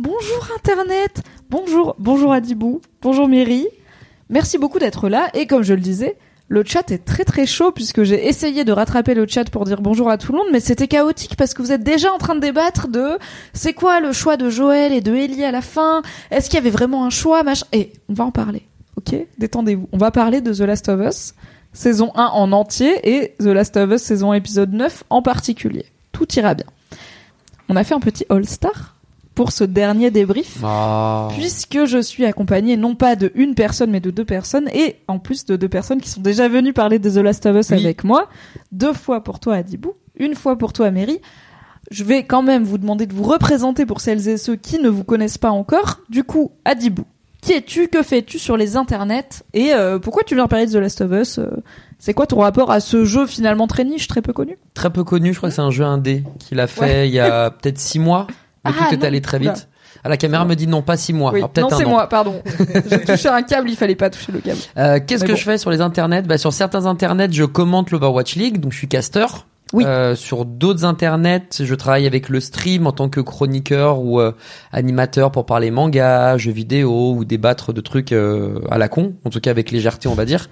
Bonjour Internet Bonjour, bonjour Adibou, bonjour Mary. Merci beaucoup d'être là et comme je le disais, le chat est très très chaud puisque j'ai essayé de rattraper le chat pour dire bonjour à tout le monde, mais c'était chaotique parce que vous êtes déjà en train de débattre de c'est quoi le choix de Joël et de Ellie à la fin? Est-ce qu'il y avait vraiment un choix machin? Et on va en parler, ok? Détendez-vous. On va parler de The Last of Us, saison 1 en entier et The Last of Us, saison épisode 9 en particulier. Tout ira bien. On a fait un petit All-Star pour ce dernier débrief puisque je suis accompagnée non pas de une personne mais de deux personnes et en plus de deux personnes qui sont déjà venues parler de The Last of Us Oui. avec moi deux fois pour toi Adibou une fois pour toi Mary je vais quand même vous demander de vous représenter pour celles et ceux qui ne vous connaissent pas encore du coup Adibou qui es-tu que fais-tu sur les internets et euh, pourquoi tu viens parler de The Last of Us Euh, c'est quoi ton rapport à ce jeu finalement très niche très peu connu? Très peu connu, je crois que c'est un jeu indé qu'il a fait Ouais. il y a peut-être six mois. Mais Ah, tout est allé très vite. Ah, la caméra me dit non, pas six mois. oui Alors, peut-être non c'est moi pardon j'ai touché un câble il fallait pas toucher le câble Euh, Qu'est-ce que bon. je fais sur les internets? Bah, Sur certains internets, je commente l'Overwatch League, donc je suis caster. Oui. Euh, sur d'autres internets, je travaille avec le stream en tant que chroniqueur ou euh, animateur pour parler manga, jeux vidéo ou débattre de trucs euh, à la con, en tout cas avec légèreté on va dire.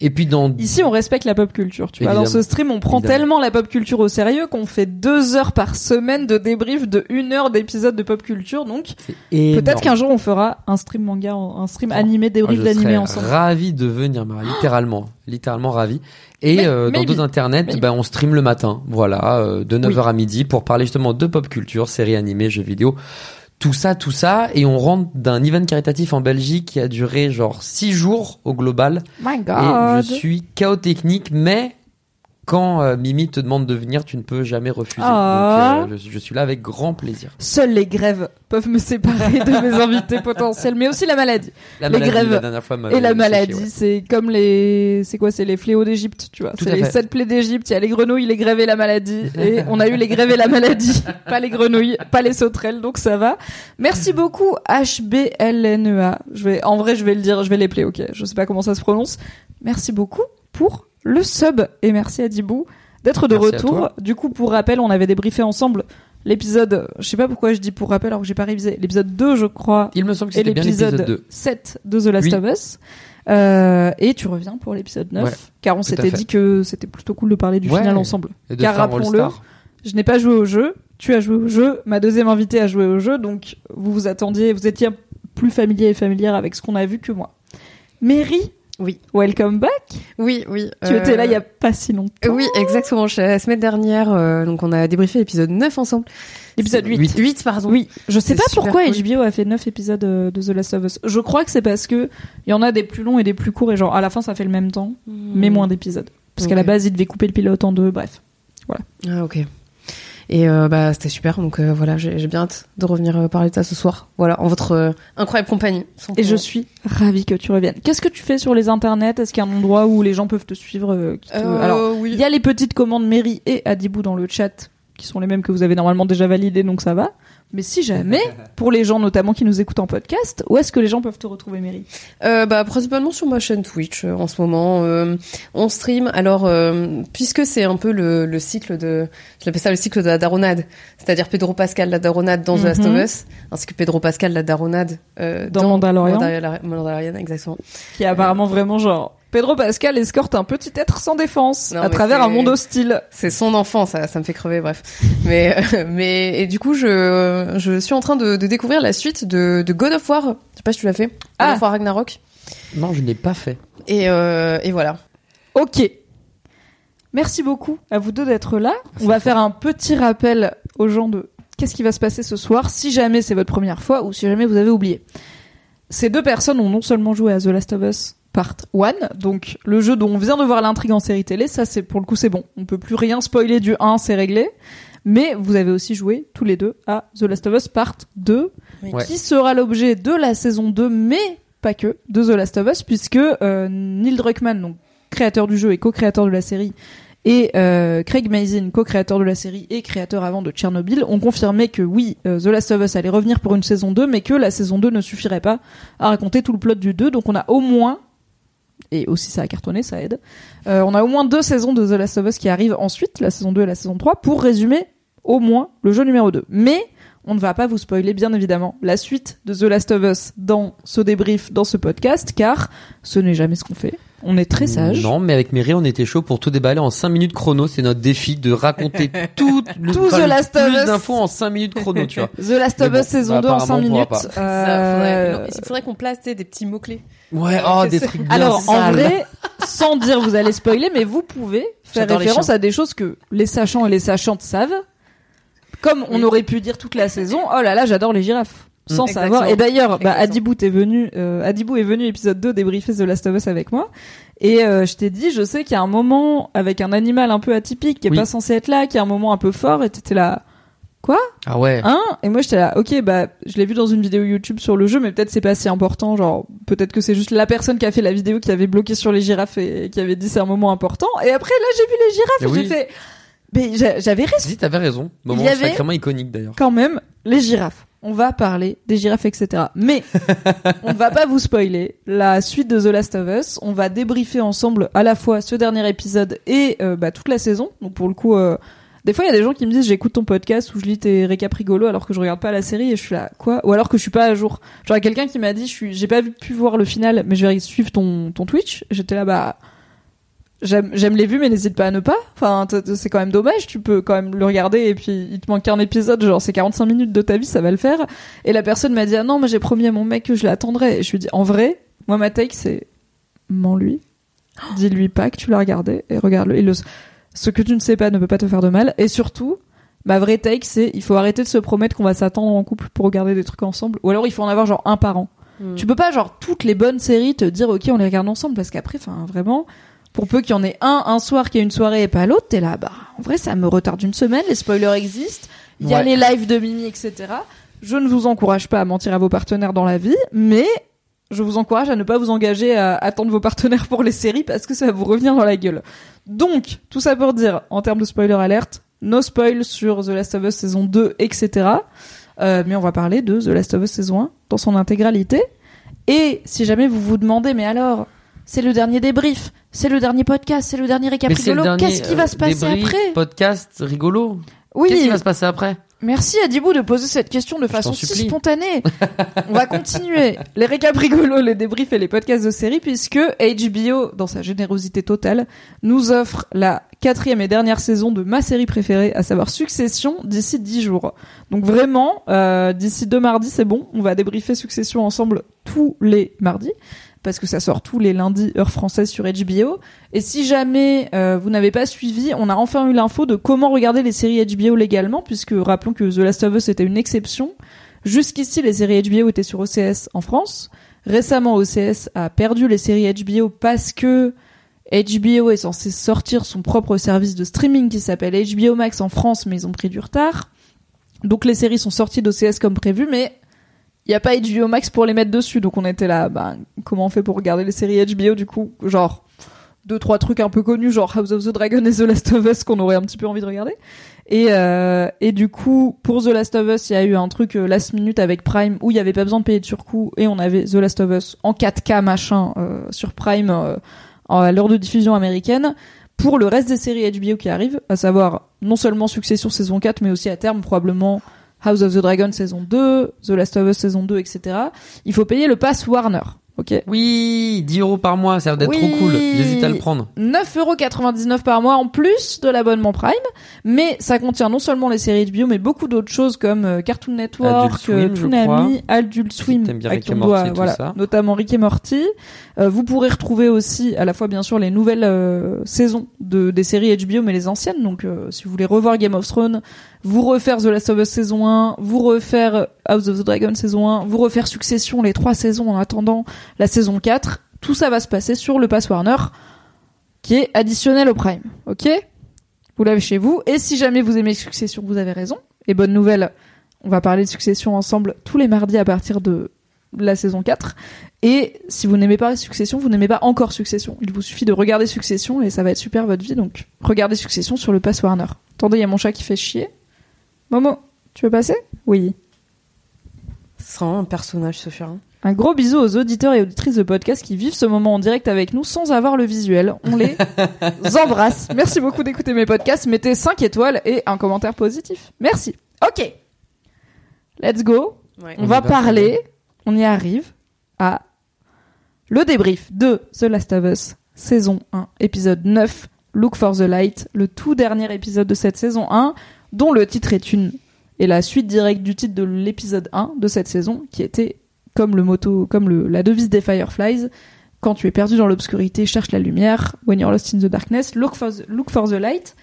Et puis dans Ici, on respecte la pop culture. Tu vois, dans ce stream, on prend Évidemment. tellement la pop culture au sérieux qu'on fait deux heures par semaine de débrief de une heure d'épisode de pop culture. Donc, peut-être qu'un jour, on fera un stream manga, un stream animé, Ah, débrief d'animé ensemble. ravi de venir, Marie, littéralement, littéralement ravi. Et Mais- euh, dans d'autres internets, ben on stream le matin, voilà, euh, de 9h à midi pour parler justement de pop culture, séries animées, jeux vidéo, tout ça, tout ça, et on rentre d'un event caritatif en Belgique qui a duré genre 6 jours au global, My et God. je suis chaos technique, mais quand euh, Mimi te demande de venir, tu ne peux jamais refuser. Ah. Donc euh, je, je suis là avec grand plaisir. Seules les grèves peuvent me séparer de mes invités potentiels, mais aussi la maladie. La Les maladie, grèves la dernière fois, Et la maladie, ouais. c'est comme les, c'est quoi, c'est les fléaux d'Égypte, tu vois. C'est les fait. sept plaies d'Égypte. Il y a les grenouilles, les grèves et la maladie. Et on a eu les grèves et la maladie. Pas les grenouilles, pas les sauterelles, donc ça va. Merci beaucoup, HBLNEA. Je vais, en vrai, je vais le dire, je vais les play, ok. Je sais pas comment ça se prononce. Merci beaucoup pour le sub. Et merci à Dibou d'être de Merci retour. Du coup, pour rappel, on avait débriefé ensemble l'épisode, je sais pas pourquoi je dis pour rappel alors que j'ai pas révisé, l'épisode 2, je crois, Il me semble que et l'épisode l'épisode 2. 7 de The Last Oui. of Us. Euh, et tu reviens pour l'épisode 9, Ouais, car on s'était dit que c'était plutôt cool de parler du Ouais. final ensemble. Car rappelons-le. Je n'ai pas joué au jeu, tu as joué au jeu, ma deuxième invitée a joué au jeu, donc vous vous attendiez, vous étiez plus familier et familière avec ce qu'on a vu que moi. Mary, Oui. welcome back. Oui, oui. Tu euh, étais là il y a pas si longtemps. Oui, exactement. La semaine dernière, euh, donc on a débriefé l'épisode 9 ensemble. L'épisode 8. 8. 8, pardon. Oui, je sais pas pourquoi cool. HBO a fait 9 épisodes euh, de The Last of Us. Je crois que c'est parce que il y en a des plus longs et des plus courts et genre à la fin ça fait le même temps, mais moins d'épisodes. Parce qu'à la base, ils devaient couper le pilote en deux, bref. Ah, ok. Et euh, bah c'était super, donc euh, voilà, j'ai bien hâte de revenir euh, parler de ça ce soir. Voilà, en votre euh, incroyable compagnie. Et je suis ravie que tu reviennes. Qu'est-ce que tu fais sur les internets? Est-ce qu'il y a un endroit où les gens peuvent te suivre euh, qui te- Alors, oui. il y a les petites commandes Mary et Adibou dans le chat qui sont les mêmes que vous avez normalement déjà validés, donc ça va. Mais si jamais, pour les gens notamment qui nous écoutent en podcast, où est-ce que les gens peuvent te retrouver, Mary? Euh, bah principalement sur ma chaîne Twitch euh, en ce moment. Euh, on stream. Alors euh, puisque c'est un peu le, le cycle de, je l'appelle ça le cycle de la daronade, c'est-à-dire Pedro Pascal la daronade dans The Last of Mhm. Us, ainsi que Pedro Pascal la daronade euh, Dans Mandalorian. Mandalorian, Mandalorian, exactement. Qui est apparemment vraiment genre. Pedro Pascal escorte un petit être sans défense Non, à travers un monde hostile. C'est son enfant, ça, ça me fait crever, bref. Mais, euh, mais et du coup, je, je suis en train de, de découvrir la suite de, de God of War. Je sais pas si tu l'as fait. God Ah. of War Ragnarok. Non, je ne l'ai pas fait. Et, euh, et voilà. Ok. Merci beaucoup à vous deux d'être là. On va faire un petit rappel aux gens de qu'est-ce qui va se passer ce soir si jamais c'est votre première fois ou si jamais vous avez oublié. Ces deux personnes ont non seulement joué à The Last of Us Part 1, donc le jeu dont on vient de voir l'intrigue en série télé, ça c'est pour le coup c'est bon. On peut plus rien spoiler du 1, c'est réglé. Mais vous avez aussi joué tous les deux à The Last of Us Part 2, Oui. Ouais. qui sera l'objet de la saison 2, mais pas que, de The Last of Us, puisque euh, Neil Druckmann, donc créateur du jeu et co-créateur de la série, et euh, Craig Mazin, co-créateur de la série et créateur avant de Tchernobyl, ont confirmé que oui, euh, The Last of Us allait revenir pour une saison 2, mais que la saison 2 ne suffirait pas à raconter tout le plot du 2. Donc on a au moins, et aussi ça a cartonné, ça aide, euh, on a au moins deux saisons de The Last of Us qui arrivent ensuite, la saison 2 et la saison 3, pour résumer au moins le jeu numéro 2. Mais on ne va pas vous spoiler, bien évidemment, la suite de The Last of Us dans ce débrief, dans ce podcast, car ce n'est jamais ce qu'on fait. On est très sage. Non, mais avec Mary, on était chaud pour tout déballer en 5 minutes chrono. C'est notre défi de raconter tout, le, Tout The Last of plus Us. d'infos en 5 minutes chrono, tu vois. The Last of Us bon, saison bah, 2 en 5 apparemment, on minutes. Ça, Euh, faudrait, non, il faudrait qu'on place tu sais, des petits mots-clés. Ouais, oh, oh, des trucs bien Alors, en vrai, sans dire vous allez spoiler, mais vous pouvez faire référence à des choses que les sachants et les sachantes savent. Comme on Oui. aurait pu dire toute la saison, oh là là, j'adore les girafes. Sans savoir. Et d'ailleurs, bah. Adibou est venu, euh, Adibou est venu épisode 2 débriefer The Last of Us avec moi. Et euh, je t'ai dit, je sais qu'il y a un moment avec un animal un peu atypique qui est Oui. pas censé être là, qui est un moment un peu fort, et t'étais là, Ah ouais. Hein? Et moi j'étais là, ok, bah je l'ai vu dans une vidéo YouTube sur le jeu, mais peut-être c'est pas si important. Genre, peut-être que c'est juste la personne qui a fait la vidéo qui avait bloqué sur les girafes et qui avait dit c'est un moment important. Et après là j'ai vu les girafes Eh et oui. j'ai fait, mais j'a- j'avais raison Si, t'avais raison. Moment sacrément iconique d'ailleurs. quand même les girafes. On va parler des girafes, etc. Mais on ne va pas vous spoiler la suite de The Last of Us. On va débriefer ensemble à la fois ce dernier épisode et euh, bah, toute la saison. Donc pour le coup, euh, des fois il y a des gens qui me disent j'écoute ton podcast ou je lis tes récaps rigolos alors que je regarde pas la série et je suis là quoi? Ou alors que je suis pas à jour. Genre quelqu'un qui m'a dit je suis j'ai pas pu voir le final mais je vais suivre ton ton Twitch. J'étais là bah J'aime, j'aime les vues, mais n'hésite pas à ne pas. Enfin, c'est quand même dommage. Tu peux quand même le regarder et puis il te manque un épisode, genre c'est 45 minutes de ta vie, ça va le faire. Et la personne m'a dit ah non, moi j'ai promis à mon mec que je l'attendrais. Et je lui dis en vrai, moi ma take c'est mens-lui, dis-lui pas que tu l'as regardé et regarde-le. Et le, ce que tu ne sais pas ne peut pas te faire de mal. Et surtout, ma vraie take c'est il faut arrêter de se promettre qu'on va s'attendre en couple pour regarder des trucs ensemble. Ou alors il faut en avoir genre un par an. Hmm. Tu peux pas, genre, toutes les bonnes séries te dire, ok, on les regarde ensemble, parce qu'après, enfin, vraiment, pour peu qu'il y en ait un, un soir qui a une soirée et pas l'autre, t'es là, bah, en vrai, ça me retarde une semaine, les spoilers existent, il y a Ouais. les lives de Mimi, etc. Je ne vous encourage pas à mentir à vos partenaires dans la vie, mais je vous encourage à ne pas vous engager à attendre vos partenaires pour les séries, parce que ça va vous revenir dans la gueule. Donc, tout ça pour dire, en termes de spoiler alerte, no spoil sur The Last of Us saison 2, etc. Euh, mais on va parler de The Last of Us saison 1 dans son intégralité. Et si jamais vous vous demandez, mais alors, c'est le dernier débrief, c'est le dernier podcast, c'est le dernier récap Mais c'est le rigolo, dernier qu'est-ce qui va euh, se passer débrief, après Podcast rigolo. Oui, Qu'est-ce qui va se passer après merci Adibou de poser cette question de façon t'en si supplie. spontanée. on va continuer les récaps rigolos, les débriefs et les podcasts de série puisque HBO, dans sa générosité totale, nous offre la quatrième et dernière saison de ma série préférée, à savoir Succession, d'ici dix jours. Donc vraiment, euh, d'ici deux mardis, c'est bon. On va débriefer Succession ensemble tous les mardis. Parce que ça sort tous les lundis, heure française sur HBO. Et si jamais euh, vous n'avez pas suivi, on a enfin eu l'info de comment regarder les séries HBO légalement, puisque rappelons que The Last of Us était une exception. Jusqu'ici, les séries HBO étaient sur OCS en France. Récemment, OCS a perdu les séries HBO parce que HBO est censé sortir son propre service de streaming qui s'appelle HBO Max en France, mais ils ont pris du retard. Donc les séries sont sorties d'OCS comme prévu, mais il n'y a pas HBO Max pour les mettre dessus. Donc on était là, bah, comment on fait pour regarder les séries HBO du coup? Genre, deux trois trucs un peu connus genre House of the Dragon et The Last of Us qu'on aurait un petit peu envie de regarder. Et euh, et du coup pour The Last of Us, il y a eu un truc euh, last minute avec Prime où il y avait pas besoin de payer de surcoût et on avait The Last of Us en 4K machin euh, sur Prime euh, à l'heure de diffusion américaine. Pour le reste des séries HBO qui arrivent, à savoir non seulement Succession saison 4 mais aussi à terme probablement House of the Dragon saison 2, The Last of Us saison 2, etc. Il faut payer le pass Warner. Ok. Oui, 10 euros par mois, ça a l'air d'être Oui. trop cool. J'hésite à le prendre. 9,99€ par mois en plus de l'abonnement Prime, mais ça contient non seulement les séries HBO, mais beaucoup d'autres choses comme euh, Cartoon Network, Swim, euh, Toonami, Adult Swim, t'aimes bien avec Rick et Morty doigt, voilà, ça. notamment Rick et Morty. Euh, vous pourrez retrouver aussi à la fois bien sûr les nouvelles euh, saisons de des séries HBO, mais les anciennes. Donc euh, si vous voulez revoir Game of Thrones, vous refaire The Last of Us saison 1, vous refaire House of the Dragon saison 1, vous refaire Succession les trois saisons en attendant la saison 4, tout ça va se passer sur le Pass Warner qui est additionnel au Prime. OK? Vous l'avez chez vous et si jamais vous aimez Succession, vous avez raison. Et bonne nouvelle, on va parler de Succession ensemble tous les mardis à partir de la saison 4. Et si vous n'aimez pas Succession, vous n'aimez pas encore Succession. Il vous suffit de regarder Succession et ça va être super votre vie. Donc, regardez Succession sur le Pass Warner. Attendez, il y a mon chat qui fait chier. Momo, tu veux passer? Oui. C'est vraiment un personnage, ce chien. Un gros bisou aux auditeurs et auditrices de podcast qui vivent ce moment en direct avec nous sans avoir le visuel. On les embrasse. Merci beaucoup d'écouter mes podcasts. Mettez 5 étoiles et un commentaire positif. Merci. Ok. Let's go. Ouais. On On va y va, parler, on y arrive, à le débrief de The Last of Us, saison 1, épisode 9, Look for the Light, le tout dernier épisode de cette saison 1, dont le titre est une et la suite directe du titre de l'épisode 1 de cette saison, qui était comme le motto, comme la devise des Fireflies, quand tu es perdu dans l'obscurité, cherche la lumière. When you're lost in the darkness, look for the, look for the light.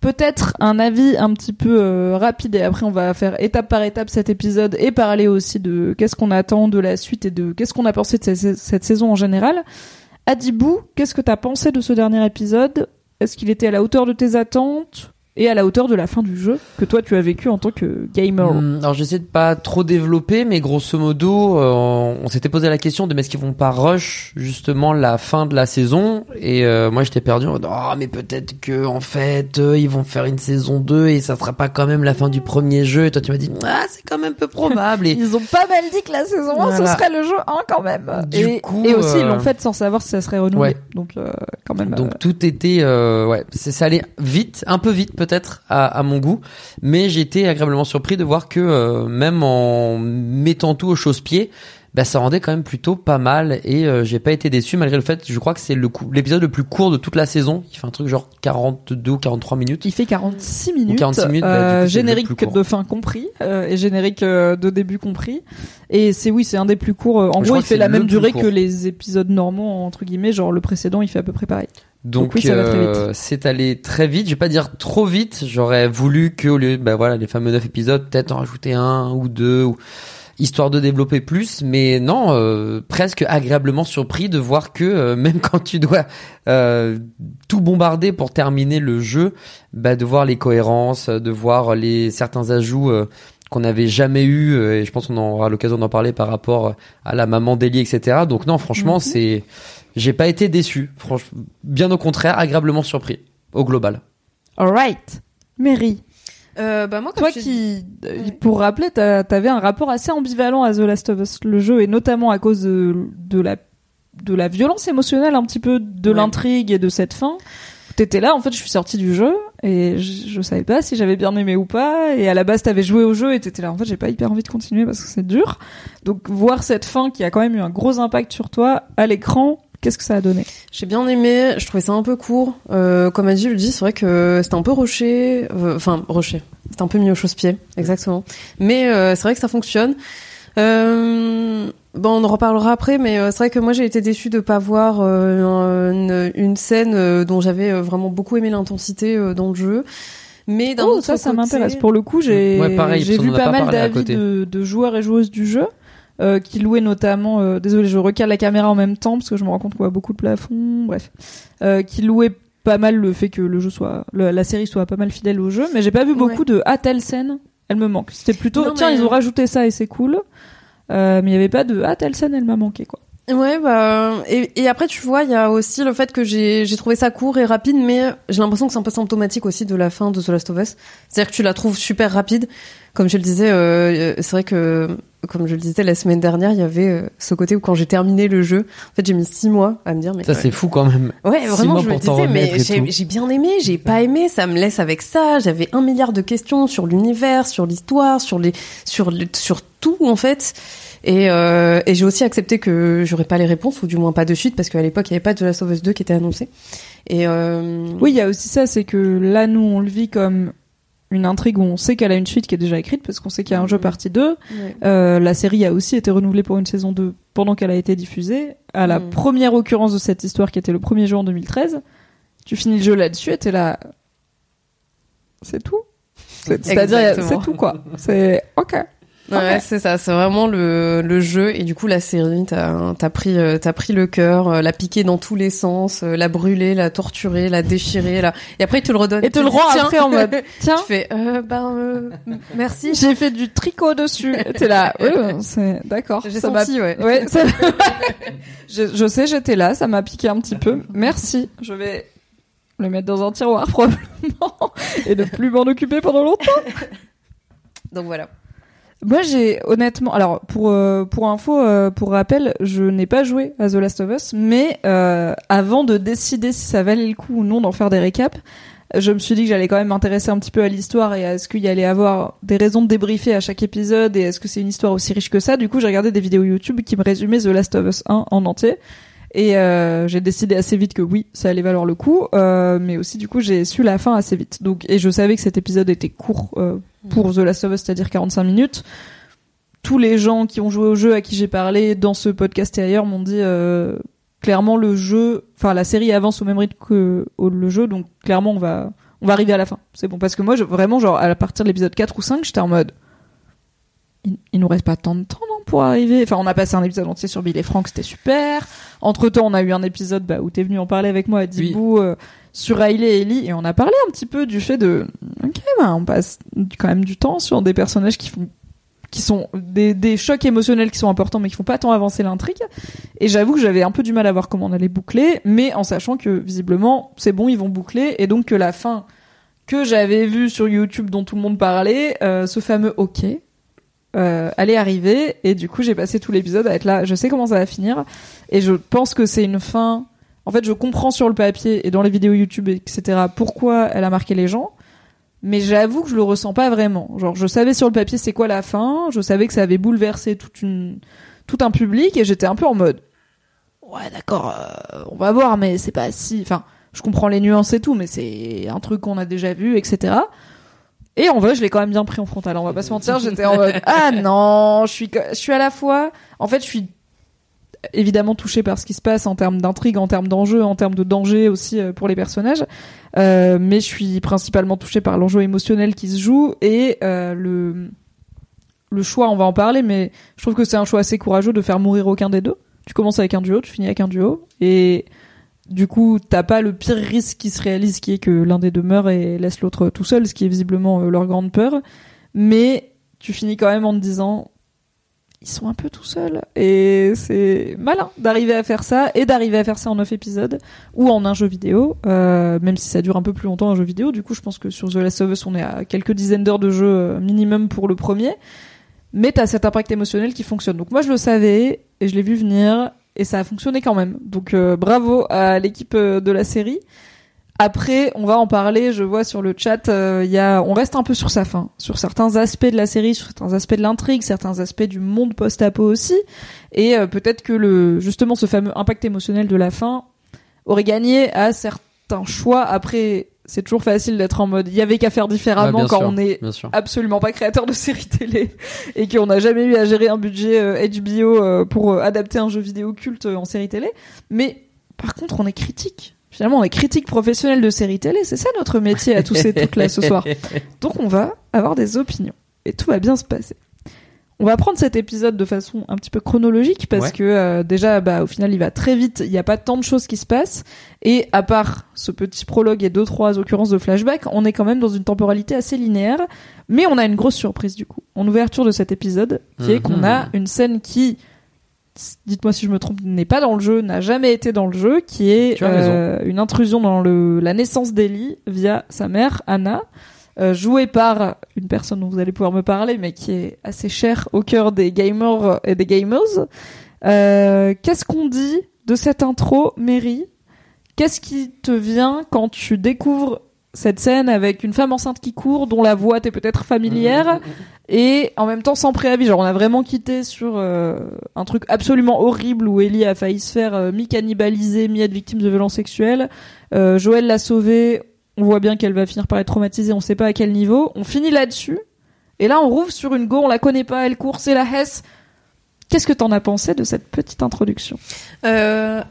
Peut-être un avis un petit peu euh, rapide et après on va faire étape par étape cet épisode et parler aussi de qu'est-ce qu'on attend de la suite et de qu'est-ce qu'on a pensé de cette, saison en général. Adibou, qu'est-ce que t'as pensé de ce dernier épisode? Est-ce qu'il était à la hauteur de tes attentes? Et à la hauteur de la fin du jeu que toi tu as vécu en tant que gamer Hum, alors j'essaie de pas trop développer, mais grosso modo, euh, on s'était posé la question de mais est-ce qu'ils vont pas rush justement la fin de la saison? Et euh, moi j'étais perdu en mode oh mais peut-être que en fait euh, ils vont faire une saison 2 et ça sera pas quand même la fin du premier jeu. Et toi tu m'as dit ah c'est quand même peu probable. Et Ils ont pas mal dit que la saison 1 Voilà. ce serait le jeu 1 quand même. Du et, coup, et aussi ils euh, l'ont fait sans savoir si ça serait renouvelé. Ouais. Donc euh, quand même. Donc euh, tout était euh, ouais, c'est ça allait vite, un peu vite peut-être à, à mon goût, mais j'ai été agréablement surpris de voir que euh, même en mettant tout au chausse-pied, bah ça rendait quand même plutôt pas mal et euh, j'ai pas été déçu malgré le fait, je crois que c'est le l'épisode le plus court de toute la saison, il fait un truc genre 42 ou 43 minutes. il fait 46 minutes, 46 minutes, bah, euh, coup, générique de fin compris euh, et générique de début compris. Et c'est oui, c'est un des plus courts. En Je gros, il fait la même durée que les épisodes normaux entre guillemets. Genre le précédent, il fait à peu près pareil. Donc, oui, euh, c'est allé très vite. Je vais pas dire trop vite. J'aurais voulu que au lieu, bah voilà, les fameux neuf épisodes, peut-être en rajouter un ou deux, ou histoire de développer plus. Mais non, euh, presque agréablement surpris de voir que euh, même quand tu dois euh, tout bombarder pour terminer le jeu, bah de voir les cohérences, de voir les certains ajouts. euh, qu'on n'avait jamais eu et je pense qu'on aura l'occasion d'en parler par rapport à la maman d'Eli etc donc non franchement Mhm. c'est j'ai pas été déçu franchement bien au contraire agréablement surpris au global Alright, Mary, Euh, bah moi, comme toi je- qui, euh, Ouais. pour rappeler, t'avais un rapport assez ambivalent à The Last of Us, le jeu, et notamment à cause de, de la de la violence émotionnelle un petit peu de Ouais. l'intrigue et de cette fin. T'étais là, en fait, je suis sortie du jeu et je, je savais pas si j'avais bien aimé ou pas. Et à la base, t'avais joué au jeu et t'étais là, en fait, j'ai pas hyper envie de continuer parce que c'est dur. Donc voir cette fin qui a quand même eu un gros impact sur toi à l'écran, qu'est-ce que ça a donné? J'ai bien aimé, je trouvais ça un peu court. Euh, comme Adi le dit, c'est vrai que c'était un peu rushé, euh, enfin rushé, c'était un peu mis au chausse-pied, exactement. Mais euh, c'est vrai que ça fonctionne. Euh, bon, on en reparlera après, mais euh, c'est vrai que moi j'ai été déçue de pas voir euh, une, une scène euh, dont j'avais euh, vraiment beaucoup aimé l'intensité euh, dans le jeu. Mais d'un Oh, autre ça, ça côté- m'intéresse. Pour le coup, j'ai Ouais, vu pas pas mal d'avis de joueurs et joueuses du jeu euh, qui louaient notamment. euh, désolé, je recale la caméra en même temps parce que je me rends compte qu'on voit beaucoup de plafond. Bref, euh, qui louaient pas mal le fait que le jeu soit, le- la série soit pas mal fidèle au jeu, mais j'ai pas vu beaucoup Ouais. de ah telle scène, elle me manque. C'était plutôt Non, tiens mais- ils ont rajouté ça et c'est cool. Mais il y avait pas de ah telle scène elle m'a manqué quoi. Ouais, bah et, et après tu vois, il y a aussi le fait que j'ai j'ai trouvé ça court et rapide, mais j'ai l'impression que c'est un peu symptomatique aussi de la fin de The Last of Us. C'est-à-dire que tu la trouves super rapide. Comme je le disais, euh, c'est vrai que comme je le disais la semaine dernière, il y avait euh, ce côté où quand j'ai terminé le jeu, en fait j'ai mis six mois à me dire mais Ça, c'est fou quand même. Ouais, Six vraiment, je me disais, mais j'ai bien aimé, j'ai pas aimé, ça me laisse avec ça. J'avais un milliard de questions sur l'univers, sur l'histoire, sur les, sur le- sur tout en fait. Et, euh, et j'ai aussi accepté que j'aurais pas les réponses ou du moins pas de suite parce qu'à l'époque il y avait pas de The Last of Us 2 qui était annoncé. Et euh, Oui, il y a aussi ça, c'est que là, nous, on le vit comme une intrigue où on sait qu'elle a une suite qui est déjà écrite parce qu'on sait qu'il y a un jeu Mhm. partie 2. ouais. Euh, la série a aussi été renouvelée pour une saison 2 pendant qu'elle a été diffusée. À la Mhm. première occurrence de cette histoire qui était le premier jeu en 2013, tu finis le jeu là-dessus et t'es là. C'est tout C'est- C'est-à-dire, c'est tout quoi. C'est ok. Ouais, c'est ça, c'est vraiment le, le jeu et du coup la série, t'as t'as pris euh, t'as pris le cœur, euh, la piqué dans tous les sens, euh, la brûler, la torturer, la déchirer, la et après il te le redonne. Et te Tu le rend après en mode tiens, Tu fais euh, ben euh, merci. j'ai fait du tricot dessus. T'es là, ouais, c'est d'accord. J'ai senti ouais. Ouais, ça- je, je sais, j'étais là, ça m'a piqué un petit peu. Merci. Je vais le mettre dans un tiroir probablement et ne plus m'en occuper pendant longtemps. Donc voilà. Moi, j'ai honnêtement, alors pour euh, pour info, euh, pour rappel, je n'ai pas joué à The Last of Us, mais euh, avant de décider si ça valait le coup ou non d'en faire des récaps, je me suis dit que j'allais quand même m'intéresser un petit peu à l'histoire et à ce qu'il y allait avoir des raisons de débriefer à chaque épisode et est-ce que c'est une histoire aussi riche que ça. Du coup, j'ai regardé des vidéos YouTube qui me résumaient The Last of Us 1 en entier. Et euh, j'ai décidé assez vite que oui, ça allait valoir le coup, euh, mais aussi du coup j'ai su la fin assez vite. Donc et je savais que cet épisode était court euh, pour The Last of Us, c'est-à-dire 45 minutes. Tous les gens qui ont joué au jeu à qui j'ai parlé dans ce podcast et ailleurs m'ont dit euh, clairement le jeu, enfin la série avance au même rythme que le jeu, donc clairement on va on va arriver à la fin. C'est bon parce que moi je, vraiment genre à partir de l'épisode 4 ou 5, j'étais en mode il, il nous reste pas tant de temps non pour arriver. Enfin, on a passé un épisode entier sur Bill et Frank, c'était super. Entre temps, on a eu un épisode bah, où t'es venu en parler avec moi à Dibou euh, sur Riley et Ellie et on a parlé un petit peu du fait de ok, bah, on passe quand même du temps sur des personnages qui font qui sont des, des chocs émotionnels qui sont importants mais qui font pas tant avancer l'intrigue. Et j'avoue que j'avais un peu du mal à voir comment on allait boucler, mais en sachant que visiblement c'est bon, ils vont boucler et donc que la fin que j'avais vue sur YouTube dont tout le monde parlait, euh, ce fameux OK, euh, allait arriver et du coup j'ai passé tout l'épisode à être là, je sais comment ça va finir et je pense que c'est une fin. En fait, je comprends sur le papier et dans les vidéos YouTube etc pourquoi elle a marqué les gens mais j'avoue que je le ressens pas vraiment. Genre, je savais sur le papier c'est quoi la fin, je savais que ça avait bouleversé toute une, tout un public et j'étais un peu en mode, ouais d'accord, euh, on va voir, mais c'est pas si, enfin, je comprends les nuances et tout, mais c'est un truc qu'on a déjà vu, etc. Et en vrai, je l'ai quand même bien pris en frontal. On va pas se mentir, j'étais en mode, ah non, je suis, je suis à la fois, en fait, je suis évidemment touchée par ce qui se passe en termes d'intrigue, en termes d'enjeux, en termes de danger aussi euh, pour les personnages. Euh, mais je suis principalement touchée par l'enjeu émotionnel qui se joue et euh, le le choix, on va en parler, mais je trouve que c'est un choix assez courageux de faire mourir aucun des deux. Tu commences avec un duo, tu finis avec un duo, et du coup, t'as pas le pire risque qui se réalise, qui est que l'un des deux meurt et laisse l'autre tout seul, ce qui est visiblement leur grande peur. Mais tu finis quand même en te disant, ils sont un peu tout seuls, et c'est malin d'arriver à faire ça, et d'arriver à faire ça en 9 épisodes, ou en un jeu vidéo, euh, même si ça dure un peu plus longtemps un jeu vidéo. Du coup, je pense que sur The Last of Us, on est à quelques dizaines d'heures de jeu euh, minimum pour le premier. Mais t'as cet impact émotionnel qui fonctionne. Donc moi, je le savais, et je l'ai vu venir, et ça a fonctionné quand même. Donc euh, bravo à l'équipe euh, de la série. Après, on va en parler. Je vois sur le chat, euh, y a, on reste un peu sur sa fin, sur certains aspects de la série, sur certains aspects de l'intrigue, certains aspects du monde post-apo aussi, et euh, peut-être que le, justement, ce fameux impact émotionnel de la fin aurait gagné à certains choix. Après, c'est toujours facile d'être en mode, il y avait qu'à faire différemment quand sûr, on est absolument pas créateur de séries télé et qu'on n'a jamais eu à gérer un budget euh, HBO euh, pour adapter un jeu vidéo culte en série télé. Mais par contre, on est critique. Finalement, on est critique professionnel de séries télé. C'est ça notre métier à tous et toutes là ce soir. Donc on va avoir des opinions et tout va bien se passer. On va prendre cet épisode de façon un petit peu chronologique parce Ouais. que euh, déjà, bah, au final, il va très vite. Il n'y a pas tant de choses qui se passent et à part ce petit prologue et deux trois occurrences de flashback, on est quand même dans une temporalité assez linéaire. Mais on a une grosse surprise du coup en ouverture de cet épisode, qui est qu'on Mhm. a une scène qui dites-moi si je me trompe, n'est pas dans le jeu, n'a jamais été dans le jeu, qui est euh, une intrusion dans le, la naissance d'Ellie via sa mère, Anna, euh, jouée par une personne dont vous allez pouvoir me parler, mais qui est assez chère au cœur des gamers et des gamers. Euh, Qu'est-ce qu'on dit de cette intro, Mary? Qu'est-ce qui te vient quand tu découvres cette scène avec une femme enceinte qui court, dont la voix t'est peut-être familière, et en même temps sans préavis. Genre, on a vraiment quitté sur euh, un truc absolument horrible où Ellie a failli se faire euh, mi-cannibaliser, mi-être victime de violences sexuelles. Euh, Joël l'a sauvée. On voit bien qu'elle va finir par être traumatisée. On sait pas à quel niveau. On finit là-dessus. Et là, on rouvre sur une go. On la connaît pas. Elle court. C'est la Hesse. Qu'est-ce que t'en as pensé de cette petite introduction? Euh,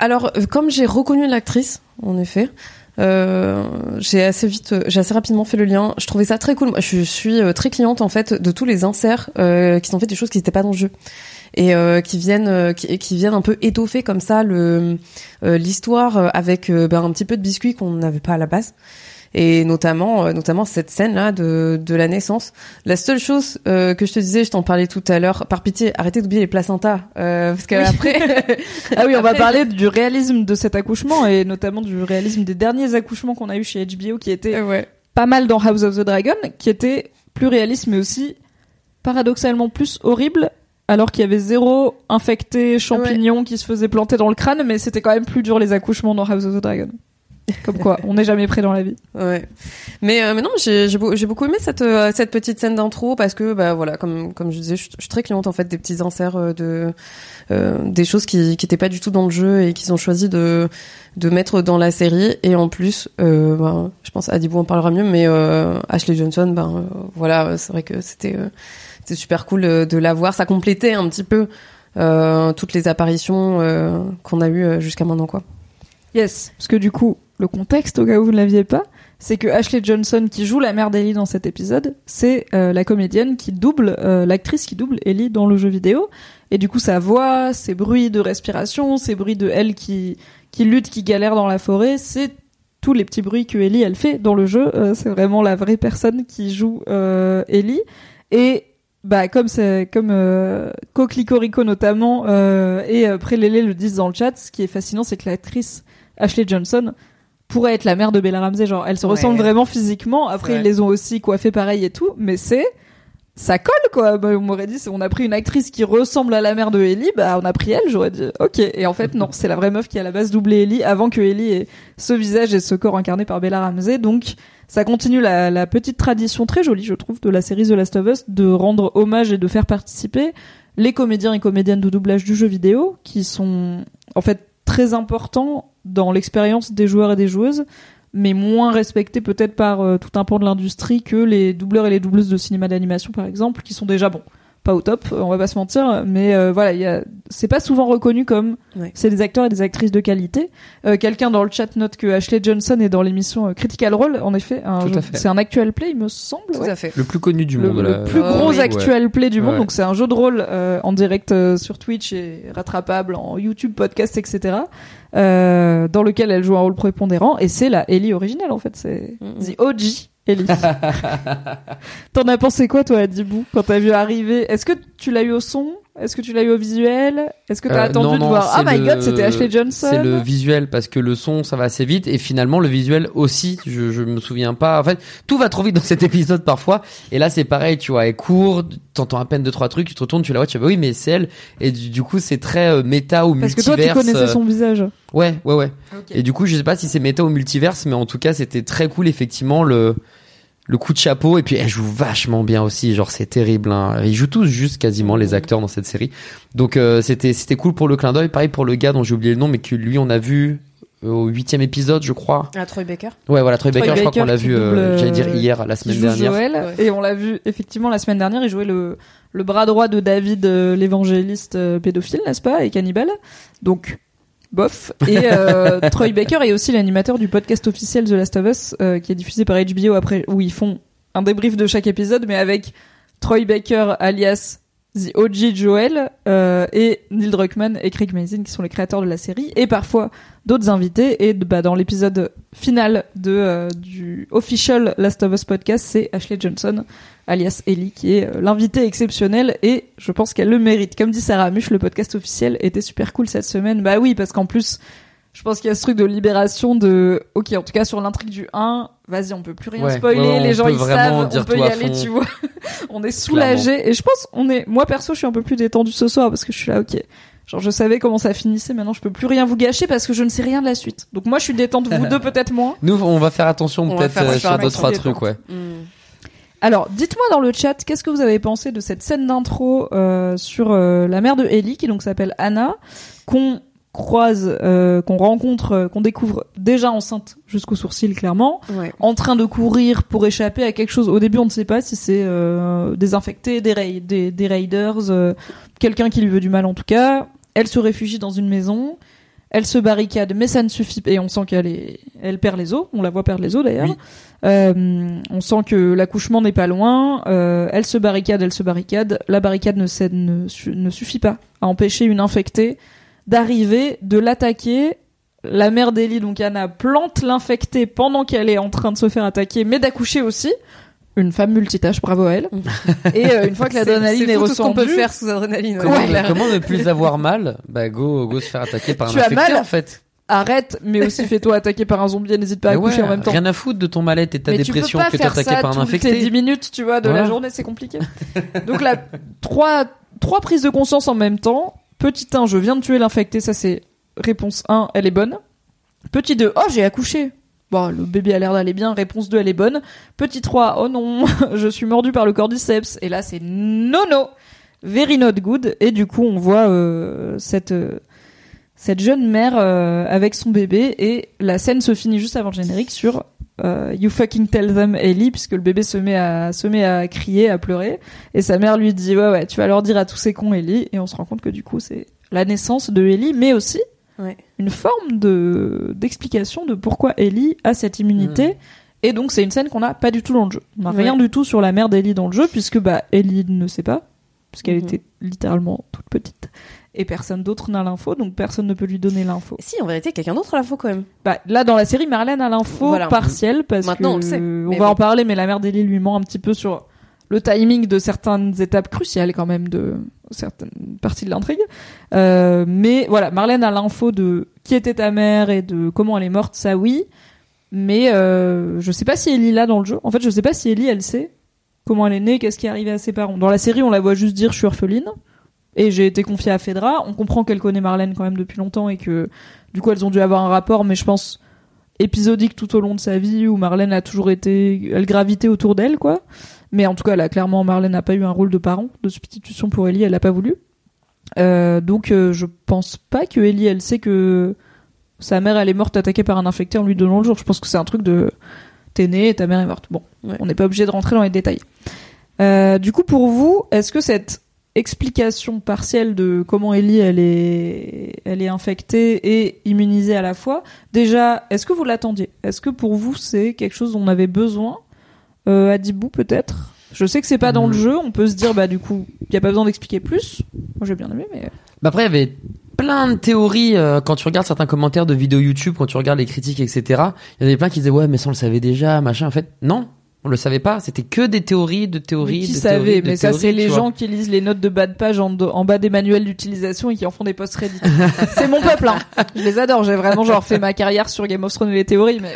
alors, comme j'ai reconnu l'actrice, en effet, euh, j'ai assez vite, euh, j'ai assez rapidement fait le lien. Je trouvais ça très cool. Moi, je suis euh, très cliente en fait de tous les inserts euh, qui sont faits des choses qui n'étaient pas dans le jeu et euh, qui viennent, qui, qui viennent un peu étoffer comme ça le l'histoire avec ben, un petit peu de biscuit qu'on n'avait pas à la base. Et notamment, euh, notamment cette scène-là de, de la naissance. La seule chose euh, que je te disais, je t'en parlais tout à l'heure, par pitié, arrêtez d'oublier les placentas, euh, parce qu'après, Ah oui, on va parler du réalisme de cet accouchement et notamment du réalisme des derniers accouchements qu'on a eu chez HBO qui étaient ouais. pas mal dans House of the Dragon, qui était plus réaliste mais aussi paradoxalement plus horrible, alors qu'il y avait zéro infecté champignon qui se faisait planter dans le crâne, mais c'était quand même plus dur les accouchements dans House of the Dragon. Comme quoi, on n'est jamais prêt dans la vie. Ouais. Mais euh, mais non, j'ai j'ai beaucoup aimé cette euh, cette petite scène d'intro parce que bah voilà, comme comme je disais, je, je suis très cliente en fait des petits inserts euh, de euh, des choses qui qui étaient pas du tout dans le jeu et qu'ils ont choisi de de mettre dans la série et en plus euh, ben, je pense Adibou en parlera mieux mais euh, Ashley Johnson ben voilà, c'est vrai que c'était euh, c'était super cool de la voir, ça complétait un petit peu euh, toutes les apparitions euh, qu'on a eues jusqu'à maintenant quoi. Yes, parce que du coup, le contexte, au cas où vous ne l'aviez pas, c'est que Ashley Johnson, qui joue la mère d'Ellie dans cet épisode, c'est euh, la comédienne qui double, euh, l'actrice qui double Ellie dans le jeu vidéo. Et du coup, sa voix, ses bruits de respiration, ses bruits de elle qui, qui lutte, qui galère dans la forêt, c'est tous les petits bruits que Ellie, elle fait dans le jeu. Euh, c'est vraiment la vraie personne qui joue euh, Ellie. Et bah comme c'est comme euh, Coclicorico notamment euh, et euh, Prélélé le disent dans le chat, ce qui est fascinant, c'est que l'actrice Ashley Johnson pourrait être la mère de Bella Ramsey. Genre, elles se Ouais. ressemblent vraiment physiquement. Après, ils les ont aussi coiffées pareil et tout, mais c'est ça colle quoi. Bah, on m'aurait dit, on a pris une actrice qui ressemble à la mère de Ellie, bah on a pris elle. J'aurais dit, ok. Et en fait, non, c'est la vraie meuf qui à la base doublé Ellie avant que Ellie ait ce visage et ce corps incarné par Bella Ramsey. Donc, ça continue la, la petite tradition très jolie, je trouve, de la série The Last of Us de rendre hommage et de faire participer les comédiens et comédiennes de doublage du jeu vidéo qui sont en fait très importants dans l'expérience des joueurs et des joueuses mais moins respectés peut-être par euh, tout un pan de l'industrie que les doubleurs et les doubleuses de cinéma d'animation par exemple qui sont déjà bon pas au top euh, on va pas se mentir mais euh, voilà il y a c'est pas souvent reconnu comme Ouais. c'est des acteurs et des actrices de qualité Euh, quelqu'un dans le chat note que Ashley Johnson est dans l'émission Critical Role en effet c'est un actual play il me semble Tout ouais à fait. Le plus connu du le, monde. le là. plus Euh, gros oui. actual play du monde. Donc c'est un jeu de rôle euh, en direct euh, sur Twitch et rattrapable en YouTube, podcast, etc. Euh, dans lequel elle joue un rôle prépondérant et c'est la Ellie originale en fait. C'est. The OG Ellie. T'en as pensé quoi toi, Adibou, quand t'as vu arriver? Est-ce que tu l'as eu au son? Est-ce que tu l'as eu au visuel? Est-ce que t'as Euh, attendu non, de non, voir Ah c'est my god, c'était Ashley Johnson C'est le visuel parce que le son ça va assez vite et finalement le visuel aussi. Je, je me souviens pas. En fait, tout va trop vite dans cet épisode parfois. Et là c'est pareil, tu vois, elle court, t'entends à peine deux trois trucs, tu te retournes, tu la vois, tu vas oui mais c'est elle. Et du, du coup c'est très euh, méta ou Parce que multiverse. toi tu connaissais euh, son visage. Ouais, ouais, ouais. Et du coup, je sais pas si c'est méta ou multiverse, mais en tout cas, c'était très cool, effectivement, le, le coup de chapeau. Et puis, elle joue vachement bien aussi. Genre, c'est terrible, hein. Ils jouent tous juste quasiment, les acteurs dans cette série. Donc, euh, c'était, c'était cool pour le clin d'œil. Pareil pour le gars dont j'ai oublié le nom, mais que lui, on a vu au huitième épisode, je crois. Ah, Troy Baker. Ouais, voilà, Troy Troy Baker, je crois qu'on l'a vu, euh, j'allais dire hier, la semaine joue dernière. Joël. Ouais. Et on l'a vu effectivement la semaine dernière, il jouait le, le bras droit de David, euh, l'évangéliste euh, pédophile, n'est-ce pas, et cannibale. Donc, bof. Et euh, Troy Baker est aussi l'animateur du podcast officiel The Last of Us, euh, qui est diffusé par HBO après, où ils font un débrief de chaque épisode, mais avec Troy Baker alias The OG Joel euh, et Neil Druckmann et Craig Mazin qui sont les créateurs de la série et parfois d'autres invités et bah, dans l'épisode final de euh, du official Last of Us podcast c'est Ashley Johnson alias Ellie qui est euh, l'invité exceptionnel et je pense qu'elle le mérite. Comme dit Sarah Muche le podcast officiel était super cool cette semaine. Bah oui parce qu'en plus je pense qu'il y a ce truc de libération de ok en tout cas sur l'intrigue du 1 vas-y on peut plus rien Ouais, spoiler ouais, les gens ils savent dire on peut y aller fond. tu vois. On est soulagé et je pense on est moi perso je suis un peu plus détendu ce soir parce que je suis là ok. Genre je savais comment ça finissait maintenant je peux plus rien vous gâcher parce que je ne sais rien de la suite. Donc moi je suis détente vous deux peut-être moins. Nous, on va faire attention peut-être faire euh, sur deux trois trucs, ouais. Hmm. Alors dites-moi dans le chat qu'est-ce que vous avez pensé de cette scène d'intro euh, sur euh, la mère de Ellie qui donc s'appelle Anna qu'on croise euh, qu'on rencontre euh, qu'on découvre déjà enceinte jusqu'au sourcil clairement Ouais. en train de courir pour échapper à quelque chose. Au début, on ne sait pas si c'est euh, des infectés, des, ra- des, des raiders, euh, quelqu'un qui lui veut du mal en tout cas. Elle se réfugie dans une maison. Elle se barricade, mais ça ne suffit pas. Et on sent qu'elle est, elle perd les os. On la voit perdre les os d'ailleurs. Oui. Euh, on sent que l'accouchement n'est pas loin. Euh, elle se barricade, elle se barricade. La barricade ne, ne, su- ne suffit pas à empêcher une infectée d'arriver, de l'attaquer. La mère d'Ellie, donc Anna, plante l'infectée pendant qu'elle est en train de se faire attaquer, mais d'accoucher aussi. Une femme multitâche, bravo à elle. Et euh, une fois que l'adrénaline c'est est, fou tout ce qu'on peut faire sous adrénaline. ouais, Comment, ne plus avoir mal Bah go, go se faire attaquer par Tu un as infecté mal en fait. arrête, mais aussi fais-toi attaquer par un zombie et n'hésite pas à ouais, en même temps. Rien à foutre de ton mal-être et de ta mais dépression tu peux que pas t'es faire attaqué ça par un toutes les 10 infecté. minutes, tu vois, de Voilà. la journée, c'est compliqué. Donc là, trois, trois prises de conscience en même temps. Petit 1, je viens de tuer l'infecté, ça c'est réponse 1, elle est bonne. Petit 2, oh j'ai accouché. Bon, le bébé a l'air d'aller bien, réponse 2, elle est bonne. Petit 3, oh non, je suis mordu par le cordyceps. Et là c'est no no, very not good. Et du coup on voit euh, cette... euh, cette jeune mère euh, avec son bébé et la scène se finit juste avant le générique sur euh, You fucking tell them Ellie puisque le bébé se met à se met à crier à pleurer et sa mère lui dit ouais ouais tu vas leur dire à tous ces cons Ellie et on se rend compte que du coup c'est la naissance de Ellie mais aussi Ouais. Une forme de d'explication de pourquoi Ellie a cette immunité et donc c'est une scène qu'on n'a pas du tout dans le jeu on n'a Ouais. rien du tout sur la mère d'Ellie dans le jeu puisque bah Ellie ne sait pas puisqu'elle Mhm. était littéralement toute petite et personne d'autre n'a l'info donc personne ne peut lui donner l'info Si, en vérité, quelqu'un d'autre a l'info quand même. bah, là, dans la série, Marlène a l'info Voilà. partielle parce Maintenant, que on le sait, on va bon. en parler, mais la mère d'Ellie lui ment un petit peu sur le timing de certaines étapes cruciales quand même de certaines parties de l'intrigue. Euh, mais voilà, Marlène a l'info de qui était ta mère et de comment elle est morte, ça oui. Mais euh, je sais pas si Ellie l'a dans le jeu. En fait, je sais pas si Ellie, elle sait comment elle est née, qu'est-ce qui est arrivé à ses parents. Dans la série, on la voit juste dire je suis orpheline. Et j'ai été confiée à Fedra. On comprend qu'elle connaît Marlène quand même depuis longtemps et que du coup elles ont dû avoir un rapport, mais je pense épisodique tout au long de sa vie où Marlène a toujours été, elle gravitait autour d'elle quoi. Mais en tout cas, là clairement Marlène n'a pas eu un rôle de parent, de substitution pour Ellie, elle a pas voulu. Euh, donc euh, je pense pas que Ellie elle sait que sa mère elle est morte attaquée par un infecté en lui donnant le jour. Je pense que c'est un truc de t'es né et ta mère est morte. Bon, Ouais. on n'est pas obligé de rentrer dans les détails. Euh, du coup, pour vous, est-ce que cette explication partielle de comment Ellie elle est elle est infectée et immunisée à la fois, déjà, est-ce que vous l'attendiez? Est-ce que pour vous c'est quelque chose dont on avait besoin? Euh, à Dibou peut-être Je sais que c'est pas dans le jeu, on peut se dire bah du coup, il y a pas besoin d'expliquer plus. Moi j'ai bien aimé mais Bah après, il y avait plein de théories euh, quand tu regardes certains commentaires de vidéos YouTube, quand tu regardes les critiques, etc. Il y en avait plein qui disaient ouais, mais ça on le savait déjà, machin. En fait, non, on le savait pas. C'était que des théories, de théories, Mais qui de savait théories, de Mais ça, c'est les vois. gens qui lisent les notes de bas de page en, en bas des manuels d'utilisation et qui en font des posts Reddit. c'est mon peuple, hein. Je les adore. J'ai vraiment genre fait ma carrière sur Game of Thrones et les théories, mais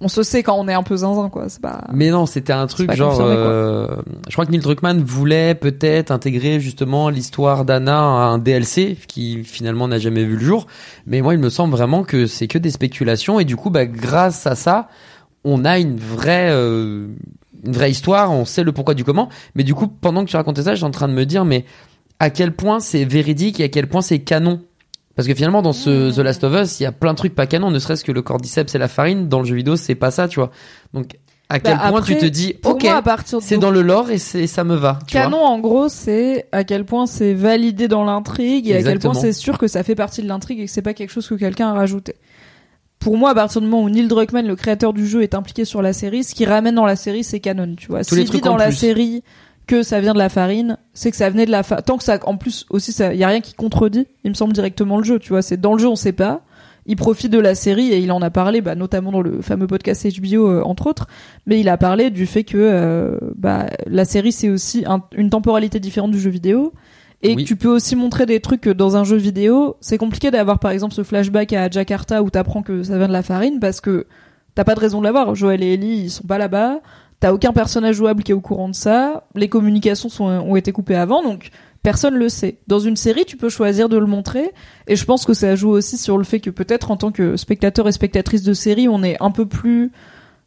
on se sait quand on est un peu zinzin, quoi. C'est pas. Mais non, c'était un truc genre. confirmé, euh, je crois que Neil Druckmann voulait peut-être intégrer justement l'histoire d'Anna à un DLC qui finalement n'a jamais vu le jour. Mais moi, il me semble vraiment que c'est que des spéculations et du coup, bah, grâce à ça, on a une vraie, euh, une vraie histoire. On sait le pourquoi du comment. Mais du coup, pendant que tu racontais ça, j'étais en train de me dire, mais à quel point c'est véridique et à quel point c'est canon. Parce que finalement, dans ce The Last of Us, il y a plein de trucs pas canon, ne serait-ce que le cordyceps et la farine. Dans le jeu vidéo, c'est pas ça, tu vois. Donc, à quel Bah, point après, tu te dis, ok, c'est dans le lore et c'est ça me va. Tu canon, en gros, c'est à quel point c'est validé dans l'intrigue et à quel point c'est sûr que ça fait partie de l'intrigue et que c'est pas quelque chose que quelqu'un a rajouté. Pour moi, à partir du moment où Neil Druckmann, le créateur du jeu, est impliqué sur la série, ce qui ramène dans la série, c'est canon, tu vois. Tous les S'il dit dans la plus. série que ça vient de la farine, c'est que ça venait de la farine. Tant que ça, en plus aussi, ça, y a rien qui contredit. Il me semble directement le jeu, tu vois. C'est dans le jeu, on sait pas. Il profite de la série et il en a parlé, bah, notamment dans le fameux podcast HBO euh, entre autres. Mais il a parlé du fait que euh, bah, la série c'est aussi un- une temporalité différente du jeu vidéo et Oui. que tu peux aussi montrer des trucs que dans un jeu vidéo. C'est compliqué d'avoir par exemple ce flashback à Jakarta où t'apprends que ça vient de la farine parce que t'as pas de raison de l'avoir. Joël et Ellie ils sont pas là-bas. T'as aucun personnage jouable qui est au courant de ça. Les communications sont, ont été coupées avant, donc personne le sait. Dans une série, tu peux choisir de le montrer, et je pense que ça joue aussi sur le fait que peut-être en tant que spectateur et spectatrice de série, on est un peu plus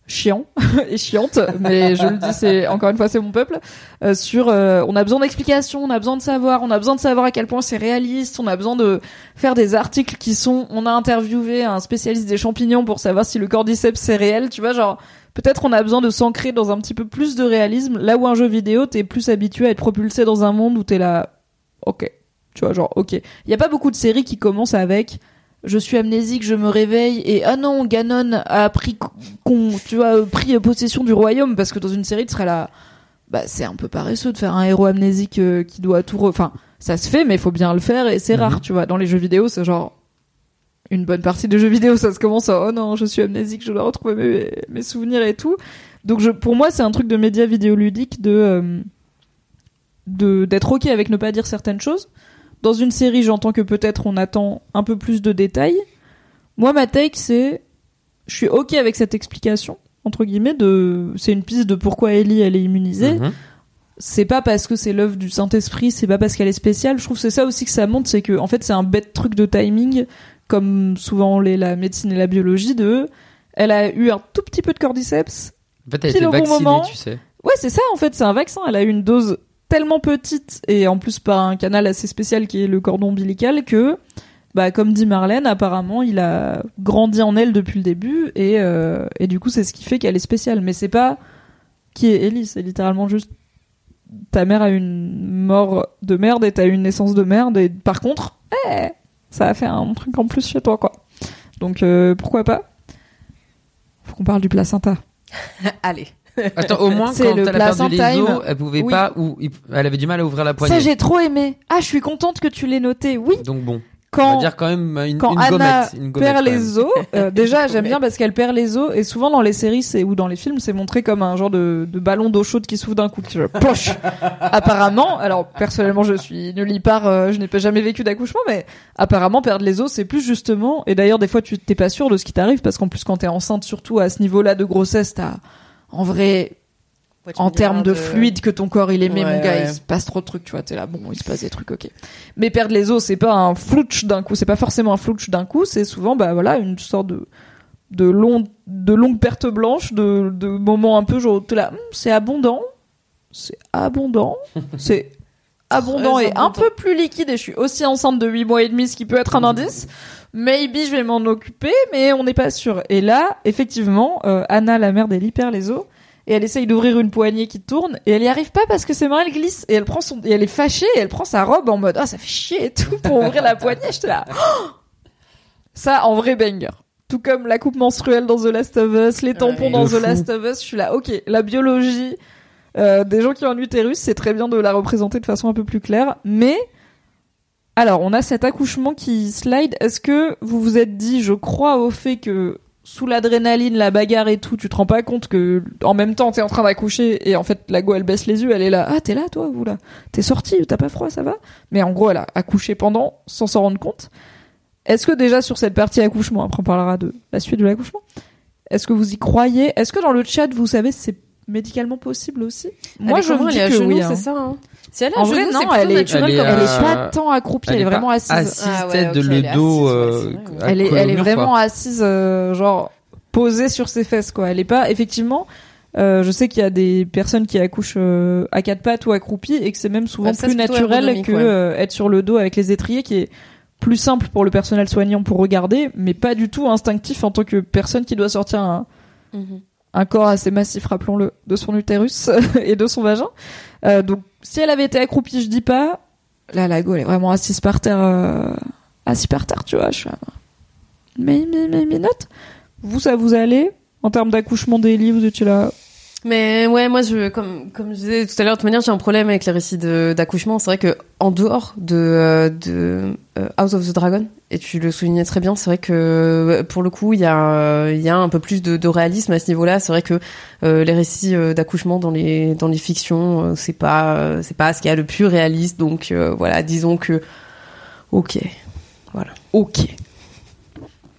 chiant et chiante, mais je le dis, c'est encore une fois, c'est mon peuple. euh, sur, euh, on a besoin d'explications, on a besoin de savoir, on a besoin de savoir à quel point c'est réaliste, on a besoin de faire des articles qui sont, on a interviewé un spécialiste des champignons pour savoir si le cordyceps c'est réel, tu vois, genre peut-être on a besoin de s'ancrer dans un petit peu plus de réalisme, là où un jeu vidéo, t'es plus habitué à être propulsé dans un monde où t'es là, ok, tu vois, genre, ok. Il y a pas beaucoup de séries qui commencent avec je suis amnésique, je me réveille et ah non, Ganon a pris con, tu vois, euh, pris possession du royaume parce que dans une série tu serais là bah c'est un peu paresseux de faire un héros amnésique euh, qui doit tout re... enfin ça se fait mais il faut bien le faire et c'est Mhm. rare, tu vois. Dans les jeux vidéo, c'est genre une bonne partie des jeux vidéo, ça se commence à oh non, je suis amnésique, je dois retrouver mes, mes souvenirs et tout. Donc je pour moi, c'est un truc de média vidéoludique de euh, de d'être OK avec ne pas dire certaines choses. Dans une série, j'entends que peut-être on attend un peu plus de détails. Moi, ma take, c'est, je suis ok avec cette explication entre guillemets de, c'est une piste de pourquoi Ellie elle est immunisée. Mhm. C'est pas parce que c'est l'œuvre du Saint Esprit, c'est pas parce qu'elle est spéciale. Je trouve que c'est ça aussi que ça montre, c'est que en fait c'est un bête truc de timing, comme souvent les la médecine et la biologie. De, elle a eu un tout petit peu de cordyceps, En fait, elle Pile bon vaccinée, moment. tu sais. Ouais, c'est ça, en fait, c'est un vaccin. Elle a eu une dose tellement petite, et en plus par un canal assez spécial qui est le cordon ombilical, que, bah, comme dit Marlène, apparemment, il a grandi en elle depuis le début, et, euh, et du coup, c'est ce qui fait qu'elle est spéciale. Mais c'est pas qui est Ellie, c'est littéralement juste ta mère a une mort de merde et t'as eu une naissance de merde, et par contre, eh, ça a fait un truc en plus chez toi, quoi. Donc, euh, pourquoi pas? Faut qu'on parle du placenta. Allez. Attends, au moins, C'est quand le elle a perdu les placenta os, elle pouvait Oui. pas, ou elle avait du mal à ouvrir la Ça, poignée. j'ai trop aimé. Ah, je suis contente que tu l'aies noté. Oui, Donc bon, on quand va dire quand même une, quand une Anna gommette. Une gommette, perd les os, euh, déjà j'aime bien parce qu'elle perd les os et souvent dans les séries c'est ou dans les films c'est montré comme un genre de, de ballon d'eau chaude qui s'ouvre d'un coup qui poche. apparemment, alors personnellement je suis nulle part, euh, je n'ai pas jamais vécu d'accouchement, mais apparemment perdre les os c'est plus justement et d'ailleurs des fois tu t'es pas sûr de ce qui t'arrive parce qu'en plus quand t'es enceinte surtout à ce niveau-là de grossesse t'as en vrai en termes de fluide que ton corps il émet Ouais, mon gars ouais. il se passe trop de trucs tu vois t'es là bon il se passe des trucs ok. Mais perdre les os c'est pas un flouch d'un coup c'est pas forcément un flouch d'un coup c'est souvent bah voilà une sorte de de long de longue perte blanche de de moments un peu genre t'es là Hum, c'est abondant c'est abondant c'est abondant et un peu plus liquide et je suis aussi enceinte de 8 mois et demi ce qui peut être un indice. Maybe je vais m'en occuper mais on n'est pas sûr. Et là effectivement euh, Anna la mère d'Ellie perd les os et elle essaye d'ouvrir une poignée qui tourne et elle y arrive pas parce que ses mains elles glissent et elle prend son et elle est fâchée et elle prend sa robe en mode ah ça fait chier et tout pour ouvrir la poignée j'étais là Oh ça en vrai banger tout comme la coupe menstruelle dans The Last of Us les tampons Ouais. dans The fou. Last of Us je suis là ok la biologie euh, des gens qui ont un utérus c'est très bien de la représenter de façon un peu plus claire mais alors on a cet accouchement qui slide est-ce que vous vous êtes dit je crois au fait que sous l'adrénaline, la bagarre et tout, tu te rends pas compte que en même temps t'es en train d'accoucher et en fait la go elle baisse les yeux, elle est là, ah t'es là toi ou là, t'es sorti, t'as pas froid, ça va? Mais en gros elle a accouché pendant sans s'en rendre compte. Est-ce que déjà sur cette partie accouchement, après on parlera de la suite de l'accouchement, est-ce que vous y croyez? Est-ce que dans le chat vous savez c'est médicalement possible aussi? Moi je me dis elle est que genoux, oui. hein. c'est ça. Hein? Si elle est En à vrai, genoux, non, plutôt elle est- elle est, comme Elle euh, est pas tant accroupie, elle, est pas vraiment assise. Assise, Ah ouais, tête ok, de elle est le dos. euh, elle est, elle est vraiment quoi. assise, euh, genre posée sur ses fesses, quoi. Elle est pas, effectivement. euh, je sais qu'il y a des personnes qui accouchent euh, à quatre pattes ou accroupies et que c'est même souvent ça, plus naturel que ouais. euh, être sur le dos avec les étriers, qui est plus simple pour le personnel soignant pour regarder, mais pas du tout instinctif en tant que personne qui doit sortir un, Mhm. Un corps assez massif, rappelons-le, de son utérus et de son vagin. Euh, donc, si elle avait été accroupie, je dis pas. Là, la go, elle est vraiment assise par terre, euh, assise par terre, tu vois. Je suis mais, mais, mais, mais, note. Vous, ça vous allait En termes d'accouchement d'Ellie, vous étiez là. Mais ouais, moi, je, comme, comme je disais tout à l'heure, de toute manière, j'ai un problème avec les récits d'accouchement. C'est vrai que en dehors de, euh, de euh, House of the Dragon, et tu le soulignais très bien, c'est vrai que euh, pour le coup, il y a, il y a un peu plus de, de réalisme à ce niveau-là. C'est vrai que euh, les récits d'accouchement dans les dans les fictions, c'est pas c'est pas ce qu'il y a le plus réaliste. Donc euh, voilà, disons que ok, voilà. Ok.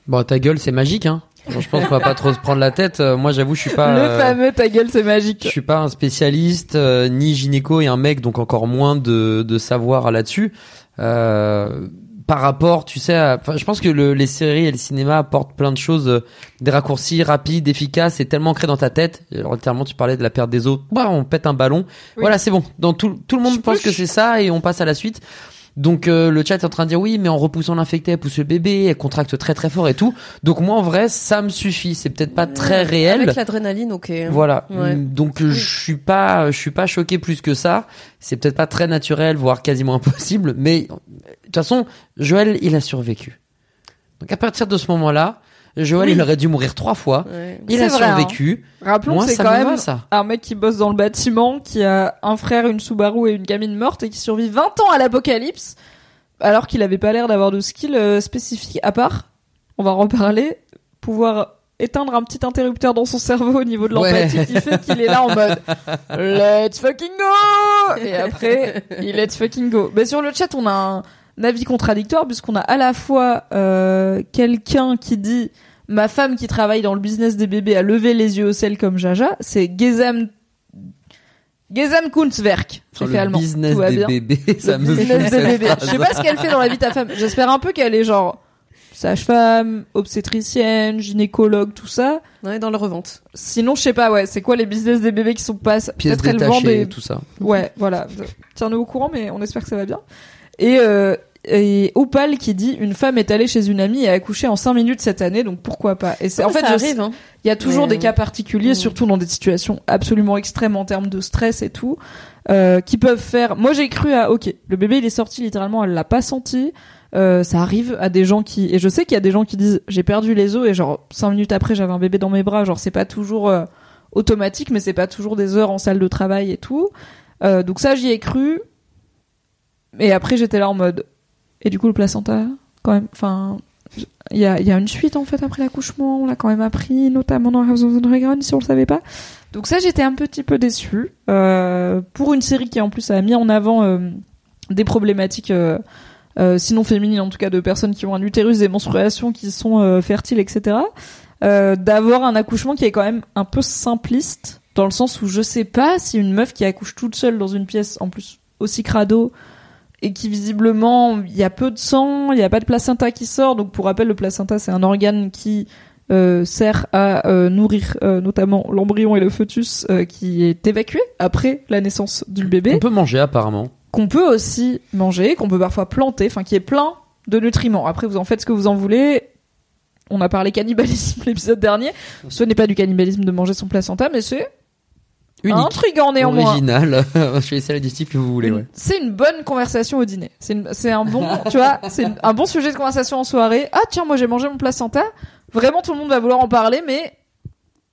Bon, ta gueule, c'est magique, hein. Bon, je pense qu'on va pas trop se prendre la tête. Euh, Moi, j'avoue, je suis pas. Le euh, fameux ta gueule, c'est magique. Je suis pas un spécialiste euh, ni gynéco et un mec, donc encore moins de, de savoir là-dessus. Euh, par rapport, tu sais, à- je pense que le- les séries et le cinéma apportent plein de choses, euh, des raccourcis rapides, efficaces, et tellement ancré dans ta tête. Alors, littéralement, tu parlais de la perte des os. Bah, on pète un ballon. Voilà, c'est bon. Dans tout, tout le monde pense que c'est ça et on passe à la suite. Donc euh, le chat est en train de dire oui, mais en repoussant l'infecté, elle pousse le bébé, elle contracte très très fort et tout. Donc moi en vrai, ça me suffit. C'est peut-être pas très réel. Avec l'adrénaline, ok. Voilà. Ouais. Donc euh, je suis pas je suis pas choqué plus que ça. C'est peut-être pas très naturel, voire quasiment impossible, mais euh, de toute façon, Joël, il a survécu. Donc à partir de ce moment-là, Joël, Oui. il aurait dû mourir trois fois. Ouais. Il a vrai, hein. survécu. Rappelons Moi, que c'est ça quand me même ça. un mec qui bosse dans le bâtiment, qui a un frère, une Subaru et une gamine morte et qui survit 20 ans à l'apocalypse, alors qu'il avait pas l'air d'avoir de skill euh, spécifique, à part, on va en reparler, pouvoir éteindre un petit interrupteur dans son cerveau au niveau de Ouais. l'empathie qui fait qu'il est là en mode Let's fucking go Et après, il let's fucking go. Mais sur le chat, on a un, un avis contradictoire puisqu'on a à la fois euh, quelqu'un qui dit ma femme qui travaille dans le business des bébés a levé les yeux au ciel comme Jaja, c'est Gesam Gesam Kunstwerk. J'ai fait le allemand. business Tout va des bien. bébés, ça Le me business des bébés. Je sais pas ce qu'elle fait dans la vie de ta femme. J'espère un peu qu'elle est genre sage-femme, obstétricienne, gynécologue, tout ça. Ouais, dans la revente. Sinon, je sais pas, ouais, c'est quoi les business des bébés qui sont pas Pièces Peut-être elle vend détachées, des tout ça. Ouais, voilà. Tiens-nous au courant, mais on espère que ça va bien. Et, euh, et Opal qui dit une femme est allée chez une amie et a accouché en 5 minutes cette année, donc pourquoi pas? Et c'est en fait, ça je- arrive. Hein? il y a toujours Mais, des cas particuliers, mm. surtout dans des situations absolument extrêmes en termes de stress et tout, euh, qui peuvent faire. Moi, j'ai cru à ok, le bébé il est sorti littéralement, elle l'a pas senti. Euh, ça arrive à des gens qui et je sais qu'il y a des gens qui disent j'ai perdu les os et genre cinq minutes après j'avais un bébé dans mes bras. Genre c'est pas toujours euh, automatique, mais c'est pas toujours des heures en salle de travail et tout. Euh, donc ça j'y ai cru. Et après j'étais là en mode et du coup le placenta quand même. Enfin il y a, y a une suite en fait après l'accouchement, on l'a quand même appris, notamment dans House of the Dragon si on le savait pas. Donc ça j'étais un petit peu déçue euh, pour une série qui en plus a mis en avant euh, des problématiques euh, sinon féminines en tout cas de personnes qui ont un utérus, des menstruations qui sont fertiles, etc. D'avoir un accouchement qui est quand même un peu simpliste dans le sens où je sais pas si une meuf qui accouche toute seule dans une pièce en plus aussi crado et qui visiblement il y a peu de sang, il n'y a pas de placenta qui sort. Donc pour rappel, le placenta c'est un organe qui euh, sert à euh, nourrir euh, notamment l'embryon et le fœtus euh, qui est évacué après la naissance du bébé, On peut manger apparemment. qu'on peut aussi manger, qu'on peut parfois planter, enfin qui est plein de nutriments. Après vous en faites ce que vous en voulez. On a parlé cannibalisme l'épisode dernier. Ce n'est pas du cannibalisme de manger son placenta, mais c'est Unique. intriguant néanmoins. Original. Je vais essayer la digestif que vous voulez, ouais. C'est une bonne conversation au dîner. C'est une- c'est un bon, tu vois, c'est un bon sujet de conversation en soirée. Ah tiens, moi j'ai mangé mon placenta. Vraiment, tout le monde va vouloir en parler, mais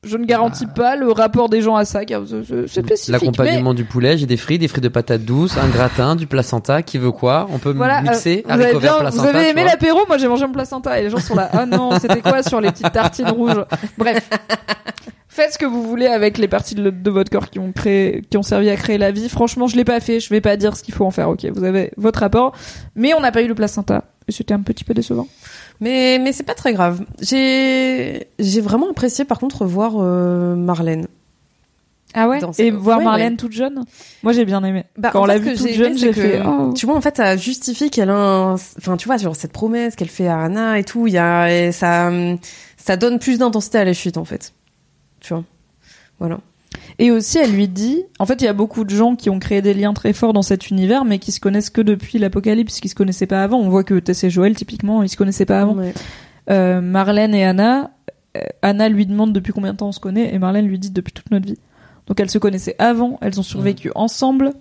je ne garantis pas le rapport des gens à ça. car c'est- spécifique. Mais L'accompagnement du poulet, j'ai des frites, des frites de patates douces, un gratin, du placenta, qui veut quoi? On peut voilà, mixer euh, vous, avez haricots verts, bien- vous placenta. avez aimé l'apéro? Moi j'ai mangé mon placenta et les gens sont là. Ah non, c'était quoi sur les petites tartines rouges? Bref. Faites ce que vous voulez avec les parties de, de votre corps qui ont créé, qui ont servi à créer la vie. Franchement, je l'ai pas fait. Je vais pas dire ce qu'il faut en faire. Ok, vous avez votre rapport, mais on n'a pas eu le placenta. C'était un petit peu décevant. Mais, mais c'est pas très grave. J'ai, j'ai vraiment apprécié, par contre, voir euh, Marlène. Ah ouais? Dans Et cette- voir ouais, Marlène ouais. toute jeune? Moi j'ai bien aimé. Bah, Quand on l'a vue toute jeune, j'ai fait. Oh. Tu vois, en fait, ça justifie qu'elle a un, enfin, tu vois, genre cette promesse qu'elle fait à Anna et tout, il y a, et ça, ça donne plus d'intensité à la chute, en fait. Tu vois? Voilà. Et aussi, elle lui dit, en fait, il y a beaucoup de gens qui ont créé des liens très forts dans cet univers, mais qui se connaissent que depuis l'Apocalypse, qui se connaissaient pas avant. On voit que Tess et Joël, typiquement, ils se connaissaient pas avant. Ouais. Euh, Marlène et Anna, euh, Anna lui demande depuis combien de temps on se connaît, et Marlène lui dit depuis toute notre vie. Donc elles se connaissaient avant, elles ont survécu ensemble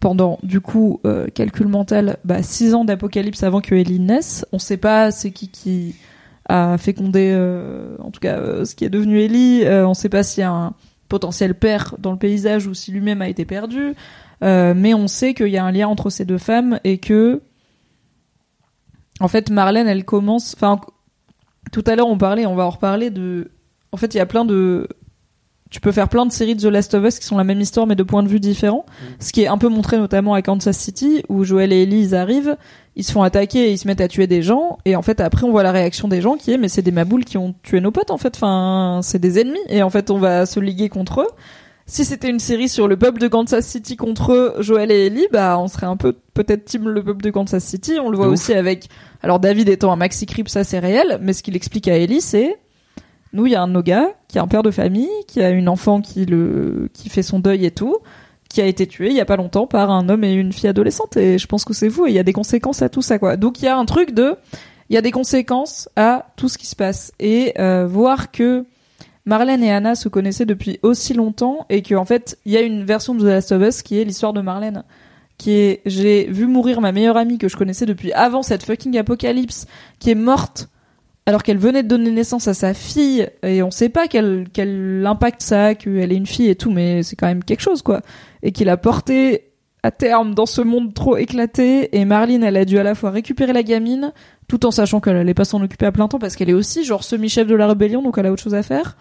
pendant, du coup, euh, calcul mental, bah, six ans d'Apocalypse avant que Ellie naisse. On sait pas c'est qui qui a fécondé, euh, en tout cas, euh, ce qui est devenu Ellie. On sait pas s'il y a un, potentiel père dans le paysage ou si lui-même a été perdu. Euh, mais on sait qu'il y a un lien entre ces deux femmes et que, en fait, Marlène, elle commence. Enfin, tout à l'heure, on parlait, on va en reparler de. En fait, il y a plein de. Tu peux faire plein de séries de The Last of Us qui sont la même histoire mais de points de vue différents. Ce qui est un peu montré notamment à Kansas City où Joel et Ellie ils arrivent, ils se font attaquer et ils se mettent à tuer des gens et en fait après on voit la réaction des gens qui est mais c'est des maboules qui ont tué nos potes en fait. Enfin c'est des ennemis et en fait on va se liguer contre eux. Si c'était une série sur le peuple de Kansas City contre Joel et Ellie, bah on serait un peu peut-être team le peuple de Kansas City. On le voit aussi avec alors David étant un maxi creep ça c'est réel, mais ce qu'il explique à Ellie c'est nous il y a un de gars qui a un père de famille, qui a une enfant qui le qui fait son deuil et tout, qui a été tué il y a pas longtemps par un homme et une fille adolescente et je pense que c'est vous et il y a des conséquences à tout ça quoi. Donc il y a un truc de il y a des conséquences à tout ce qui se passe et euh, voir que Marlène et Anna se connaissaient depuis aussi longtemps et qu'en fait il y a une version de The Last of Us qui est l'histoire de Marlène qui est j'ai vu mourir ma meilleure amie que je connaissais depuis avant cette fucking apocalypse qui est morte alors qu'elle venait de donner naissance à sa fille et on sait pas quel quel impact ça a qu'elle est une fille et tout mais c'est quand même quelque chose quoi. Et qu'il a porté à terme dans ce monde trop éclaté et Marlene elle a dû à la fois récupérer la gamine tout en sachant qu'elle allait pas s'en occuper à plein temps parce qu'elle est aussi genre semi-chef de la rébellion donc elle a autre chose à faire.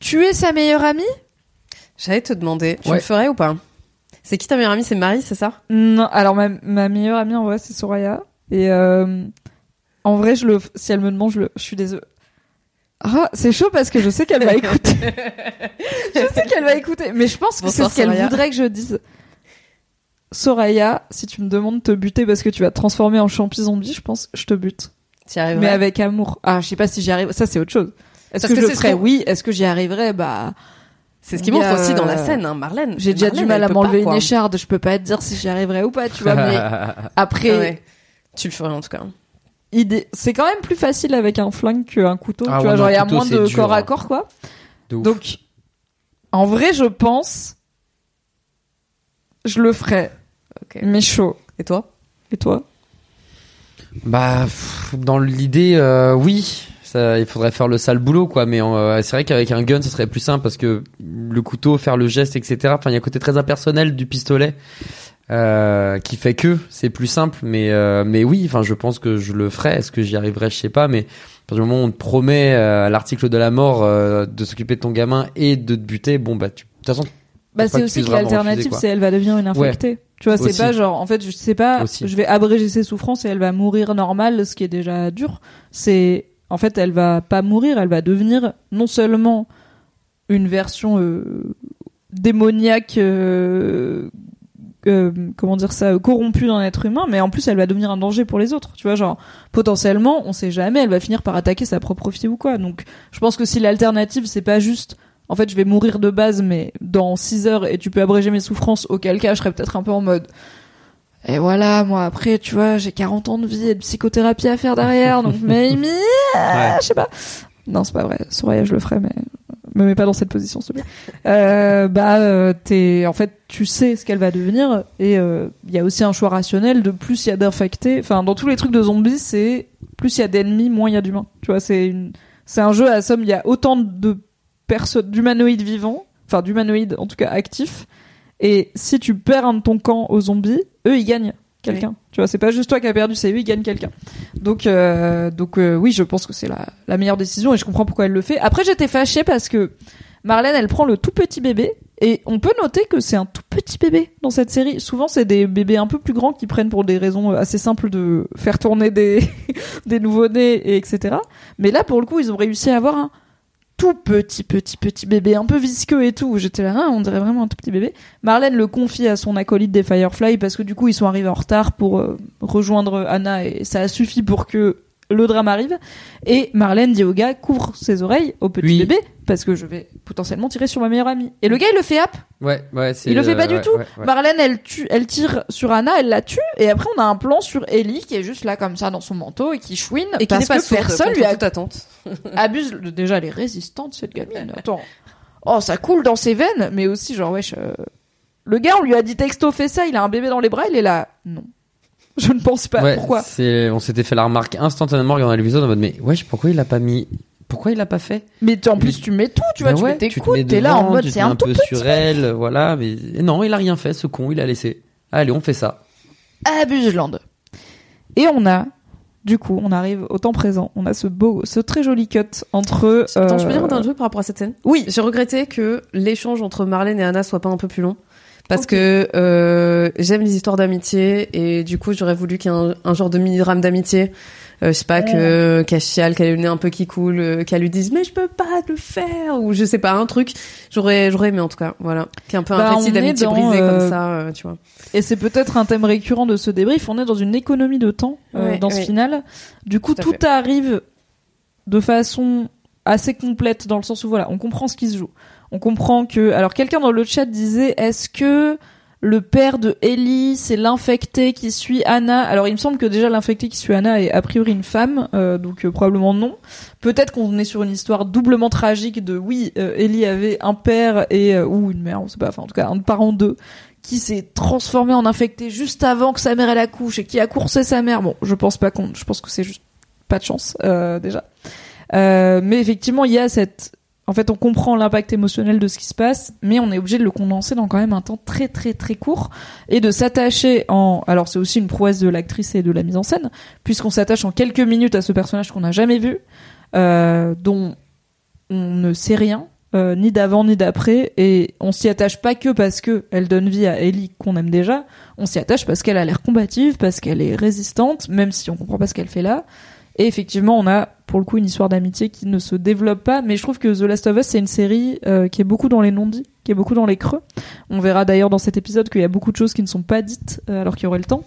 Tuer sa meilleure amie? J'allais te demander, tu Ouais. le ferais ou pas? C'est qui ta meilleure amie? C'est Marie, c'est ça? Non alors ma, ma meilleure amie en vrai c'est Soraya. Et euh, en vrai je le si elle me demande je le je suis désolée ah, c'est chaud parce que je sais qu'elle va écouter. je sais qu'elle va écouter, mais je pense que c'est ce qu'elle voudrait que je dise. Soraya, si tu me demandes de te buter parce que tu vas te transformer en champi zombie, je pense que je te bute. Y Mais avec amour. Ah, je sais pas si j'y arrive. Ça, c'est autre chose. Est-ce que, que je le ferais Oui? Est-ce que j'y arriverais? Bah, C'est ce qui montre aussi dans la euh, scène, hein, Marlène. j'ai déjà du mal à m'enlever une écharde. Je peux pas te dire si j'y arriverais ou pas, tu vois. Mais après, ouais. Tu le ferais en tout cas. Idée, c'est quand même plus facile avec un flingue qu'un couteau. Ah tu ouais, vois, mais genre il y a couteau, moins de dur, corps à hein. corps, quoi. Donc, en vrai, je pense, je le ferais. Ok. Mais chaud. Et toi? Et toi? Bah, dans l'idée, euh, oui. Ça, il faudrait faire le sale boulot, quoi. Mais euh, c'est vrai qu'avec un gun, ce serait plus simple parce que le couteau, faire le geste, etc. Enfin, il y a un côté très impersonnel du pistolet euh, qui fait que c'est plus simple. Mais euh, mais oui, enfin, je pense que je le ferais. Est-ce que j'y arriverais Je sais pas. Mais à partir du moment où on te promet euh, à l'article de la mort euh, de s'occuper de ton gamin et de te buter, bon bah, tu, de toute façon, Bah, c'est aussi que l'alternative, c'est elle va devenir une infectée. Tu vois, c'est pas genre, en fait, je sais pas, Aussi. je vais abréger ses souffrances et elle va mourir normal, ce qui est déjà dur. C'est, en fait, elle va pas mourir, elle va devenir non seulement une version euh, démoniaque, euh, comment dire ça, corrompue d'un être humain, mais en plus, elle va devenir un danger pour les autres. Tu vois, genre, potentiellement, on sait jamais, elle va finir par attaquer sa propre fille ou quoi. Donc, je pense que si l'alternative, c'est pas juste en fait, je vais mourir de base, mais dans 6 heures et tu peux abréger mes souffrances, auquel cas je serais peut-être un peu en mode. Et voilà, moi après, tu vois, j'ai 40 ans de vie et de psychothérapie à faire derrière, donc maybe, euh, je sais pas. Non, c'est pas vrai. Soraya, je le ferais, mais me mets pas dans cette position, s'il te. Euh, bah, euh, t'es, en fait, tu sais ce qu'elle va devenir, et euh, il y a aussi un choix rationnel de plus il y a d'infectés. Enfin, dans tous les trucs de zombies, c'est plus il y a d'ennemis, moins il y a d'humains. Tu vois, c'est une, c'est un jeu à somme. Il y a autant de personnes, d'humanoïdes vivants, enfin d'humanoïdes en tout cas actifs. Et si tu perds un de ton camp aux zombies, eux ils gagnent quelqu'un. Tu vois, c'est pas juste toi qui as perdu, c'est eux ils gagnent quelqu'un. Donc, euh, donc euh, oui, je pense que c'est la, la meilleure décision et je comprends pourquoi elle le fait. Après, j'étais fâchée parce que Marlène, elle prend le tout petit bébé et on peut noter que c'est un tout petit bébé dans cette série. Souvent, c'est des bébés un peu plus grands qui prennent pour des raisons assez simples de faire tourner des des nouveau-nés et etc. Mais là, pour le coup, ils ont réussi à avoir un tout petit, petit, petit bébé, un peu visqueux et tout. J'étais là, ah, on dirait vraiment un tout petit bébé. Marlène le confie à son acolyte des Firefly parce que du coup, ils sont arrivés en retard pour euh, rejoindre Anna et ça a suffi pour que le drame arrive. Et Marlène dit au gars, couvre ses oreilles au petit Oui. bébé parce que je vais potentiellement tirer sur ma meilleure amie. Et le gars, il le fait hop. ouais, ouais, c'est. Il le fait pas euh, du ouais, tout. ouais, ouais. Marlène, elle tue, elle tire sur Anna, elle la tue. Et après, on a un plan sur Ellie qui est juste là comme ça dans son manteau et qui chouine Et qui parce n'est pas que personne lui a toute attente. abuse déjà elle est résistante cette gamine attends oh ça coule dans ses veines mais aussi genre wesh euh, le gars on lui a dit texto fais ça il a un bébé dans les bras il est là non je ne pense pas Ouais, pourquoi on s'était fait la remarque instantanément en regardant l'épisode en mode mais wesh pourquoi il a pas mis? Pourquoi il l'a pas fait? Mais en plus, tu mets tout, tu vois, Bah tu ouais, mets tes là en mode tu te c'est mets un un tout peu petit. sur elle, voilà. Mais non, il a rien fait, ce con, il a laissé. Allez, on fait ça. Abuseland. Et on a, du coup, on arrive au temps présent. On a ce beau, ce très joli cut entre. Attends, je peux euh, dire un truc par rapport à cette scène? Oui. J'ai regretté que l'échange entre Marlène et Anna soit pas un peu plus long. Parce que euh, j'aime les histoires d'amitié et du coup j'aurais voulu qu'il y ait un, un genre de mini-drame d'amitié. Euh, je sais pas, que qu'elle chiale, qu'elle ait le nez un peu qui coule, euh, qu'elle lui dise mais je peux pas le faire ou je sais pas, un truc. J'aurais j'aurais aimé en tout cas, voilà. Qui est un peu Bah, un on récit d'amitié brisé euh, comme ça, euh, tu vois. Et c'est peut-être un thème récurrent de ce débrief. On est dans une économie de temps euh, Ouais, dans ce final. Du coup, tout, arrive de façon assez complète dans le sens où voilà, on comprend ce qui se joue. On comprend que. Alors, quelqu'un dans le chat disait est-ce que le père de Ellie, c'est l'infecté qui suit Anna? Alors, il me semble que déjà l'infecté qui suit Anna est a priori une femme, euh, donc euh, probablement non. Peut-être qu'on est sur une histoire doublement tragique de oui, euh, Ellie avait un père et euh, ou une mère, on sait pas, enfin en tout cas un parent d'eux qui s'est transformé en infecté juste avant que sa mère elle accouche et qui a coursé sa mère. Bon, je pense pas qu'on, je pense que c'est juste pas de chance déjà. Mais effectivement, il y a cette, en fait, on comprend l'impact émotionnel de ce qui se passe, mais on est obligé de le condenser dans quand même un temps très très très court et de s'attacher en. Alors c'est aussi une prouesse de l'actrice et de la mise en scène, puisqu'on s'attache en quelques minutes à ce personnage qu'on n'a jamais vu, euh, dont on ne sait rien, euh, ni d'avant ni d'après, et on s'y attache pas que parce que elle donne vie à Ellie qu'on aime déjà, on s'y attache parce qu'elle a l'air combative, parce qu'elle est résistante, même si on comprend pas ce qu'elle fait là. Et effectivement, on a pour le coup une histoire d'amitié qui ne se développe pas, mais je trouve que The Last of Us c'est une série euh, qui est beaucoup dans les non-dits, qui est beaucoup dans les creux. On verra d'ailleurs dans cet épisode qu'il y a beaucoup de choses qui ne sont pas dites euh, alors qu'il y aurait le temps,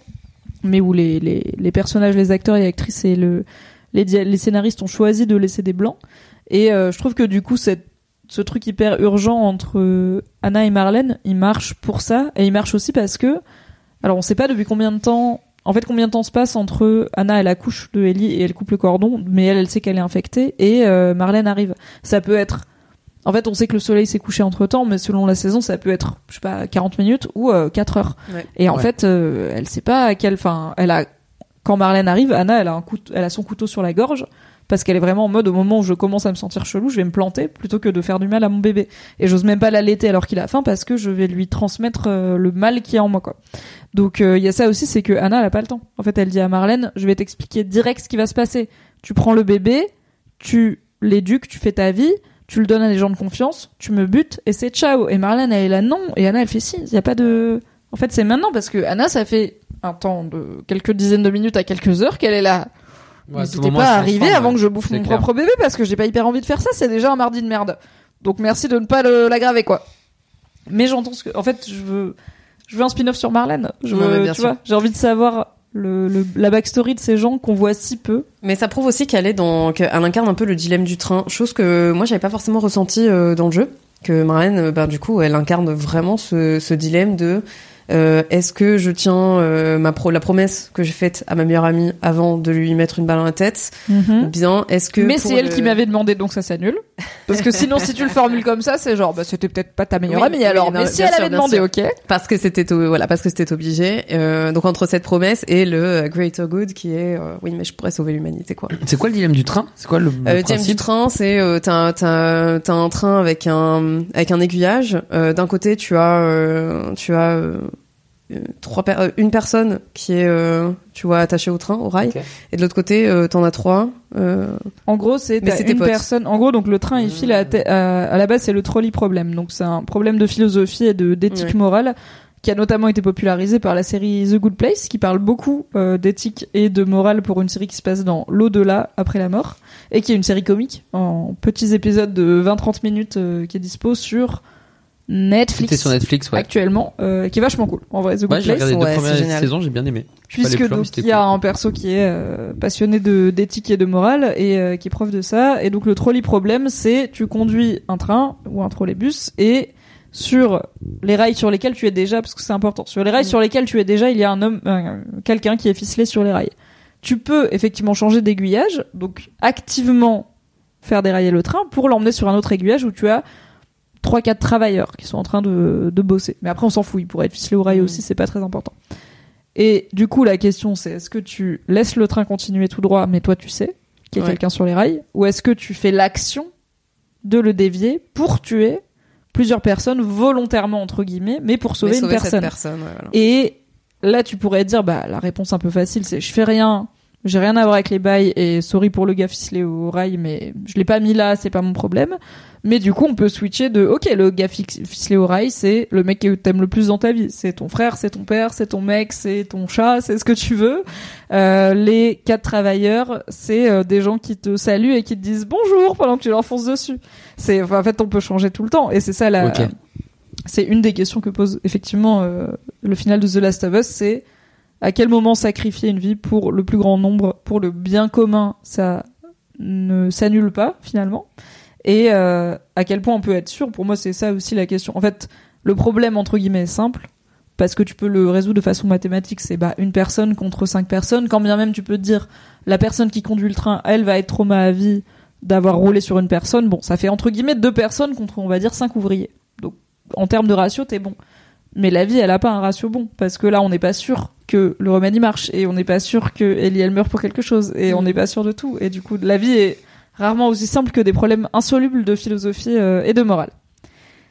mais où les, les, personnages, les acteurs et actrices et le, les, scénaristes ont choisi de laisser des blancs. Et euh, je trouve que du coup cette ce truc hyper urgent entre Anna et Marlène, il marche pour ça et il marche aussi parce que alors on sait pas depuis combien de temps en fait combien de temps se passe entre Anna elle accouche de Ellie et elle coupe le cordon mais elle elle sait qu'elle est infectée et euh, Marlène arrive. Ça peut être en fait, on sait que le soleil s'est couché entre temps, mais selon la saison, ça peut être, je sais pas, 40 minutes ou euh, 4 heures. Ouais. Et en Ouais. fait, euh, elle sait pas à quelle fin. Elle a, quand Marlène arrive, Anna, elle a un couteau, elle a son couteau sur la gorge parce qu'elle est vraiment en mode au moment où je commence à me sentir chelou, je vais me planter plutôt que de faire du mal à mon bébé. Et j'ose même pas l'allaiter alors qu'il a faim parce que je vais lui transmettre euh, le mal qui est en moi, quoi. Donc euh, il y a ça aussi, c'est que Anna, elle a pas le temps. En fait, elle dit à Marlène, je vais t'expliquer direct ce qui va se passer. Tu prends le bébé, tu l'éduques, tu fais ta vie, tu le donnes à des gens de confiance, tu me butes et c'est ciao. Et Marlène, elle est là non, et Anna, elle fait si. Il a pas de. En fait, c'est maintenant parce que Anna, ça fait un temps de quelques dizaines de minutes à quelques heures qu'elle est là. Ouais, N'hésitez moment, pas transforme, avant ouais. que je bouffe C'est mon clair. propre bébé parce que j'ai pas hyper envie de faire ça. C'est déjà un mardi de merde. Donc merci de ne pas le- l'aggraver quoi. Mais j'entends ce que. En fait, je veux, je veux un spin-off sur Marlène. Je Ouais, veux, ouais, bien tu sûr. vois, j'ai envie de savoir le, le- la backstory de ces gens qu'on voit si peu. Mais ça prouve aussi qu'elle est dans, qu'elle incarne un peu le dilemme du train, chose que moi j'avais pas forcément ressenti euh, dans le jeu. Que Marlène, euh, ben du coup, elle incarne vraiment ce, ce dilemme de euh, est-ce que je tiens euh, ma pro, la promesse que j'ai faite à ma meilleure amie avant de lui mettre une balle dans la tête, ou bien est-ce que Mais pour c'est elle le- qui m'avait demandé, donc ça s'annule. Parce que sinon, si tu le formules comme ça, c'est genre, bah, c'était peut-être pas ta meilleure Oui, amie oui, alors. non, mais si elle sûr, avait demandé, sûr. ok. parce que c'était voilà parce que c'était obligé. Euh, donc entre cette promesse et le euh, greater good qui est euh, oui mais je pourrais sauver l'humanité quoi. C'est quoi le dilemme du train? C'est quoi le, le Euh, dilemme du train, c'est euh, t'as t'as t'as un train avec un avec un aiguillage. Euh, D'un côté, tu as euh, tu as trois per- euh, une personne qui est euh, tu vois attachée au train au rail, et de l'autre côté, euh, t'en as trois. Euh, En gros, c'est une potes. personne. En gros, donc le train, il file à, te- à, à la base, c'est le trolley problème. Donc c'est un problème de philosophie et de d'éthique Ouais. morale qui a notamment été popularisé par la série The Good Place, qui parle beaucoup euh, d'éthique et de morale pour une série qui se passe dans l'au-delà après la mort et qui est une série comique en petits épisodes de 20-30 minutes euh, qui est dispo sur Netflix. C'était sur Netflix, ouais. Actuellement, euh, qui est vachement cool. En vrai, The Good Ouais, j'ai regardé les deux ouais, premières saisons, j'ai bien aimé. Puisque donc il y a cool. un perso qui est euh, passionné de d'éthique et de morale et euh, qui est prof de ça et donc le trolley problème c'est tu conduis un train ou un trolleybus et sur les rails sur lesquels tu es déjà parce que c'est important sur les rails sur lesquels tu es déjà il y a un homme euh, quelqu'un qui est ficelé sur les rails tu peux effectivement changer d'aiguillage donc activement faire dérailler le train pour l'emmener sur un autre aiguillage où tu as trois quatre travailleurs qui sont en train de, de bosser mais après on s'en fout il pourrait être ficelé au rail Mm. aussi c'est pas très important et du coup, la question, c'est est-ce que tu laisses le train continuer tout droit, mais toi, tu sais qu'il y Ouais. quelqu'un sur les rails, ou est-ce que tu fais l'action de le dévier pour tuer plusieurs personnes volontairement entre guillemets, mais pour sauver, Mais une cette personne? personne, ouais, voilà. Et là, tu pourrais dire, bah, la réponse un peu facile, c'est je fais rien, j'ai rien à voir avec les bails et sorry pour le gars ficelé au rail, mais je l'ai pas mis là, c'est pas mon problème. Mais du coup, on peut switcher de, ok, le gars ficelé au rail, c'est le mec que t'aimes le plus dans ta vie. C'est ton frère, c'est ton père, c'est ton mec, c'est ton chat, c'est ce que tu veux. Euh, les quatre travailleurs, c'est euh, des gens qui te saluent et qui te disent bonjour pendant que tu leur fonces dessus. C'est, enfin, en fait, on peut changer tout le temps et c'est ça la, c'est une des questions que pose effectivement euh, le final de The Last of Us, c'est à quel moment sacrifier une vie pour le plus grand nombre, pour le bien commun, ça ne s'annule pas finalement? Et euh, à quel point on peut être sûr, pour moi c'est ça aussi la question. En fait, le problème entre guillemets est simple, parce que tu peux le résoudre de façon mathématique, c'est bah, une personne contre cinq personnes, quand bien même tu peux dire la personne qui conduit le train, elle va être trauma à vie d'avoir roulé sur une personne, bon, ça fait entre guillemets deux personnes contre on va dire cinq ouvriers. Donc en termes de ratio, t'es bon. Mais la vie, elle a pas un ratio bon. Parce que là, on n'est pas sûr que le remède y marche. Et on n'est pas sûr que Ellie, elle meurt pour quelque chose. Et on n'est pas sûr de tout. Et du coup, la vie est rarement aussi simple que des problèmes insolubles de philosophie euh, et de morale.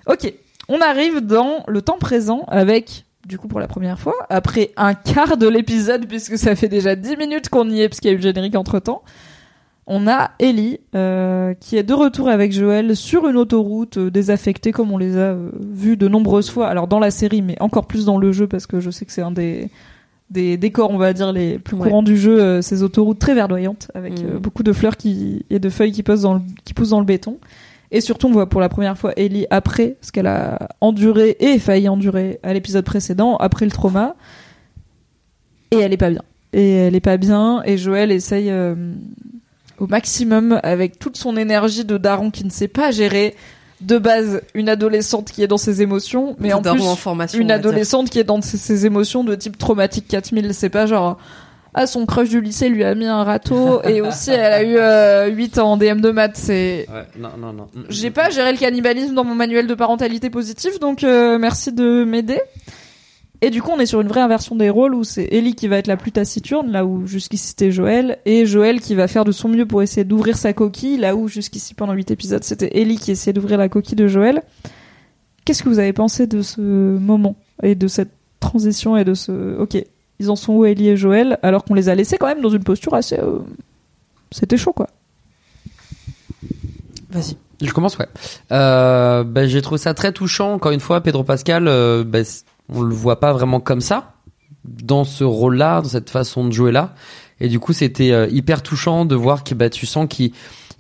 Ok. On arrive dans le temps présent avec, du coup, pour la première fois, après un quart de l'épisode, puisque ça fait déjà 10 minutes qu'on y est, parce qu'il y a eu le générique entre temps. On a Ellie euh, qui est de retour avec Joël sur une autoroute euh, désaffectée comme on les a euh, vues de nombreuses fois. Alors dans la série, mais encore plus dans le jeu parce que je sais que c'est un des des décors, on va dire les plus Ouais. courants du jeu, ces autoroutes très verdoyantes avec euh, beaucoup de fleurs qui et de feuilles qui poussent dans le, qui poussent dans le béton. Et surtout, on voit pour la première fois Ellie après ce qu'elle a enduré et failli endurer à l'épisode précédent, après le trauma. Et elle est pas bien. Et elle est pas bien. Et Joël essaye euh, au maximum avec toute son énergie de daron qui ne sait pas gérer de base une adolescente qui est dans ses émotions, mais en plus en formation, une adolescente qui est dans ses, ses émotions de type traumatique 4000. C'est pas genre ah son crush du lycée lui a mis un râteau et aussi elle a eu euh, 8 ans en DM de maths. C'est Ouais, non, non, non. j'ai pas géré le cannibalisme dans mon manuel de parentalité positive, donc euh, merci de m'aider. Et du coup, on est sur une vraie inversion des rôles où c'est Ellie qui va être la plus taciturne, là où jusqu'ici c'était Joël, et Joël qui va faire de son mieux pour essayer d'ouvrir sa coquille, là où jusqu'ici pendant 8 épisodes c'était Ellie qui essayait d'ouvrir la coquille de Joël. Qu'est-ce que vous avez pensé de ce moment et de cette transition et de ce... Ok, ils en sont où Ellie et Joël, alors qu'on les a laissés quand même dans une posture assez... euh, C'était chaud quoi. Vas-y. Je commence, ouais. Euh, bah, j'ai trouvé ça très touchant. Encore une fois, Pedro Pascal, euh, bah, on le voit pas vraiment comme ça dans ce rôle-là, dans cette façon de jouer là. Et du coup, c'était euh, hyper touchant de voir que bah, tu sens qu'il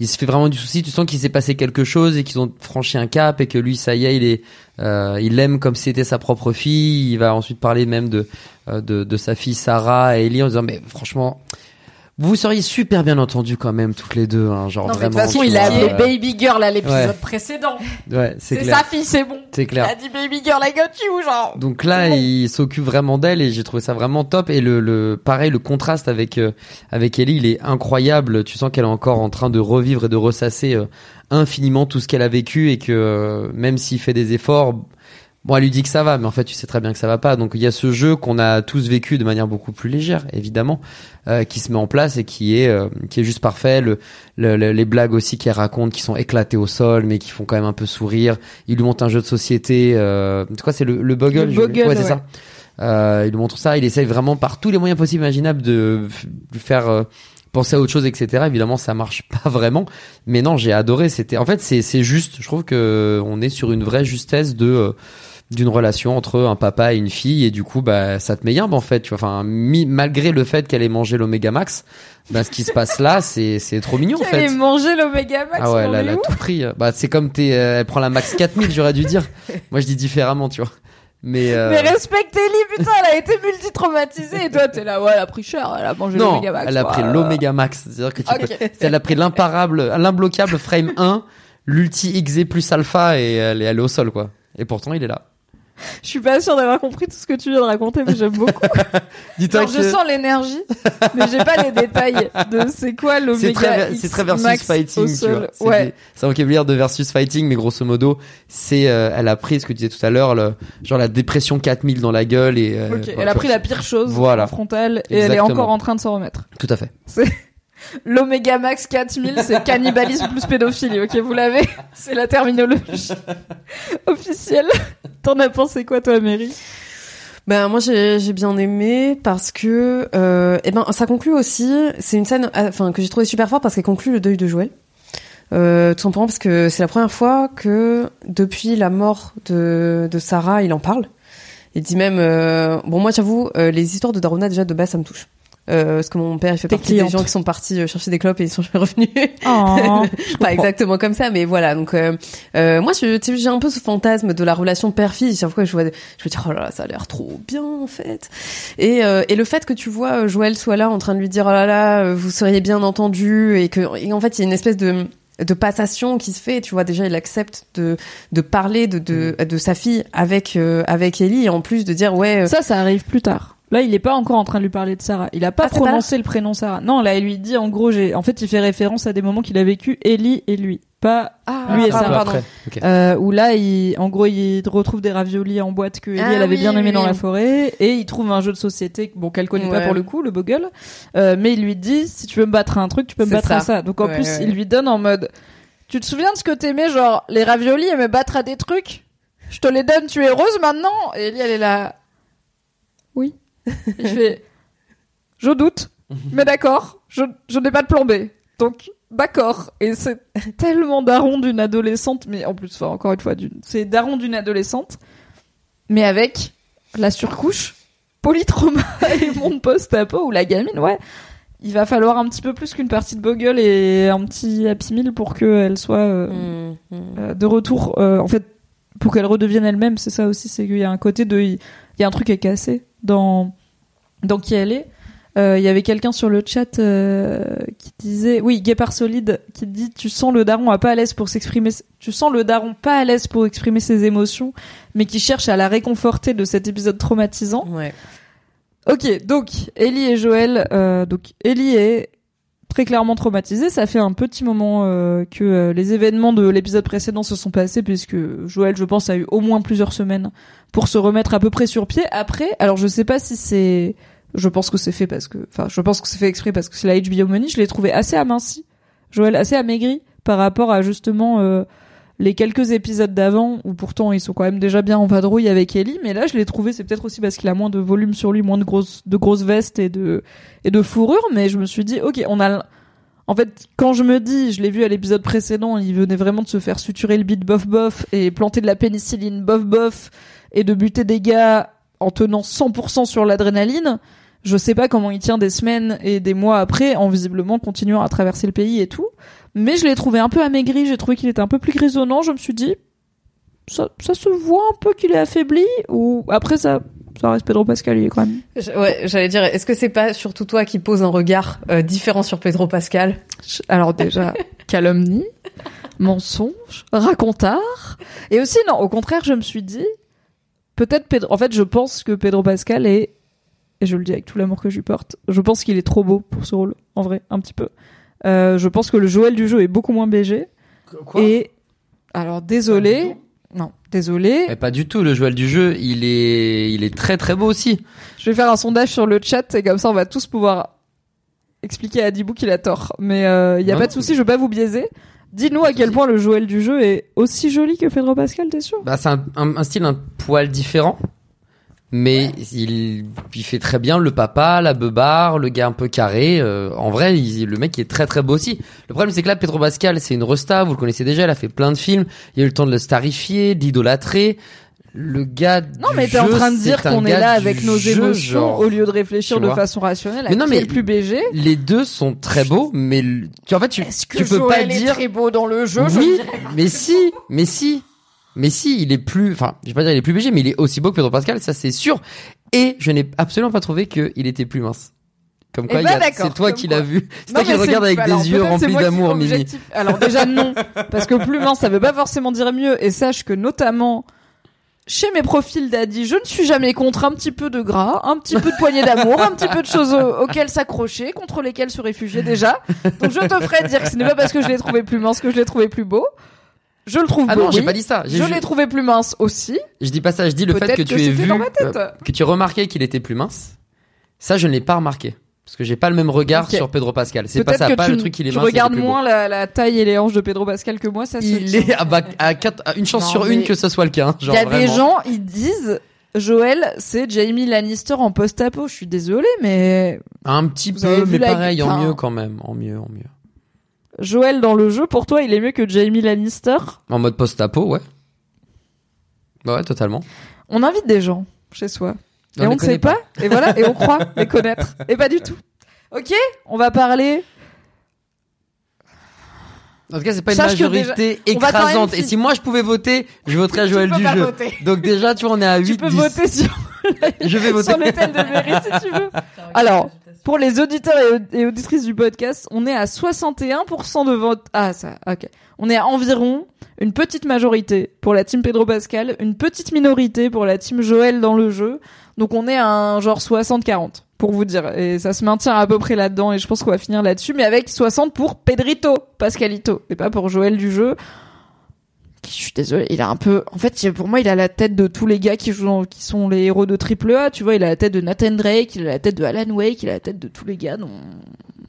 il se fait vraiment du souci. Tu sens qu'il s'est passé quelque chose et qu'ils ont franchi un cap et que lui, ça y est, il est, euh, il l'aime comme si c'était sa propre fille. Il va ensuite parler même de euh, de, de sa fille Sarah et Ellie en disant mais franchement. Vous seriez super bien entendus quand même toutes les deux, hein, genre Non, mais de vraiment. toute façon, il a appelé Baby Girl à l'épisode Ouais. précédent. Ouais, c'est sa fille, c'est bon. C'est clair. Il a dit Baby Girl, I got you, genre. Donc là, bon. il s'occupe vraiment d'elle et j'ai trouvé ça vraiment top. Et le, le pareil, le contraste avec euh, avec Ellie, il est incroyable. Tu sens qu'elle est encore en train de revivre et de ressasser euh, infiniment tout ce qu'elle a vécu et que euh, même s'il fait des efforts, bon, elle lui dit que ça va, mais en fait, tu sais très bien que ça va pas. Donc il y a ce jeu qu'on a tous vécu de manière beaucoup plus légère, évidemment, euh, qui se met en place et qui est euh, qui est juste parfait. Le, le- le- les blagues aussi qu'elle raconte, qui sont éclatées au sol, mais qui font quand même un peu sourire. Il lui montre un jeu de société. Euh, c'est quoi, c'est le, le Bugle Le Bugle, ouais, c'est ça. Euh, il lui montre ça. Il essaye vraiment par tous les moyens possibles imaginables de lui faire euh, penser à autre chose, etc. Évidemment, ça marche pas vraiment. Mais non, j'ai adoré. C'était, en fait, c'est c'est juste. Je trouve que on est sur une vraie justesse de euh, d'une relation entre un papa et une fille et du coup bah ça te met yimbe en fait tu vois enfin mi- malgré le fait qu'elle ait mangé l'oméga max bah ce qui se passe là c'est c'est trop mignon en Elle fait est mangé l'Omega Max. ah ouais, elle a tout pris. Bah, c'est comme t'es, euh, elle prend la max 4000, j'aurais dû dire. Moi, je dis différemment, tu vois. Mais, euh, Mais respecte Ellie, putain, elle a été multi-traumatisée et toi t'es là, ouais, elle a pris cher, elle a mangé non, l'Omega Max. elle a pris l'Omega Max. C'est-à-dire que tu peux, elle a pris l'imparable, l'imbloquable frame 1, l'ulti XZ plus alpha et elle est, elle est au sol, quoi. Et pourtant, il est là. Je suis pas sûre d'avoir compris tout ce que tu viens de raconter, mais j'aime beaucoup. Dis-toi que je sens l'énergie, mais j'ai pas les détails de c'est quoi c'est l'Omega très, c'est très versus Max fighting, tu vois. C'est Ouais. C'est un vocabulaire de versus fighting, mais grosso modo, c'est, euh, elle a pris ce que tu disais tout à l'heure, le, genre la dépression 4000 dans la gueule et, euh, voilà, Elle a pris la pire chose Voilà. frontale et elle est encore en train de s'en remettre. Tout à fait. L'Oméga Max 4000, c'est cannibalisme plus pédophilie, ok, vous l'avez C'est la terminologie officielle. T'en as pensé quoi, toi, Mary? Ben moi j'ai bien aimé parce que euh, eh ben ça conclut aussi. C'est une scène euh, enfin que j'ai trouvé super fort parce qu'elle conclut le deuil de Joël. Euh, tout simplement parce que c'est la première fois que depuis la mort de de Sarah, il en parle. Il dit même euh, bon moi j'avoue les histoires de Darona déjà de base ça me touche. Euh, parce que mon père il fait partie des gens qui sont partis euh, chercher des clopes et ils sont jamais revenus. Oh, pas exactement comme ça, mais voilà. Donc euh, euh, moi, j'ai un peu ce fantasme de la relation père-fille. Chaque fois que je vois, je me dis oh là là, ça a l'air trop bien en fait. Et et le fait que tu vois Joël soit là en train de lui dire oh là là, vous seriez bien entendu et que et en fait il y a une espèce de de passation qui se fait, tu vois déjà il accepte de de parler de de, de sa fille avec euh, avec Ellie et en plus de dire ouais euh, Ça, ça arrive plus tard. Là, il est pas encore en train de lui parler de Sarah. Il a pas Ah, pas prononcé le prénom Sarah. Non, là, il lui dit, en gros, j'ai, en fait, il fait référence à des moments qu'il a vécu Ellie et lui. Pas, ah, lui et pardon, Sarah. pardon. Après. Euh, où là, il, en gros, il retrouve des raviolis en boîte que Ellie, Ah elle avait oui, bien aimé oui, dans la forêt. Et il trouve un jeu de société, bon, qu'elle connaît pas pour le coup, le bogle. Euh, mais il lui dit, si tu veux me battre à un truc, tu peux me battre ça. à ça. Donc, en Ouais, plus, ouais. il lui donne en mode, tu te souviens de ce que t'aimais, genre, les raviolis et me battre à des trucs? Je te les donne, tu es heureuse maintenant? Et Ellie, elle est là, oui. Il fait Je doute, mais d'accord, je, je n'ai pas de plan B. Donc, d'accord. Et c'est tellement daron d'une adolescente, mais en plus, enfin, encore une fois, c'est daron d'une adolescente, mais avec la surcouche, polytrauma et monde post-apo où la gamine, ouais, il va falloir un petit peu plus qu'une partie de Bogle et un petit Happy Meal pour qu'elle soit euh, Mm, mm. euh, de retour. euh, en fait, pour qu'elle redevienne elle-même, c'est ça aussi, c'est qu'il y a un côté de, il y a un truc qui est cassé dans qui elle est. Euh, Il y avait quelqu'un sur le chat euh, qui disait, oui, Guépard solide, qui dit, tu sens le daron à pas à l'aise pour s'exprimer, tu sens le daron pas à l'aise pour exprimer ses émotions, mais qui cherche à la réconforter de cet épisode traumatisant. Ouais. Ok, donc Ellie et Joël, euh, donc Ellie est très clairement traumatisée. Ça fait un petit moment euh, que euh, les événements de l'épisode précédent se sont passés, puisque Joël, je pense, a eu au moins plusieurs semaines pour se remettre à peu près sur pied. Après, alors je sais pas si c'est, je pense que c'est fait parce que, enfin, je pense que c'est fait exprès parce que c'est la HBO Money. Je l'ai trouvé assez aminci, Joël, assez amaigri par rapport à justement euh, les quelques épisodes d'avant où pourtant ils sont quand même déjà bien en vadrouille avec Ellie, mais là je l'ai trouvé, c'est peut-être aussi parce qu'il a moins de volume sur lui, moins de grosses, de grosses vestes et de, et de fourrure, mais je me suis dit, ok, on a, en fait, quand je me dis, je l'ai vu à l'épisode précédent, il venait vraiment de se faire suturer le bit bof bof et planter de la pénicilline bof bof et de buter des gars en tenant 100% sur l'adrénaline. Je sais pas comment il tient des semaines et des mois après en visiblement continuant à traverser le pays et tout. Mais je l'ai trouvé un peu amaigri, j'ai trouvé qu'il était un peu plus grisonnant, je me suis dit, ça, ça se voit un peu qu'il est affaibli, ou après ça, ça reste Pedro Pascal, il est quand même. Ouais, j'allais dire, est-ce que c'est pas surtout toi qui pose un regard euh, différent sur Pedro Pascal? Alors déjà, calomnie, mensonge, racontard, et aussi non, au contraire, je me suis dit, peut-être Pedro, en fait, je pense que Pedro Pascal est, et je le dis avec tout l'amour que je lui porte, je pense qu'il est trop beau pour ce rôle, en vrai, un petit peu. Euh, je pense que le Joël du jeu est beaucoup moins BG, et alors désolé, non, désolé, Mais pas du tout. Le Joël du jeu, il est, il est très très beau aussi. Je vais faire un sondage sur le chat et comme ça on va tous pouvoir expliquer à Dibou qu'il a tort. Mais il euh, y a Non, pas de souci, je vais pas vous biaiser. Dis-nous à quel point le Joël du jeu est aussi joli que Pedro Pascal, t'es sûr? Bah, c'est un, un- un style un poil différent. Mais il, il fait très bien le papa, la beubare, le gars un peu carré. euh, en vrai, il- le mec il est très très beau aussi. Le problème c'est que là, Pedro Pascal, c'est une resta, vous le connaissez déjà, il a fait plein de films. Il a eu le temps de le starifier, d'idolâtrer. Le gars Non du mais t'es en train de dire qu'on est là avec nos jeu, émotions genre. au lieu de réfléchir de façon rationnelle à Mais non, qui mais- est le plus BG. Les deux sont très beaux, mais le- tu, en fait, tu, tu peux pas dire. beau dans le jeu? Oui, mais si, mais si, mais si, il est plus, enfin, je vais pas dire il est plus BG, mais il est aussi beau que Pedro Pascal, ça c'est sûr. Et je n'ai absolument pas trouvé qu'il était plus mince. Comme quoi, Eh il ben c'est toi qui quoi. l'as vu. C'est toi qui le regardes avec alors, des yeux remplis d'amour, Mimi. Alors déjà non, parce que plus mince ça veut pas forcément dire mieux. Et sache que notamment chez mes profils d'Adi, je ne suis jamais contre un petit peu de gras, un petit peu de poignée d'amour, un petit peu de choses au- auxquelles s'accrocher, contre lesquelles se réfugier déjà. Donc je te ferai dire que ce n'est pas parce que je l'ai trouvé plus mince que je l'ai trouvé plus beau. Je le trouve Ah beau. non, j'ai oui. pas dit ça. J'ai Je ju- l'ai trouvé plus mince aussi. Je dis pas ça, je dis le fait Peut-être que que tu aies c'était vu, dans ma tête. euh, que tu aies remarqué qu'il était plus mince. Ça, je ne l'ai pas remarqué. Parce que j'ai pas le même regard Ok. sur Pedro Pascal. C'est pas Peut-être ça, que pas tu, le truc il est tu mince, regardes le plus beau. moins la, la taille et les hanches de Pedro Pascal que moi, ça se Il tient. est à, bah, à quatre- à une chance Non, sur mais une que ce soit le cas. hein, Il genre y a des vraiment. gens, ils disent Joël, c'est Jamie Lannister en post-apo. Je suis désolée, mais Un petit Vous avez peu, vu mais la- pareil, en enfin, mieux quand même, en mieux, en mieux. Joël dans le jeu, pour toi, il est mieux que Jamie Lannister? En mode post-apo, ouais. Bah ouais, totalement. On invite des gens chez soi. Et on ne sait pas. Et voilà, et on croit les connaître. Et pas du tout. Ok, on va parler. En tout cas, c'est pas une Sache majorité même écrasante. Et si moi je pouvais voter, je voterais Joël du jeu. Donc déjà, tu vois, on est à 8 Tu peux 10. voter sur, Je vais voter. sur le thème de si tu veux. Alors, pour les auditeurs et, et auditrices du podcast, on est à 61% de vote. Ah, ça, ok. On est à environ une petite majorité pour la team Pedro Pascal, une petite minorité pour la team Joël dans le jeu. Donc on est à un genre 60-40, pour vous dire. Et ça se maintient à peu près là-dedans, et je pense qu'on va finir là-dessus, mais avec 60 pour Pedrito Pascalito, et pas pour Joël du jeu. Je suis désolée, il a un peu. En fait, pour moi, il a la tête de tous les gars qui jouent, dans- qui sont les héros de Triple A. Tu vois, il a la tête de Nathan Drake, il a la tête de Alan Wake, il a la tête de tous les gars. dont...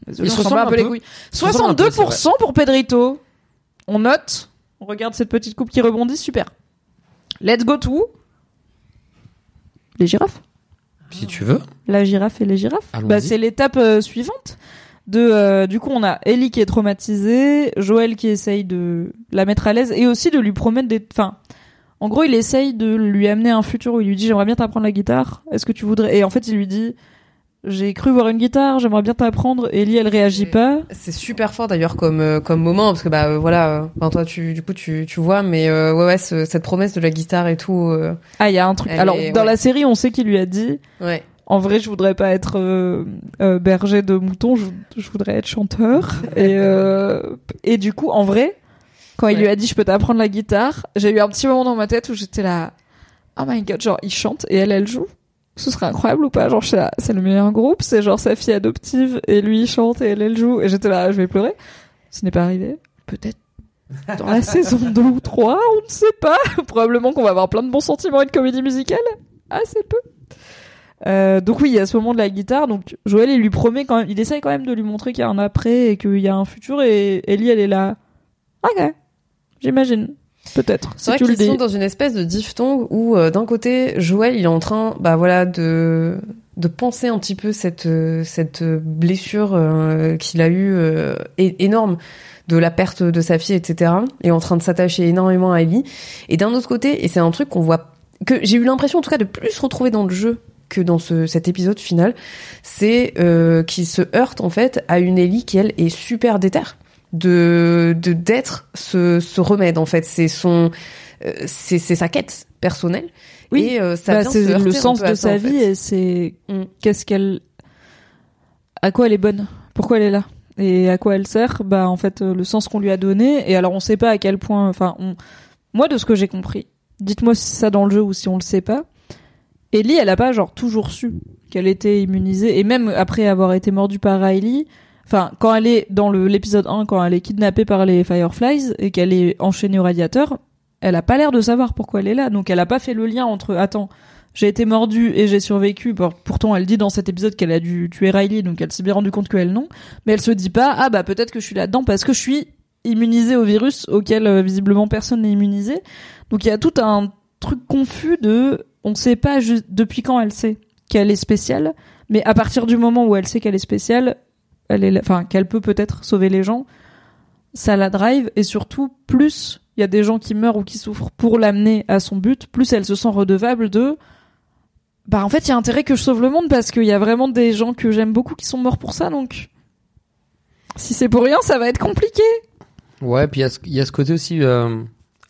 Désolé, Il on se ressemble un peu les couilles. se ressemble un peu, 62% pour Pedrito. On note. On regarde cette petite coupe qui rebondit, super. Let's go to les girafes. Si tu veux. La girafe et les girafes. Bah, c'est l'étape euh, suivante. De, euh, du coup, on a Ellie qui est traumatisée, Joël qui essaye de la mettre à l'aise et aussi de lui promettre des. Enfin, en gros, il essaye de lui amener un futur où il lui dit J'aimerais bien t'apprendre la guitare. Est-ce que tu voudrais Et en fait, il lui dit J'ai cru voir une guitare, j'aimerais bien t'apprendre. Ellie, elle réagit pas. C'est super fort d'ailleurs comme euh, comme moment parce que bah euh, voilà, euh, enfin, toi tu du coup tu tu vois mais euh, ouais ouais ce- cette promesse de la guitare et tout Ah, il y a un truc. Alors, est- dans ouais. la série, on sait qu'il lui a dit ouais En vrai, je voudrais pas être euh, euh, berger de moutons, je, je voudrais être chanteur. et, euh, et du coup, en vrai, quand il lui a dit je peux t'apprendre la guitare, j'ai eu un petit moment dans ma tête où j'étais là, oh my god, genre il chante et elle, elle joue. Ce serait incroyable ou pas? Genre, c'est le meilleur groupe, c'est genre sa fille adoptive et lui il chante et elle, elle joue. Et j'étais là, je vais pleurer. Ce n'est pas arrivé. Peut-être dans la saison 2 ou 3, on ne sait pas. Probablement qu'on va avoir plein de bons sentiments et de comédie musicale. Assez peu. Euh, donc oui, il y a ce moment de la guitare. Donc Joël, il lui promet quand même, il essaye quand même de lui montrer qu'il y a un après et qu'il y a un futur. Et Ellie, elle est là. Ok, j'imagine. Peut-être. Si C'est vrai qu'ils dis. sont dans une espèce de diphtongue où euh, d'un côté Joël il est en train bah voilà de de penser un petit peu cette euh, cette blessure euh, qu'il a eue euh, énorme de la perte de sa fille etc et en train de s'attacher énormément à Ellie et d'un autre côté et c'est un truc qu'on voit que j'ai eu l'impression en tout cas de plus retrouver dans le jeu que dans ce, cet épisode final, c'est euh, qu'il se heurte en fait à une Ellie qui elle est super déterre de de d'être ce, ce remède en fait c'est son euh, c'est c'est sa quête personnelle Oui. et euh, ça Bah, c'est le sens de ça, sa en vie fait. et c'est Mm. qu'est-ce qu'elle, à quoi elle est bonne, pourquoi elle est là et à quoi elle sert. Bah en fait le sens qu'on lui a donné. Et alors on sait pas à quel point. Enfin, on... moi de ce que j'ai compris, dites-moi si c'est ça dans le jeu ou si on le sait pas. Ellie, elle a pas genre toujours su qu'elle était immunisée et même après avoir été mordue par Riley. Enfin, quand elle est dans l'épisode 1, quand elle est kidnappée par les Fireflies et qu'elle est enchaînée au radiateur, elle a pas l'air de savoir pourquoi elle est là. Donc elle a pas fait le lien entre attends, j'ai été mordue et j'ai survécu. Pourtant, elle dit dans cet épisode qu'elle a dû tuer Riley, donc elle s'est bien rendu compte qu'elle non. Mais elle se dit pas, ah bah peut-être que je suis là-dedans parce que je suis immunisée au virus auquel euh, visiblement personne n'est immunisé. Donc il y a tout un truc confus de, on ne sait pas juste depuis quand elle sait qu'elle est spéciale, mais à partir du moment où elle sait qu'elle est spéciale, elle est, enfin qu'elle peut peut-être sauver les gens, ça la drive et surtout plus il y a des gens qui meurent ou qui souffrent pour l'amener à son but, plus elle se sent redevable de bah en fait il y a intérêt que je sauve le monde parce qu'il y a vraiment des gens que j'aime beaucoup qui sont morts pour ça donc si c'est pour rien ça va être compliqué. Ouais, puis il y a ce côté aussi. euh,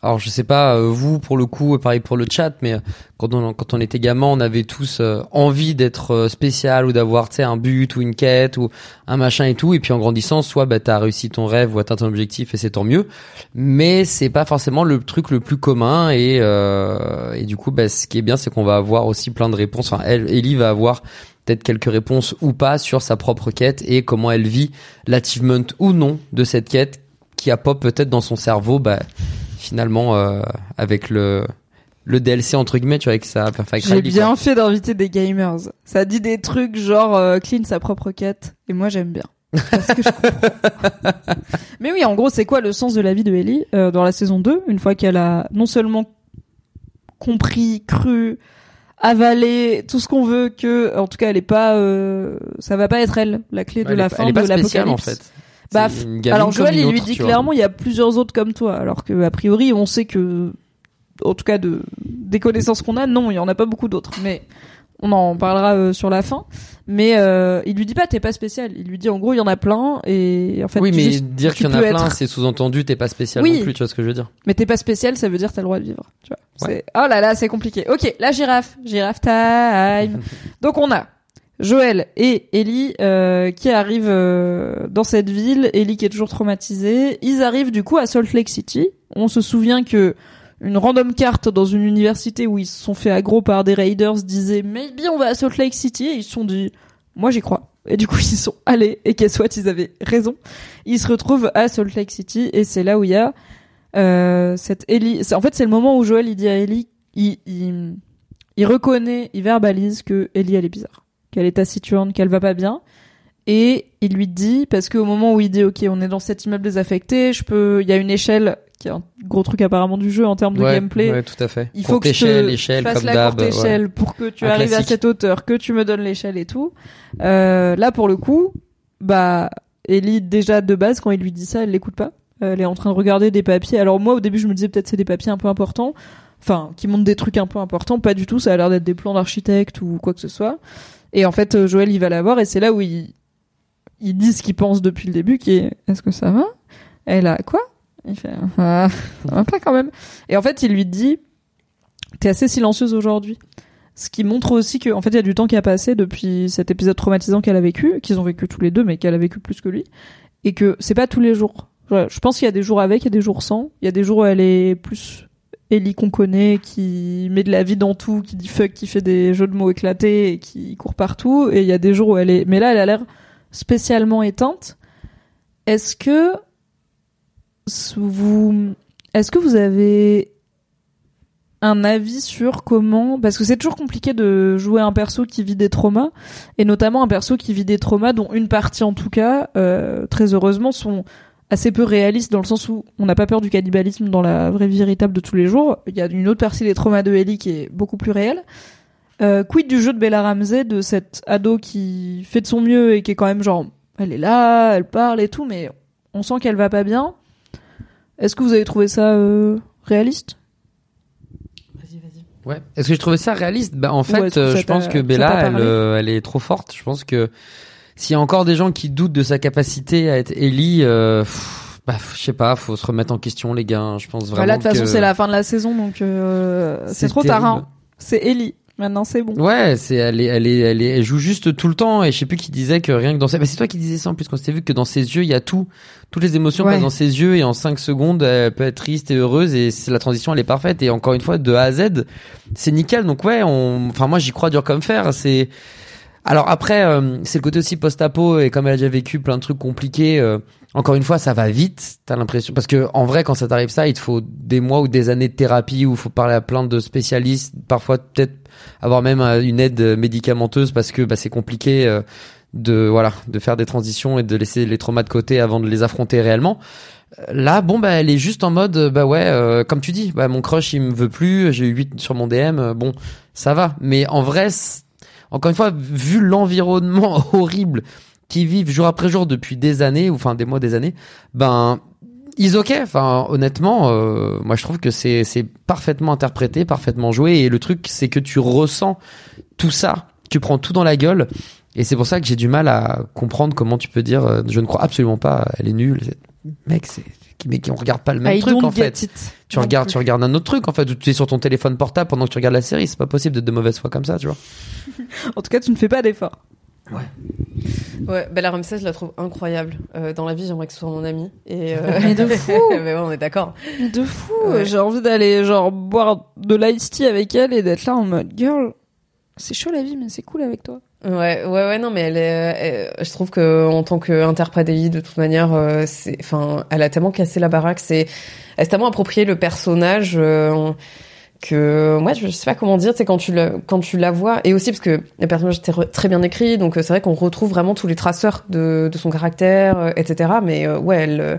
alors je sais pas euh, vous pour le coup, pareil pour le chat, mais euh, quand on quand on était gamin, on avait tous euh, envie d'être euh, spécial ou d'avoir tu sais un but ou une quête ou un machin et tout. Et puis en grandissant, soit bah t'as réussi ton rêve ou atteint ton objectif et c'est tant mieux. Mais c'est pas forcément le truc le plus commun et et du coup bah ce qui est bien c'est qu'on va avoir aussi plein de réponses. Enfin, elle, Ellie va avoir peut-être quelques réponses ou pas sur sa propre quête et comment elle vit l'achievement ou non de cette quête qui a pop peut-être dans son cerveau bah, finalement euh, avec le le DLC entre guillemets, tu vois, avec sa Perfect J'ai bien quoi. fait d'inviter des gamers. Ça dit des trucs genre euh, clean sa propre quête. Et moi, j'aime bien. Parce que je comprends. Mais oui, en gros, c'est quoi le sens de la vie de Ellie euh, dans la saison 2 Une fois qu'elle a non seulement compris, cru, avalé, tout ce qu'on veut, que, en tout cas, elle est pas, euh, ça va pas être elle, la clé de Elle la est- fin elle est de pas en l'apocalypse. fait. Bah, Alors Joël, il lui dit clairement, il y a plusieurs autres comme toi. Alors que a priori, on sait que, en tout cas de des connaissances qu'on a, non, il y en a pas beaucoup d'autres. Mais on en parlera euh, sur la fin. Mais euh, il lui dit pas t'es pas spécial. Il lui dit en gros il y en a plein et en fait oui, mais juste- dire qu'il y en a plein, être- c'est sous-entendu, t'es pas spécial Oui. non plus, tu vois ce que je veux dire. mais t'es pas spécial, ça veut dire t'as le droit de vivre. Tu vois. Ouais. Oh là là, c'est compliqué. Ok, la girafe, girafe time. Donc on a Joël et Ellie euh, qui arrivent euh, dans cette ville. Ellie qui est toujours traumatisée. Ils arrivent du coup à Salt Lake City. On se souvient que une random carte dans une université où ils se sont fait aggro par des raiders disait maybe on va à Salt Lake City et ils se sont dit moi j'y crois. Et du coup ils sont allés et qu'elle soit ils avaient raison. Ils se retrouvent à Salt Lake City et c'est là où il y a euh, cette Ellie. En fait c'est le moment où Joël il dit à Ellie il reconnaît, il verbalise que Ellie elle est bizarre, qu'elle est taciturne, qu'elle va pas bien. Et il lui dit, parce qu'au moment où il dit, ok, on est dans cet immeuble désaffecté, je peux, il y a une échelle, qui est un gros truc apparemment du jeu en termes de ouais, gameplay. ouais, tout à fait. Il Courte faut que échelle, je te fasse comme la courte ouais. échelle pour que tu Un arrives à cette hauteur, que tu me donnes l'échelle et tout. Euh, là, pour le coup, bah, Ellie, déjà de base, quand il lui dit ça, elle l'écoute pas. Elle est en train de regarder des papiers. Alors moi, au début, je me disais peut-être c'est des papiers un peu importants. Enfin, qui montrent des trucs un peu importants. Pas du tout. Ça a l'air d'être des plans d'architecte ou quoi que ce soit. Et en fait, euh, Joël, il va la voir et c'est là où il, il dit ce qu'il pense depuis le début, qui est, est-ce que ça va? Elle a, quoi? Il fait, ah, ça va pas quand même. Et en fait, il lui dit, t'es assez silencieuse aujourd'hui. Ce qui montre aussi que, en fait, il y a du temps qui a passé depuis cet épisode traumatisant qu'elle a vécu, qu'ils ont vécu tous les deux, mais qu'elle a vécu plus que lui. Et que c'est pas tous les jours. Je pense qu'il y a des jours avec et des jours sans. Il y a des jours où elle est plus Ellie qu'on connaît, qui met de la vie dans tout, qui dit fuck, qui fait des jeux de mots éclatés et qui court partout. Et il y a des jours où elle est, mais là, elle a l'air spécialement éteinte. Est-ce que vous, est-ce que vous avez un avis sur comment, parce que c'est toujours compliqué de jouer un perso qui vit des traumas, et notamment un perso qui vit des traumas dont une partie en tout cas, euh, très heureusement, sont assez peu réalistes dans le sens où on n'a pas peur du cannibalisme dans la vraie vie véritable de tous les jours. Il y a une autre partie des traumas de Ellie qui est beaucoup plus réelle. Euh, quid du jeu de Bella Ramsey, de cette ado qui fait de son mieux et qui est quand même genre, elle est là, elle parle et tout, mais on sent qu'elle va pas bien. Est-ce que vous avez trouvé ça euh, réaliste? Ouais. Est-ce que j'ai trouvé ça réaliste? Bah en fait, euh, je pense que Bella, elle, euh, elle est trop forte. Je pense que s'il y a encore des gens qui doutent de sa capacité à être Ellie, euh, pff, bah je sais pas, faut se remettre en question les gars. Je pense vraiment Bah Là, de toute façon, c'est la fin de la saison, donc euh, c'est trop tard. terrible. hein. C'est Ellie. Maintenant, c'est bon. Ouais, c'est elle est, elle est, elle est, elle joue juste tout le temps et je sais plus qui disait que rien que dans ses, bah, c'est toi qui disais ça en plus quand c'était vu que dans ses yeux il y a tout, toutes les émotions Ouais. passent dans ses yeux et en 5 secondes elle peut être triste et heureuse et la transition elle est parfaite et encore une fois de A à Z c'est nickel donc ouais on, enfin moi j'y crois dur comme fer c'est alors après euh, c'est le côté aussi post-apo et comme elle a déjà vécu plein de trucs compliqués euh, encore une fois ça va vite t'as l'impression parce que en vrai quand ça t'arrive ça il te faut des mois ou des années de thérapie où il faut parler à plein de spécialistes parfois peut-être avoir même euh, une aide médicamenteuse parce que bah, c'est compliqué euh, de voilà de faire des transitions et de laisser les traumas de côté avant de les affronter réellement. Euh, Là, bon bah elle est juste en mode bah ouais euh, comme tu dis, bah mon crush il me veut plus, j'ai eu 8 sur mon DM, euh, bon, ça va, mais en vrai encore une fois vu l'environnement horrible qu'ils vivent jour après jour depuis des années ou enfin des mois des années, ben ils ok. Enfin, honnêtement, euh, moi je trouve que c'est parfaitement interprété, parfaitement joué. Et le truc, c'est que tu ressens tout ça, tu prends tout dans la gueule. Et c'est pour ça que j'ai du mal à comprendre comment tu peux dire. euh, je ne crois absolument pas. Elle est nulle. Mec, c'est mais qui on regarde pas le même I truc en fait. it. Tu Non regardes, plus. tu regardes un autre truc en fait. Où tu es sur ton téléphone portable pendant que tu regardes la série. C'est pas possible d'être de mauvaise foi comme ça, tu vois. En tout cas, tu ne fais pas d'effort. Ouais, Bella Ramsey, je la trouve incroyable. Euh, dans la vie, j'aimerais que ce soit mon amie. Et euh... Mais de fou. Mais ouais, on est d'accord. Mais de fou. Ouais. J'ai envie d'aller genre boire de l'ice tea avec elle et d'être là en mode girl. C'est chaud la vie, mais c'est cool avec toi. Ouais, ouais, ouais, non, mais elle est, elle- je trouve que en tant qu'interprète d'Ellie, de toute manière, euh, enfin, elle a tellement cassé la baraque, c'est, elle s'est tellement approprié le personnage euh, que ouais je sais pas comment dire c'est quand tu la quand tu la vois et aussi parce que le personnage était très bien écrit donc euh, c'est vrai qu'on retrouve vraiment tous les traceurs de, son caractère euh, etc mais euh, ouais elle euh,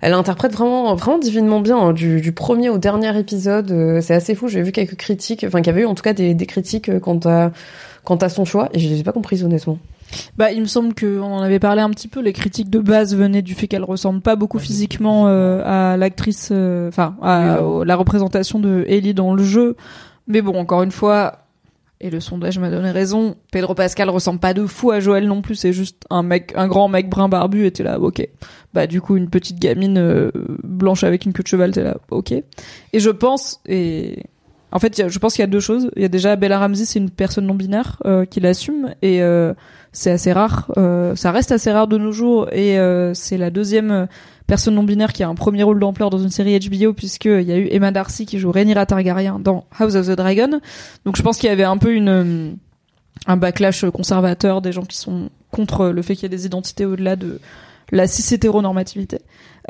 elle interprète vraiment vraiment divinement bien hein, du, du premier au dernier épisode euh, c'est assez fou j'ai vu quelques critiques enfin qu'il y avait eu en tout cas des, des critiques euh, quant à quant à son choix et je les ai pas comprises honnêtement Bah, il me semble qu'on en avait parlé un petit peu. Les critiques de base venaient du fait qu'elle ressemble pas beaucoup physiquement euh, à l'actrice, euh, enfin, à la représentation de Ellie dans le jeu. Mais bon, encore une fois, et le sondage m'a donné raison. Pedro Pascal ressemble pas de fou à Joël non plus. C'est juste un mec, un grand mec brun barbu. Et t'es là, ok. Bah, du coup, une petite gamine euh, blanche avec une queue de cheval, t'es là, ok. Et je pense, et en fait, je pense qu'il y a deux choses. Il y a déjà Bella Ramsey, c'est une personne non binaire euh, qui l'assume et euh, c'est assez rare. euh, ça reste assez rare de nos jours et euh, c'est la deuxième personne non binaire qui a un premier rôle d'ampleur dans une série HBO puisque il y a eu Emma Darcy qui joue Rhaenyra Targaryen dans House of the Dragon. Donc je pense qu'il y avait un peu une un backlash conservateur des gens qui sont contre le fait qu'il y ait des identités au-delà de la cis hétéronormativité.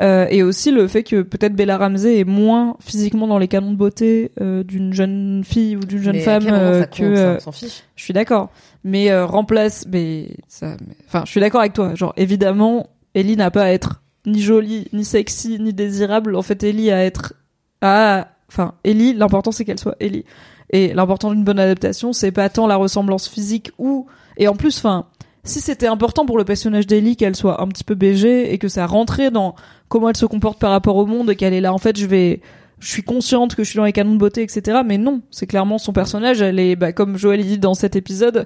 Euh, et aussi le fait que peut-être Bella Ramsey est moins physiquement dans les canons de beauté euh, d'une jeune fille ou d'une jeune Mais femme euh, que compte, ça, euh, je suis d'accord mais euh, remplace mais ça enfin je suis d'accord avec toi genre évidemment Ellie n'a pas à être ni jolie ni sexy ni désirable. En fait Ellie à être à enfin Ellie l'important c'est qu'elle soit Ellie. Et l'important d'une bonne adaptation c'est pas tant la ressemblance physique ou et en plus enfin si c'était important pour le personnage d'Ellie qu'elle soit un petit peu BG et que ça rentrait dans comment elle se comporte par rapport au monde et qu'elle est là en fait je vais je suis consciente que je suis dans les canons de beauté etc mais non c'est clairement son personnage elle est bah, comme Joël dit dans cet épisode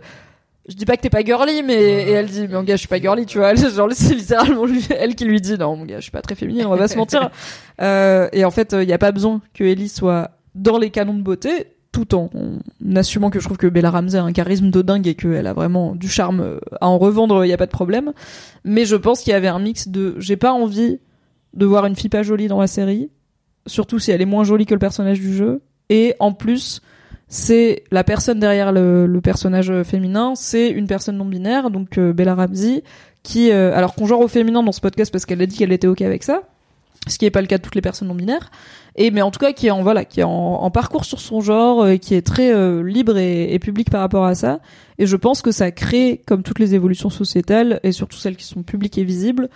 je dis pas que t'es pas girly mais et elle dit mais mon gars je suis pas girly tu vois Elle- genre c'est littéralement lui, elle qui lui dit non mon gars je suis pas très féminine on va pas se mentir euh, et en fait il y a pas besoin que Ellie soit dans les canons de beauté tout en, en assumant que je trouve que Bella Ramsey a un charisme de dingue et qu'elle a vraiment du charme euh, à en revendre, il y a pas de problème. Mais je pense qu'il y avait un mix de j'ai pas envie de voir une fille pas jolie dans la série, surtout si elle est moins jolie que le personnage du jeu. Et en plus, c'est la personne derrière le, personnage féminin, c'est une personne non binaire, donc euh, Bella Ramsey, qui, euh, alors qu'on genre au féminin dans ce podcast parce qu'elle a dit qu'elle était ok avec ça, ce qui est pas le cas de toutes les personnes non binaires et mais en tout cas qui est en voilà qui est en, parcours sur son genre euh, qui est très euh, libre et, et public par rapport à ça et je pense que ça crée comme toutes les évolutions sociétales et surtout celles qui sont publiques et visibles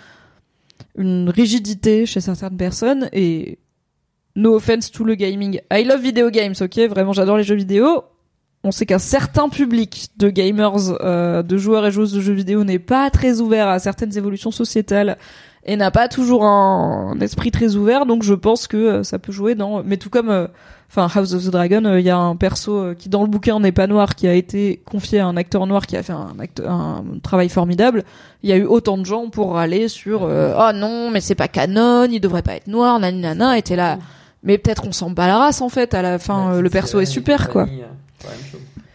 une rigidité chez certaines personnes et no offense to le gaming I love video games ok? Vraiment j'adore les jeux vidéo on sait qu'un certain public de gamers, euh, de joueurs et joueuses de jeux vidéo n'est pas très ouvert à certaines évolutions sociétales et n'a pas toujours un, un esprit très ouvert, donc je pense que euh, ça peut jouer dans. Mais tout comme, euh, enfin House of the Dragon, euh, il y a un perso qui dans le bouquin n'est pas noir, qui a été confié à un acteur noir qui a fait un, acte- un travail formidable. Il y a eu autant de gens pour râler sur euh, oh non mais c'est pas canon, il devrait pas être noir, nani nana, était là. Mais peut-être on s'en bat la race en fait. À la fin, le perso est super quoi.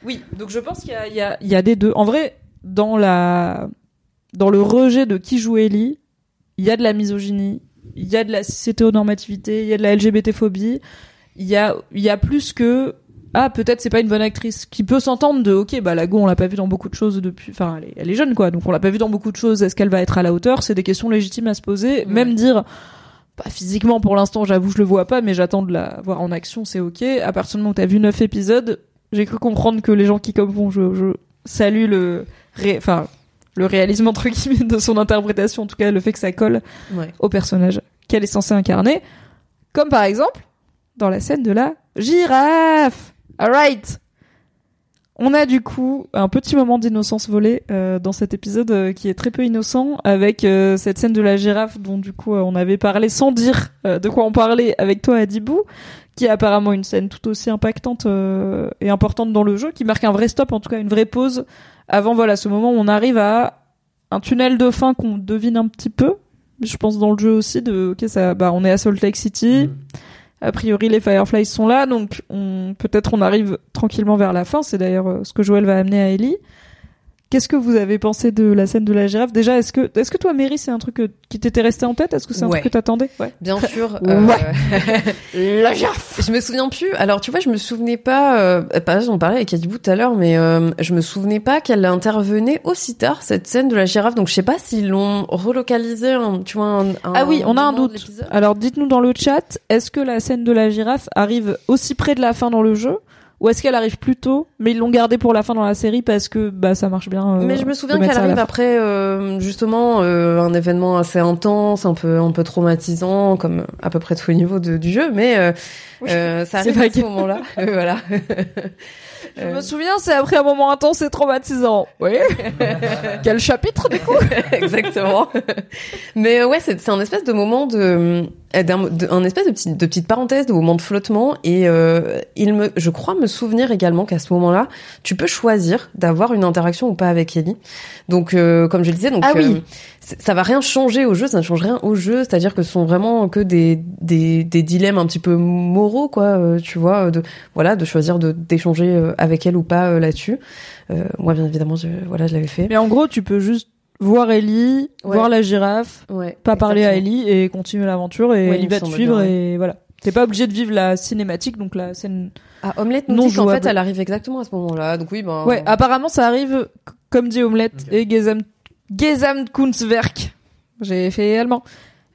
Oui, donc je pense qu'il y a, il y, a, il y a des deux. En vrai, dans la dans le rejet de qui joue Ellie, il y a de la misogynie, il y a de la cis-hétéronormativité, il y a de la LGBT-phobie, il y a il y a plus que ah peut-être c'est pas une bonne actrice qui peut s'entendre de ok bah la go on l'a pas vu dans beaucoup de choses depuis enfin elle est, elle est jeune quoi donc on l'a pas vu dans beaucoup de choses est-ce qu'elle va être à la hauteur? C'est des questions légitimes à se poser même dire pas physiquement pour l'instant j'avoue je le vois pas mais j'attends de la voir en action c'est ok. À partir du moment où t'as vu neuf épisodes j'ai cru comprendre que les gens qui comme vont je, je salue le ré- enfin le réalisme entre guillemets de son interprétation en tout cas le fait que ça colle Ouais. au personnage qu'elle est censée incarner. Comme par exemple dans la scène de la girafe. Alright on a du coup un petit moment d'innocence volée euh, dans cet épisode euh, qui est très peu innocent avec euh, cette scène de la girafe dont du coup euh, on avait parlé sans dire euh, de quoi on parlait avec toi Adibou qui est apparemment une scène tout aussi impactante euh, et importante dans le jeu qui marque un vrai stop en tout cas une vraie pause avant voilà ce moment où on arrive à un tunnel de fin qu'on devine un petit peu je pense dans le jeu aussi de ok ça bah on est à Salt Lake City a priori, les Fireflies sont là, donc on, peut-être on arrive tranquillement vers la fin. C'est d'ailleurs euh, ce que Joël va amener à Ellie. Qu'est-ce que vous avez pensé de la scène de la girafe? Déjà, est-ce que, est-ce que toi, Mary, c'est un truc que- qui t'était resté en tête? Est-ce que c'est un Ouais. truc que t'attendais? Ouais. Bien sûr. Ouais. La girafe. Je me souviens plus. Alors tu vois, je me souvenais pas. Euh, par exemple, on parlait avec Adibou tout à l'heure, mais euh, je me souvenais pas qu'elle intervenait aussi tard cette scène de la girafe. Donc je sais pas s'ils l'ont relocalisé. un- tu vois. Un, un Ah oui, on a un doute. Alors, dites-nous dans le chat, est-ce que la scène de la girafe arrive aussi près de la fin dans le jeu? Ou est-ce qu'elle arrive plus tôt, mais ils l'ont gardée pour la fin dans la série parce que bah ça marche bien. euh, Mais je me souviens qu'elle arrive après euh, justement euh, un événement assez intense, un peu un peu traumatisant, comme à peu près tous les niveaux de- du jeu, mais euh, euh, ça arrive à ce moment-là. Euh, voilà. Je me souviens, c'est après un moment intense et traumatisant. Oui. Quel chapitre du coup? Exactement. Mais euh, ouais, c'est un espèce de moment de, euh, d'un, un espèce de, petit, de petite parenthèse, de moment de flottement. Et euh, il me, je crois me souvenir également qu'à ce moment-là, tu peux choisir d'avoir une interaction ou pas avec Ellie. Donc, euh, comme je le disais, donc Ah oui. euh, ça va rien changer au jeu, ça ne change rien au jeu. C'est-à-dire que ce sont vraiment que des, des, des dilemmes un petit peu moraux, quoi. euh, tu vois, de voilà, de choisir de d'échanger euh, avec elle ou pas euh, là-dessus. Euh, moi, bien évidemment, je, voilà, je l'avais fait. Mais en gros, tu peux juste voir Ellie, Ouais. voir la girafe, Ouais, pas parler à. Ellie et continuer l'aventure et Ouais, Ellie il va te suivre bien, et voilà. T'es pas obligé de vivre la cinématique, donc la scène. Ah, Omelette nous Non dit qu'en fait, elle arrive exactement à ce moment-là. Donc oui, ben. Ouais, apparemment ça arrive, comme dit Omelette et Gesam, Gesamtkunstwerk. J'ai fait allemand.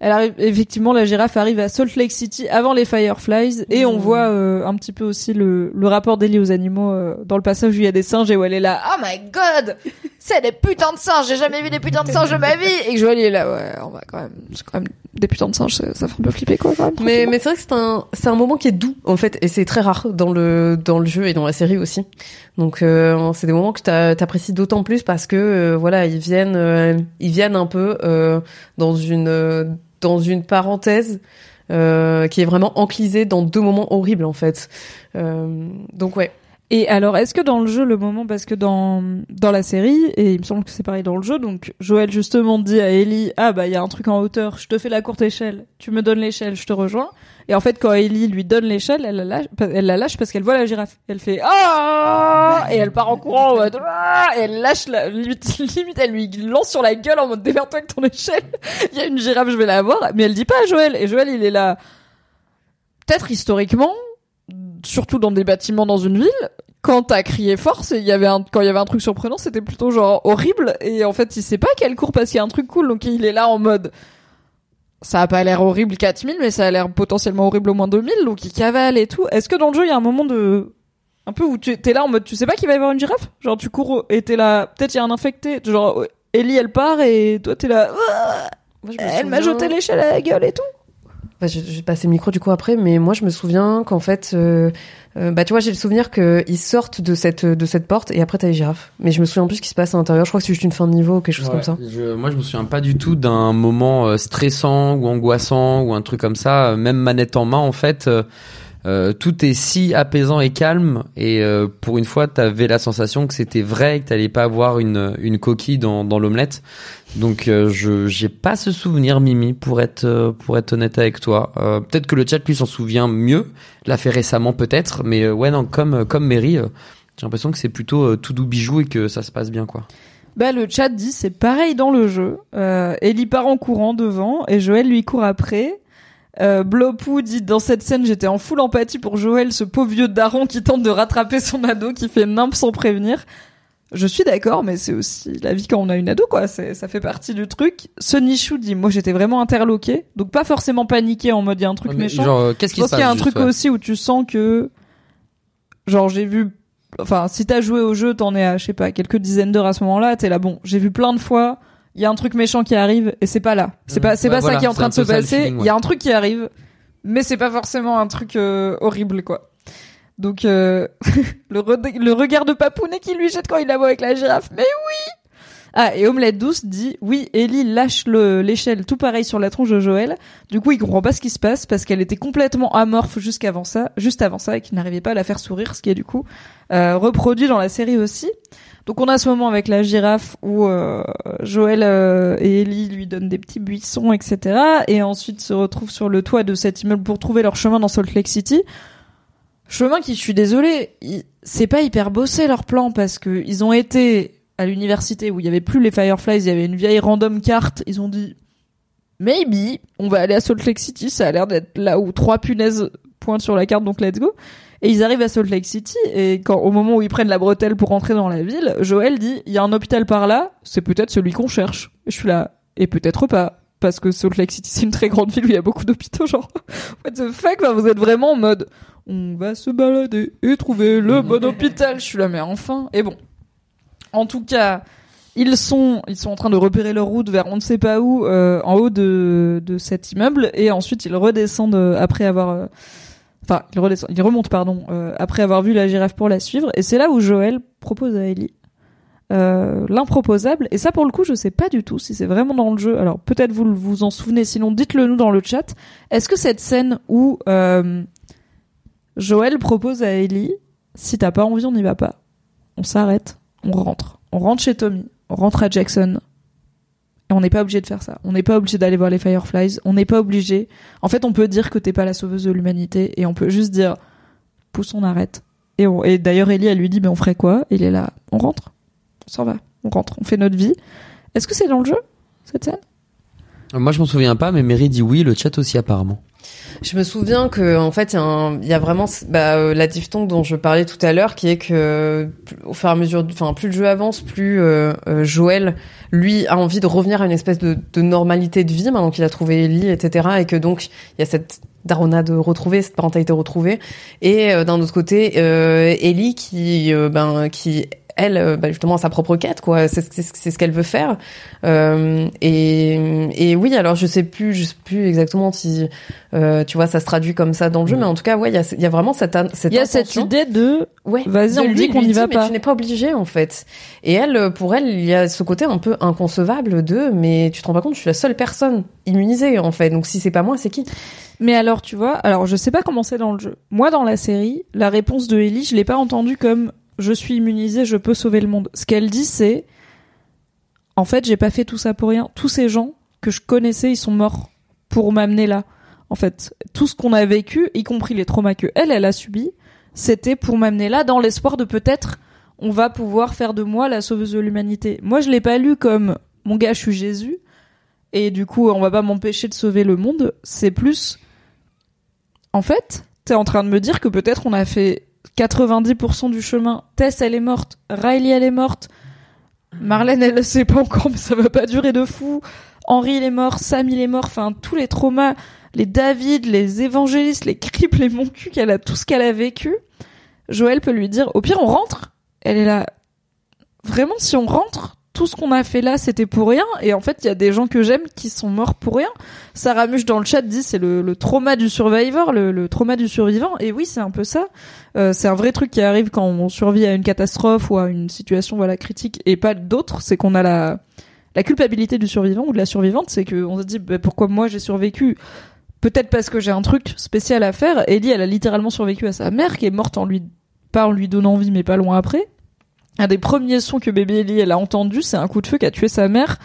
Elle arrive, effectivement, la girafe arrive à Salt Lake City avant les Fireflies et on Mhm. voit euh, un petit peu aussi le, le rapport d'Ellie aux animaux euh, dans le passage où il y a des singes et où elle est là. Oh my god! C'est des putains de singes! J'ai jamais vu des putains de singes de ma vie! Et que Joël est là, ouais, on va quand même, c'est quand même des putains de singes, ça, ça fait un peu flipper quoi, quand même. Mais, mais c'est vrai que c'est un, c'est un moment qui est doux, en fait, et c'est très rare dans le, dans le jeu et dans la série aussi. Donc, euh, c'est des moments que t'a- t'apprécies d'autant plus parce que, euh, voilà, ils viennent, euh, ils viennent un peu, euh, dans une, dans une parenthèse, euh, qui est vraiment enclisée dans deux moments horribles, en fait. Euh, donc, ouais. Et alors, est-ce que dans le jeu, le moment, parce que dans dans la série, et il me semble que c'est pareil dans le jeu, donc Joël justement dit à Ellie, ah bah il y a un truc en hauteur, je te fais la courte échelle, tu me donnes l'échelle, je te rejoins. Et en fait, quand Ellie lui donne l'échelle, elle la lâche, elle la lâche parce qu'elle voit la girafe. Elle fait ah et elle part en courant ah et elle lâche la limite, elle lui lance sur la gueule en mode démerde-toi avec ton échelle. Il y a une girafe, je vais la voir. Mais elle dit pas à Joël et Joël il est là. Peut-être historiquement, surtout dans des bâtiments dans une ville, quand t'as crié fort, c'est- il y avait un, quand il y avait un truc surprenant, c'était plutôt genre horrible. Et en fait, il sait pas qu'elle court parce qu'il y a un truc cool, donc il est là en mode. Ça a pas l'air horrible 4000, mais ça a l'air potentiellement horrible au moins 2000, donc il cavale et tout. Est-ce que dans le jeu, il y a un moment de. Un peu où tu es là en mode, tu sais pas qu'il va y avoir une girafe? Genre, tu cours et t'es là. Peut-être il y a un infecté. Genre, Ellie, elle part et toi, t'es là. Ouah, Moi, je me Elle m'a jeté l'échelle à la gueule et tout. Bah, je, je vais passer le micro du coup après, mais moi je me souviens qu'en fait, euh, euh, bah tu vois, j'ai le souvenir qu'ils sortent de cette de cette porte et après t'as les girafes. Mais je me souviens plus ce qui se passe à l'intérieur. Je crois que c'est juste une fin de niveau ou quelque chose Ouais, comme ça. je- moi, je me souviens pas du tout d'un moment euh, stressant ou angoissant ou un truc comme ça. Euh, Même manette en main, en fait, euh, tout est si apaisant et calme. Et euh, pour une fois, t'avais la sensation que c'était vrai, que t'allais pas avoir une une coquille dans dans l'omelette. Donc, euh, je j'ai pas ce souvenir, Mimi, pour être euh, pour être honnête avec toi. Euh, peut-être que le chat lui s'en souvient mieux, l'a fait récemment peut-être, mais euh, ouais non, comme comme Mary. euh, j'ai l'impression que c'est plutôt euh, tout doux bijou et que ça se passe bien quoi. Bah le chat dit c'est pareil dans le jeu. Euh, Ellie part en courant devant et Joël lui court après. Euh, Blopou dit dans cette scène j'étais en full empathie pour Joël, ce pauvre vieux daron qui tente de rattraper son ado qui fait nimp sans prévenir. Je suis d'accord, mais c'est aussi la vie quand on a une ado, quoi. C'est, ça fait partie du truc. Ce Nichou dit, moi j'étais vraiment interloqué, donc pas forcément paniqué en mode il y a un truc Ouais, méchant. Genre, euh, qu'est-ce Je qui se pense passe qu'il y a un juste, truc ouais. aussi où tu sens que, genre, j'ai vu, enfin, si t'as joué au jeu, t'en es à, je sais pas, quelques dizaines d'heures à ce moment-là, t'es là, bon, j'ai vu plein de fois, il y a un truc méchant qui arrive, et c'est pas là. C'est pas, c'est Ouais, pas voilà, ça qui est en c'est train de se passer. Il ouais. y a un truc qui arrive, mais c'est pas forcément un truc euh, horrible, quoi. Donc, euh, le, re- le regard de Papounet qui lui jette quand il la voit avec la girafe. Mais oui! Ah, et Omelette Douce dit, oui, Ellie lâche le- l'échelle tout pareil sur la tronche de Joël. Du coup, il comprend pas ce qui se passe parce qu'elle était complètement amorphe jusqu'avant ça, juste avant ça, et qu'il n'arrivait pas à la faire sourire, ce qui est du coup euh, reproduit dans la série aussi. Donc on a ce moment avec la girafe où euh, Joël euh, et Ellie lui donnent des petits buissons, etc. Et ensuite se retrouvent sur le toit de cet immeuble pour trouver leur chemin dans Salt Lake City. Chemin qui, je suis désolée, c'est pas hyper bossé leur plan parce que ils ont été à l'université où il y avait plus les Fireflies, il y avait une vieille random carte. Ils ont dit maybe on va aller à Salt Lake City. Ça a l'air d'être là où trois punaises pointent sur la carte, donc let's go. Et ils arrivent à Salt Lake City et quand au moment où ils prennent la bretelle pour rentrer dans la ville, Joël dit il y a un hôpital par là, c'est peut-être celui qu'on cherche. Et je suis là et peut-être pas parce que Salt Lake City c'est une très grande ville où il y a beaucoup d'hôpitaux genre what the fuck Enfin, vous êtes vraiment en mode on va se balader et trouver le bon hôpital. Je suis là mais enfin et bon. En tout cas, ils sont ils sont en train de repérer leur route vers on ne sait pas où euh, en haut de de cet immeuble et ensuite ils redescendent euh, après avoir euh, enfin ils redescendent ils remontent pardon euh, après avoir vu la girafe pour la suivre et c'est là où Joël propose à Ellie euh, l'improposable. Et ça pour le coup je sais pas du tout si c'est vraiment dans le jeu. Alors peut-être vous vous en souvenez. Sinon dites-le nous dans le chat. Est-ce que cette scène où euh, Joël propose à Ellie si t'as pas envie on n'y va pas. On s'arrête. On rentre. On rentre chez Tommy. On rentre à Jackson. Et on n'est pas obligé de faire ça. On n'est pas obligé d'aller voir les Fireflies. On n'est pas obligé. En fait on peut dire que t'es pas la sauveuse de l'humanité et on peut juste dire pousse on arrête. Et, et d'ailleurs Ellie elle lui dit mais on ferait quoi? Il est là. On rentre on s'en va, on rentre, on fait notre vie. Est-ce que c'est dans le jeu cette scène? Moi, je m'en souviens pas, mais Mary dit oui, le chat aussi apparemment. Je me souviens que en fait il y, a y vraiment bah, euh, la diphtongue dont je parlais tout à l'heure qui est que plus- au fur et à mesure du- enfin plus le jeu avance plus euh, euh, Joël lui a envie de revenir à une espèce de, de normalité de vie maintenant qu'il a trouvé Ellie etc et que donc il y a cette daronade retrouvée cette parentalité retrouvée et euh, d'un autre côté euh, Ellie qui euh, ben qui elle, euh, bah, justement, a sa propre quête, quoi. C'est ce qu'elle veut faire. Euh, et, et oui, alors je sais plus, je sais plus exactement si, euh, tu vois, ça se traduit comme ça dans le jeu, mais en tout cas, ouais, il y a, y vraiment cette, cette Il y a cette idée de Ouais. Vas-y, on lui, dit qu'on n'y va mais pas. tu n'es pas obligé en fait. Et elle, pour elle, il y a ce côté un peu inconcevable de, mais tu te rends pas compte, je suis la seule personne immunisée en fait. Donc si c'est pas moi, c'est qui? Mais alors, tu vois, alors je sais pas comment c'est dans le jeu. Moi, dans la série, la réponse de Ellie, je l'ai pas entendue comme je suis immunisée, je peux sauver le monde. Ce qu'elle dit, c'est en fait, j'ai pas fait tout ça pour rien. Tous ces gens que je connaissais, ils sont morts pour m'amener là. En fait, tout ce qu'on a vécu, y compris les traumas que elle, elle a subis, c'était pour m'amener là dans l'espoir de peut-être on va pouvoir faire de moi la sauveuse de l'humanité. Moi, je l'ai pas lu comme mon gars, je suis Jésus et du coup, on va pas m'empêcher de sauver le monde. C'est plus en fait, t'es en train de me dire que peut-être on a fait 90% du chemin. Tess, elle est morte. Riley, elle est morte. Marlène, elle le sait pas encore, mais ça va pas durer de fou. Henri, il est mort. Sam, il est mort. Enfin, tous les traumas, les David, les évangélistes, les Crips, les mon cul, qu'elle a tout ce qu'elle a vécu. Joël peut lui dire, au pire, on rentre. Elle est là. Vraiment, si on rentre, tout ce qu'on a fait là, c'était pour rien. Et en fait, il y a des gens que j'aime qui sont morts pour rien. Sarah Muche dans le chat dit c'est le, le trauma du survivor, le, le trauma du survivant. Et oui, c'est un peu ça. Euh, c'est un vrai truc qui arrive quand on survit à une catastrophe ou à une situation voilà critique et pas d'autres. C'est qu'on a la la culpabilité du survivant ou de la survivante. C'est que on se dit bah, pourquoi moi j'ai survécu? Peut-être parce que j'ai un truc spécial à faire. Ellie, elle a littéralement survécu à sa mère qui est morte en lui pas en lui donnant vie, mais pas loin après. Un des premiers sons que bébé Ellie elle a entendu, c'est un coup de feu qui a tué sa mère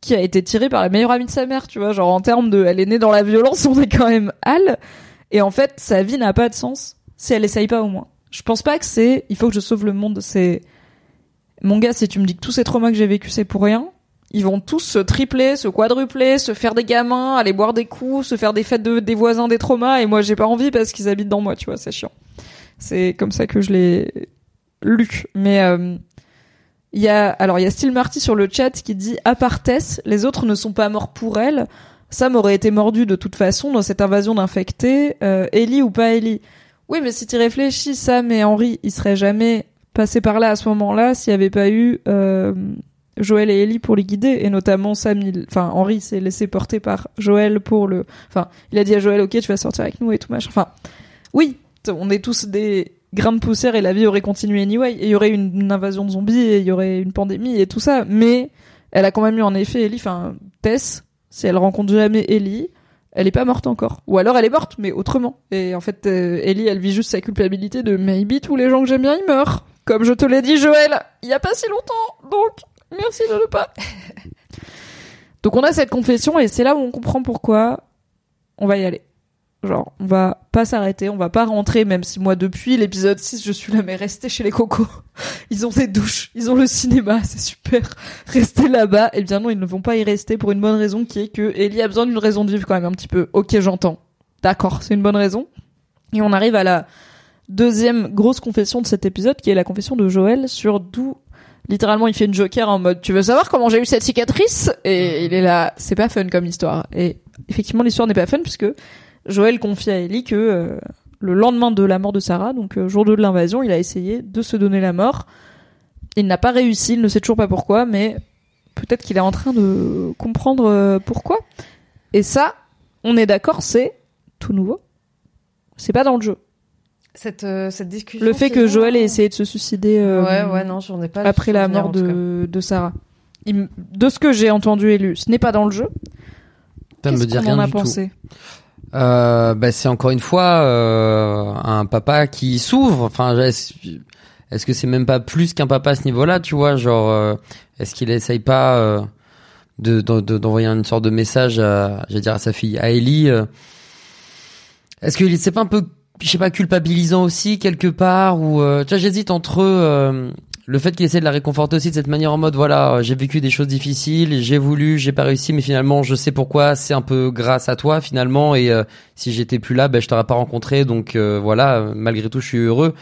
qui a été tiré par la meilleure amie de sa mère, tu vois, genre en termes de elle est née dans la violence, on est quand même Al et en fait, sa vie n'a pas de sens si elle essaye pas au moins. Je pense pas que c'est il faut que je sauve le monde, c'est mon gars, si tu me dis que tous ces traumas que j'ai vécu c'est pour rien, ils vont tous se tripler, se quadrupler, se faire des gamins, aller boire des coups, se faire des fêtes de, des voisins des traumas et moi j'ai pas envie parce qu'ils habitent dans moi, tu vois, c'est chiant. C'est comme ça que je l'ai lu. Mais euh, il y a alors il y a Steel Marty sur le chat qui dit à les autres ne sont pas morts pour elle. Sam aurait été mordu de toute façon dans cette invasion d'infectés. Euh, Ellie ou pas Ellie? Oui, mais si tu réfléchis, Sam et Henry, ils seraient jamais passés par là à ce moment-là s'il n'y avait pas eu euh, Joël et Ellie pour les guider. Et notamment Sam, il- enfin Henry s'est laissé porter par Joël pour le... Enfin, il a dit à Joël, ok, tu vas sortir avec nous et tout machin. Enfin, oui, on est tous des grains de poussière et la vie aurait continué anyway. Et il y aurait une, une invasion de zombies et il y aurait une pandémie et tout ça. Mais elle a quand même eu en effet Ellie, enfin Tess, si elle rencontre jamais Ellie, elle est pas morte encore. Ou alors elle est morte, mais autrement. Et en fait, euh, Ellie, elle vit juste sa culpabilité de maybe tous les gens que j'aime bien, ils meurent. Comme je te l'ai dit, Joël, il y a pas si longtemps. Donc, merci de ne pas. donc on a cette confession et c'est là où on comprend pourquoi on va y aller. Genre, on va pas s'arrêter, on va pas rentrer, même si moi, depuis l'épisode 6, je suis là, mais restez chez les cocos. Ils ont des douches, ils ont le cinéma, c'est super. Restez là-bas. Eh bien non, ils ne vont pas y rester pour une bonne raison qui est que Ellie a besoin d'une raison de vivre quand même un petit peu. Ok, j'entends. D'accord, c'est une bonne raison. Et on arrive à la deuxième grosse confession de cet épisode, qui est la confession de Joël sur d'où littéralement il fait une joker en mode tu veux savoir comment j'ai eu cette cicatrice? Et il est là c'est pas fun comme histoire et effectivement l'histoire n'est pas fun puisque Joël confie à Ellie que euh, le lendemain de la mort de Sarah donc euh, jour 2 de l'invasion il a essayé de se donner la mort il n'a pas réussi il ne sait toujours pas pourquoi mais peut-être qu'il est en train de comprendre euh, pourquoi et ça on est d'accord c'est tout nouveau c'est pas dans le jeu Cette, euh, cette discussion. le fait que Joël ait hein. essayé de se suicider euh, Ouais, ouais, non, j'en ai pas. le après la mort de, de Sarah. Il de ce que j'ai entendu et lu, ce n'est pas dans le jeu. Ça me Qu'est-ce dit qu'on en a tout. Euh, bah, c'est encore une fois euh, un papa qui s'ouvre. Enfin, est-ce que c'est même pas plus qu'un papa à ce niveau-là, tu vois Genre, euh, est-ce qu'il essaye pas euh, de de- de- d'envoyer une sorte de message, à, dire à sa fille, à Ellie euh, Est-ce qu'il c'est pas un peu, je sais pas, culpabilisant aussi quelque part ou euh, tu vois, j'hésite entre le fait qu'il essaie de la réconforter aussi de cette manière en mode voilà, euh, j'ai vécu des choses difficiles, j'ai voulu, j'ai pas réussi, mais finalement je sais pourquoi, c'est un peu grâce à toi finalement et euh, si j'étais plus là, ben je t'aurais pas rencontré, donc euh, voilà, malgré tout je suis heureux.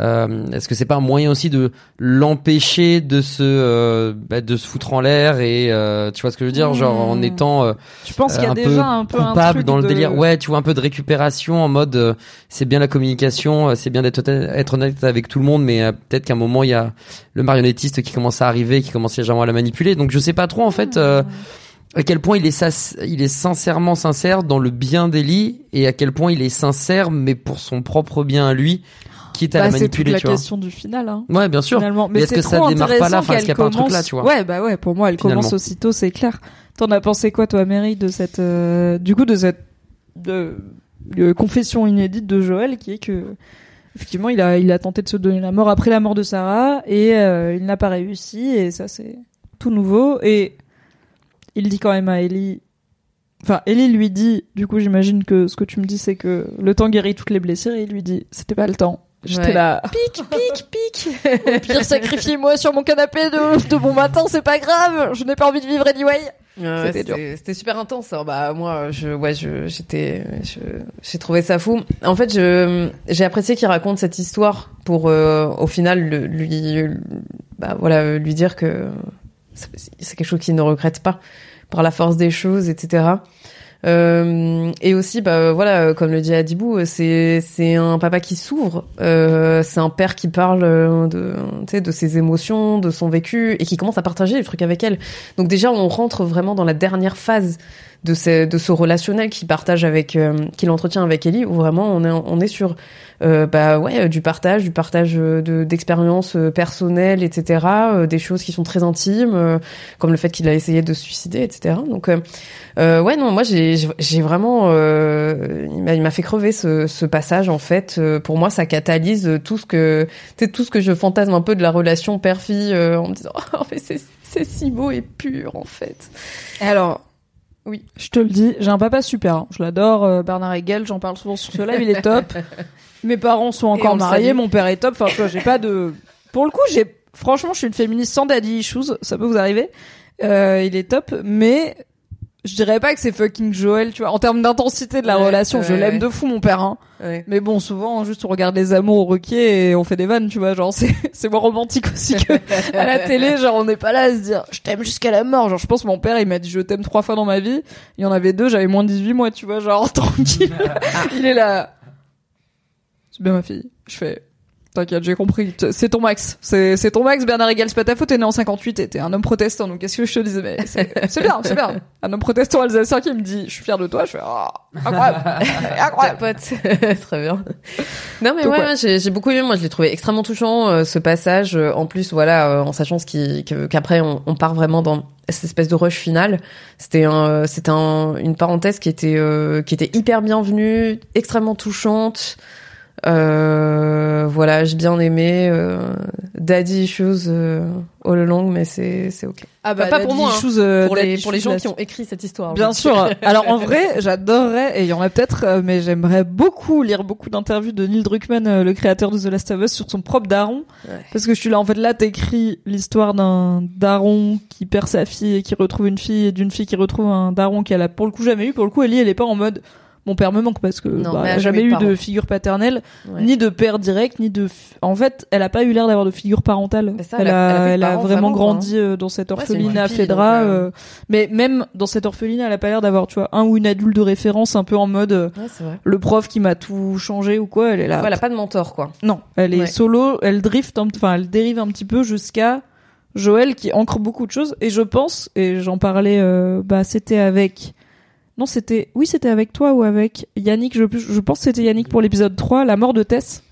Euh, Est-ce que c'est pas un moyen aussi de l'empêcher de se euh, bah, de se foutre en l'air et euh, tu vois ce que je veux dire, genre en Hmm. étant euh, Je pense qu'il y a un déjà peu un peu un coupable truc dans le de- délire? Ouais, tu vois un peu de récupération en mode euh, c'est bien la communication, euh, c'est bien d'être honnête- être honnête avec tout le monde, mais peut-être qu'à un moment il y a le marionnettiste qui commence à arriver, qui commence légèrement à la manipuler. Donc je sais pas trop en fait euh, à quel point il est il est sincèrement sincère dans le bien d'Ellie et à quel point il est sincère mais pour son propre bien à lui, quitte à Bah, la c'est toute manipuler, la tu vois. question du final. Hein. Ouais, bien sûr. Finalement. Mais Mais, est-ce c'est que ça démarre pas là Enfin, est-ce qu'il y a qu'elle pas un truc commence- là, tu vois Ouais, bah ouais. Pour moi, elle commence aussitôt, c'est clair. T'en as pensé quoi, toi, Mary, de cette, euh, du coup, de cette, de, de confession inédite de Joël, qui est que, effectivement, il a, il a tenté de se donner la mort après la mort de Sarah, et euh, il n'a pas réussi, et ça, c'est tout nouveau. Et il dit quand même à Ellie, enfin, Ellie lui dit, du coup, j'imagine que ce que tu me dis, c'est que le temps guérit toutes les blessures, et il lui dit, c'était pas le temps. J'étais Ouais. là, pique, pique, pique. Au pire, sacrifiez-moi sur mon canapé de, de bon matin, c'est pas grave. Je n'ai pas envie de vivre anyway. Ouais, C'était dur. C'était c'était super intense. hein. Bah moi, je, ouais, je, j'étais, je- j'ai trouvé ça fou. En fait, je, j'ai apprécié qu'il raconte cette histoire pour, euh, au final, le- lui, bah voilà, lui dire que c'est c'est quelque chose qu'il ne regrette pas par la force des choses, etc. Euh, et aussi, bah voilà, comme le dit Adibou, c'est c'est un papa qui s'ouvre, euh, c'est un père qui parle euh, de, de ses émotions, de son vécu et qui commence à partager les trucs avec elle. Donc déjà, on rentre vraiment dans la dernière phase de ce, de ce relationnel qu'il partage avec, euh, qu'il entretient avec Ellie, où vraiment on est, on est sur, euh, bah ouais, euh, du partage, du partage de d'expériences personnelles, etc. des choses qui sont très intimes, comme le fait qu'il a essayé de se suicider, etc. Donc ouais, non, moi j'ai j'ai- vraiment, il m'a fait crever ce, ce passage en fait. Pour moi, ça catalyse tout ce que, tout ce que je fantasme un peu de la relation père-fille euh, en me disant, oh mais c'est c'est si beau et pur en fait. Alors, oui, je te le dis, j'ai un papa super. hein. Je l'adore, euh, Bernard Hegel, j'en parle souvent sur ce live, il est top. Mes parents sont on encore le mariés, salue. mon père est top. Enfin, tu vois, j'ai pas de. Pour le coup, j'ai. Franchement, je suis une féministe sans daddy issues, ça peut vous arriver. Euh, il est top, mais je dirais pas que c'est fucking Joël, tu vois. En termes d'intensité de la Ouais, relation, je l'aime ouais. de fou, mon père. Hein. Mais bon, souvent, juste on regarde les amours au requiem et on fait des vannes, tu vois. Genre, c'est c'est moins romantique aussi que à la télé. Genre, on n'est pas là à se dire je t'aime jusqu'à la mort. Genre, je pense mon père, il m'a dit je t'aime trois fois dans ma vie. Il y en avait deux, j'avais moins de 18 mois, tu vois. Genre, tranquille. il est là. C'est bien ma fille. Je fais. T'inquiète, j'ai compris. C'est ton max. C'est ton max, Bernard Hegel. C'est pas ta faute. T'es né en 58 et t'es un homme protestant. Donc, qu'est-ce que je te disais? Mais c'est bien, c'est bien. Un homme protestant alsacien qui me dit je suis fier de toi. Je fais oh, incroyable, incroyable. Capote. Très bien. Non mais Donc, ouais, j'ai beaucoup aimé. Moi, je l'ai trouvé extrêmement touchant euh, ce passage. Euh, En plus, voilà, euh, en sachant qu'après on, on part vraiment dans cette espèce de rush final. C'était un, c'était un, une parenthèse qui était euh, qui était hyper bienvenue, extrêmement touchante. Euh, voilà, j'ai bien aimé euh, Daddy Issues euh, all along, mais c'est c'est ok. Ah bah, pas pour moi, hein. pour les pour les gens qui ont écrit cette histoire. Bien sûr. Alors en vrai, j'adorerais, et il y en a peut-être, euh, mais j'aimerais beaucoup lire beaucoup d'interviews de Neil Druckmann, euh, le créateur de The Last of Us, sur son propre daron. Ouais. Parce que je suis là, en fait, là, t'écris l'histoire d'un daron qui perd sa fille et qui retrouve une fille, et d'une fille qui retrouve un daron qu'elle a pour le coup jamais eu. Pour le coup, Ellie, elle est pas en mode, mon père me manque parce que Non, bah, elle a a jamais eu de figure paternelle, Ouais. ni de père direct, ni de. En fait, elle a pas eu l'air d'avoir de figure parentale. Ça, elle, elle a- a, elle a pas eu de elle a parents vraiment grandi euh, dans cette Ouais, orphelinat à pupille, Fedra. donc, euh, euh, Mais même dans cette orphelinat, elle a pas l'air d'avoir, tu vois, un ou une adulte de référence, un peu en mode euh, Ouais, le prof qui m'a tout changé ou quoi. Elle est là. Ouais, elle a pas de mentor quoi. Non, elle est Ouais. solo, elle drift, enfin elle dérive un petit peu jusqu'à Joël qui ancre beaucoup de choses. Et je pense, et j'en parlais, euh, bah c'était avec, non c'était, oui c'était avec toi ou avec Yannick. Je, je pense que c'était Yannick pour l'épisode 3, la mort de Tess.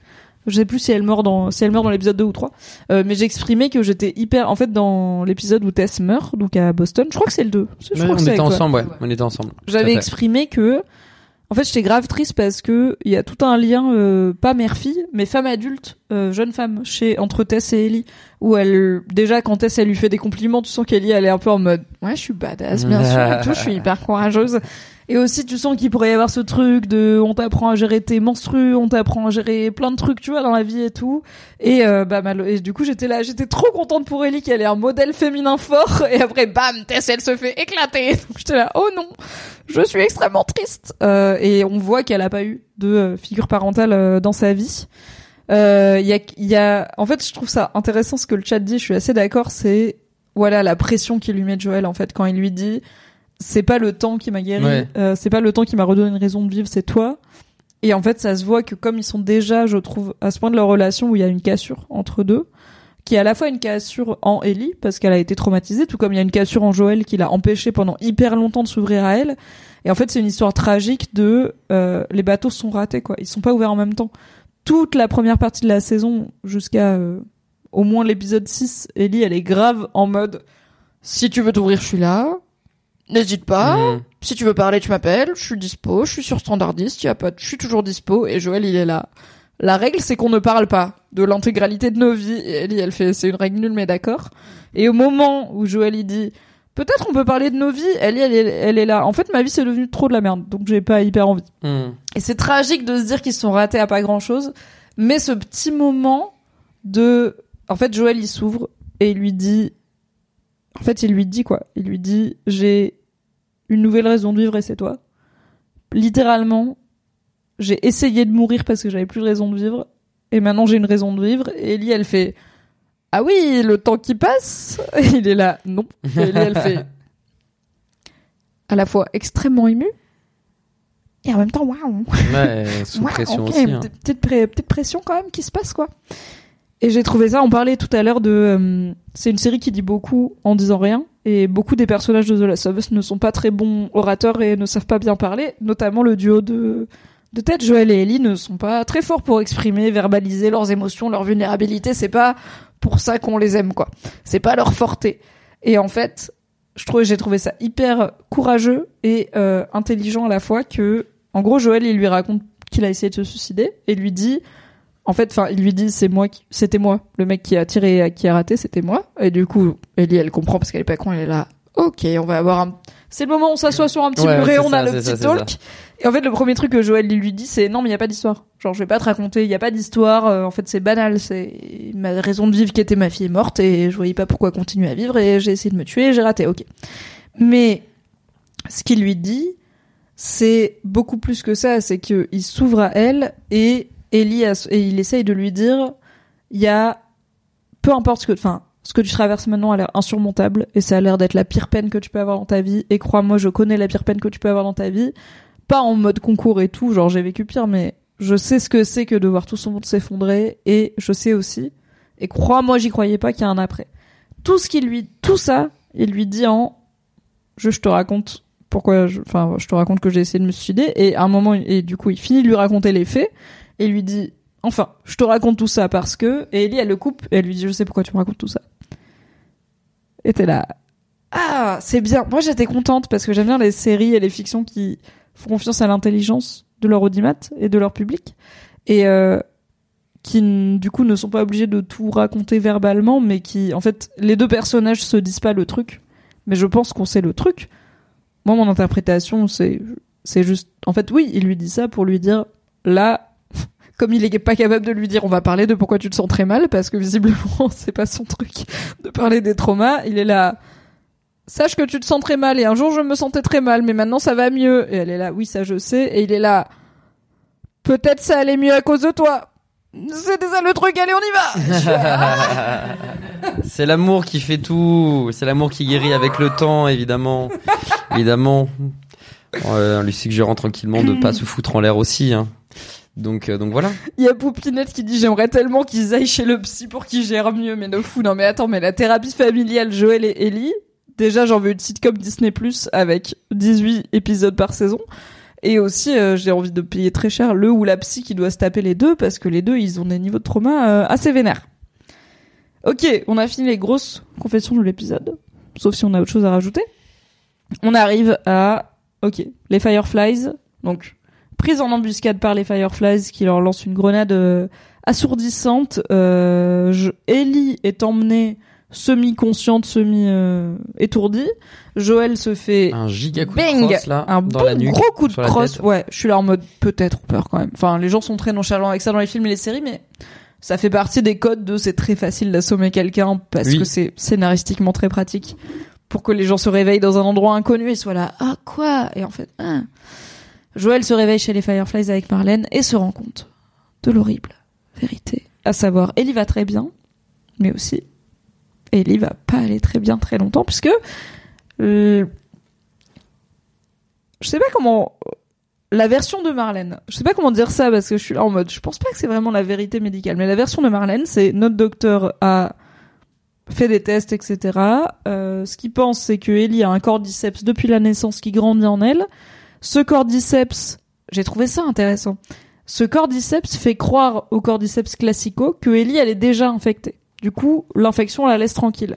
Je sais plus si elle meurt dans, si elle meurt dans l'épisode 2 ou 3. Euh, mais j'exprimais que j'étais hyper, en fait dans l'épisode où Tess meurt, donc à Boston, je crois que c'est le 2. Je crois on que était ensemble, ouais. On était ensemble. J'avais exprimé que, en fait, j'étais grave triste parce que il y a tout un lien, euh, pas mère-fille, mais femme adulte, euh, jeune femme, chez entre Tess et Ellie, où elle, déjà quand Tess elle lui fait des compliments, tu sens qu'Ellie elle est un peu en mode, ouais, je suis badass, bien sûr, et tout, je suis hyper courageuse. Et aussi, tu sens qu'il pourrait y avoir ce truc de, on t'apprend à gérer tes menstrues, on t'apprend à gérer plein de trucs, tu vois, dans la vie et tout. Et, euh, bah, mal- et du coup, j'étais là, j'étais trop contente pour Ellie qu'elle ait un modèle féminin fort. Et après, bam, Tess, elle se fait éclater. Donc j'étais là, oh non, je suis extrêmement triste. Euh, et on voit qu'elle a pas eu de euh, figure parentale euh, dans sa vie. Euh, Il y, a, y a, en fait, je trouve ça intéressant ce que le chat dit. Je suis assez d'accord. C'est voilà la pression qu'il lui met Joël en fait quand il lui dit c'est pas le temps qui m'a guéri, Ouais. euh, c'est pas le temps qui m'a redonné une raison de vivre, c'est toi. Et en fait, ça se voit que comme ils sont déjà, je trouve, à ce point de leur relation où il y a une cassure entre deux, qui est à la fois une cassure en Ellie parce qu'elle a été traumatisée, tout comme il y a une cassure en Joël qui l'a empêché pendant hyper longtemps de s'ouvrir à elle. Et en fait, c'est une histoire tragique de euh, les bateaux sont ratés quoi, ils sont pas ouverts en même temps. Toute la première partie de la saison jusqu'à euh, au moins l'épisode 6, Ellie elle est grave en mode si tu veux t'ouvrir, je suis là. N'hésite pas. Mhm. Si tu veux parler, tu m'appelles. Je suis dispo. Je suis sur standardiste. Y a pas. Je suis toujours dispo. Et Joël, il est là. La règle, c'est qu'on ne parle pas de l'intégralité de nos vies. Et Ellie, elle fait, c'est une règle nulle, mais d'accord. Et au moment où Joël, il dit, peut-être on peut parler de nos vies, Ellie, elle est, elle est là. En fait, ma vie, c'est devenu trop de la merde. Donc, j'ai pas hyper envie. Mhm. Et c'est tragique de se dire qu'ils se sont ratés à pas grand chose. Mais ce petit moment de, en fait, Joël, il s'ouvre et il lui dit, en fait, il lui dit quoi? Il lui dit, j'ai une nouvelle raison de vivre et c'est toi. Littéralement, j'ai essayé de mourir parce que j'avais plus de raison de vivre et maintenant j'ai une raison de vivre. Et Ellie, elle fait, ah oui, le temps qui passe. Et il est là, non. Et Ellie, elle fait, à la fois extrêmement émue et en même temps, waouh. Ouais, sous pression aussi. hein. petite- Petite, pré- petite pression quand même qui se passe quoi. Et j'ai trouvé ça, on parlait tout à l'heure de... euh, c'est une série qui dit beaucoup en disant rien. Et beaucoup des personnages de The Last of Us ne sont pas très bons orateurs et ne savent pas bien parler. Notamment le duo de, de Ted, Joel et Ellie ne sont pas très forts pour exprimer, verbaliser leurs émotions, leur vulnérabilité. C'est pas pour ça qu'on les aime quoi. C'est pas leur forté. Et en fait, je trouvais, j'ai trouvé ça hyper courageux et euh, intelligent à la fois que, en gros, Joël, il lui raconte qu'il a essayé de se suicider et lui dit, en fait, enfin, il lui dit, c'est moi, qui- c'était moi, le mec qui a tiré, et qui a raté, c'était moi. Et du coup, Ellie, elle comprend parce qu'elle est pas con, elle est là. Ok, on va avoir un. C'est le moment où on s'assoit sur un petit Ouais, muret, on a le petit ça, talk. Et en fait, le premier truc que Joël lui dit, c'est non, mais il y a pas d'histoire. Genre, je vais pas te raconter, il y a pas d'histoire. euh, en fait, c'est banal. C'est ma raison de vivre qui était ma fille est morte et je voyais pas pourquoi continuer à vivre et j'ai essayé de me tuer, j'ai raté. Ok. Mais ce qu'il lui dit, c'est beaucoup plus que ça. C'est que il s'ouvre à elle et Et il essaye de lui dire, il y a peu importe ce que, enfin, ce que tu traverses maintenant a l'air insurmontable et ça a l'air d'être la pire peine que tu peux avoir dans ta vie. Et crois-moi, je connais la pire peine que tu peux avoir dans ta vie. Pas en mode concours et tout, genre j'ai vécu pire, mais je sais ce que c'est que de voir tout son monde s'effondrer et je sais aussi. Et crois-moi, j'y croyais pas qu'il y a un après. Tout ce qu'il lui, tout ça, il lui dit en, je, je te raconte pourquoi, je- enfin, je te raconte que j'ai essayé de me suicider et à un moment, et du coup, il finit de lui raconter les faits et lui dit, enfin, je te raconte tout ça parce que, et Ellie, elle le coupe et elle lui dit, je sais pourquoi tu me racontes tout ça. Et t'es là, ah, c'est bien. Moi, j'étais contente parce que j'aime bien les séries et les fictions qui font confiance à l'intelligence de leur audimat et de leur public. et euh, qui du coup ne sont pas obligés de tout raconter verbalement, mais qui en fait les deux personnages se disent pas le truc, mais je pense qu'on sait le truc. Moi, mon interprétation, c'est c'est juste, en fait, oui, il lui dit ça pour lui dire là. Comme il est pas capable de lui dire, on va parler de pourquoi tu te sens très mal, parce que visiblement, c'est pas son truc de parler des traumas. Il est là, sache que tu te sens très mal et un jour je me sentais très mal mais maintenant ça va mieux et elle est là oui ça je sais et il est là peut-être ça allait mieux à cause de toi c'était ça le truc allez on y va. C'est l'amour qui fait tout. C'est l'amour qui guérit avec le temps, évidemment. évidemment. Euh, on lui suggérant tranquillement de pas se foutre en l'air aussi. hein. Donc, euh, donc voilà. il y a Poupinette qui dit j'aimerais tellement qu'ils aillent chez le psy pour qu'ils gèrent mieux mais no fou. Non mais attends mais la thérapie familiale Joël et Ellie déjà j'en veux une sitcom Disney Plus avec 18 épisodes par saison. Et aussi euh, j'ai envie de payer très cher le ou la psy qui doit se taper les deux parce que les deux ils ont des niveaux de trauma euh, assez vénères. Ok on a fini les grosses confessions de l'épisode. Sauf si on a autre chose à rajouter. On arrive à ok les Fireflies. Donc prise en embuscade par les Fireflies qui leur lancent une grenade euh, assourdissante. Euh, je- Ellie est emmenée semi-consciente, semi-étourdie. Joël se fait Un giga coup bang, de crosse là, un dans bon la nuque. gros coup de crosse. Ouais, je suis là en mode peut-être peur quand même. Enfin, les gens sont très nonchalants avec ça dans les films et les séries, mais ça fait partie des codes de c'est très facile d'assommer quelqu'un parce Oui. que c'est scénaristiquement très pratique pour que les gens se réveillent dans un endroit inconnu et soient là ah quoi? Et en fait ah. Joël se réveille chez les Fireflies avec Marlène et se rend compte de l'horrible vérité à savoir Ellie va très bien mais aussi Ellie va pas aller très bien très longtemps puisque euh, je sais pas comment la version de Marlène, je sais pas comment dire ça parce que je suis là en mode, je pense pas que c'est vraiment la vérité médicale, mais la version de Marlène, c'est notre docteur a fait des tests, etc. Euh, ce qu'il pense, c'est que Ellie a un cordyceps depuis la naissance qui grandit en elle. Ce cordyceps, j'ai trouvé ça intéressant. Ce cordyceps fait croire au cordyceps classico que Ellie, elle est déjà infectée. Du coup, l'infection la laisse tranquille.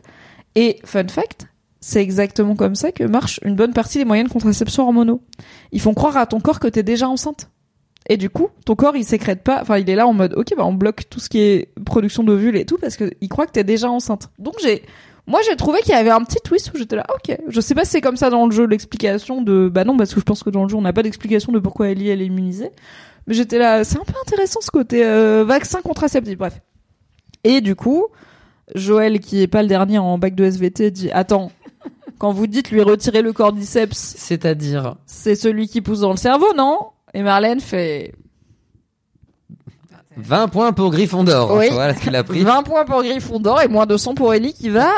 Et fun fact, c'est exactement comme ça que marche une bonne partie des moyens de contraception hormonaux. Ils font croire à ton corps que t'es déjà enceinte. Et du coup, ton corps, il sécrète pas, enfin, il est là en mode, ok, bah, on bloque tout ce qui est production d'ovules et tout parce que il croit que t'es déjà enceinte. Donc j'ai, moi, j'ai trouvé qu'il y avait un petit twist où j'étais là, ok. Je sais pas si c'est comme ça dans le jeu, l'explication de, bah non, parce que je pense que dans le jeu, on n'a pas d'explication de pourquoi Ellie, elle est immunisée. Mais j'étais là, c'est un peu intéressant ce côté euh, vaccin contraceptif, bref. Et du coup, Joël, qui est pas le dernier en bac de SVT, dit, attends, quand vous dites lui retirer le cordyceps, C'est-à-dire, c'est celui qui pousse dans le cerveau, non? Et Marlène fait 20 points pour Gryffondor. Oui. Voilà ce qu'il a pris. 20 points pour Gryffondor et moins 200 pour Ellie qui va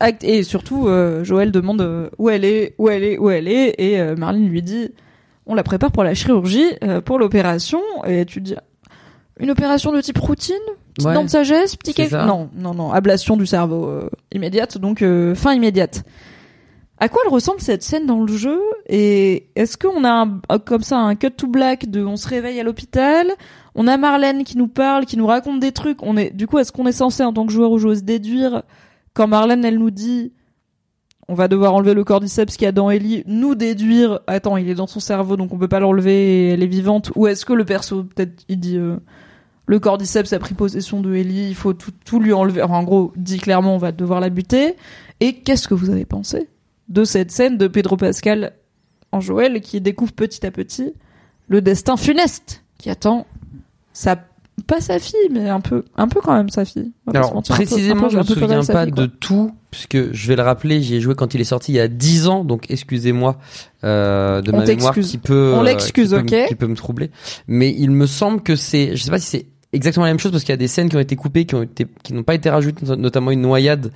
act- et surtout euh, Joël demande euh, où elle est, où elle est, où elle est et euh, Marlène lui dit on la prépare pour la chirurgie, euh, pour l'opération et tu dis une opération de type routine, petite Ouais. dent de sagesse, petit quelque non non non ablation du cerveau euh, immédiate donc euh, fin immédiate. À quoi elle ressemble cette scène dans le jeu? Et est-ce qu'on a un- comme ça un cut to black de on se réveille à l'hôpital? On a Marlène qui nous parle, qui nous raconte des trucs. On est du coup est-ce qu'on est censé en tant que joueur ou joueuse déduire quand Marlène elle nous dit on va devoir enlever le cordyceps qu'il y a dans Ellie, nous déduire attends il est dans son cerveau donc on peut pas l'enlever et elle est vivante ou est-ce que le perso peut-être il dit euh, le cordyceps a pris possession de Ellie, il faut tout, tout lui enlever. Enfin, en gros, dit clairement, on va devoir la buter. Et qu'est-ce que vous avez pensé de cette scène de Pedro Pascal en Joël qui découvre petit à petit le destin funeste qui attend sa pas sa fille mais un peu un peu quand même sa fille. Alors précisément, peu- je un me souviens pas fille, de tout, puisque je vais le rappeler, j'y ai joué quand il est sorti il y a 10 ans, donc excusez-moi euh, de On ma mémoire qui peut, On euh, l'excuse, qui ok qui peut me troubler. Mais il me semble que c'est, je sais pas si c'est exactement la même chose parce qu'il y a des scènes qui ont été coupées, qui ont été, qui n'ont pas été rajoutées, not- notamment une noyade.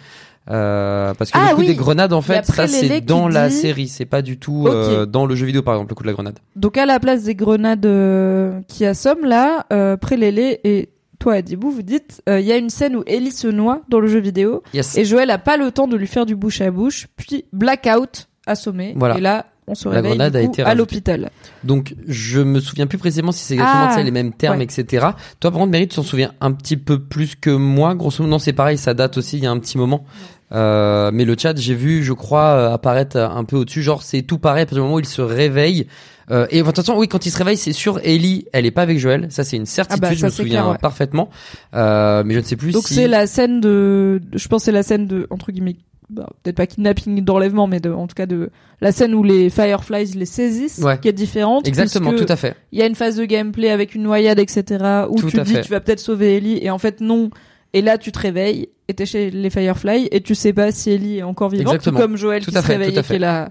Euh, parce que Ah le coup oui. des grenades, en fait, après, ça c'est dans la dit- série, c'est pas du tout euh, dans le jeu vidéo par exemple le coup de la grenade. Donc à la place des grenades euh, qui assomment là, euh, Prélélé et toi Adibou, vous dites il y a une scène où Ellie se noie dans le jeu vidéo Yes. et Joël a pas le temps de lui faire du bouche à bouche, puis blackout assommé Voilà. et là on se La réveille grenade du a été à l'hôpital. Donc je me souviens plus précisément si c'est exactement Ah, ça, les mêmes termes, ouais. etc. Toi par contre, Mary, tu t'en souviens un petit peu plus que moi. Grosso modo, non, c'est pareil, ça date aussi il y a un petit moment. Euh, mais le chat, j'ai vu, je crois, euh, apparaître un peu au-dessus. Genre, c'est tout pareil à partir du moment où il se réveille. Euh, et de toute façon, oui, quand il se réveille, c'est sûr, Ellie, elle est pas avec Joël. Ça, c'est une certitude, Ah bah, je me souviens clair, ouais. parfaitement. Euh, mais je ne sais plus Donc si. c'est la scène de, je pense que c'est la scène de entre guillemets, bah, peut-être pas kidnapping d'enlèvement, mais de, en tout cas de la scène où les Fireflies les saisissent, Ouais. qui est différente. Exactement, tout à fait. Il y a une phase de gameplay avec une noyade, etc. Où Tout tu dis fait. tu vas peut-être sauver Ellie et en fait non. Et là tu te réveilles et t'es chez les Fireflies et tu sais pas si Ellie est encore vivante, Exactement. tout comme Joël Tout qui se fait, réveille et qui fait. est là.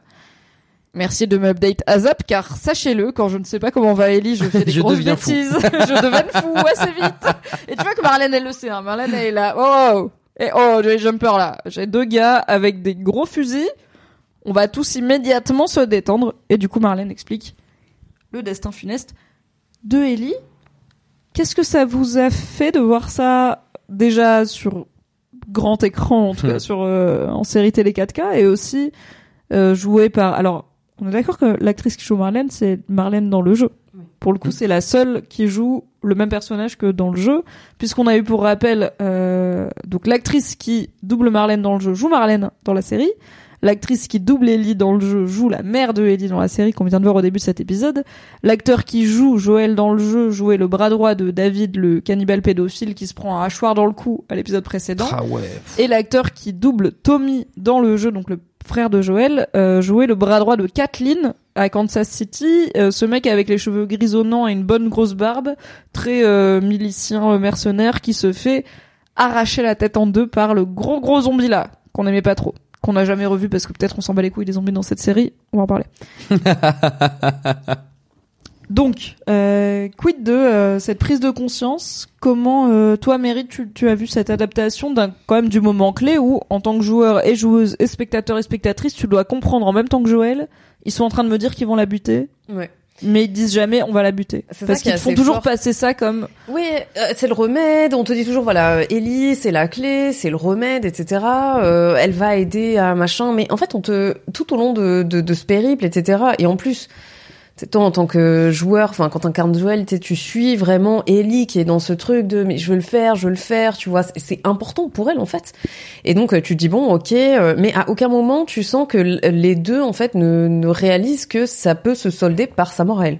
Merci de m'update ASAP car sachez-le, quand je ne sais pas comment va Ellie, je fais des Je grosses bêtises. je deviens fou assez vite. Et tu vois que Marlène elle le sait, hein. Marlène elle est là. Oh, et oh, j'ai jumper là. J'ai deux gars avec des gros fusils. On va tous immédiatement se détendre. Et du coup Marlène explique le destin funeste de Ellie. Qu'est-ce que ça vous a fait de voir ça déjà sur grand écran, en tout cas Hmm. sur euh, en série télé 4K, et aussi euh, joué par. Alors, on est d'accord que l'actrice qui joue Marlène, c'est Marlène dans le jeu. Pour le coup, Hmm. c'est la seule qui joue le même personnage que dans le jeu, puisqu'on a eu pour rappel euh, donc l'actrice qui double Marlène dans le jeu joue Marlène dans la série. L'actrice qui double Ellie dans le jeu joue la mère de Ellie dans la série qu'on vient de voir au début de cet épisode. L'acteur qui joue Joël dans le jeu jouait le bras droit de David, le cannibale pédophile qui se prend un hachoir dans le cou à l'épisode précédent. Ah ouais. Et l'acteur qui double Tommy dans le jeu, donc le frère de Joël, euh, jouait le bras droit de Kathleen à Kansas City. Euh, ce mec avec les cheveux grisonnants et une bonne grosse barbe, très euh, milicien euh, mercenaire, qui se fait arracher la tête en deux par le gros gros zombie là, qu'on aimait pas trop. Qu'on n'a jamais revu parce que peut-être on s'en bat les couilles des zombies dans cette série. On va en parler. Donc, euh, quid de euh, cette prise de conscience? Comment, euh, toi, Mary, tu, tu as vu cette adaptation d'un quand même du moment clé où, en tant que joueur et joueuse et spectateur et spectatrice, tu dois comprendre en même temps que Joël, ils sont en train de me dire qu'ils vont la buter, Ouais. mais ils disent jamais on va la buter. C'est Parce qu'ils font toujours fort. passer ça comme Oui, euh, c'est le remède. On te dit toujours, voilà, euh, Ellie, c'est la clé, c'est le remède, etc. Euh, elle va aider à machin. Mais en fait, on te tout au long de, de, de ce périple, etc. Et en plus, toi en tant que joueur, enfin quand t'incarnes Joël, tu suis vraiment Ellie qui est dans ce truc de mais je veux le faire, je veux le faire. Tu vois, c'est- important pour elle en fait. Et donc euh, tu dis bon, ok, euh, mais à aucun moment tu sens que les deux en fait ne, ne réalisent que ça peut se solder par sa mort à elle.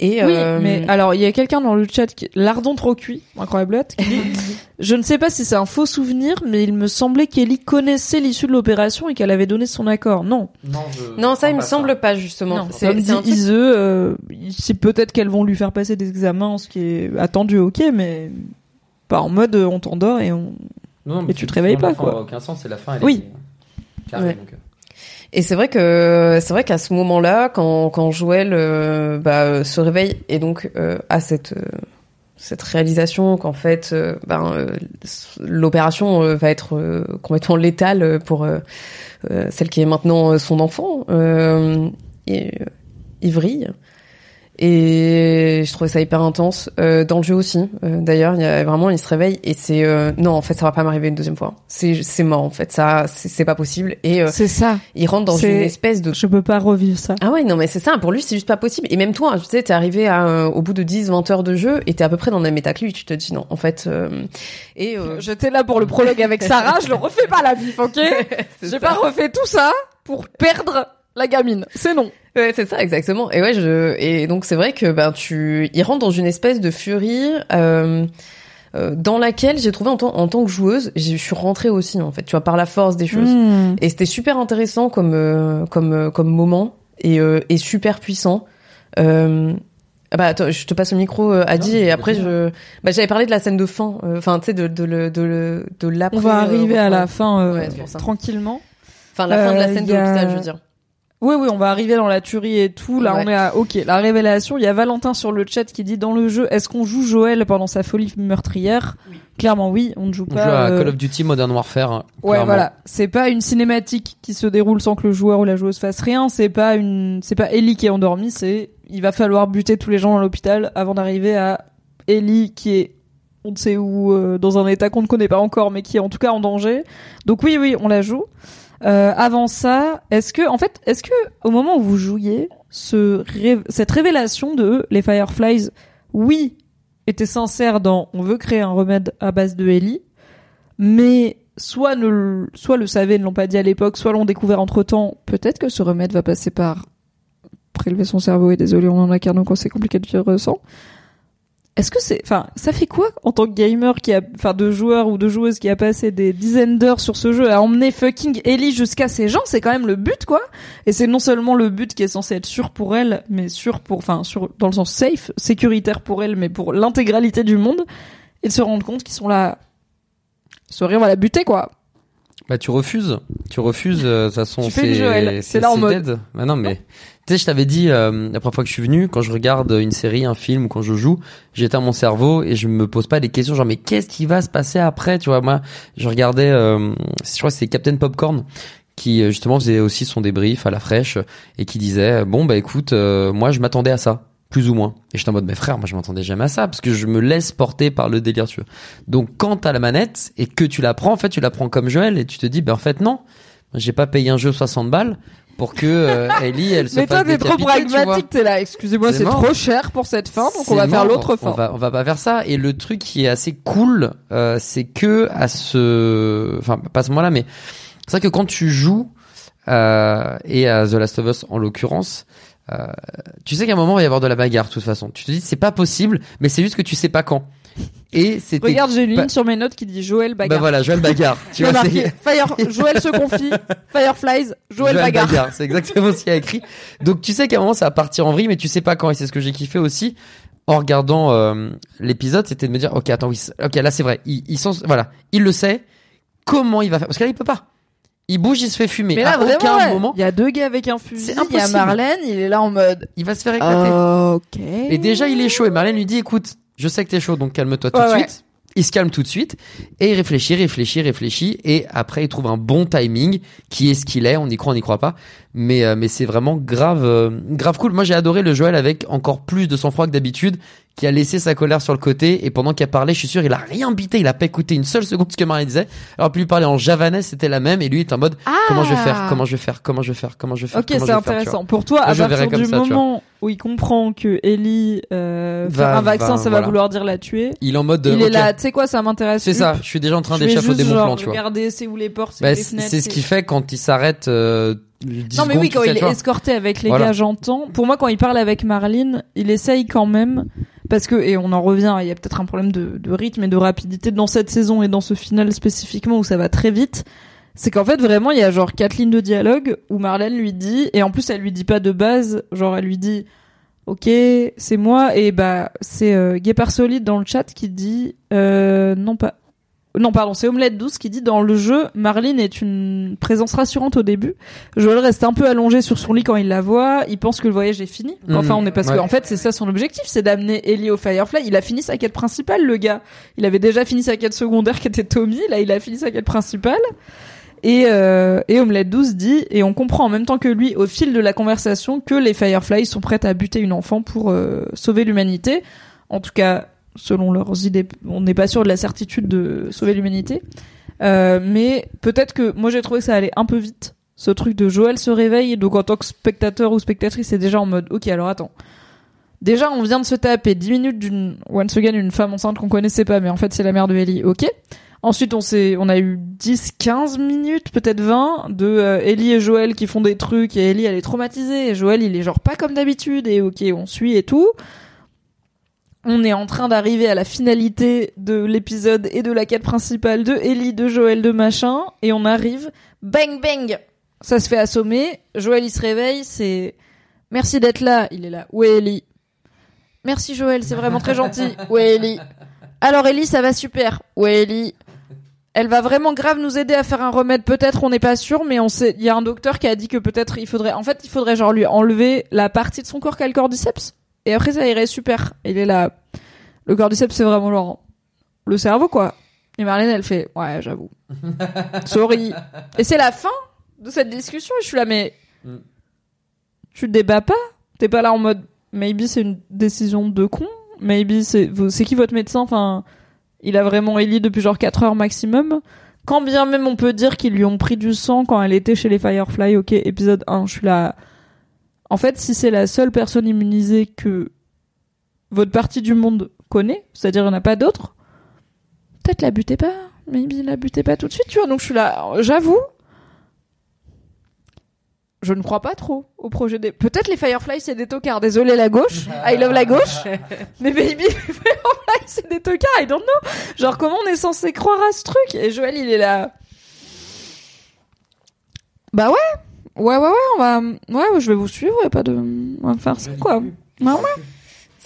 Et Oui, euh, mais alors il y a quelqu'un dans le chat, qui... l'ardent trop cuit, incroyable, qui dit Je ne sais pas si c'est un faux souvenir, mais il me semblait qu'Ellie connaissait l'issue de l'opération et qu'elle avait donné son accord. Non. Non, Non, ça, il me semble pas, justement. Non, C'est comme c'est dit un truc- Ise, euh, c'est peut-être qu'elles vont lui faire passer des examens, ce qui est attendu, ok, mais pas en mode euh, on t'endort et on. Non, Et tu te réveilles pas, quoi. aucun sens, c'est la fin. Elle Oui. est carrée, Ouais. donc. Et c'est vrai que c'est vrai qu'à ce moment-là, quand quand Joël euh, bah, se réveille et donc euh, a cette euh, cette réalisation qu'en fait, euh, ben euh, l'opération euh, va être complètement létale pour celle qui est maintenant son enfant, et, il vrille. Et je trouvais ça hyper intense euh, dans le jeu aussi. Euh, D'ailleurs, il y a vraiment, il se réveille et c'est euh, non, en fait, ça va pas m'arriver une deuxième fois. C'est c'est mort en fait, ça, c'est pas possible. Et euh, C'est ça. il rentre dans une espèce de Je peux pas revivre ça. ah ouais non mais c'est ça pour lui c'est juste pas possible et même toi tu sais t'es arrivé à euh, au bout de 10 20 heures de jeu et t'es à peu près dans le même état que lui tu te dis non en fait euh, et euh, J'étais là pour le prologue avec Sarah, je le refais pas la bif, ok J'ai pas refait tout ça pour perdre la gamine. C'est non. Ouais, c'est ça exactement. Et ouais, je et donc c'est vrai que ben tu il rentre dans une espèce de furie euh, euh, dans laquelle j'ai trouvé en, tant- en tant que joueuse, je suis rentrée aussi en fait, tu vois, par la force des choses. Hmm. Et c'était super intéressant comme euh, comme euh, comme moment et euh, et super puissant. Euh, ah bah attends, je te passe le micro, euh, Adi, et après je, bah j'avais parlé de la scène de fin, euh, enfin tu sais de de le de le de l'après. On va euh, arriver à la fin euh, Ouais, tranquillement. Enfin la fin de la Euh, scène de l'hôpital, je veux dire. Oui, oui, on va arriver dans la tuerie et tout. Là, Ouais. on est à, ok, la révélation. Il y a Valentin sur le chat qui dit dans le jeu, est-ce qu'on joue Joël pendant sa folie meurtrière? Clairement, oui, on ne joue On pas. joue à euh, Call of Duty Modern Warfare. hein, Ouais, clairement. voilà. C'est pas une cinématique qui se déroule sans que le joueur ou la joueuse fasse rien. C'est pas une, c'est pas Ellie qui est endormie. C'est, il va falloir buter tous les gens dans l'hôpital avant d'arriver à Ellie qui est, on ne sait où, euh, dans un état qu'on ne connaît pas encore, mais qui est en tout cas en danger. Donc oui, oui, on la joue. Euh, avant ça, est-ce que, en fait, est-ce que au moment où vous jouiez, ce cette révélation de les Fireflies, oui, était sincère dans on veut créer un remède à base de Ellie, mais soit ne le- soit le savaient, ne l'ont pas dit à l'époque, soit l'ont découvert entre temps. Peut-être que ce remède va passer par prélever son cerveau et désolé, on en a qu'un donc c'est compliqué de vivre sans. Est-ce que c'est, enfin, ça fait quoi en tant que gamer qui a, enfin, de joueur ou de joueuse qui a passé des dizaines d'heures sur ce jeu à emmener fucking Ellie jusqu'à ces gens, c'est quand même le but, quoi. Et c'est non seulement le but qui est censé être sûr pour elle, mais sûr pour, enfin, sûr dans le sens safe, sécuritaire pour elle, mais pour l'intégralité du monde, et de se rendre compte qu'ils sont là. Rien, on va la buter, quoi. Bah tu refuses, tu refuses. euh, De toute façon, Tu fais Joël, c'est là en mode. dead. Bah non mais tu sais, je t'avais dit euh, la première fois que je suis venu, quand je regarde une série, un film ou quand je joue, j'éteins mon cerveau et je me pose pas des questions genre mais qu'est-ce qui va se passer après, tu vois? Moi, je regardais, euh, je crois que c'est Captain Popcorn qui euh, justement faisait aussi son débrief à la fraîche et qui disait bon bah écoute, euh, moi je m'attendais à ça plus ou moins. Et j'étais en mode, mais frère, moi je m'attendais jamais à ça, parce que je me laisse porter par le délire, tu vois. Donc quand t'as la manette, et que tu la prends, en fait, tu la prends comme Joël, et tu te dis, ben en fait, non, j'ai pas payé un jeu 60 balles pour que euh, Ellie, elle se Mais fasse toi, t'es trop pragmatique, t'es là. Excusez-moi, C'est trop cher pour cette fin, donc on va faire l'autre fin. On va, on va pas faire ça. Et le truc qui est assez cool, euh, c'est que à ce, enfin pas à ce moment-là, mais c'est vrai que quand tu joues euh, et à The Last of Us en l'occurrence, euh, tu sais qu'à un moment il va y avoir de la bagarre de toute façon. Tu te dis c'est pas possible, mais c'est juste que tu sais pas quand. Et c'était. Regarde, j'ai une pas- ligne sur mes notes qui dit Joël Bah bagarre. voilà, Joël bagarre. Tu vois, c'est- Fire, Joël se confie, Fireflies, Joël, bagarre. C'est exactement ce qu'il y a écrit. Donc tu sais qu'à un moment ça va partir en vrille, mais tu sais pas quand. Et c'est ce que j'ai kiffé aussi en regardant euh, l'épisode, c'était de me dire ok attends oui, c'est- ok là c'est vrai. Il, il sens, voilà, il le sait. Comment il va faire? Parce que là il peut pas. Il bouge, il se fait fumer. Mais là, à vraiment, aucun ouais. moment il y a deux gars avec un fusil, C'est il y a. Marlène, il est là en mode, il va se faire éclater. ok. Et déjà il est chaud. Et Marlène lui dit écoute, je sais que t'es chaud, donc calme-toi tout de ouais. suite. Il se calme tout de suite et il réfléchit, réfléchit, réfléchit et après il trouve un bon timing qui est ce qu'il est. On y croit, on n'y croit pas, mais euh, mais c'est vraiment grave, euh, grave cool. Moi j'ai adoré le Joël avec encore plus de sang-froid que d'habitude, qui a laissé sa colère sur le côté et pendant qu'il a parlé, je suis sûr il a rien bité, il a pas écouté une seule seconde ce que Marie disait. Alors puis lui parler en javanais c'était la même et lui est en mode comment je vais faire, comment je vais faire, comment je vais faire, comment je vais faire. Ok, c'est faire, intéressant. Pour toi, à partir du ça, moment où il comprend que Ellie euh, faire Va- un vaccin, va- ça voilà. va vouloir dire la tuer. Il est en mode Il est là, tu sais quoi, ça m'intéresse. C'est ça, je suis déjà en train d'échafauder mon plan, tu vois. Regarder c'est où les portes, c'est Bah, c'est ce qu'il fait quand il s'arrête euh, 10 Non mais oui, quand il est escorté avec les gars, j'entends. Pour moi, quand il parle avec Marlene, il essaye quand même, parce que, et on en revient, il y a peut-être un problème de, rythme et de rapidité dans cette saison et dans ce final spécifiquement où ça va très vite. C'est qu'en fait, vraiment, il y a genre quatre lignes de dialogue où Marlène lui dit, et en plus, elle lui dit pas de base, genre, elle lui dit, ok, c'est moi, et bah, c'est euh, Guépard Solide dans le chat qui dit, euh, non pas, non, pardon, c'est Omelette Douce qui dit dans le jeu, Marlene est une présence rassurante au début. Joël reste un peu allongé sur son lit quand il la voit. Il pense que le voyage est fini. Enfin, Mhm. on est parce Ouais. que en fait, c'est ça son objectif, c'est d'amener Ellie au Firefly. Il a fini sa quête principale, le gars. Il avait déjà fini sa quête secondaire qui était Tommy. Là, il a fini sa quête principale. Et, euh, et Omelette Douce dit, et on comprend en même temps que lui, au fil de la conversation, que les Fireflies sont prêtes à buter une enfant pour euh, sauver l'humanité. En tout cas, selon leurs idées, on n'est pas sûr de la certitude de sauver l'humanité. Euh, mais peut-être que moi j'ai trouvé que ça allait un peu vite. Ce truc de Joël se réveille, donc en tant que spectateur ou spectatrice, c'est déjà en mode, ok, alors attends. Déjà, on vient de se taper 10 minutes d'une, once again, une femme enceinte qu'on connaissait pas, mais en fait, c'est la mère de Ellie, ok. Ensuite, on s'est, on a eu 10, 15 minutes, peut-être 20, de euh, Ellie et Joël qui font des trucs, et Ellie, elle est traumatisée, et Joël, il est genre pas comme d'habitude, et ok, on suit et tout. On est en train d'arriver à la finalité de l'épisode et de la quête principale de Ellie, de Joël, de machin, et on arrive, bang bang, ça se fait assommer, Joël il se réveille, c'est merci d'être là, il est là, où Ellie Merci Joël, c'est vraiment très gentil, où Ellie Alors Ellie, ça va super, où Ellie elle va vraiment grave nous aider à faire un remède. Peut-être, on n'est pas sûr, mais on sait. Il y a un docteur qui a dit que peut-être il faudrait. En fait, il faudrait genre lui enlever la partie de son corps qui a le cordyceps. Et après, ça irait super. Il est là. Le cordyceps, c'est vraiment genre le cerveau, quoi. Et Marlène, elle fait ouais, j'avoue. Sorry. Et c'est la fin de cette discussion. Et je suis là, mais Mm. tu te débats pas? T'es pas là en mode maybe c'est une décision de con? Maybe c'est c'est qui votre médecin? Enfin, il a vraiment Ellie depuis genre 4 heures maximum. Quand bien même on peut dire qu'ils lui ont pris du sang quand elle était chez les Firefly, ok, épisode 1, je suis là. En fait, si c'est la seule personne immunisée que votre partie du monde connaît, c'est-à-dire il n'y en a pas d'autres, peut-être la butez pas. Maybe la butez pas tout de suite, tu vois. Donc je suis là, j'avoue, je ne crois pas trop au projet des. Peut-être les Firefly c'est des tocards. Désolé la gauche, I love la gauche. Mais baby, les Firefly c'est des tocards. I don't know. Genre comment on est censé croire à ce truc? Et Joël il est là. Bah ouais, ouais ouais ouais, on va, ouais, je vais vous suivre. Y a pas de, on va faire ça quoi. Ouais.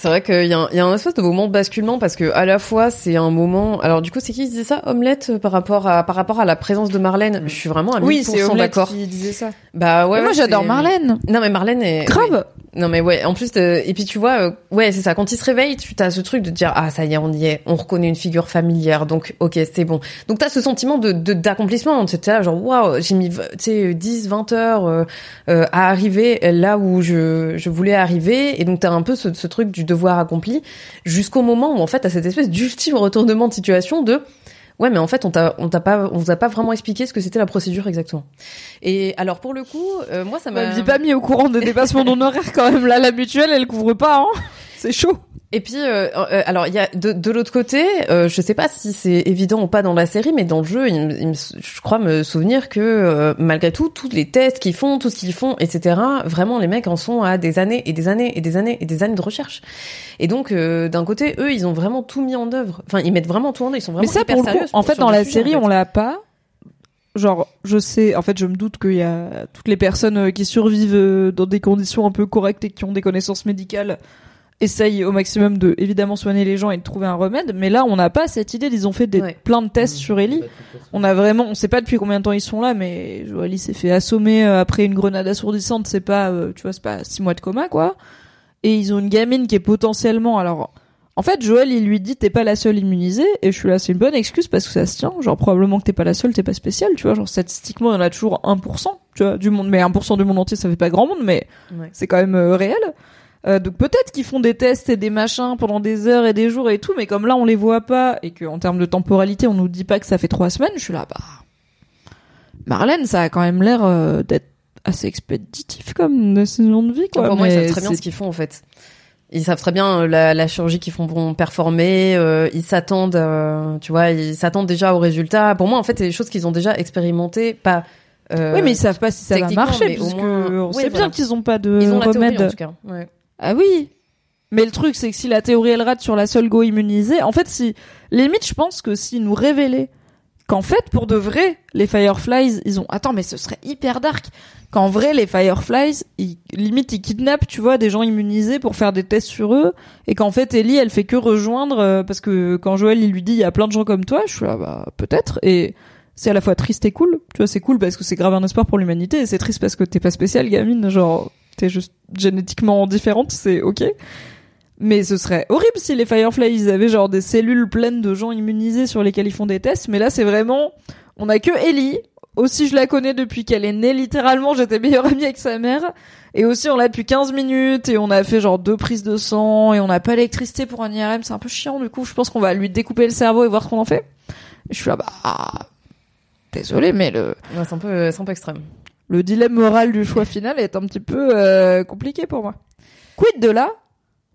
C'est vrai qu'il y, a un- il y a un espèce de moment de basculement parce que à la fois c'est un moment. Alors du coup, c'est qui qui disait ça, Omelette, euh, par rapport à par rapport à la présence de Marlène. Je suis vraiment à 1000% Oui, c'est d'accord. qui disait ça. Bah ouais. Mais moi j'adore Marlène. Non mais Marlène est Grave. Non mais ouais, en plus euh, et puis tu vois euh, ouais, c'est ça quand il se réveille, tu as ce truc de dire ah ça y est, on y est, on reconnaît une figure familière. Donc OK, c'est bon. Donc tu as ce sentiment de de- d'accomplissement, tu là genre waouh, j'ai mis tu sais 10 20 heures euh, euh, à arriver là où je je voulais arriver et donc tu as un peu ce, ce truc du devoir accompli jusqu'au moment où en fait tu cette espèce d'ultime retournement de situation de Ouais, mais en fait, on t'a, on t'a pas, on vous a pas vraiment expliqué ce que c'était la procédure exactement. Et alors, pour le coup, euh, moi, ça m'a. pas mis au courant des dépassements d'honoraires quand même. Là, la mutuelle, elle couvre pas. Hein. C'est chaud. Et puis, euh, euh, alors, il y a de, de l'autre côté, euh, je sais pas si c'est évident ou pas dans la série, mais dans le jeu, il, il je crois me souvenir que euh, malgré tout, tous les tests qu'ils font, tout ce qu'ils font, etc., vraiment, les mecs en sont à des années et des années et des années et des années de recherche. Et donc, d'un côté, eux, ils ont vraiment tout mis en œuvre. Enfin, ils mettent vraiment tout en œuvre. Ils sont vraiment Mais ça, hyper pour le coup, en fait, dans la sujet, série, en fait. on l'a pas. Genre, je sais, en fait, je me doute qu'il y a toutes les personnes qui survivent dans des conditions un peu correctes et qui ont des connaissances médicales essayent au maximum de, évidemment, soigner les gens et de trouver un remède. Mais là, on n'a pas cette idée. Ils ont fait des, Ouais. plein de tests sur Ellie. On a vraiment, on sait pas depuis combien de temps ils sont là, mais Joël il s'est fait assommer euh, après une grenade assourdissante. C'est pas, euh, tu vois, c'est pas six mois de coma, quoi. Et ils ont une gamine qui est potentiellement, alors, en fait, Joël, il lui dit t'es pas la seule immunisée, et je suis là, c'est une bonne excuse parce que ça se tient. Genre, probablement que t'es pas la seule, t'es pas spéciale, tu vois. Genre, statistiquement, il y en a toujours 1%, tu vois, du monde. Mais 1% du monde entier, ça fait pas grand monde, mais Ouais. c'est quand même euh, réel. Euh, donc peut-être qu'ils font des tests et des machins pendant des heures et des jours et tout, mais comme là on les voit pas et que en termes de temporalité on nous dit pas que ça fait trois semaines, je suis là bah Marlène, ça a quand même l'air euh, d'être assez expéditif comme décision de vie quoi. pour moi, ils savent très bien ce qu'ils font en fait. Ils savent très bien euh, la, la chirurgie qu'ils font vont performer. euh, ils s'attendent, euh, tu vois, ils s'attendent déjà aux résultats. Pour moi, en fait, c'est des choses qu'ils ont déjà expérimentées, pas. euh, Oui, mais ils savent pas si ça va marcher puisque moins- on oui, sait voilà. bien qu'ils ont pas de ils ont la théorie remède. en tout cas. Ouais. Ah oui. Mais le truc, c'est que si la théorie elle rate sur la seule go immunisée, en fait, si limite, je pense que s'ils nous révélaient qu'en fait, pour de vrai, les Fireflies, ils ont. Attends, mais ce serait hyper dark. Qu'en vrai, les Fireflies, ils... limite, ils kidnappent, tu vois, des gens immunisés pour faire des tests sur eux, et qu'en fait, Ellie, elle fait que rejoindre euh, parce que quand Joël il lui dit, il y a plein de gens comme toi, je suis là, bah peut-être. Et c'est à la fois triste et cool. Tu vois, c'est cool parce que c'est grave un espoir pour l'humanité, et c'est triste parce que t'es pas spécial, gamine. Genre, t'es juste génétiquement différente, c'est ok. Mais ce serait horrible si les Fireflies ils avaient genre des cellules pleines de gens immunisés sur lesquels ils font des tests. Mais là, c'est vraiment, on a que Ellie. Aussi, je la connais depuis qu'elle est née. Littéralement, j'étais meilleure amie avec sa mère. Et aussi, on l'a depuis 15 minutes et on a fait genre deux prises de sang et on n'a pas l'électricité pour un IRM. C'est un peu chiant, du coup. Je pense qu'on va lui découper le cerveau et voir ce qu'on en fait. Je suis là, bah, désolé, mais le, Ouais, c'est un peu, c'est un peu extrême. Le dilemme moral du choix final est un petit peu euh, compliqué pour moi. Quid de la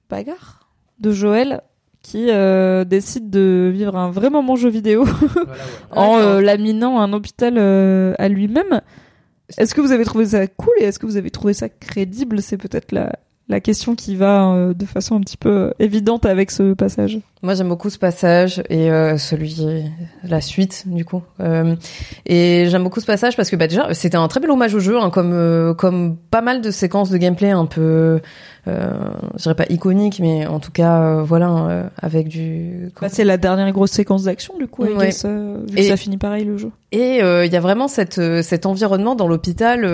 bagarre de Joël qui euh, décide de vivre un vrai moment jeu vidéo en Ouais, euh, laminant un hôpital euh, à lui-même? Est-ce que vous avez trouvé ça cool et est-ce que vous avez trouvé ça crédible? C'est peut-être la la question qui va euh, de façon un petit peu euh, évidente avec ce passage. Moi, j'aime beaucoup ce passage et euh, celui, la suite, du coup. Euh, et j'aime beaucoup ce passage parce que, bah, déjà, c'était un très bel hommage au jeu, hein, comme euh, comme pas mal de séquences de gameplay un peu, euh, je dirais pas iconiques, mais en tout cas, voilà, euh, avec du. Bah, c'est la dernière grosse séquence d'action du coup, Ouais. guess, vu Et- que ça finit pareil le jeu. Et euh, il y a vraiment cette, cet environnement dans l'hôpital.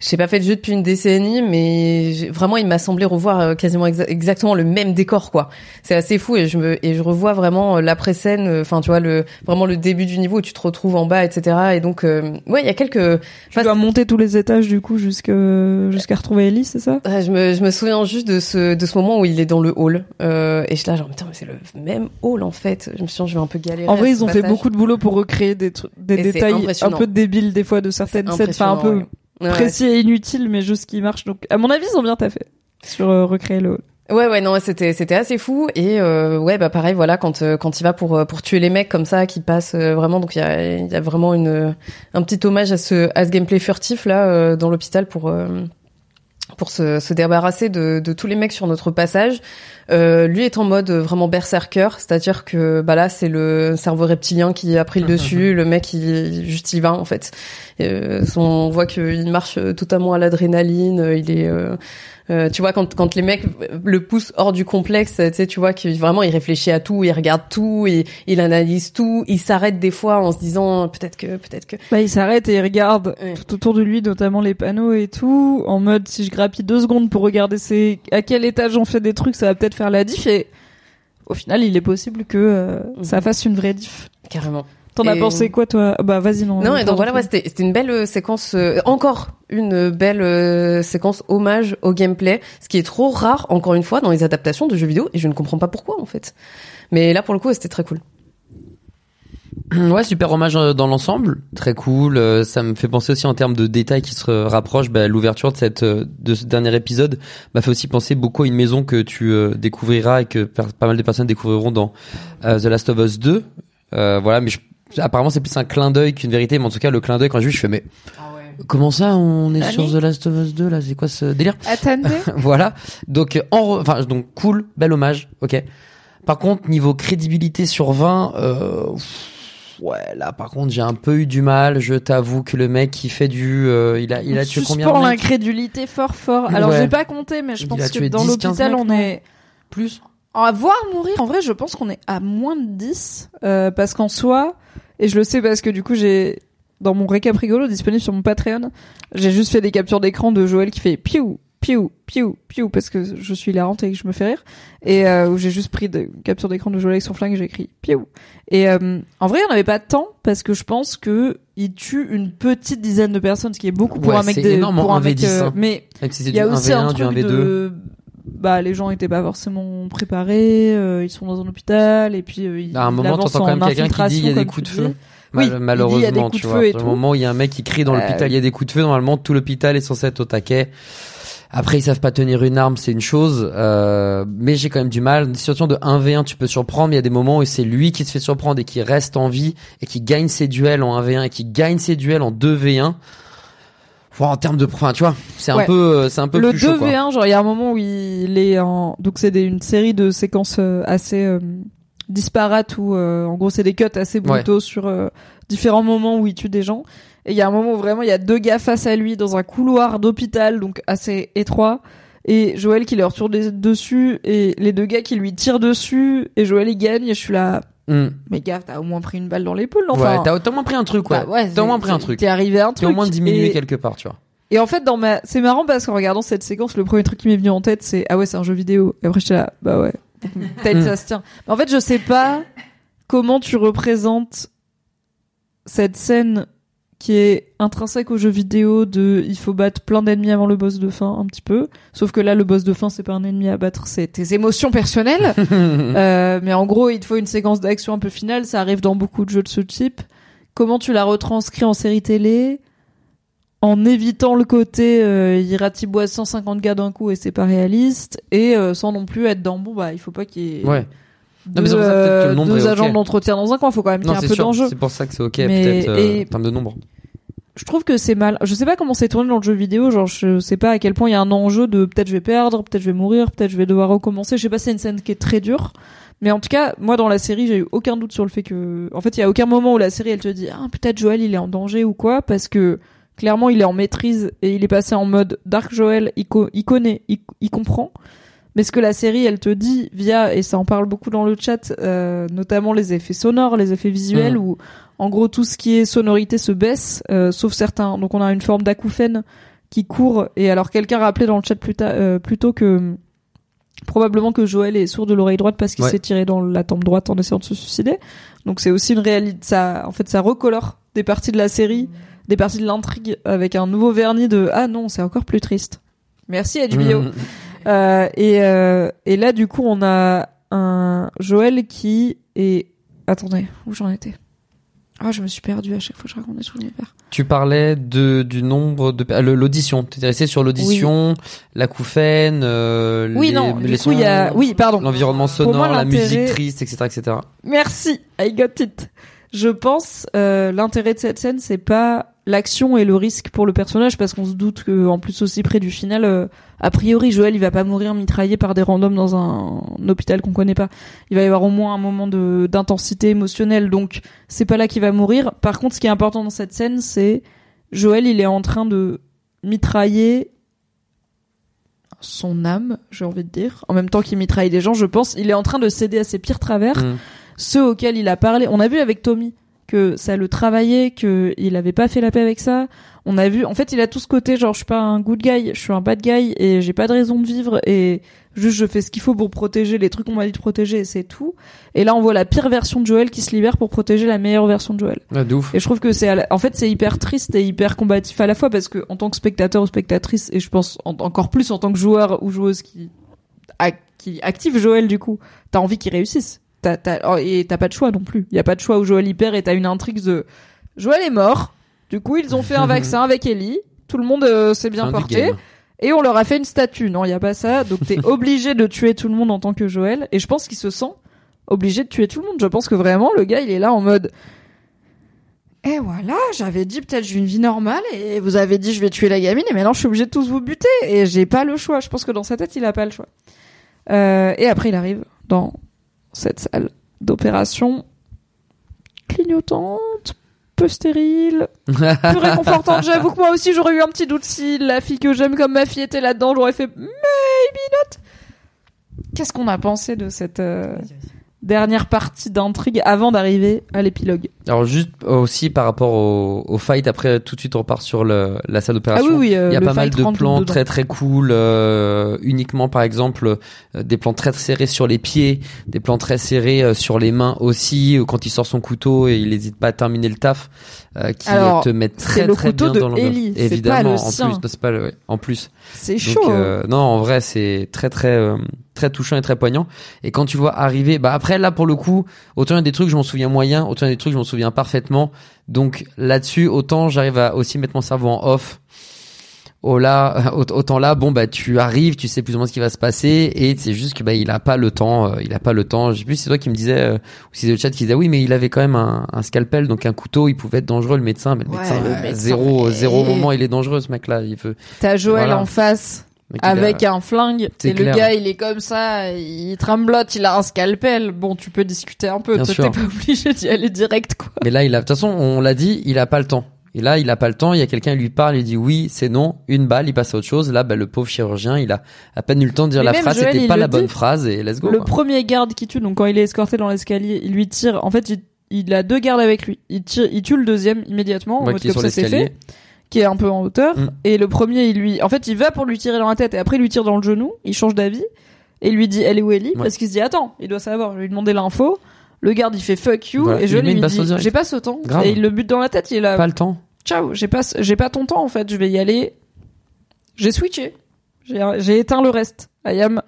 Euh, je sais pas fait de jeu depuis une décennie, mais j'ai- vraiment il m'a semblé revoir euh, quasiment exa- exactement le même décor quoi. C'est assez fou et je me et je revois vraiment euh, l'après scène. Enfin tu vois le vraiment le début du niveau où tu te retrouves en bas etc. Et donc euh, ouais il y a quelques. Tu dois monter tous les étages du coup jusque jusqu'à retrouver Ellie, c'est ça? Ouais, je me, je me souviens juste de ce, de ce moment où il est dans le hall. Euh, et je suis là, genre, putain, mais c'est le même hall, en fait. Je me suis dit, je vais un peu galérer. En vrai, ils ont fait beaucoup de boulot pour recréer des, des Et détails un peu débiles des fois de certaines scènes, enfin un peu ouais. Ouais, précis et inutiles, mais juste qui marchent. Donc, à mon avis, ils ont bien taffé sur euh, recréer le. Ouais ouais non c'était c'était assez fou et euh, ouais bah pareil voilà quand euh, quand il va pour euh, pour tuer les mecs comme ça qui passent euh, vraiment donc il y a il y a vraiment une un petit hommage à ce à ce gameplay furtif là euh, dans l'hôpital pour euh, pour se, se débarrasser de, de tous les mecs sur notre passage. Euh, lui est en mode vraiment berserker, c'est-à-dire que bah là c'est le cerveau reptilien qui a pris le dessus, le mec il juste y va en fait. Euh, on voit qu'il marche totalement à l'adrénaline, euh, il est euh, tu vois quand quand les mecs le poussent hors du complexe, tu sais tu vois qu'il vraiment il réfléchit à tout, il regarde tout, il, il analyse tout, il s'arrête des fois en se disant peut-être que peut-être que Bah, il s'arrête et il regarde Ouais. tout autour de lui, notamment les panneaux et tout, en mode si je grappille deux secondes pour regarder c'est à quel étage on fait des trucs, ça va peut-être faire la diff. Et au final, il est possible que euh, ça fasse une vraie diff. carrément. T'en as pensé quoi, toi? Bah, vas-y, non. Non, et donc voilà, ouais, c'était c'était une belle euh, séquence, euh, encore une belle euh, séquence hommage au gameplay, ce qui est trop rare, encore une fois, dans les adaptations de jeux vidéo, et je ne comprends pas pourquoi, en fait. Mais là, pour le coup, c'était très cool. Ouais, super hommage euh, dans l'ensemble, très cool. euh, Ça me fait penser aussi en termes de détails qui se rapprochent. Bah, L'ouverture de cette euh, de ce dernier épisode m'a fait aussi penser beaucoup à une maison que tu euh, découvriras et que pas mal de personnes découvriront dans euh, The Last of Us 2. Euh, voilà, mais je- apparemment c'est plus un clin d'œil qu'une vérité. Mais en tout cas, le clin d'œil quand j'ai vu, je fais mais comment ça on est sur. The Last of Us 2 là? C'est quoi ce délire? Attendez. voilà. Donc euh, en re- enfin donc cool, bel hommage. OK. Par contre, niveau crédibilité sur 20 euh, ouais, là par contre, j'ai un peu eu du mal, je t'avoue que le mec qui fait du euh, il a il a tué combien de l'incrédulité fort fort. Alors Ouais. j'ai pas compté, mais je pense que dans 10, 15 l'hôpital on est plus à voir mourir. En vrai, je pense qu'on est à moins de 10 euh, parce qu'en soi, et je le sais parce que du coup j'ai dans mon récap rigolo disponible sur mon Patreon, j'ai juste fait des captures d'écran de Joël qui fait piou piou piou piou parce que je suis hilarante et que je me fais rire et euh, où j'ai juste pris des captures d'écran de Joël avec son flingue et j'ai écrit piou et euh, en vrai on avait pas tant parce que je pense que il tue une petite dizaine de personnes ce qui est beaucoup pour Ouais, un mec c'est de, énorme en pour un mec 1v10, euh, hein. mais il y a aussi 1v1, un du truc 1v2. de bah les gens étaient pas forcément préparés euh, ils sont dans un hôpital et puis euh, ils À un moment, t'entends quand même quelqu'un qui dit il y a des coups de feu. Oui, Mal- il dit, il y a des malheureusement, coups tu de vois. Au tout. moment où il y a un mec qui crie dans Euh, l'hôpital, il y a des coups de feu. Normalement, tout l'hôpital est censé être au taquet. Après, ils savent pas tenir une arme, c'est une chose. Euh, mais j'ai quand même du mal. Une situation de 1v1, tu peux surprendre. Mais il y a des moments où c'est lui qui se fait surprendre et qui reste en vie et qui gagne ses duels en 1v1 et qui gagne ses duels en 2v1. En termes de, enfin, tu vois, c'est un peu, euh, c'est un peu le plus chaud, quoi. 2v1 genre il y a un moment où il est en donc c'est une série de séquences euh, assez euh, disparates où euh, en gros c'est des cuts assez brutaux sur euh, différents moments où il tue des gens. Et il y a un moment où vraiment il y a deux gars face à lui dans un couloir d'hôpital donc assez étroit. Et Joël qui leur des- dessus et les deux gars qui lui tirent dessus et Joël il gagne et je suis là Hmm. mais gars t'as au moins pris une balle dans l'épaule enfin ouais, t'as au moins pris un truc, ouais. bah ouais, t'as au moins pris un truc. t'es arrivé à un T'es truc au moins diminué et- quelque part, tu vois. et en fait, dans ma, c'est marrant parce qu'en regardant cette séquence, le premier truc qui m'est venu en tête, c'est ah ouais, c'est un jeu vidéo. Et après, j'étais là, bah ouais, peut-être ça se tient. Mais en fait, je sais pas comment tu représentes cette scène qui est intrinsèque au jeu vidéo de il faut battre plein d'ennemis avant le boss de fin un petit peu. Sauf que là le boss de fin c'est pas un ennemi à battre c'est tes émotions personnelles. Euh, mais en gros il te faut une séquence d'action un peu finale. Ça arrive dans beaucoup de jeux de ce type. Comment tu la retranscris en série télé? En évitant le côté euh, il ratiboise 150 gars d'un coup et c'est pas réaliste. Et euh, sans non plus être dans bon bah il faut pas qu'il y ait Ouais. Deux, mais ça, peut-être que le nombre deux agents d'entretien dans un coin faut quand même qu'il y Non, ait un peu d'enjeu C'est pour ça que c'est ok, Mais- peut-être, euh, en termes de nombre. je trouve que c'est mal. Je sais pas comment c'est tourné dans le jeu vidéo. Genre, je sais pas à quel point il y a un enjeu de peut-être je vais perdre, peut-être je vais mourir, peut-être je vais devoir recommencer. Je sais pas, c'est une scène qui est très dure. Mais en tout cas, moi dans la série, j'ai eu aucun doute sur le fait que, en fait, il y a aucun moment où la série elle te dit ah peut-être Joël il est en danger ou quoi, parce que clairement il est en maîtrise et il est passé en mode Dark Joël. Il, co- il connaît, il, il comprend. Mais ce que la série elle te dit via et ça en parle beaucoup dans le chat, euh, notamment les effets sonores, les effets visuels Mhm. où en gros tout ce qui est sonorité se baisse, euh, sauf certains. Donc on a une forme d'acouphène qui court et alors quelqu'un rappelait dans le chat plus, ta- euh, plus tôt que probablement que Joël est sourd de l'oreille droite parce qu'il Ouais. s'est tiré dans la tempe droite en essayant de se suicider. Donc c'est aussi une réalité. Ça, en fait, ça recolore des parties de la série, des parties de l'intrigue avec un nouveau vernis de ah non, c'est encore plus triste. Merci HBO. Mhm. Euh, et, euh, et là, du coup, on a un Joël qui est. Attendez, où j'en étais? Ah, je me suis perdue à chaque fois que je raconte des d'univers. Tu parlais de du nombre de ah, le- l'audition. T'étais resté sur l'audition, l'acouphène, euh, Oui, les, non, les du coup, il y a. sons, Oui, pardon. l'environnement moi, sonore, la l'intérêt- musique triste, etc., etc. Merci, I got it. Je pense euh, l'intérêt de cette scène, c'est pas l'action et le risque pour le personnage, parce qu'on se doute que en plus aussi près du final, euh, a priori Joël il va pas mourir mitraillé par des randoms dans un, un hôpital qu'on connaît pas. Il va y avoir au moins un moment de d'intensité émotionnelle, donc c'est pas là qu'il va mourir. Par contre, ce qui est important dans cette scène, c'est Joël il est en train de mitrailler son âme, j'ai envie de dire, en même temps qu'il mitraille des gens, je pense, il est en train de céder à ses pires travers Mhm. ceux auxquels il a parlé. On a vu avec Tommy que ça le travaillait, que il avait pas fait la paix avec ça. On a vu, en fait, il a tout ce côté genre je suis pas un good guy, je suis un bad guy et j'ai pas de raison de vivre et juste je fais ce qu'il faut pour protéger les trucs qu'on m'a dit de protéger et c'est tout. Et là, on voit la pire version de Joël qui se libère pour protéger la meilleure version de Joël. Ouais, de ouf. Et je trouve que c'est, la- en fait, c'est hyper triste et hyper combatif à la fois parce que en tant que spectateur ou spectatrice, et je pense en- encore plus en tant que joueur ou joueuse qui, qui active Joël du coup, t'as envie qu'il réussisse. T'as, t'as, oh, et t'as pas de choix non plus. Il y a pas de choix où Joël y perd et t'as une intrigue de Joël est mort. Du coup, ils ont fait un vaccin avec Ellie. Tout le monde euh, s'est bien Fin porté. Et on leur a fait une statue. Non, il y a pas ça. Donc t'es obligé de tuer tout le monde en tant que Joël. Et je pense qu'il se sent obligé de tuer tout le monde. Je pense que vraiment le gars, il est là en mode. Et voilà, j'avais dit peut-être j'ai une vie normale et vous avez dit je vais tuer la gamine et maintenant je suis obligé de tous vous buter et j'ai pas le choix. Je pense que dans sa tête il a pas le choix. Euh, et après il arrive dans cette salle d'opération clignotante, peu stérile, peu réconfortante. J'avoue que moi aussi j'aurais eu un petit doute si la fille que j'aime comme ma fille était là-dedans. J'aurais fait maybe not. Qu'est-ce qu'on a pensé de cette euh, dernière partie d'intrigue avant d'arriver à l'épilogue. Alors juste aussi par rapport au, au fight, après tout de suite on repart sur le, la salle Ah d'opération. oui oui, euh, Il y a pas mal de plans très très cool, euh, uniquement par exemple euh, des plans très serrés sur les pieds, des plans très serrés euh, sur les mains aussi, euh, quand il sort son couteau et il n'hésite pas à terminer le taf, euh, qui Alors, te mettent c'est très le très bien de dans. Ellie, c'est pas Évidemment, le en sien. plus, non, c'est pas le, ouais, en plus. C'est chaud. hein. euh, non, en vrai, c'est très très euh, très touchant et très poignant. Et quand tu vois arriver, bah après là pour le coup, autant il y a des trucs je m'en souviens moyen, autant il y a des trucs je m'en souviens parfaitement. Donc là-dessus, autant j'arrive à aussi mettre mon cerveau en off. Oh là, autant là, bon bah tu arrives, tu sais plus ou moins ce qui va se passer, et c'est juste que bah il a pas le temps, euh, il a pas le temps. Je sais plus, si c'est toi qui me disais, euh, ou si c'est le chat qui disait oui, mais il avait quand même un, un scalpel, donc un couteau, il pouvait être dangereux le médecin, mais le Ouais, médecin, le euh, médecin, zéro mais- zéro moment il est dangereux ce mec là, il veut. T'as Joël Voilà. en face a- avec un flingue et le gars il est comme ça, il tremblote, il a un scalpel. Bon, tu peux discuter un peu, t'es pas obligé d'y aller direct quoi. Mais là, il a, de toute façon, on l'a dit, il a pas le temps. Et là, il a pas le temps. Il y a quelqu'un qui lui parle, il dit oui, c'est non, une balle, il passe à autre chose. Là, bah, le pauvre chirurgien, il a à peine eu le temps de dire Mais la même phrase, c'était pas la bonne dit. phrase et let's go. Le quoi. premier garde qui tue, donc quand il est escorté dans l'escalier, il lui tire. En fait, il, il a deux gardes avec lui. Il tire, il tue le deuxième immédiatement. en mode comme ça c'est fait, qui est un peu en hauteur. Mm. Et le premier, il lui, en fait, il va pour lui tirer dans la tête et après il lui tire dans le genou. Il change d'avis et il lui dit elle est où Ellie? Ouais. parce qu'il se dit attends, il doit savoir. Je lui demander l'info. Le garde il fait fuck you Voilà, et je lui dis j'ai pas ce temps Grave. et il le bute dans la tête. Il est là Pas le temps. ciao, j'ai pas, j'ai pas ton temps en fait, je vais y aller. J'ai switché. J'ai, éteint le reste. I am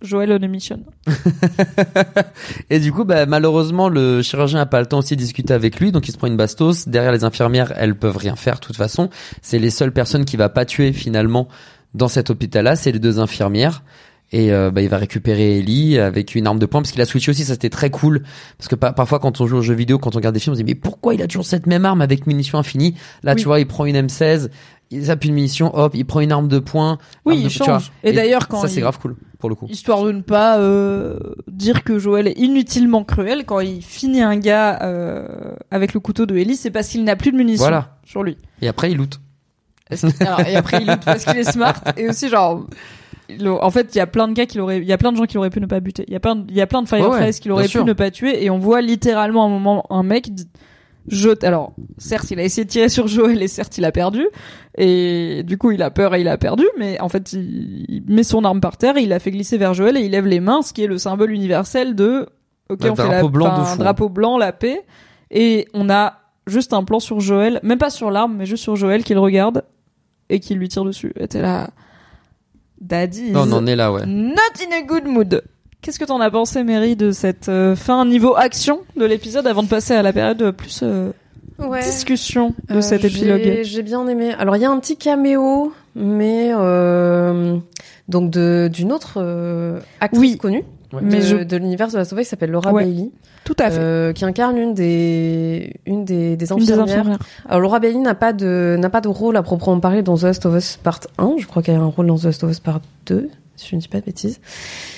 Joël on a mission. Et du coup, bah, malheureusement, le chirurgien a pas le temps aussi de discuter avec lui, donc il se prend une bastos. Derrière les infirmières, elles peuvent rien faire de toute façon. C'est les seules personnes qui va pas tuer finalement dans cet hôpital-là, c'est les deux infirmières. Et euh, bah, il va récupérer Ellie avec une arme de poing parce qu'il a switché aussi, ça c'était très cool. Parce que pa- parfois quand on joue aux jeux vidéo, quand on regarde des films, on se dit mais pourquoi il a toujours cette même arme avec munitions infinies? Là Oui. tu vois, il prend une M16, il appuie une munition, hop, il prend une arme de poing. Oui, il de- change. Et d'ailleurs, quand ça c'est il- grave cool pour le coup. Histoire de ne pas euh, dire que Joël est inutilement cruel, quand il finit un gars euh, avec le couteau de Ellie, c'est parce qu'il n'a plus de munitions Voilà. sur lui. Et après il loot. Alors, et après, il loot parce qu'il est smart. Et aussi, genre, en fait, il y a plein de gars qu'il aurait, il y a plein de gens qu'il aurait pu ne pas buter. Il y a plein, de- il y a plein de Fireflies Ouais, ouais, qu'il aurait bien pu sûr. ne pas tuer. Et on voit littéralement à un moment un mec jette. Alors, certes, il a essayé de tirer sur Joël et certes, il a perdu. Et du coup, il a peur et il a perdu. Mais en fait, il, il met son arme par terre et il la fait glisser vers Joël et il lève les mains, ce qui est le symbole universel de, ok, Un on fait la, drapeau blanc de enfin, fou, un drapeau blanc, la paix. Et on a juste un plan sur Joël, même pas sur l'arme, mais juste sur Joël qui le regarde et qui lui tire dessus. Et t'es là, Daddy is Non, on en est là, ouais. not in a good mood. Qu'est-ce que t'en as pensé, Mary, de cette euh, fin niveau action de l'épisode avant de passer à la période plus euh, Ouais. discussion de Euh, cet épilogue? J'ai bien aimé. Alors il y a un petit caméo, mais euh, donc de d'une autre euh, actrice Oui. connue Ouais. Mais de, je- de l'univers de la Sauvage qui s'appelle Laura Ouais. Bailey, Tout à fait. euh, qui incarne une des une des, des Une des infirmières. infirmières. Alors Laura Bailey n'a pas de n'a pas de rôle à proprement parler dans The Last of Us Part 1. Je crois qu'elle a un rôle dans The Last of Us Part 2, si je ne dis pas de bêtises.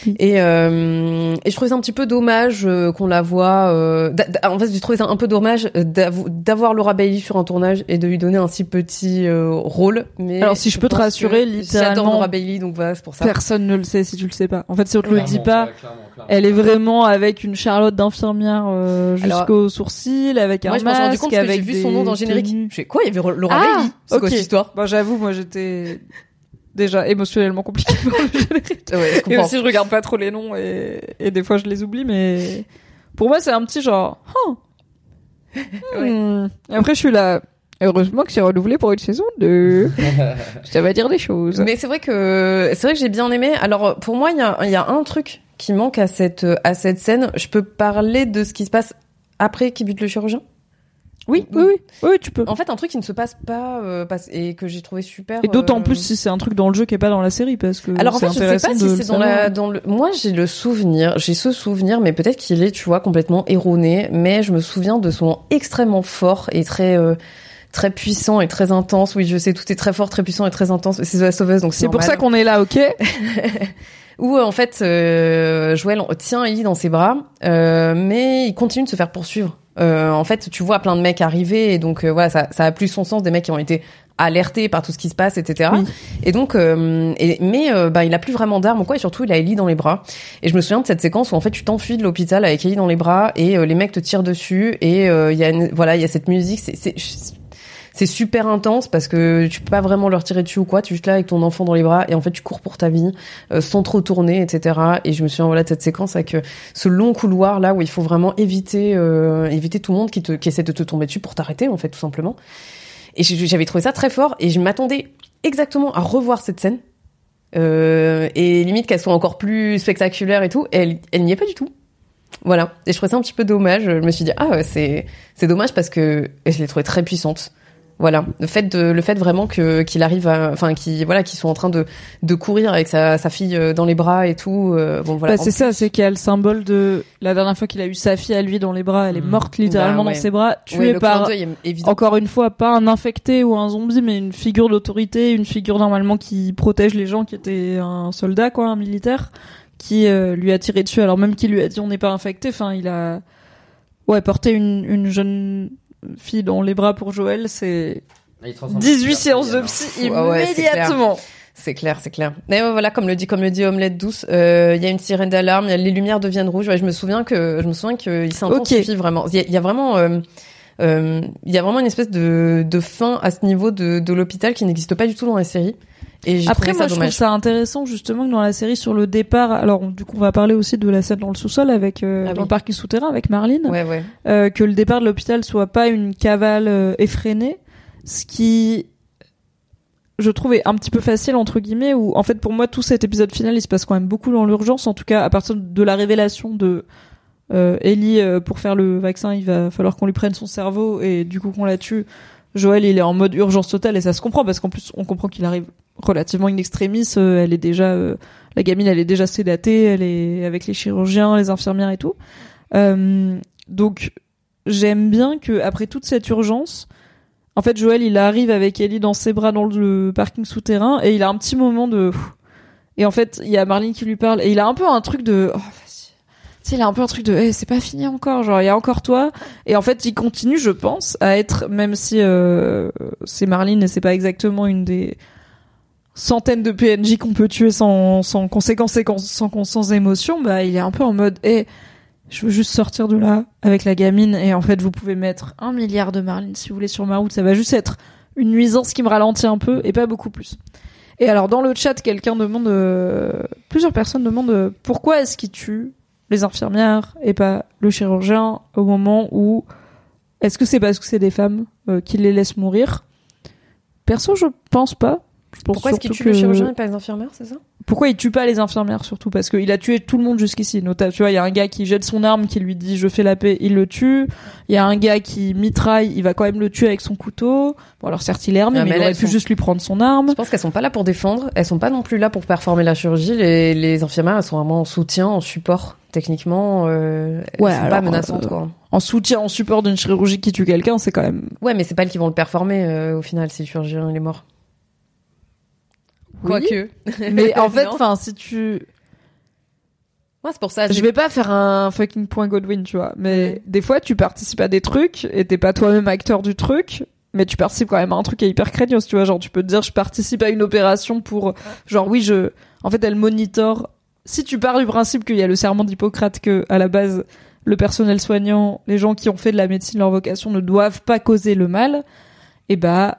Oui. Et euh, et je trouvais ça un petit peu dommage euh, qu'on la voit. Euh, en fait, j'ai trouvé ça un peu dommage euh, d'avo- d'avoir Laura Bailey sur un tournage et de lui donner un si petit euh, rôle. Mais Alors, si je peux te rassurer, littéralement, j'adore Laura Bailey, donc voilà, c'est pour ça. Personne ne le sait si tu le sais pas. En fait, si on te le dit pas, ouais, clairement, clairement. elle est vraiment avec une Charlotte d'infirmière euh, Alors, jusqu'au sourcil, avec un Moi, je suis rendu masque, compte parce que j'ai vu son nom dans le générique. Je fais quoi Il y avait Laura Ah, Bailey. C'est quoi ok. cette histoire? Bon, j'avoue, moi, j'étais déjà émotionnellement compliquée pour le générique. Ouais, je Et aussi, je regarde pas trop les noms et, et des fois, je les oublie, mais pour moi, c'est un petit genre. Hmm. Après, je suis là. Heureusement que c'est renouvelé pour une saison 2. Ça va dire des choses. Mais c'est vrai que c'est vrai que j'ai bien aimé. Alors pour moi, il y a, il y a un truc qui manque à cette à cette scène. Je peux parler de ce qui se passe après qu'il bute le chirurgien? Oui, oui, oui, oui, tu peux. En fait, un truc qui ne se passe pas euh, passe- et que j'ai trouvé super. Et d'autant euh, plus si c'est un truc dans le jeu qui est pas dans la série, parce que Alors en fait, je sais pas si c'est dans la dans le. Moi, j'ai le souvenir, j'ai ce souvenir, mais peut-être qu'il est, tu vois, complètement erroné. Mais je me souviens de ce moment extrêmement fort et très euh, très puissant et très intense. Oui, je sais, tout est très fort, très puissant et très intense. C'est The Last of Us, donc C'est pour ça qu'on est là, ok où euh, en fait euh, Joël tient Ellie dans ses bras, euh, mais il continue de se faire poursuivre. Euh, en fait, tu vois plein de mecs arriver et donc euh, voilà, ça, ça a plus son sens des mecs qui ont été alertés par tout ce qui se passe, etc. Oui. Et donc, euh, et, mais euh, bah il a plus vraiment d'armes ou quoi, et surtout il a Ellie dans les bras. Et je me souviens de cette séquence où en fait tu t'enfuis de l'hôpital avec Ellie dans les bras et euh, les mecs te tirent dessus et euh, il y a une, voilà il y a cette musique, c'est c'est super intense parce que tu peux pas vraiment leur tirer dessus ou quoi. Tu es juste là avec ton enfant dans les bras et en fait tu cours pour ta vie euh, sans trop tourner, etc. Et je me souviens voilà cette séquence avec euh, ce long couloir là où il faut vraiment éviter euh, éviter tout le monde qui te qui essaie de te tomber dessus pour t'arrêter en fait tout simplement. Et j'avais trouvé ça très fort et je m'attendais exactement à revoir cette scène. Euh, et limite qu'elle soit encore plus spectaculaire et tout, et elle, elle n'y est pas du tout. Voilà. Et je trouvais ça un petit peu dommage. Je me suis dit, ah c'est, c'est dommage parce que je l'ai trouvée très puissante. Voilà. Le fait de, le fait vraiment que, qu'il arrive à, enfin, qu'ils, voilà, qu'ils sont en train de, de courir avec sa, sa fille euh, dans les bras et tout. euh, bon, voilà. Bah, c'est ça, c'est qu'il y a le symbole de la dernière fois qu'il a eu sa fille à lui dans les bras, elle est Mhm. morte littéralement Bah, ouais. dans ses bras, tuée par encore une fois pas un infecté ou un zombie, mais une figure d'autorité, une figure normalement qui protège les gens, qui était un soldat quoi, un militaire, qui euh, lui a tiré dessus. Alors même qu'il lui a dit on n'est pas infecté, enfin il a ouais porté une, une jeune fille dans les bras pour Joël, c'est 18 séances de psy Ah clair. immédiatement. C'est clair, c'est clair. Mais voilà, comme le dit, comme le dit Omelette douce, euh, il y a une sirène d'alarme, les lumières deviennent rouges. Ouais, je me souviens que je me souviens qu'il s'intensifie vraiment. Il y, a- il y a vraiment, euh, euh, il y a vraiment une espèce de, de fin à ce niveau de, de l'hôpital qui n'existe pas du tout dans la série. Et Après, moi, ça je trouve ça intéressant justement que dans la série sur le départ. Alors, du coup, on va parler aussi de la scène dans le sous-sol avec euh, Ah dans oui. le parking souterrain avec Marlene. Ouais, ouais. euh, que le départ de l'hôpital soit pas une cavale euh, effrénée, ce qui je trouvais un petit peu facile entre guillemets où en fait pour moi tout cet épisode final il se passe quand même beaucoup dans l'urgence en tout cas à partir de la révélation de euh, Ellie euh, pour faire le vaccin il va falloir qu'on lui prenne son cerveau et du coup qu'on la tue Joël il est en mode urgence totale et ça se comprend parce qu'en plus on comprend qu'il arrive relativement in extremis euh, elle est déjà euh, la gamine elle est déjà sédatée, elle est avec les chirurgiens, les infirmières et tout. Euh, donc j'aime bien que après toute cette urgence, en fait Joël il arrive avec Ellie dans ses bras dans le parking souterrain et il a un petit moment de et en fait il y a Marlene qui lui parle et il a un peu un truc de oh, il a un peu un truc de Eh, c'est pas fini encore genre il y a encore toi. Et en fait il continue je pense à être même si euh, c'est Marlene et c'est pas exactement une des centaines de PNJ qu'on peut tuer sans, sans conséquences et sans, sans, émotion, bah, il est un peu en mode, eh, je veux juste sortir de là avec la gamine. Et en fait, vous pouvez mettre un milliard de Marlene si vous voulez sur ma route, ça va juste être une nuisance qui me ralentit un peu et pas beaucoup plus. Et alors, dans le chat, quelqu'un demande, euh, plusieurs personnes demandent euh, pourquoi est-ce qu'il tue les infirmières et pas le chirurgien au moment où est-ce que c'est parce que c'est des femmes euh, qu'il les laisse mourir? Perso, je pense pas. Je pense Pourquoi est-ce qu'il tue le que- chirurgien et pas les infirmières, c'est ça? Pourquoi il tue pas les infirmières surtout? Parce qu'il a tué tout le monde jusqu'ici. Nota- Tu vois, il y a un gars qui jette son arme, qui lui dit je fais la paix, il le tue. Il y a un gars qui mitraille, il va quand même le tuer avec son couteau. Bon alors certes il est armé, Ah, mais, mais il aurait pu sont- juste lui prendre son arme. Je pense qu'elles sont pas là pour défendre, elles sont pas non plus là pour performer la chirurgie. Les, les infirmières, elles sont vraiment en soutien, en support. Techniquement, euh, elles Ouais, sont pas alors, menaçantes, euh, quoi. En soutien, en support d'une chirurgie qui tue quelqu'un, c'est quand même. Ouais, mais c'est pas elles qui vont le performer euh, au final si le chirurgien il est mort. Quoique. Mais en fait, enfin, si tu, Ouais, c'est pour ça. je vais pas faire un fucking point Godwin, tu vois. Mais Ouais. des fois, tu participes à des trucs et t'es pas toi-même acteur du truc. Mais tu participes quand même à un truc qui est hyper craignos, tu vois. Genre, tu peux te dire, je participe à une opération pour, genre, oui, je, en fait, elle monitor. Si tu pars du principe qu'il y a le serment d'Hippocrate que, à la base, le personnel soignant, les gens qui ont fait de la médecine leur vocation ne doivent pas causer le mal, et bah,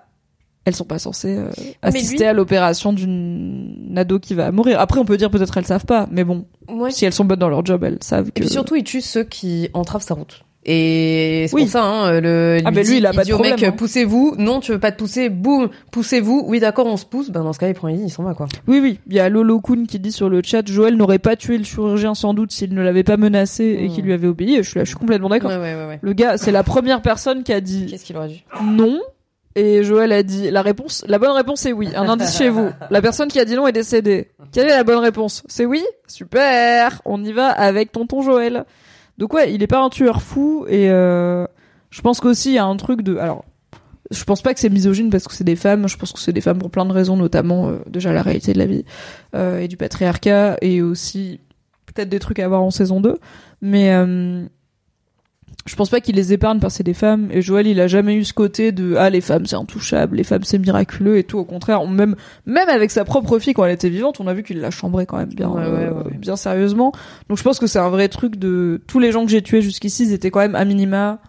elles sont pas censées euh, assister lui- à l'opération d'une ado qui va mourir. Après, on peut dire peut-être elles savent pas, mais bon, Ouais. si elles sont bonnes dans leur job, elles savent Et que. puis surtout, il tue ceux qui entravent sa route. Et c'est Oui. pour ça, hein, le, Ah, lui, dit- il a pas de problème, mec, hein. poussez-vous. Non, tu veux pas te pousser. Boum, poussez-vous. Oui, d'accord, on se pousse. Ben, dans ce cas, il prend il s'en va, quoi. Oui, oui. Il y a Lolo Kun qui dit sur le chat, Joël n'aurait pas tué le chirurgien sans doute s'il ne l'avait pas menacé et qu'il lui avait obéi. Je suis là, je suis complètement d'accord. Ouais, ouais, ouais, ouais. Le gars, c'est la première personne qui a dit Qu'est-ce qu'il aurait dû? non. Et Joël a dit la réponse, la bonne réponse est oui. Un indice chez vous. La personne qui a dit non est décédée. Quelle est la bonne réponse? C'est oui? Super. On y va avec tonton Joël. Donc ouais, il est pas un tueur fou et euh, je pense qu'aussi il y a un truc de alors je pense pas que c'est misogyne parce que c'est des femmes, je pense que c'est des femmes pour plein de raisons notamment euh, déjà la réalité de la vie euh, et du patriarcat et aussi peut-être des trucs à voir en saison 2 mais euh, je pense pas qu'il les épargne parce que c'est des femmes et Joël il a jamais eu ce côté de ah les femmes c'est intouchable les femmes c'est miraculeux et tout. Au contraire on- même même avec sa propre fille quand elle était vivante on a vu qu'il l'a chambrée quand même bien Ouais, euh, ouais, ouais. bien sérieusement. Donc je pense que c'est un vrai truc de tous les gens que j'ai tués jusqu'ici ils étaient quand même à minima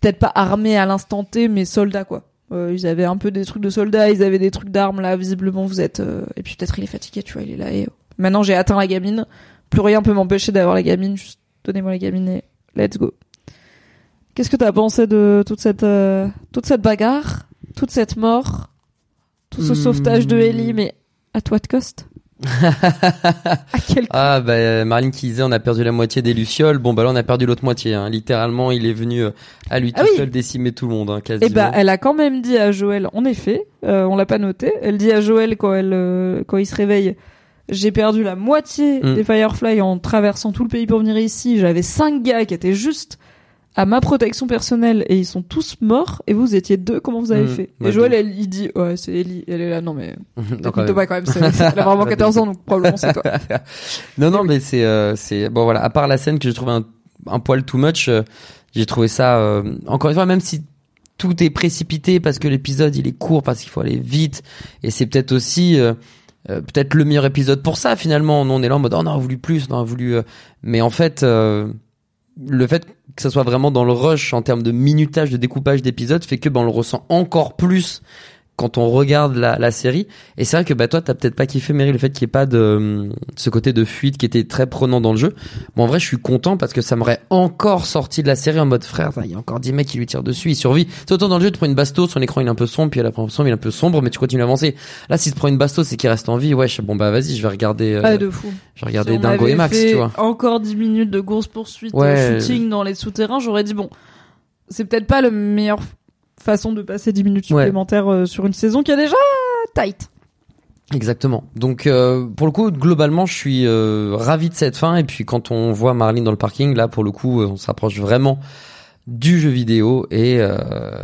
peut-être pas armés à l'instant T mais soldats quoi. Euh, ils avaient un peu des trucs de soldats ils avaient des trucs d'armes là visiblement vous êtes euh, et puis peut-être il est fatigué tu vois il est là et maintenant j'ai atteint la gamine. Plus rien peut m'empêcher d'avoir la gamine juste donnez-moi la gamine et let's go qu'est-ce que t'as pensé de toute cette euh, toute cette bagarre toute cette mort tout ce Hmm. sauvetage de Ellie mais à toi de cost à quel Ah bah Marlene qui disait on a perdu la moitié des lucioles. Bon bah là on a perdu l'autre moitié. Hein. Littéralement il est venu euh, à lui Ah tout oui. seul décimer tout le monde hein, quasiment. Et bah, elle a quand même dit à Joël, en effet, euh, on l'a pas noté, elle dit à Joël quand elle, euh, quand il se réveille, j'ai perdu la moitié Mm. des Firefly en traversant tout le pays pour venir ici. J'avais cinq gars qui étaient juste à ma protection personnelle et ils sont tous morts et vous étiez deux. Comment vous avez Mm. fait Ouais, Et Joël, elle, il dit, ouais, c'est Ellie. Elle est là, non mais, Donc, t'as euh, pas quand même. Elle a vraiment 14 ans, donc probablement c'est toi. non non mais c'est euh, c'est bon voilà à part la scène que j'ai trouvé un, un poil too much euh, j'ai trouvé ça euh, encore une fois même si tout est précipité parce que l'épisode il est court parce qu'il faut aller vite et c'est peut-être aussi euh, peut-être le meilleur épisode pour ça finalement. On est là en mode oh, on a voulu plus on a voulu euh, mais en fait euh, le fait que ça soit vraiment dans le rush en termes de minutage de découpage d'épisodes fait que ben on le ressent encore plus quand on regarde la, la série. Et c'est vrai que bah toi t'as peut-être pas kiffé Mary le fait qu'il n'y ait pas de euh, ce côté de fuite qui était très prenant dans le jeu. Bon en vrai je suis content parce que ça m'aurait encore sorti de la série en mode frère il y a encore 10 mecs qui lui tirent dessus il survit. C'est autant dans le jeu tu prends une bastos son écran il est un peu sombre puis à la première sombre il est un peu sombre mais tu continues à avancer. Là si tu prends une bastos c'est qu'il reste en vie ouais je- bon bah vas-y je vais regarder euh, Ah, de fou. je vais regarder Si Dingo et Max fait tu vois. Encore 10 minutes de course poursuite, Ouais. shooting dans les souterrains, j'aurais dit bon, c'est peut-être pas le meilleur façon de passer 10 minutes supplémentaires euh, sur une saison qui est déjà tight. Exactement. Donc euh, pour le coup, globalement, je suis euh, ravi de cette fin. Et puis quand on voit Marlene dans le parking, là, pour le coup, euh, on s'approche vraiment du jeu vidéo et euh,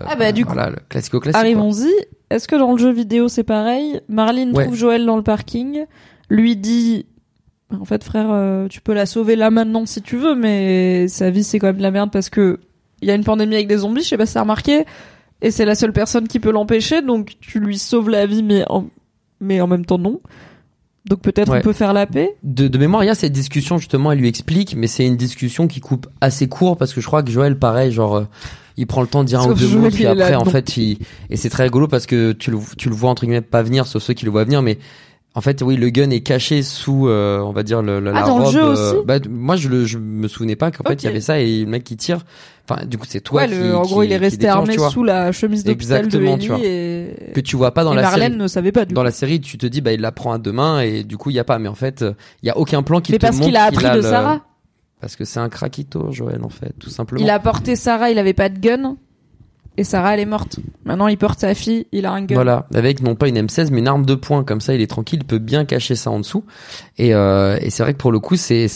Ah bah, du voilà, le classico classique. Arrivons-y. Est-ce que dans le jeu vidéo c'est pareil? Marlene Ouais. trouve Joël dans le parking, lui dit en fait frère, euh, tu peux la sauver là maintenant si tu veux, mais sa vie c'est quand même de la merde parce que il y a une pandémie avec des zombies, je sais pas si t'as remarqué, et c'est la seule personne qui peut l'empêcher, donc tu lui sauves la vie, mais en, mais en même temps non. Donc peut-être Ouais. on peut faire la paix. De, de mémoire, il y a cette discussion justement, elle lui explique, mais c'est une discussion qui coupe assez court parce que je crois que Joël, pareil, genre, euh, il prend le temps de dire un ou deux mots, puis là, après, en fait, il... et c'est très rigolo parce que tu le, tu le vois entre guillemets pas venir, sauf ceux qui le voient venir, mais en fait, oui, le gun est caché sous, euh, on va dire, le, le- Ah, la dans le robe. jeu euh, aussi bah, moi, je, le, je me souvenais pas qu'en fait, il y avait ça et le mec qui tire. Enfin, du coup, c'est toi ouais, qui, le- en gros qui- il est resté déclenche, armé sous la chemise d'hôpital de Exactement, tu Ellie vois. et, que tu vois pas dans et la Marlène série. ne savait pas du Dans coup. la série, tu te dis, bah, il la prend à deux mains et du coup, il y a pas. Mais en fait, il y a aucun plan qui Mais te parce qu'il a appris de le- Sarah. Parce que c'est un craquito, Joël, en fait, tout simplement. Il a porté Sarah, il avait pas de gun. Et Sarah, elle est morte. Maintenant, il porte sa fille, il a un gun. Voilà, avec non pas une M16 mais une arme de poing comme ça, il est tranquille, il peut bien cacher ça en dessous. Et, euh, et c'est vrai que pour le coup, c'est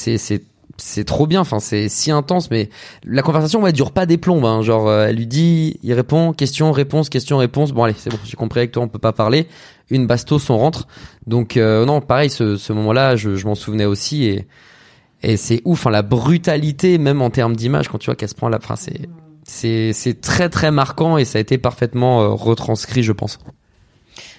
c'est trop bien. Enfin, c'est si intense, mais la conversation, ouais, dure pas des plombes. Hein. Genre, euh, elle lui dit, il répond, question, réponse, question, réponse. Bon, allez, c'est bon, j'ai compris avec toi, on peut pas parler. Une bastos, on rentre. Donc euh, non, pareil, ce, ce moment-là, je, je m'en souvenais aussi et et c'est ouf, hein, la brutalité, même en termes d'image, quand tu vois qu'elle se prend la, enfin, c'est c'est c'est très très marquant et ça a été parfaitement euh, retranscrit, je pense.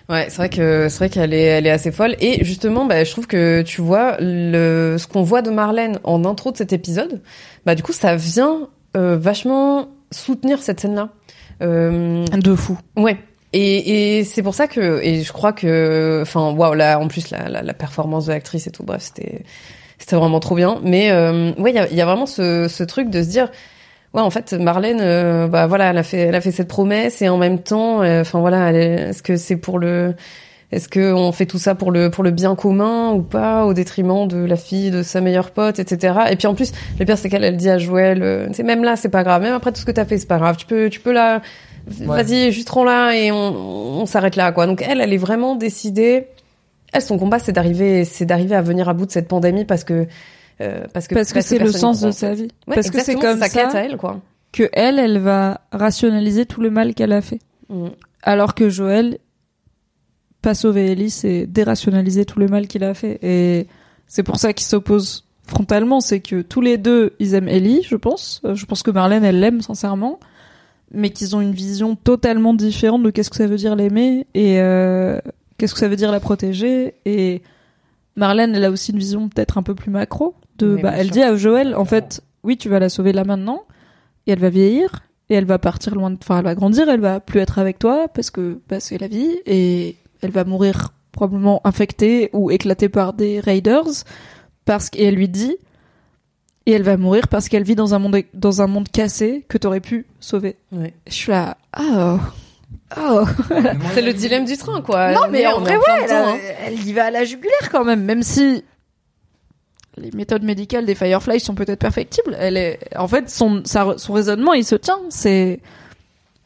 Ouais, c'est vrai que c'est vrai qu'elle est elle est assez folle et justement bah je trouve que tu vois le ce qu'on voit de Marlène en intro de cet épisode, bah du coup ça vient euh, vachement soutenir cette scène là. Euh, De fou. ouais. Et, et c'est pour ça que et je crois que enfin waouh là en plus la, la, la performance de l'actrice et tout bref c'était c'était vraiment trop bien mais euh, ouais il y a, y a vraiment ce, ce truc de se dire ouais en fait Marlène euh, bah voilà elle a fait elle a fait cette promesse et en même temps euh, enfin voilà est- est-ce que c'est pour le est-ce que on fait tout ça pour le pour le bien commun ou pas au détriment de la fille de sa meilleure pote etc et puis en plus le pire c'est qu'elle elle dit à Joël euh, c'est même là c'est pas grave. Même après tout ce que t'as fait c'est pas grave. Tu peux tu peux la vas-y juste rends là et on, on s'arrête là quoi. Donc elle elle est vraiment décidée. Elle son combat c'est d'arriver c'est d'arriver à venir à bout de cette pandémie parce que euh, parce que Parce que c'est le sens de sa vie. Ouais, Parce que c'est comme ça à elle quoi que elle, elle va rationaliser tout le mal qu'elle a fait. Mm. Alors que Joël, pas sauver Ellie, c'est dérationaliser tout le mal qu'il a fait. Et c'est pour ça qu'ils s'opposent frontalement. C'est que tous les deux, ils aiment Ellie, je pense. Euh, Je pense que Marlène, elle l'aime sincèrement. Mais qu'ils ont une vision totalement différente de qu'est-ce que ça veut dire l'aimer et euh, qu'est-ce que ça veut dire la protéger. Et Marlène, elle a aussi une vision peut-être un peu plus macro. De, Oui, bah, elle sûr. dit à Joël, en fait, oui, tu vas la sauver là maintenant. Et elle va vieillir. Et elle va partir loin de, enfin, elle va grandir. Elle va plus être avec toi parce que, bah, c'est la vie. Et elle va mourir probablement infectée ou éclatée par des raiders. Parce qu'elle lui dit, et elle va mourir parce qu'elle vit dans un monde, dans un monde cassé que t'aurais pu sauver. Ouais. Je suis là, oh, oh. c'est le dilemme du train quoi Non, mais en vrai, ouais, elle, hein. elle y va à la jugulaire quand même, même si les méthodes médicales des Firefly sont peut-être perfectibles. Elle est, en fait, son, son raisonnement, il se tient. C'est,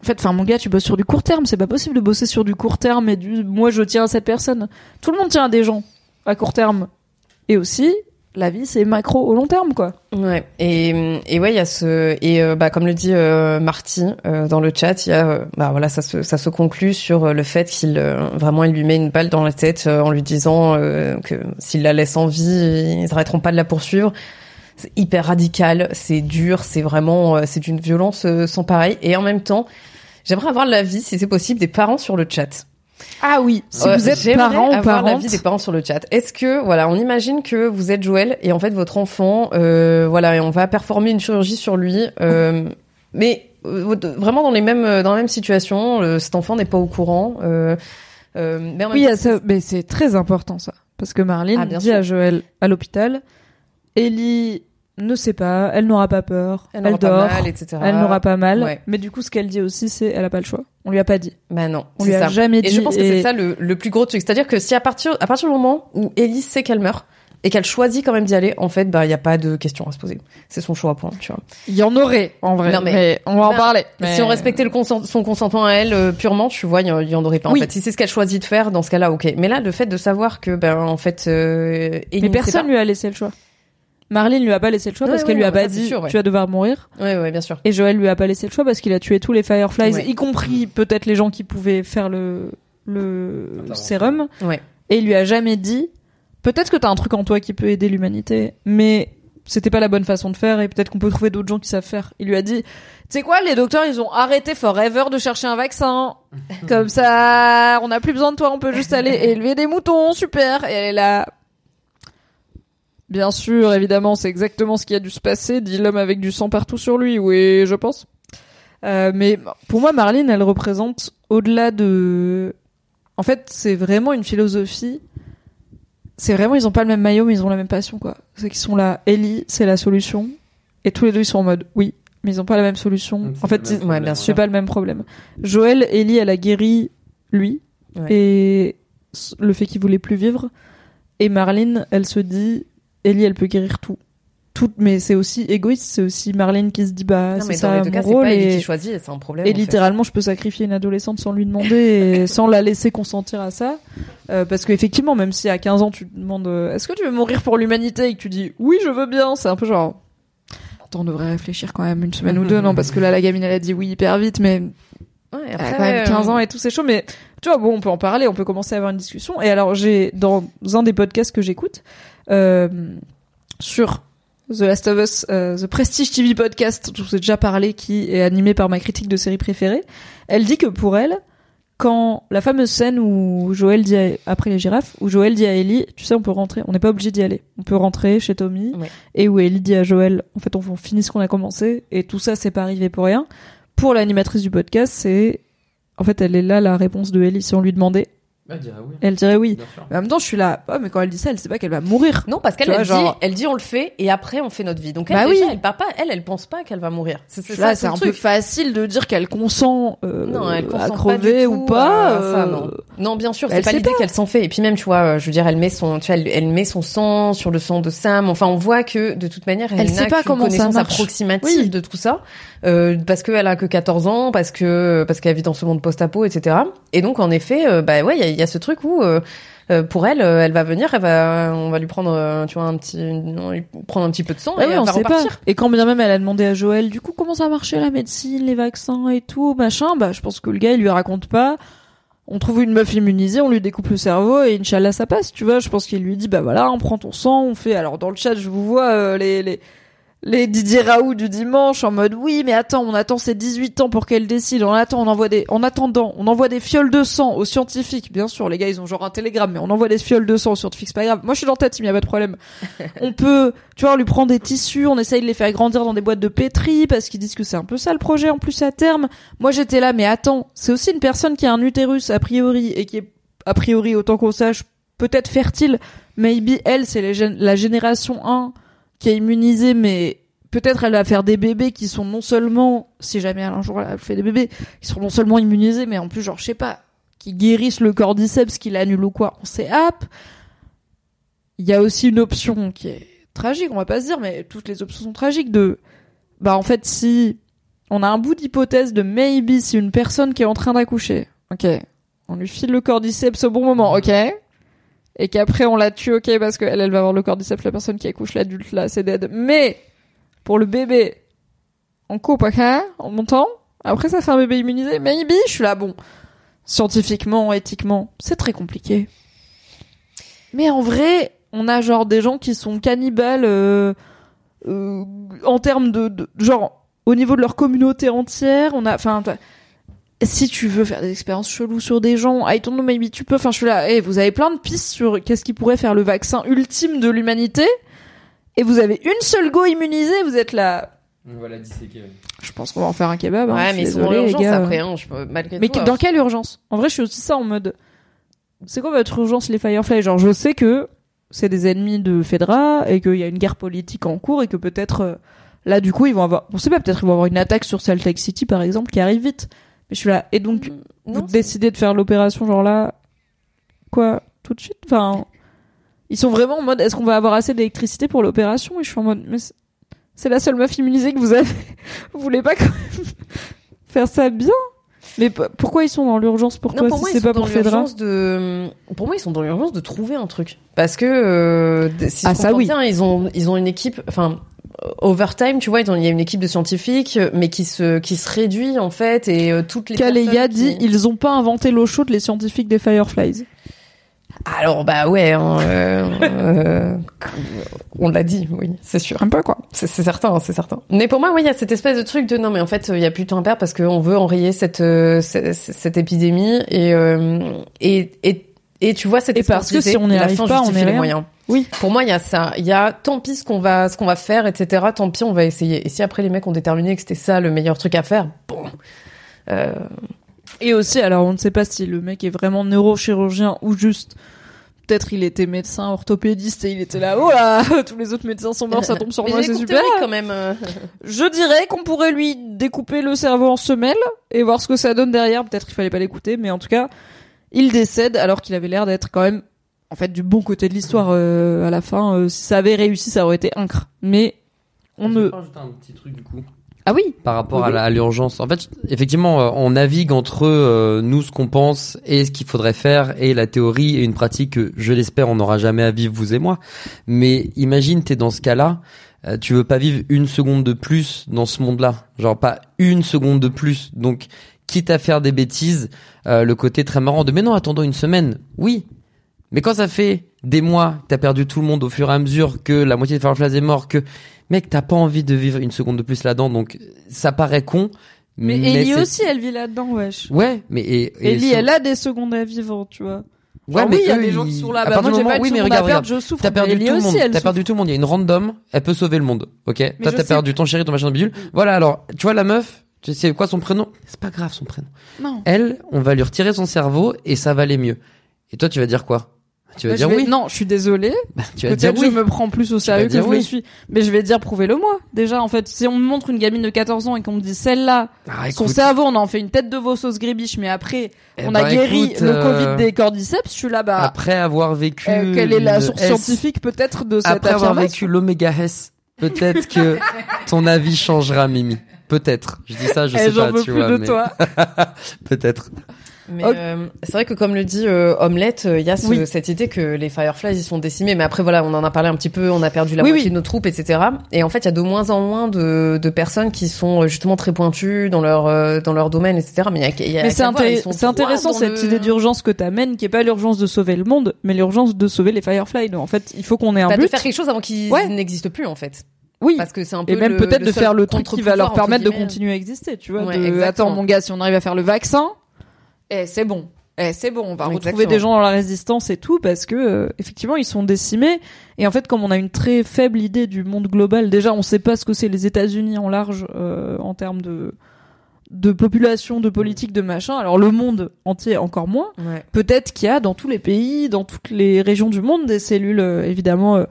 en fait, enfin, mon gars, tu bosses sur du court terme. C'est pas possible de bosser sur du court terme et du, moi, je tiens à cette personne. Tout le monde tient à des gens à court terme. Et aussi, la vie, c'est macro au long terme, quoi. Ouais. Et, et ouais, il y a ce et euh, bah comme le dit euh, Marty euh, dans le chat, il y a euh, bah voilà, ça se ça se conclut sur euh, le fait qu'il vraiment il lui met une balle dans la tête en lui disant que s'il la laisse en vie, ils arrêteront pas de la poursuivre. C'est hyper radical, c'est dur, c'est vraiment c'est d'une violence sans pareil et en même temps, j'aimerais avoir l'avis si c'est possible des parents sur le chat. Ah oui, si Ouais, vous êtes parent ou avoir parente, l'avis des parents sur le chat. Est-ce que voilà, on imagine que vous êtes Joël et en fait votre enfant, euh, voilà, et on va performer une chirurgie sur lui, euh, mais euh, vraiment dans les mêmes dans la même situation. euh, cet enfant n'est pas au courant. Euh, euh, mais Oui, temps, ça- mais c'est très important ça. Parce que Marlene Ah, bien dit sûr. à Joël à l'hôpital, Ellie ne sait pas, elle n'aura pas peur, elle elle, n'aura dort, pas mal, etc. elle n'aura pas mal. Ouais. Mais du coup, ce qu'elle dit aussi, c'est elle a pas le choix. On lui a pas dit. Bah non, On lui a jamais Et dit. je pense que et- c'est ça le, le plus gros truc. C'est-à-dire que si à partir, à partir du moment où Ellie sait qu'elle meurt, et qu'elle choisit quand même d'y aller, en fait, bah, il y a pas de question à se poser. C'est son choix, point, tu vois. Il y en aurait, en vrai. Non, mais- mais, on va en Ben, parler. Si on respectait le consent- son consentement à elle euh, purement, tu vois, il y en- il y en aurait pas. En Oui. fait, si c'est ce qu'elle choisit de faire, dans ce cas-là, ok. Mais là, le fait de savoir que, ben, en fait, euh, Ellie Mais personne lui a laissé le choix. Marlene lui a pas laissé le choix Ouais, parce ouais, qu'elle lui a pas dit sûr, ouais. tu vas devoir mourir. Ouais, ouais, bien sûr. Et Joël lui a pas laissé le choix parce qu'il a tué tous les Fireflies, Ouais. y compris peut-être les gens qui pouvaient faire le, le sérum. Ouais. Et il lui a jamais dit, peut-être que t'as un truc en toi qui peut aider l'humanité, mais c'était pas la bonne façon de faire et peut-être qu'on peut trouver d'autres gens qui savent faire. Il lui a dit, tu sais quoi, les docteurs, ils ont arrêté forever de chercher un vaccin. Comme ça, on n'a plus besoin de toi, on peut juste aller élever des moutons, super. Et elle est là. Bien sûr, évidemment, c'est exactement ce qui a dû se passer, dit l'homme avec du sang partout sur lui, oui, je pense. Euh, mais pour moi, Marlene, elle représente au-delà de... En fait, c'est vraiment une philosophie. C'est vraiment, ils ont pas le même maillot, mais ils ont la même passion, quoi. C'est qu'ils sont là. Ellie, c'est la solution. Et tous les deux, ils sont en mode, oui, mais ils ont pas la même solution. En fait, Ouais, c'est sûr. pas le même problème. Joël, Ellie, elle a guéri lui. Ouais. Et le fait qu'il voulait plus vivre. Et Marlene, elle se dit, Ellie, elle peut guérir tout. Tout, mais c'est aussi égoïste, c'est aussi Marlene qui se dit, bah, c'est dans ça les deux mon cas, rôle. pas Ellie et qui choisit, et c'est un problème. et fait. littéralement, je peux sacrifier une adolescente sans lui demander et sans la laisser consentir à ça. Euh, parce qu'effectivement, même si à 15 ans, tu te demandes euh, est-ce que tu veux mourir pour l'humanité et que tu dis oui, je veux bien, c'est un peu genre. On devrait réfléchir quand même une semaine ou deux, non Parce que là, la gamine, elle a dit oui hyper vite, mais Ouais, elle après, a quand même 15 ans euh, et tout, c'est chaud. Mais tu vois, bon, on peut en parler, on peut commencer à avoir une discussion. Et alors, j'ai, dans un des podcasts que j'écoute, sur The Last of Us, euh, The Prestige TV podcast, dont je vous ai déjà parlé, qui est animé par ma critique de série préférée, elle dit que pour elle, quand la fameuse scène où Joël dit à- après les girafes, où Joël dit à Ellie, tu sais, on peut rentrer, on n'est pas obligé d'y aller, on peut rentrer chez Tommy, Ouais. et où Ellie dit à Joël, en fait, on, on finit ce qu'on a commencé, et tout ça, c'est pas arrivé pour rien. Pour l'animatrice du podcast, c'est, en fait, elle est là la réponse de Ellie. Si on lui demandait, Je dirais oui. elle dirait oui. Mais en même temps, je suis là, oh, mais quand elle dit ça, elle sait pas qu'elle va mourir. Non, parce qu'elle elle genre- dit, elle dit on le fait et après on fait notre vie. Donc elle Bah déjà, oui. elle part pas, elle elle pense pas qu'elle va mourir. C'est ça c'est un truc. peu facile de dire qu'elle consent, euh, Non, elle consent à crever ou pas. à ça, euh, non. Non, bien sûr, elle c'est pas l'idée qu'elle s'en fait. Et puis même, tu vois, je veux dire, elle met son, tu vois, elle, elle met son sang sur le sang de Sam. Enfin, on voit que de toute manière, elle, Elle n'a sait pas qu'une comment ça connaissance marche. approximative Oui. de tout ça, euh, parce qu'elle a que 14 ans, parce que parce qu'elle vit dans ce monde post-apo, etc. Et donc, en effet, euh, bah ouais, il y a, il y a ce truc où. euh, euh, pour elle, euh, elle va venir, elle va, on va lui prendre, tu vois, un petit, lui prendre un petit peu de sang Ouais, et ouais, elle on va sait pas. Et quand bien même elle a demandé à Joël, du coup, comment ça marchait la médecine, les vaccins et tout, machin, bah, je pense que le gars, il lui raconte pas. On trouve une meuf immunisée, on lui découpe le cerveau et Inch'Allah ça passe, tu vois. Je pense qu'il lui dit, bah voilà, on prend ton sang, on fait. Alors dans le chat, je vous vois euh, les, les, les Didier Raoult du dimanche en mode, oui, mais attends, on attend ses 18 ans pour qu'elle décide. On attend, on envoie des, en attendant, on envoie des fioles de sang aux scientifiques. Bien sûr, les gars, ils ont genre un télégramme, mais on envoie des fioles de sang aux scientifiques, c'est pas grave. Moi, je suis dans ta team, y a pas de problème. on peut, tu vois, on lui prend des tissus, on essaye de les faire grandir dans des boîtes de pétri parce qu'ils disent que c'est un peu ça le projet en plus à terme. Moi j'étais là, mais attends, c'est aussi une personne qui a un utérus a priori et qui est a priori autant qu'on sache peut-être fertile. Maybe elle c'est la génération 1 qui est immunisée, mais peut-être elle va faire des bébés qui sont non seulement, si jamais un jour elle fait des bébés, qui sont non seulement immunisés, mais en plus genre je sais pas, qui guérissent le cordyceps, qui l'annulent ou quoi. On sait app. Il y a aussi une option qui est tragique, on va pas se dire, mais toutes les options sont tragiques de, bah en fait si on a un bout d'hypothèse de maybe si une personne qui est en train d'accoucher, ok, on lui file le cordyceps au bon moment, ok, et qu'après on la tue, ok, parce qu'elle elle va avoir le cordyceps, la personne qui accouche, l'adulte là, c'est dead, mais pour le bébé, on coupe, ok, en montant, après ça fait un bébé immunisé, maybe, je suis là, bon, scientifiquement, éthiquement, c'est très compliqué. Mais en vrai, on a genre des gens qui sont cannibales euh, euh, en termes de, de genre au niveau de leur communauté entière. On a, enfin, si tu veux faire des expériences cheloues sur des gens, I don't know, maybe tu peux. Enfin, je suis là. eh, vous avez plein de pistes sur qu'est-ce qui pourrait faire le vaccin ultime de l'humanité. Et vous avez une seule go immunisée. Vous êtes là. On va la disséquer. Je pense qu'on va en faire un kebab. hein, Ouais, mais sont dans l'urgence gars. après, hein, je peux, malgré Mais alors. dans quelle urgence? En vrai, je suis aussi ça en mode. C'est quoi votre urgence, les Firefly Genre, je sais que c'est des ennemis de Fedra et qu'il y a une guerre politique en cours et que peut-être euh, là, du coup, ils vont avoir. On sait pas, peut-être ils vont avoir une attaque sur Salt Lake City, par exemple, qui arrive vite. Mais je suis là. Et donc, vous Non, c'est- décidez de faire l'opération, genre là. Quoi Tout de suite? Enfin. Ils sont vraiment en mode, est-ce qu'on va avoir assez d'électricité pour l'opération? Et je suis en mode, mais c'est- la seule meuf immunisée que vous avez. Vous voulez pas quand même faire ça bien? Mais pourquoi ils sont dans l'urgence? Pour toi Non, pour si c'est ils sont pas dans pour Fedra l'urgence de. Pour moi, ils sont dans l'urgence de trouver un truc. Parce que euh, si Ah, ça, oui. bien, ils ont ils ont une équipe. Enfin, overtime, tu vois, il y a une équipe de scientifiques, mais qui se qui se réduit en fait et euh, toutes les. Kaleya dit, qui- ils ont pas inventé l'eau chaude, les scientifiques des Fireflies. Alors bah ouais, hein, euh, euh, on l'a dit, oui, c'est sûr. Un peu quoi. C'est certain, c'est certain. Mais pour moi, oui, il y a cette espèce de truc de non, mais en fait, il y a plus de temps à perdre parce qu'on veut enrayer cette, euh, cette cette épidémie et euh, et et et tu vois cette Et parce que si on n'y arrive pas, on est les moyens. Oui. Pour moi, il y a ça. Il y a tant pis ce qu'on va ce qu'on va faire, etc. Tant pis, on va essayer. Et si après les mecs ont déterminé que c'était ça le meilleur truc à faire, bon. Euh, Et aussi, alors on ne sait pas si le mec est vraiment neurochirurgien ou juste. Peut-être il était médecin orthopédiste et il était là, oh là, tous les autres médecins sont morts, ça tombe sur mais moi, c'est super. quand même. euh. Je dirais qu'on pourrait lui découper le cerveau en semelles et voir ce que ça donne derrière. Peut-être qu'il fallait pas l'écouter, mais en tout cas, il décède alors qu'il avait l'air d'être quand même, en fait, du bon côté de l'histoire euh, à la fin. euh, si ça avait réussi, ça aurait été incre. Mais on Je ne. un petit truc du coup. Ah oui. par rapport Oui, à l'urgence. En fait, effectivement, euh, on navigue entre euh, nous ce qu'on pense et ce qu'il faudrait faire et la théorie et une pratique que je l'espère on n'aura jamais à vivre vous et moi. Mais imagine t'es dans ce cas-là, euh, tu veux pas vivre une seconde de plus dans ce monde-là, genre pas une seconde de plus. Donc quitte à faire des bêtises, euh, le côté très marrant de mais non attendons une semaine, oui. Mais quand ça fait des mois que t'as perdu tout le monde au fur et à mesure que la moitié des Fireflies est mort, que mec t'as pas envie de vivre une seconde de plus là-dedans, donc ça paraît con. Mais, Ellie c'est- aussi, elle vit là-dedans, wesh. Ouais, mais et, et Ellie, elle a des secondes à vivre, tu vois. Ouais, mais oui, il y a des gens qui sont là. Bah, moi, j'ai pas oui, mais regarde, regarde. je souffre. T'as perdu Ellie tout le monde. T'as perdu tout le monde. Il y a une random. Elle peut sauver le monde. Ok. Toi, t'as perdu ton chéri, ton machin de bidule. Voilà. Alors, tu vois la meuf. Tu sais quoi son prénom? C'est pas grave son prénom. Non. Elle, on va lui retirer son cerveau et ça va aller mieux. Et toi, tu vas dire quoi? Tu vas Bah, dire vais- oui. Non, je suis désolée. Bah, tu vas dire oui. je me prends plus au sérieux que je oui. le suis. Mais je vais dire prouvez-le moi. Déjà, en fait, si on me montre une gamine de 14 ans et qu'on me dit celle-là, Ah, son cerveau, on en fait une tête de veau sauce gribiche, mais après, eh on a ben, guéri écoute, le euh, Covid des cordyceps, je suis là, bah, Après avoir vécu. euh, quelle est la source S- scientifique peut-être de cette Après avoir vécu l'oméga S, peut-être que ton avis changera, Mimi. Peut-être. Je dis ça, je Eh, sais pas, veux tu plus vois. de mais toi. Peut-être. Mais Ok. euh, c'est vrai que comme le dit euh, Omelette, euh, il y a ce- Oui. cette idée que les Fireflies ils sont décimés. Mais après voilà, on en a parlé un petit peu, on a perdu la Oui, moitié oui. de nos troupes, etc. Et en fait, il y a de moins en moins de, de personnes qui sont euh, justement très pointues dans leur euh, dans leur domaine, etc. Mais il y a, il y a Mais c'est trois intéressant cette le- idée d'urgence que t'amènes, qui est pas l'urgence de sauver le monde, mais l'urgence de sauver les Fireflies. Donc, en fait, il faut qu'on ait un Bah, de but. faire quelque chose avant qu'ils Ouais. n'existent plus en fait. Oui. Parce que c'est un peu Et même le- peut-être le de faire le truc qui va leur permettre de continuer à exister, tu vois. Ouais, de, attends, mon gars, si on arrive à faire le vaccin, eh, c'est bon. Eh, c'est bon, on va retrouver des gens dans la résistance et tout, parce que, euh, effectivement, ils sont décimés. Et en fait, comme on a une très faible idée du monde global, déjà, on sait pas ce que c'est les États-Unis en large, euh, en termes de, de population, de politique, de machin. Alors, le monde entier, encore moins Ouais. peut-être qu'il y a dans tous les pays, dans toutes les régions du monde, des cellules euh, évidemment euh,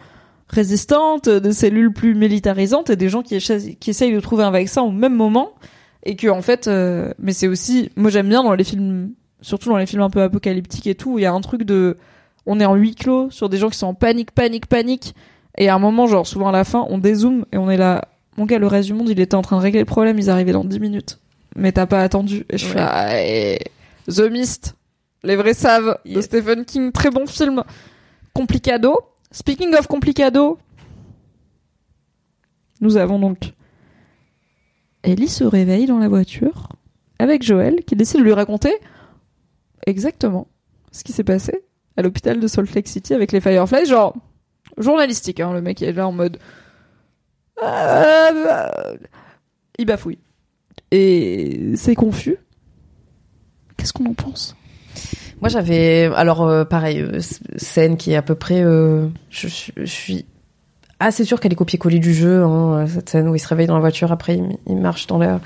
résistantes, des cellules plus militarisantes et des gens qui essayent de trouver un vaccin au même moment. Et que en fait, euh, mais c'est aussi, moi j'aime bien dans les films, surtout dans les films un peu apocalyptiques et tout, il y a un truc de, on est en huis clos sur des gens qui sont en panique, panique, panique. Et à un moment, genre souvent à la fin, on dézoome et on est là, mon gars, le reste du monde, il était en train de régler le problème, ils arrivaient dans 10 minutes. Mais t'as pas attendu. Et je suis Ouais. là, et- The Mist, Les vrais savent de Yes. Stephen King, très bon film. Complicado. Speaking of Complicado, nous avons donc Ellie se réveille dans la voiture avec Joël qui décide de lui raconter exactement ce qui s'est passé à l'hôpital de Salt Lake City avec les Fireflies, genre journalistique, hein, le mec est là en mode Euh, il bafouille et c'est confus. Qu'est-ce qu'on en pense? Moi, j'avais alors euh, pareil euh, scène qui est à peu près. je suis assez sûre qu'elle est copier-coller du jeu. Hein, cette scène où il se réveille dans la voiture après il, marche dans la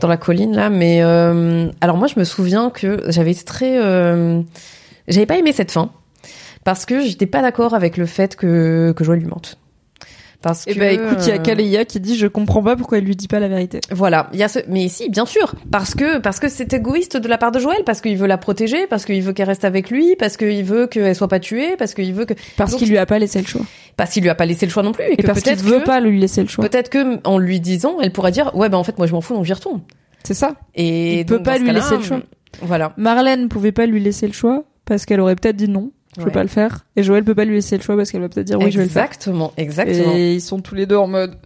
dans la colline là. Mais euh, alors moi, je me souviens que j'avais très. euh, j'avais pas aimé cette fin parce que j'étais pas d'accord avec le fait que que Joël lui mente. Parce Et que bah écoute, il y a Kaleya qui dit je comprends pas pourquoi elle lui dit pas la vérité. Voilà, il y a ce mais si bien sûr parce que parce que c'est égoïste de la part de Joël parce qu'il veut la protéger, parce qu'il veut qu'elle reste avec lui, parce qu'il veut qu'elle soit pas tuée, parce qu'il veut que Parce qu'il lui a pas laissé le choix. parce qu'il lui a pas laissé le choix non plus et, Et que parce qu'il peut-être veut que pas lui laisser le choix. peut-être que en lui disant, elle pourra dire ouais ben en fait moi je m'en fous donc j'y retourne. C'est ça. Et Il peut donc, pas dans ce lui laisser le choix. Voilà. Marlène pouvait pas lui laisser le choix parce qu'elle aurait peut-être dit non, je peux Ouais. pas le faire. Et Joël peut pas lui laisser le choix parce qu'elle va peut-être dire oui, je vais le faire. exactement, exactement. Et ils sont tous les deux en mode.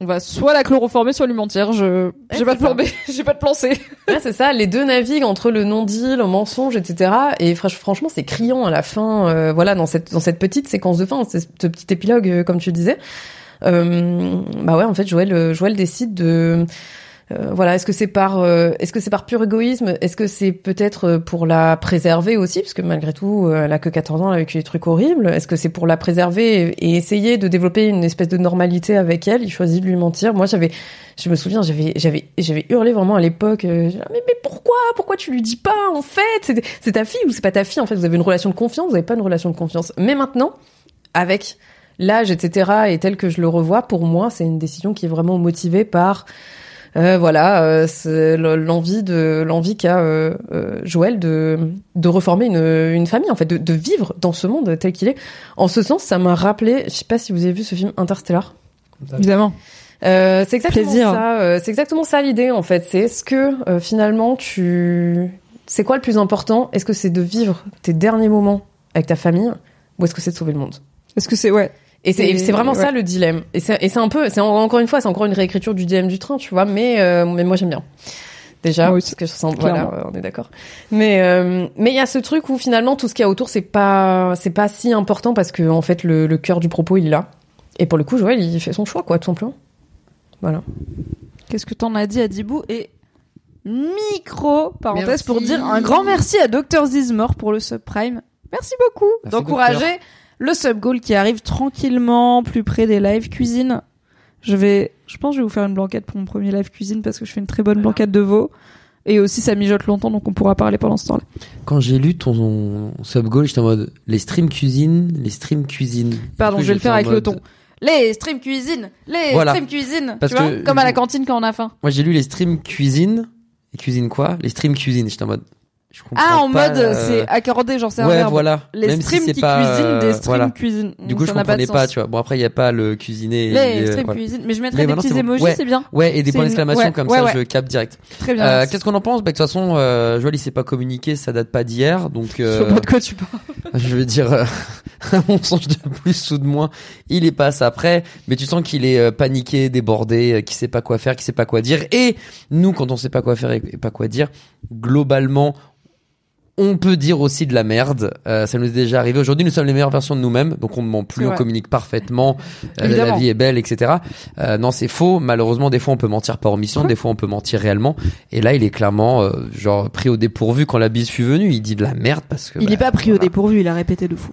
On va soit la chloroformer, soit lui mentir. Je, j'ai pas c'est de plan. B, j'ai pas de plan C. C'est ça, les deux naviguent entre le non-dit, le mensonge, etc. Et fr- franchement, c'est criant à la fin, euh, voilà, dans cette, dans cette petite séquence de fin, ce ce petit épilogue, euh, comme tu disais. Euh, bah ouais, en fait, Joël, euh, Joël décide de, euh, voilà, est-ce que c'est par, euh, est-ce que c'est par pur égoïsme, est-ce que c'est peut-être euh, pour la préserver aussi, parce que malgré tout, euh, elle a que 14 ans, elle a vécu des trucs horribles. Est-ce que c'est pour la préserver et essayer de développer une espèce de normalité avec elle? Il choisit de lui mentir. Moi, j'avais, je me souviens, j'avais, j'avais, j'avais hurlé vraiment à l'époque. dit, mais, pourquoi, pourquoi tu lui dis pas en fait? C'est ta fille ou c'est pas ta fille? En fait, vous avez une relation de confiance, vous avez pas une relation de confiance. Mais maintenant, avec l'âge, etc., et tel que je le revois, pour moi, c'est une décision qui est vraiment motivée par voilà, euh, c'est le- l'envie de l'envie qu'a euh, euh, Joël de de reformer une, une famille en fait, de, de vivre dans ce monde tel qu'il est. En ce sens, ça m'a rappelé, je sais pas si vous avez vu ce film Interstellar. Évidemment. Euh, c'est exactement Plaisir. ça. euh, c'est exactement ça l'idée en fait. C'est est-ce que euh, finalement tu, c'est quoi le plus important? Est-ce que c'est de vivre tes derniers moments avec ta famille ou est-ce que c'est de sauver le monde? Est-ce que c'est ouais Et c'est vraiment ça le dilemme. Et c'est et c'est un peu, c'est en- encore une fois, c'est encore une réécriture du dilemme du train, tu vois. Mais euh, mais moi j'aime bien. Déjà, Moi parce que je sens, voilà, euh, on est d'accord. Mais euh, mais il y a ce truc où finalement tout ce qu'il y a autour, c'est pas c'est pas si important parce que en fait le, le cœur du propos il là. Et pour le coup, Joël, il fait son choix, quoi, tout simplement. Voilà. Qu'est-ce que t'en as dit à Dibou Et micro parenthèse Merci. pour dire un grand merci à Dr Zizmore pour le subprime. Merci beaucoup d'encourager le sub goal qui arrive tranquillement plus près des live cuisine. Je vais, je pense, que je vais vous faire une blanquette pour mon premier live cuisine parce que je fais une très bonne blanquette de veau. Et aussi, ça mijote longtemps, donc on pourra parler pendant ce temps-là. Quand j'ai lu ton sub goal, j'étais en mode les streams cuisine, les streams cuisine. Pardon, coup, je vais le faire avec le ton. Les streams cuisine, les Voilà. streams cuisine, Parce tu vois, que comme à la cantine quand on a faim. Moi, j'ai lu les streams cuisine. Et cuisine quoi? Les streams cuisine. J'étais en mode. Je comprends Ah, en pas, mode, euh, c'est accordé, genre c'est un Ouais, voilà. Les Même si streams c'est qui pas, cuisinent, euh, des streams voilà. cuisine. Du coup, je Ça pas comprenais pas, sens. tu vois. Bon, après, il y a pas le cuisiner. Les et, streams voilà. cuisine. Mais je mettrais Mais des petits bon. emojis, Ouais. c'est bien. Ouais, et des points une- d'exclamation ouais, comme ça, je capte direct. Très bien. Euh. Qu'est-ce qu'on en pense? Bah, de toute façon, euh, Joël, il s'est pas communiqué, ça date pas d'hier, donc. Je sais Euh, pas de quoi tu parles. je veux dire, euh, mon sens de plus ou de moins, il est pas après, mais tu sens qu'il est paniqué, débordé, qu'il sait pas quoi faire, qu'il sait pas quoi dire. Et nous, quand on sait pas quoi faire et pas quoi dire, globalement, on peut dire aussi de la merde. Euh, ça nous est déjà arrivé. Aujourd'hui, nous sommes les meilleures versions de nous-mêmes, donc on ne ment plus, on communique parfaitement. Euh, la vie est belle, etc. Euh, non, c'est faux. Malheureusement, des fois, on peut mentir par omission, des fois, on peut mentir réellement. Et là, il est clairement euh, genre pris au dépourvu quand la bise fut venue. Il dit de la merde parce que Il bah, est pas pris au dépourvu, il a répété de fou.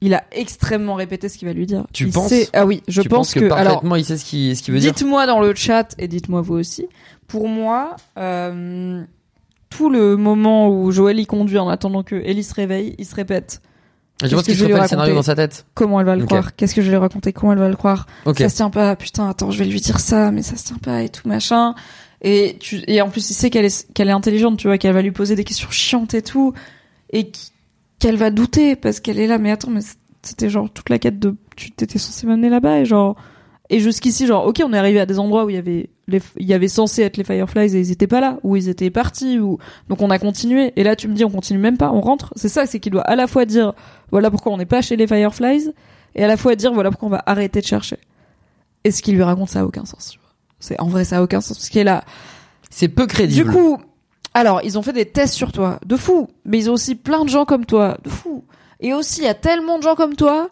Il a extrêmement répété ce qu'il va lui dire. Tu Il penses sait- Ah oui, je tu pense que, que. alors, parfaitement il sait ce qu'il ce qu'il veut dire dites-moi dans le chat et dites-moi vous aussi. Pour moi, euh, tout le moment où Joël y conduit en attendant que Ellie se réveille, il se répète je pense que qu'il je se le scénario dans sa tête comment elle va le croire, qu'est-ce que je vais lui raconter, comment elle va le croire. ok Ça se tient pas, putain, attends, je vais lui dire ça, mais ça se tient pas et tout machin. Et tu et en plus il sait qu'elle est qu'elle est intelligente, tu vois, qu'elle va lui poser des questions chiantes et tout et qu'elle va douter parce qu'elle est là mais attends mais c'était genre toute la quête de tu t'étais censé m'amener là-bas et genre et jusqu'ici genre OK, on est arrivé à des endroits où il y avait les il y avait censé être les Fireflies et ils étaient pas là ou ils étaient partis ou donc on a continué et là tu me dis on continue même pas, on rentre. C'est ça, c'est qu'il doit à la fois dire voilà pourquoi on n'est pas chez les Fireflies et à la fois dire voilà pourquoi on va arrêter de chercher. Et ce qu'il lui raconte, ça a aucun sens. tu vois. C'est en vrai, ça a aucun sens parce qu'il est là. c'est peu Du crédible coup, alors ils ont fait des tests sur toi, de fou. Mais ils ont aussi plein de gens comme toi, de fou. Et aussi, il y a tellement de gens comme toi.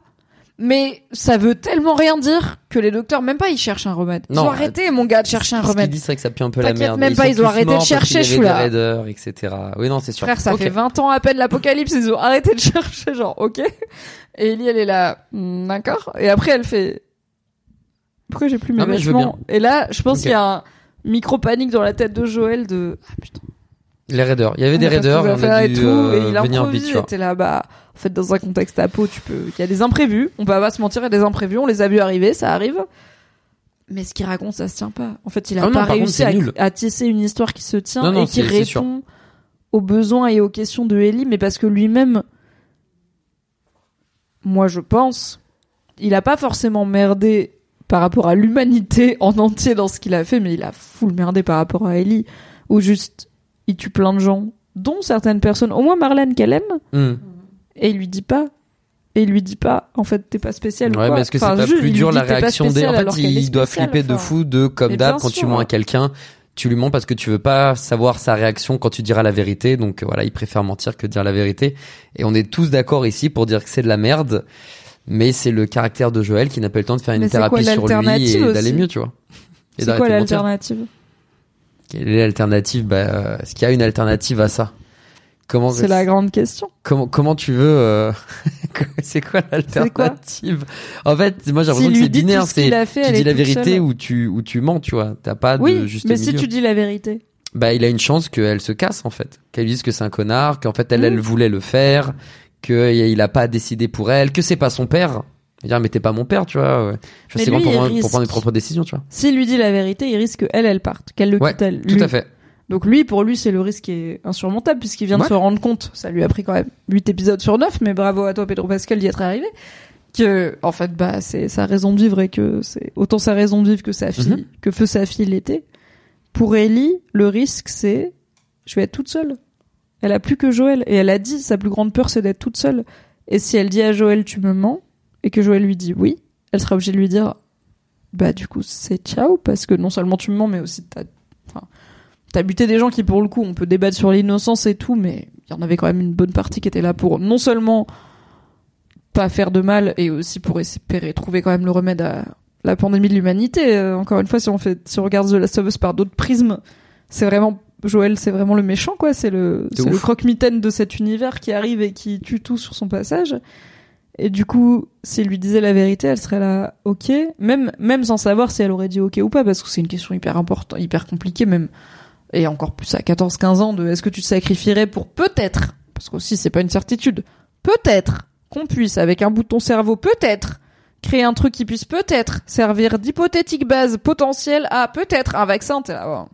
Mais ça veut tellement rien dire que les docteurs, même pas, ils cherchent un remède. Ils ont arrêté, mon gars, de chercher un ce qu'il remède. dit c'est vrai que ça pue un peu la merde même Et pas, ils ont arrêté de chercher, je suis là. raiders, etc oui non c'est sûr Frère, ça fait 20 ans à peine l'apocalypse, ils ont arrêté de chercher, genre, ok. Et Ellie, elle est là, Hmm, d'accord. Et après, elle fait, pourquoi j'ai plus mes veux vêtements Et là, je pense qu'il y a un micro panique dans la tête de Joël de, ah putain. Les raiders. Il y avait des On raiders, on a et dû tout, euh, et il venir vite, tu il vois. était là, bah, en fait, dans un contexte à peau, tu peux, il y a des imprévus, on peut pas se mentir, il y a des imprévus, on les a vus arriver, ça arrive. Mais ce qu'il raconte, ça se tient pas. En fait, il a Ah non, pas contre, réussi à, tisser une histoire qui se tient Non, non, et qui répond aux besoins et aux questions de Ellie, mais parce que lui-même, moi, je pense, il a pas forcément merdé par rapport à l'humanité en entier dans ce qu'il a fait, mais il a full merdé par rapport à Ellie, où juste, il tue plein de gens, dont certaines personnes, au moins Marlène qu'elle aime, Hmm. Et il lui dit pas. Et il lui dit pas, en fait, t'es pas spécial ou Ouais, quoi. mais est-ce que c'est pas plus dur la réaction des. En fait, il doit flipper de fou de comme d'hab quand tu mens à quelqu'un. Tu lui mens parce que tu veux pas savoir sa réaction quand tu diras la vérité. Donc voilà, il préfère mentir que dire la vérité. Et on est tous d'accord ici pour dire que c'est de la merde. Mais c'est le caractère de Joël qui n'a pas le temps de faire une Mais c'est quoi thérapie sur lui et d'aller mieux, tu vois. Et C'est quoi l'alternative? Quelle est l'alternative? Bah, euh, est-ce qu'il y a une alternative à ça? Comment C'est la grande question. comment comment tu veux euh, C'est quoi l'alternative? En fait, moi j'ai l'impression que c'est binaire. tout ce C'est qu'il a fait, tu dis la vérité seule. ou tu ou tu mens, tu vois. T'as pas de juste mais milieu. si tu dis la vérité. Bah, il a une chance qu'elle se casse en fait, qu'elle dise que c'est un connard, qu'en fait elle Mm. elle voulait le faire, que il a pas décidé pour elle, que c'est pas son père. Il dire mais t'es pas mon père, tu vois. Je sais pour, il moi- risque. pour prendre mes propres décisions, tu vois. S'il lui dit la vérité, il risque qu'elle, elle parte, qu'elle le Ouais, quitte elle. Tout lui. à fait. Donc lui, pour lui, c'est le risque qui est insurmontable puisqu'il vient de se rendre compte. Ça lui a pris quand même 8 épisodes sur 9, mais bravo à toi, Pedro Pascal, d'y être arrivé. Que, en fait, bah, c'est sa raison de vivre et que c'est autant sa raison de vivre que sa fille, Mhm. que feu sa fille l'était. Pour Ellie, le risque, c'est, je vais être toute seule. Elle a plus que Joël. Et elle a dit, sa plus grande peur, c'est d'être toute seule. Et si elle dit à Joël, tu me mens, et que Joël lui dit oui, elle sera obligée de lui dire, bah, du coup, c'est ciao, parce que non seulement tu me mens, mais aussi t'as, t'as buté des gens qui, pour le coup, on peut débattre sur l'innocence et tout, mais il y en avait quand même une bonne partie qui était là pour non seulement pas faire de mal, et aussi pour espérer trouver quand même le remède à la pandémie de l'humanité. Euh, encore une fois, si on fait, si on regarde The Last of Us par d'autres prismes, c'est vraiment, Joël, c'est vraiment le méchant, quoi. C'est le, c'est le croque-mitaine de cet univers qui arrive et qui tue tout sur son passage. Et du coup, s'il lui disait la vérité, elle serait là, ok. Même, même sans savoir si elle aurait dit ok ou pas, parce que c'est une question hyper importante, hyper compliquée, même. Et encore plus à 14-15 ans de est-ce que tu te sacrifierais pour peut-être, parce qu'aussi c'est pas une certitude, peut-être qu'on puisse, avec un bout de ton cerveau, peut-être, créer un truc qui puisse peut-être servir d'hypothétique base potentielle à peut-être un vaccin. T'es là.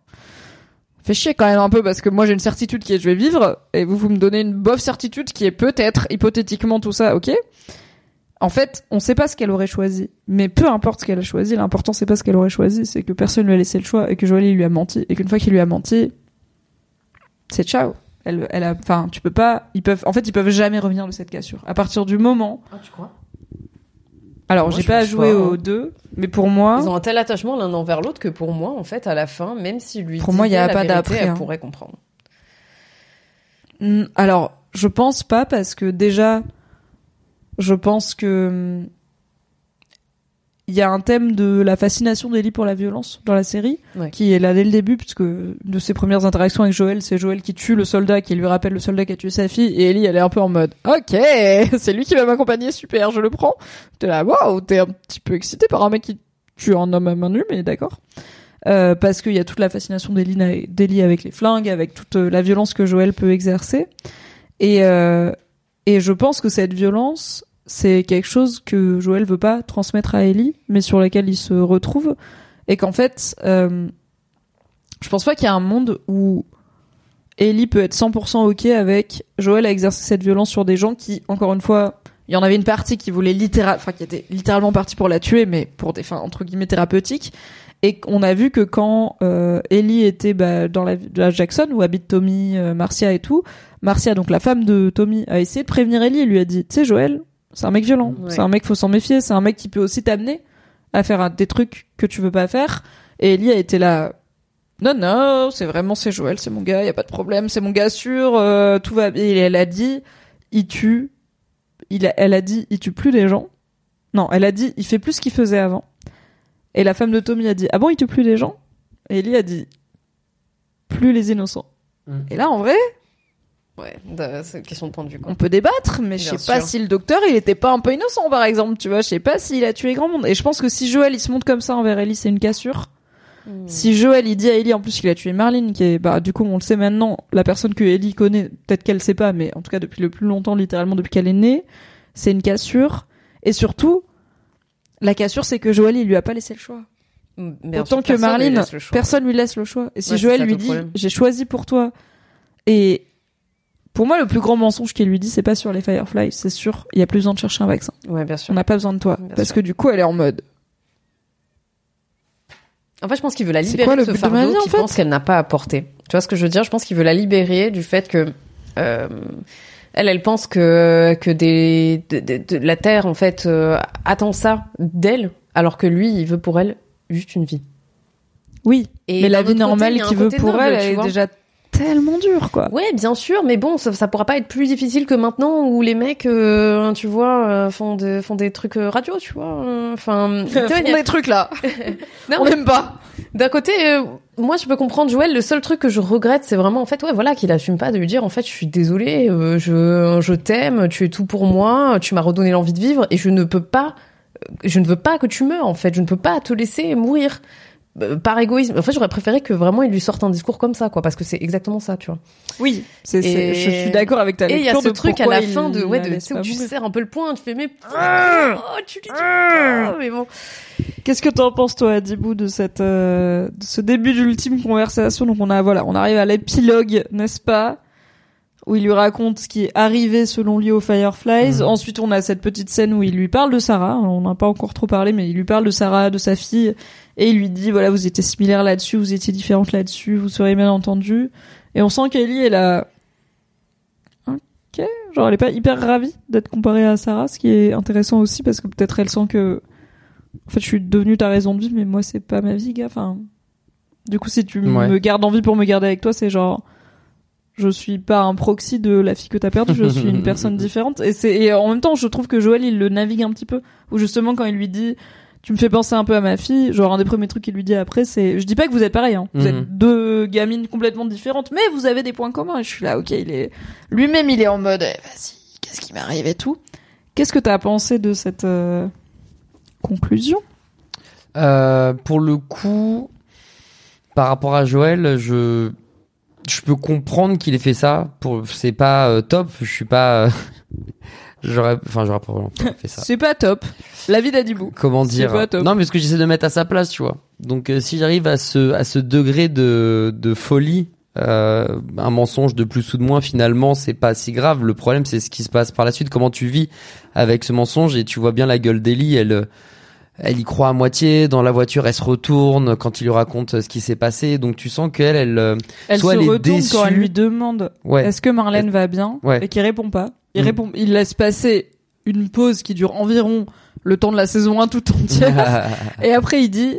Fait chier quand même un peu parce que moi j'ai une certitude qui est je vais vivre et vous vous me donnez une bof certitude qui est peut-être hypothétiquement tout ça, ok? En fait, on sait pas ce qu'elle aurait choisi, mais peu importe ce qu'elle a choisi, l'important c'est pas ce qu'elle aurait choisi, c'est que personne lui a laissé le choix et que Joël lui a menti et qu'une fois qu'il lui a menti, c'est ciao. Elle, elle a, enfin, tu peux pas, ils peuvent, en fait, ils peuvent jamais revenir de cette cassure. À partir du moment, Ah, tu crois? Alors j'ai pas joué aux hein. deux, mais pour moi, Ils ont un tel attachement l'un envers l'autre que pour moi, en fait, à la fin, même s'il lui Pour moi, il y a la pas d'après, elle hein. pourrait comprendre. Alors, je pense pas parce que déjà, je pense que hum, il y a un thème de la fascination d'Ellie pour la violence dans la série, Ouais. qui est là dès le début, puisque de ses premières interactions avec Joël, c'est Joël qui tue le soldat, qui lui rappelle le soldat qui a tué sa fille, et Ellie, elle est un peu en mode, ok, c'est lui qui va m'accompagner, super, je le prends. T'es là, waouh, t'es un petit peu excité par un mec qui tue un homme à main nue, mais d'accord. Euh, parce qu'il y a toute la fascination d'Ellie na- d'Ellie avec les flingues, avec toute euh, la violence que Joël peut exercer. Et, euh, et je pense que cette violence, c'est quelque chose que Joël veut pas transmettre à Ellie, mais sur laquelle il se retrouve. Et qu'en fait, euh, je pense pas qu'il y a un monde où Ellie peut être 100% ok avec Joël à exercer cette violence sur des gens qui, encore une fois, il y en avait une partie qui voulait littéral, enfin qui était littéralement partie pour la tuer, mais pour des fins entre guillemets thérapeutiques. Et on a vu que quand euh, Ellie était bah, dans la, la Jackson où habitent Tommy, euh, Marcia et tout, Marcia, donc la femme de Tommy, a essayé de prévenir Ellie et lui a dit, tu sais Joël, c'est un mec violent, Ouais. c'est un mec faut s'en méfier, c'est un mec qui peut aussi t'amener à faire des trucs que tu veux pas faire. Et Ellie a été là, non non, c'est vraiment c'est Joël, c'est mon gars, y a pas de problème, c'est mon gars sûr, euh, tout va bien. Et elle a dit, il tue, il a, elle a dit, il tue plus des gens. Non, elle a dit, il fait plus ce qu'il faisait avant. Et la femme de Tommy a dit, ah bon, il tue plus des gens? Et Ellie a dit, plus les innocents. Mm. Et là, en vrai, Ouais, c'est une question de point de vue, quoi. on peut débattre, mais je sais pas si le docteur, il était pas un peu innocent, par exemple, tu vois. Je sais pas s'il a tué grand monde. Et je pense que si Joël, il se montre comme ça envers Ellie, c'est une cassure. Hmm. Si Joël il dit à Ellie en plus qu'il a tué Marlene, qui est bah du coup on le sait maintenant, la personne que Ellie connaît, peut-être qu'elle sait pas, mais en tout cas depuis le plus longtemps, littéralement depuis qu'elle est née, c'est une cassure. Et surtout, la cassure c'est que Joël il lui a pas laissé le choix. Mais Autant ensuite, que lui Marlene, personne lui laisse le choix. Et si Ouais, Joël lui dit j'ai choisi pour toi, et pour moi le plus grand mensonge qu'il lui dit c'est pas sur les Fireflies, c'est sûr il y a plus besoin de chercher un vaccin. Ouais, bien sûr. On n'a pas besoin de toi Bien parce sûr. que du coup elle est en mode En fait, je pense qu'il veut la libérer quoi le de ce fardeau qu'il fait pense qu'elle n'a pas apporté. Tu vois ce que je veux dire? Je pense qu'il veut la libérer du fait que euh, elle, elle pense que que des de, de- de- la terre en fait euh, attend ça d'elle, alors que lui, il veut pour elle juste une vie. oui, Et mais la vie normale qu'il veut pour noble, elle, elle est déjà tellement dure quoi. Ouais, bien sûr, mais bon, ça, ça pourra pas être plus difficile que maintenant où les mecs, euh, tu vois, euh, font des font des trucs radio, tu vois. Enfin, y a- des trucs là. Non, On n'aime pas. D'un côté, euh, moi je peux comprendre Joël. Le seul truc que je regrette, c'est vraiment en fait, ouais, voilà, qu'il assume pas de lui dire en fait, je suis désolé, euh, je je t'aime, tu es tout pour moi, tu m'as redonné l'envie de vivre et je ne peux pas, euh, je ne veux pas que tu meurs en fait, je ne peux pas te laisser mourir. Euh, Par égoïsme. En fait, j'aurais préféré que vraiment il lui sorte un discours comme ça, quoi, parce que c'est exactement ça, tu vois. Oui, c'est, c'est- Et- je suis d'accord avec ta Et il y a lecture ce truc à la il fin de, ouais, de, laisse tu sais, où tu serres un peu le poing, tu fais, mais, oh, tu lui dis, putain, mais bon. Qu'est-ce que t'en penses toi, Adibou, de cette, euh, de ce début d'ultime conversation? Donc on a, voilà, on arrive à l'épilogue, n'est-ce pas? Où il lui raconte ce qui est arrivé selon lui aux Fireflies. Mhm. Ensuite, on a cette petite scène où il lui parle de Sarah. On n'a pas encore trop parlé, mais il lui parle de Sarah, de sa fille, et il lui dit voilà, vous étiez similaires là-dessus, vous étiez différentes là-dessus, vous serez bien entendu. Et on sent qu'Ellie, elle a, ok, genre elle est pas hyper ravie d'être comparée à Sarah, ce qui est intéressant aussi parce que peut-être elle sent que, en fait, je suis devenue ta raison de vivre, mais moi c'est pas ma vie, gars. Enfin, du coup, si tu Ouais. me gardes en vie pour me garder avec toi, c'est genre je suis pas un proxy de la fille que t'as perdue, je suis une personne différente. Et c'est et en même temps, je trouve que Joël il le navigue un petit peu. Ou justement quand il lui dit, tu me fais penser un peu à ma fille. Genre un des premiers trucs qu'il lui dit après, c'est, je dis pas que vous êtes pareil, hein. Vous Mhm. êtes deux gamines complètement différentes, mais vous avez des points communs. Et je suis là, ok, il est lui-même, il est en mode, eh, vas-y, qu'est-ce qui m'arrive et tout. Qu'est-ce que t'as pensé de cette euh, conclusion? Euh, pour le coup, par rapport à Joël, je je peux comprendre qu'il ait fait ça. Pour c'est pas euh, top. Je suis pas. euh, j'aurais, enfin j'aurais probablement pas fait ça. C'est pas top. La vie d'Adibou. Comment C'est dire pas top. Non, mais parce que j'essaie de mettre à sa place, tu vois. Donc euh, si j'arrive à ce à ce degré de de folie. Euh, un mensonge de plus ou de moins finalement c'est pas si grave le problème c'est ce qui se passe par la suite comment tu vis avec ce mensonge et tu vois bien la gueule d'Ellie elle euh, elle y croit à moitié dans la voiture elle se retourne quand il lui raconte ce qui s'est passé donc tu sens qu'elle elle euh, Elle Soit se elle est retourne quand elle lui demande ouais est-ce que Marlène va bien Ouais. et qu'il répond pas. Il Mm. répond, il laisse passer une pause qui dure environ le temps de la saison 1 tout entière. et après il dit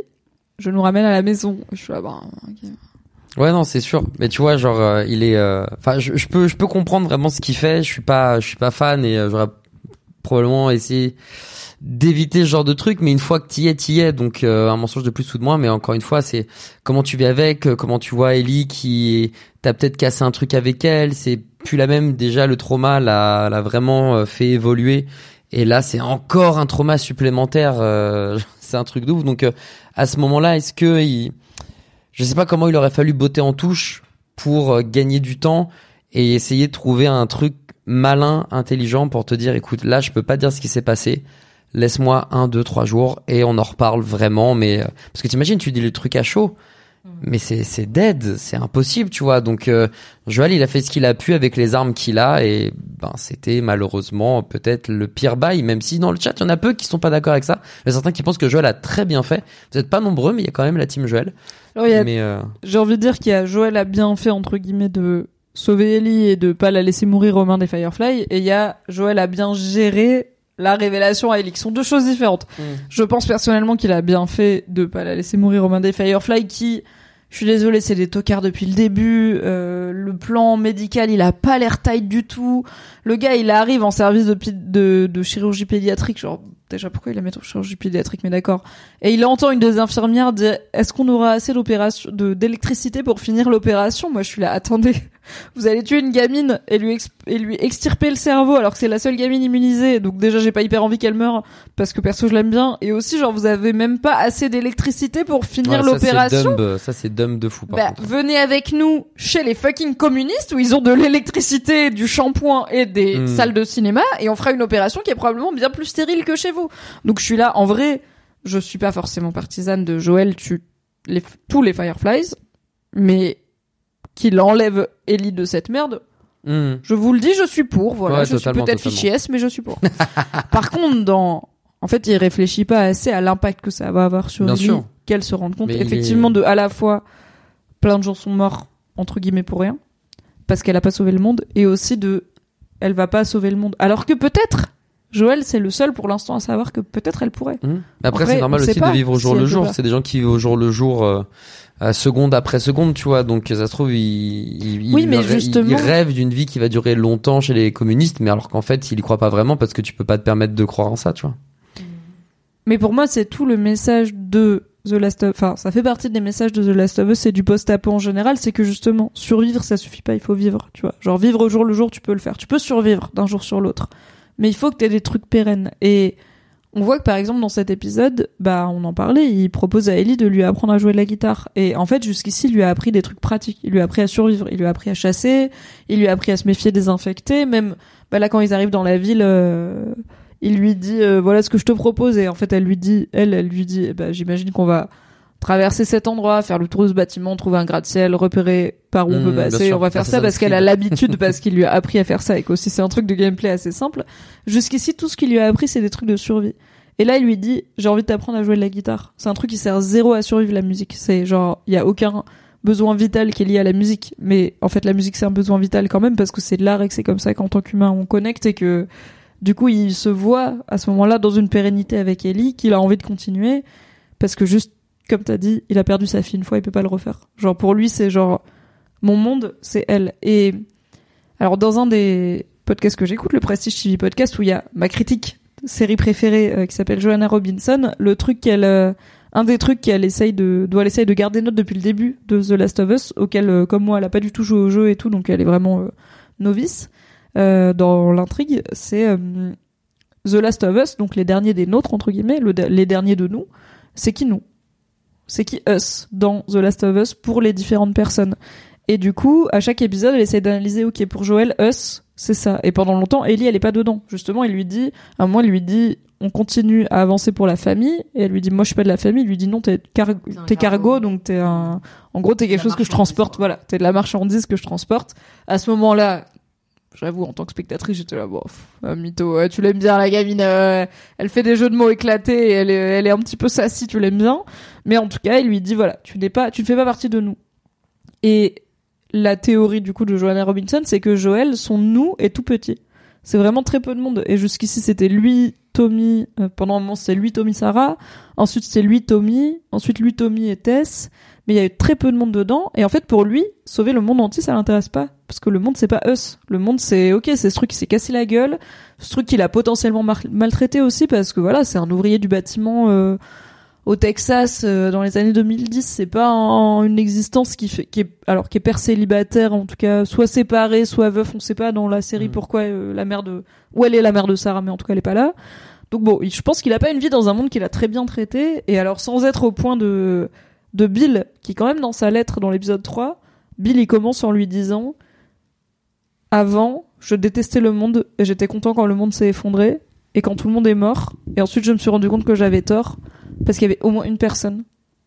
je nous ramène à la maison. Je suis là, bah, ok. Ouais non c'est sûr mais tu vois genre euh, il est euh, enfin je, je peux je peux comprendre vraiment ce qu'il fait je suis pas je suis pas fan et euh, j'aurais probablement essayé d'éviter ce genre de truc mais une fois que t'y es t'y es. Donc euh, un mensonge de plus ou de moins mais encore une fois c'est comment tu vis avec euh, comment tu vois Ellie qui t'as peut-être cassé un truc avec elle. C'est plus la même. Déjà le trauma l'a l'a vraiment euh, fait évoluer. Et là c'est encore un trauma supplémentaire euh, c'est un truc de ouf. Donc euh, à ce moment-là est-ce que il je sais pas comment il aurait fallu botter en touche pour euh, gagner du temps et essayer de trouver un truc malin, intelligent pour te dire, écoute, là, je peux pas dire ce qui s'est passé. Laisse-moi un, deux, trois jours et on en reparle vraiment. Mais euh, parce que t'imagines, tu dis le truc à chaud, mais c'est c'est dead, c'est impossible, tu vois. Donc euh, Joël, il a fait ce qu'il a pu avec les armes qu'il a et ben c'était malheureusement peut-être le pire bail. Même si dans le chat, il y en a peu qui sont pas d'accord avec ça. Il y a certains qui pensent que Joël a très bien fait. Vous êtes pas nombreux, mais il y a quand même la team Joël. Mais euh, J'ai envie de dire qu'il y a Joël a bien fait entre guillemets de sauver Ellie et de pas la laisser mourir aux mains des Firefly et il y a Joël a bien géré la révélation à qui sont deux choses différentes. Je pense personnellement qu'il a bien fait de pas la laisser mourir aux mains des Firefly qui je suis désolée, c'est des tocards depuis le début. Euh, le plan médical, il a pas l'air tight du tout. Le gars, il arrive en service de, de, de chirurgie pédiatrique. Genre, déjà, pourquoi il la met en chirurgie pédiatrique Mais d'accord. Et il entend une des infirmières dire Est-ce qu'on aura assez d'opération, d'électricité pour finir l'opération? Moi, je suis là. Attendez, vous allez tuer une gamine et lui et lui extirper le cerveau alors que c'est la seule gamine immunisée. Donc déjà j'ai pas hyper envie qu'elle meure parce que perso je l'aime bien. Et aussi genre vous avez même pas assez d'électricité pour finir Ouais, l'opération. Ça, c'est dumb de fou, par Bah, contre. venez avec nous chez les fucking communistes où ils ont de l'électricité, du shampoing et des Hmm. salles de cinéma et on fera une opération qui est probablement bien plus stérile que chez vous. Donc je suis là, en vrai, je suis pas forcément partisane de Joël tue les, tous les Fireflies, mais qu'il enlève Ellie de cette merde, Hmm. je vous le dis, je suis pour. Voilà, Ouais, je suis peut-être fichier S, mais je suis pour. Par contre, dans, en fait, il réfléchit pas assez à l'impact que ça va avoir sur Bien sûr. qu'elle se rende compte Mais effectivement est- de à la fois plein de gens sont morts entre guillemets pour rien parce qu'elle a pas sauvé le monde et aussi de elle va pas sauver le monde alors que peut-être Joël c'est le seul pour l'instant à savoir que peut-être elle pourrait. Hmm. Après, c'est normal aussi pas de vivre au jour le jour. C'est des gens qui vivent au jour le jour, euh, à seconde après seconde, tu vois. Donc, ça se trouve, ils, ils, Oui, mais justement- ils rêvent d'une vie qui va durer longtemps chez les communistes, mais alors qu'en fait, ils y croient pas vraiment parce que tu peux pas te permettre de croire en ça, tu vois. Mais pour moi c'est tout le message de The Last of enfin ça fait partie des messages de The Last of Us et du post-apo en général, c'est que justement survivre ça suffit pas, il faut vivre, tu vois. Genre vivre au jour le jour, tu peux le faire. Tu peux survivre d'un jour sur l'autre. Mais il faut que tu aies des trucs pérennes et on voit que par exemple dans cet épisode, bah on en parlait, il propose à Ellie de lui apprendre à jouer de la guitare. Et en fait jusqu'ici il lui a appris des trucs pratiques. Il lui a appris à survivre, il lui a appris à chasser, il lui a appris à se méfier des infectés. Même bah là quand ils arrivent dans la ville, euh, il lui dit euh, voilà ce que je te propose et en fait elle lui dit, elle elle lui dit, bah, j'imagine qu'on va traverser cet endroit, faire le tour de ce bâtiment, trouver un gratte-ciel, repérer par où on Mmh, peut passer. On va faire ça Assassin's parce qu'elle a l'habitude, parce qu'il lui a appris à faire ça et qu'aussi c'est un truc de gameplay assez simple. Jusqu'ici, tout ce qu'il lui a appris, c'est des trucs de survie. Et là, il lui dit, j'ai envie de t'apprendre à jouer de la guitare. C'est un truc qui sert zéro à survivre la musique. C'est genre, il y a aucun besoin vital qui est lié à la musique. Mais en fait, la musique, c'est un besoin vital quand même parce que c'est de l'art et que c'est comme ça qu'en tant qu'humain, on connecte et que, du coup, il se voit à ce moment-là dans une pérennité avec Ellie, qu'il a envie de continuer parce que juste, comme t'as dit, il a perdu sa fille une fois, il peut pas le refaire. Genre, pour lui, c'est genre, mon monde, c'est elle. Et, alors, dans un des podcasts que j'écoute, le Prestige TV Podcast, où il y a ma critique série préférée euh, qui s'appelle Joanna Robinson, le truc qu'elle, euh, un des trucs qu'elle essaye de, doit elle essaye de garder note depuis le début de The Last of Us, auquel, euh, comme moi, elle a pas du tout joué au jeu et tout, donc elle est vraiment novice dans l'intrigue, c'est The Last of Us, donc les derniers des nôtres entre guillemets, le- les derniers de nous. C'est qui nous C'est qui us dans The Last of Us pour les différentes personnes. Et du coup, à chaque épisode, elle essaie d'analyser, ok, pour Joël, us, c'est ça. Et pendant longtemps, Ellie, elle est pas dedans. Justement, il lui dit, à un moment, il lui dit, on continue à avancer pour la famille. Et elle lui dit, moi, je suis pas de la famille. Il lui dit, non, t'es car- un t'es cargo, cargo. donc t'es un, en gros, t'es quelque chose que je transporte. Voilà, t'es de la marchandise que je transporte. À ce moment-là, j'avoue, en tant que spectatrice, j'étais là, bon, pff, euh, mytho, tu l'aimes bien, la gamine, euh, elle fait des jeux de mots éclatés, elle est, elle est un petit peu sassy, tu l'aimes bien. Mais en tout cas, il lui dit, voilà, tu n'es pas, tu ne fais pas partie de nous. Et la théorie, du coup, de Joanna Robinson, c'est que Joël, son nous est tout petit. C'est vraiment très peu de monde. Et jusqu'ici, c'était lui, Tommy, euh, pendant un moment, c'était lui, Tommy, Sarah. Ensuite, c'était lui, Tommy. Ensuite, lui, Tommy et Tess. Mais il y a eu très peu de monde dedans. Et en fait, pour lui, sauver le monde entier, ça l'intéresse pas. Parce que le monde, c'est pas us. Le monde, c'est, ok, c'est ce truc qui s'est cassé la gueule. Ce truc qu'il a potentiellement maltraité aussi parce que voilà, c'est un ouvrier du bâtiment, euh, au Texas euh, dans les années 2010, c'est pas un- une existence qui fait qui est alors qui est père célibataire en tout cas, soit séparé, soit veuf, on sait pas dans la série Mm. pourquoi euh, la mère de où elle est la mère de Sarah mais en tout cas elle est pas là. Donc bon, je pense qu'il a pas une vie dans un monde qu'il a très bien traité et alors sans être au point de de Bill qui quand même dans sa lettre dans l'épisode 3, Bill il commence en lui disant avant, je détestais le monde et j'étais content quand le monde s'est effondré et quand tout le monde est mort et ensuite je me suis rendu compte que j'avais tort parce qu'il y avait au moins une personne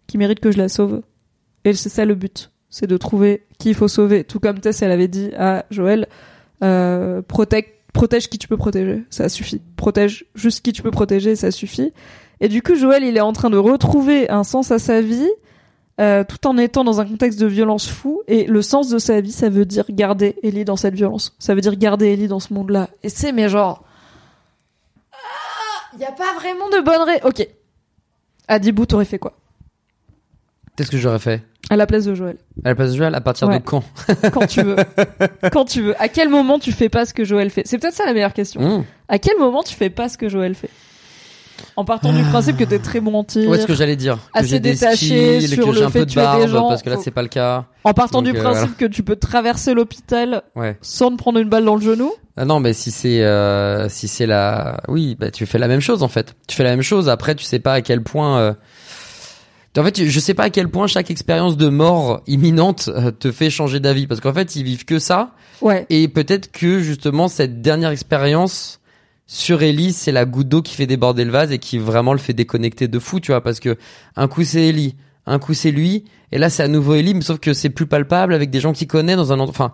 qui mérite que je la sauve. Et c'est ça le but, c'est de trouver qui il faut sauver. Tout comme Tess, elle avait dit à Joël, euh, protège, protège qui tu peux protéger, ça suffit. Protège juste qui tu peux protéger, ça suffit. Et du coup, Joël, il est en train de retrouver un sens à sa vie, euh, tout en étant dans un contexte de violence fou. Et le sens de sa vie, ça veut dire garder Ellie dans cette violence. Ça veut dire garder Ellie dans ce monde-là. Et c'est, mais genre, il y a pas vraiment de bonne ré... Ok. Adibou, t'aurais fait quoi Qu'est-ce que j'aurais fait À la place de Joël. À la place de Joël, à partir Ouais. de quand Quand tu veux. Quand tu veux. À quel moment tu fais pas ce que Joël fait? C'est peut-être ça la meilleure question. Mmh. À quel moment tu fais pas ce que Joël fait? En partant du principe que t'es très mentir. Ouais, ce que j'allais dire. Assez des détaché sur que le un fait peu de tuer des barbe, gens, parce que là c'est pas le cas. En partant Donc, du euh, principe que tu peux traverser l'hôpital Ouais. sans te prendre une balle dans le genou. Ah non, mais si c'est euh, si c'est la, oui, bah tu fais la même chose en fait. Tu fais la même chose. Après, tu sais pas à quel point. euh, En fait, je sais pas à quel point chaque expérience de mort imminente euh, te fait changer d'avis, parce qu'en fait, ils vivent que ça, Ouais. et peut-être que justement cette dernière expérience sur Ellie, c'est la goutte d'eau qui fait déborder le vase et qui vraiment le fait déconnecter de fou, tu vois, parce que un coup c'est Ellie, un coup c'est lui, et là c'est à nouveau Ellie, mais sauf que c'est plus palpable avec des gens qui connaissent dans un. Enfin,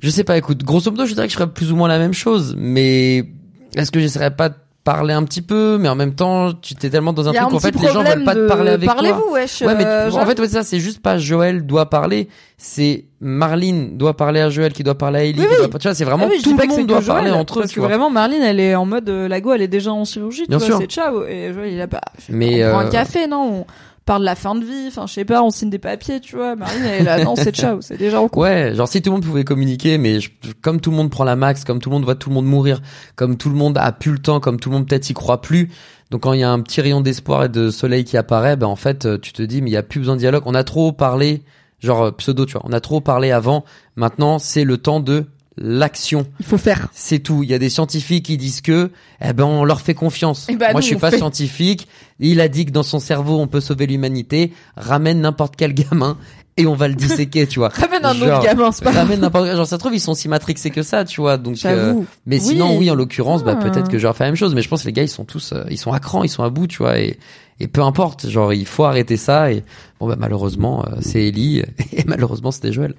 je sais pas. Écoute, grosso modo, je dirais que je ferais plus ou moins la même chose, mais est-ce que j'essaierais pas parler un petit peu, mais en même temps, tu t'es tellement dans un truc un en fait, les gens veulent pas te parler avec toi. Parlez-vous, wesh. Ouais, mais euh, en fait, ouais, ça, c'est juste pas Joël doit parler, c'est Marlene doit parler à Joël, qui doit parler à Ellie, Oui, oui. tu vois, c'est vraiment Ah oui, tout le monde doit Joël, parler entre eux, Parce tu que vois. vraiment, Marlene, elle est en mode, euh, la go, elle est déjà en chirurgie, tu Bien vois, sûr. c'est ciao. Et Joël, il a pas, Mais, on prend un euh, café, non? On parle de la fin de vie, enfin, je sais pas, on signe des papiers, tu vois. Marlene, elle est là, non, c'est ciao, c'est déjà en cours. Ouais, genre si tout le monde pouvait communiquer, mais je- comme tout le monde prend la max, comme tout le monde voit tout le monde mourir, comme tout le monde a plus le temps, comme tout le monde peut-être y croit plus. Donc quand il y a un petit rayon d'espoir et de soleil qui apparaît, ben en fait euh, tu te dis mais il y a plus besoin de dialogue. On a trop parlé, genre euh, pseudo, tu vois. On a trop parlé avant. Maintenant c'est le temps de l'action. Il faut faire. C'est tout. Il y a des scientifiques qui disent que, eh ben, on leur fait confiance. Eh ben, Moi, nous, je suis pas fait. scientifique. Il a dit que dans son cerveau, on peut sauver l'humanité. Ramène n'importe quel gamin et on va le disséquer, tu vois. Ramène un autre gamin, c'est pas. Ramène n'importe Genre, ça se trouve, ils sont si matrixés que ça, tu vois. Donc, euh, mais Oui. sinon, oui, en l'occurrence, bah, Ah. peut-être que j'aurais fait la même chose. Mais je pense que les gars, ils sont tous, euh, ils sont à cran, ils sont à bout, tu vois. Et, et peu importe. Genre, il faut arrêter ça. Et bon, bah, malheureusement, euh, c'est Ellie. Et malheureusement, c'était Joël.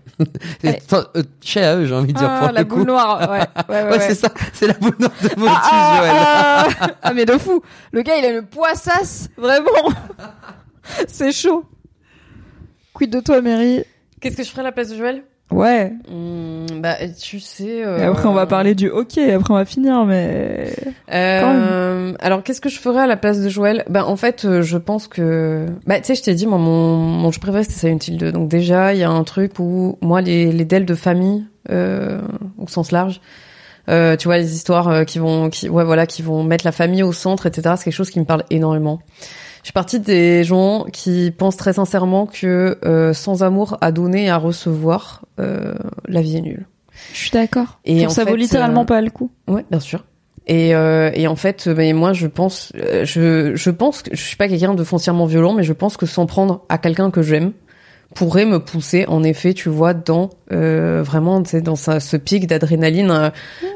Euh, chez à eux, j'ai envie de dire, Ah, pour la le coup. boule noire, ouais. Ouais, ouais, Ouais, c'est ça. C'est la boule noire de Motus, Ah, Joël. ah, ah, ah, mais de fou. Le gars, il a une poissasse, vraiment. c'est chaud. Quid de toi, Mary Qu'est-ce que je ferais à la place de Joël? Ouais. Hmm, Bah, tu sais. euh, Et après, on va parler du hockey. Après, on va finir, mais Euh, alors, qu'est-ce que je ferais à la place de Joël? Bah, en fait, euh, je pense que... Bah, tu sais, je t'ai dit, moi, mon, mon jeu préféré, c'était Silent Hill 2. Donc, déjà, il y a un truc où, moi, les, les DEL de famille, euh, au sens large, euh, tu vois, les histoires euh, qui vont... Qui, ouais, voilà, qui vont mettre la famille au centre, etc., c'est quelque chose qui me parle énormément. Je suis partie des gens qui pensent très sincèrement que euh, sans amour à donner et à recevoir, euh, la vie est nulle. je suis d'accord. Et en ça vaut fait, littéralement euh, pas le coup. Ouais, bien sûr. Et, euh, et en fait, euh, mais moi, je pense, euh, je, je pense que je suis pas quelqu'un de foncièrement violent, mais je pense que s'en prendre à quelqu'un que j'aime pourrait me pousser, en effet, tu vois, dans euh, vraiment, tu sais, dans ce pic d'adrénaline euh,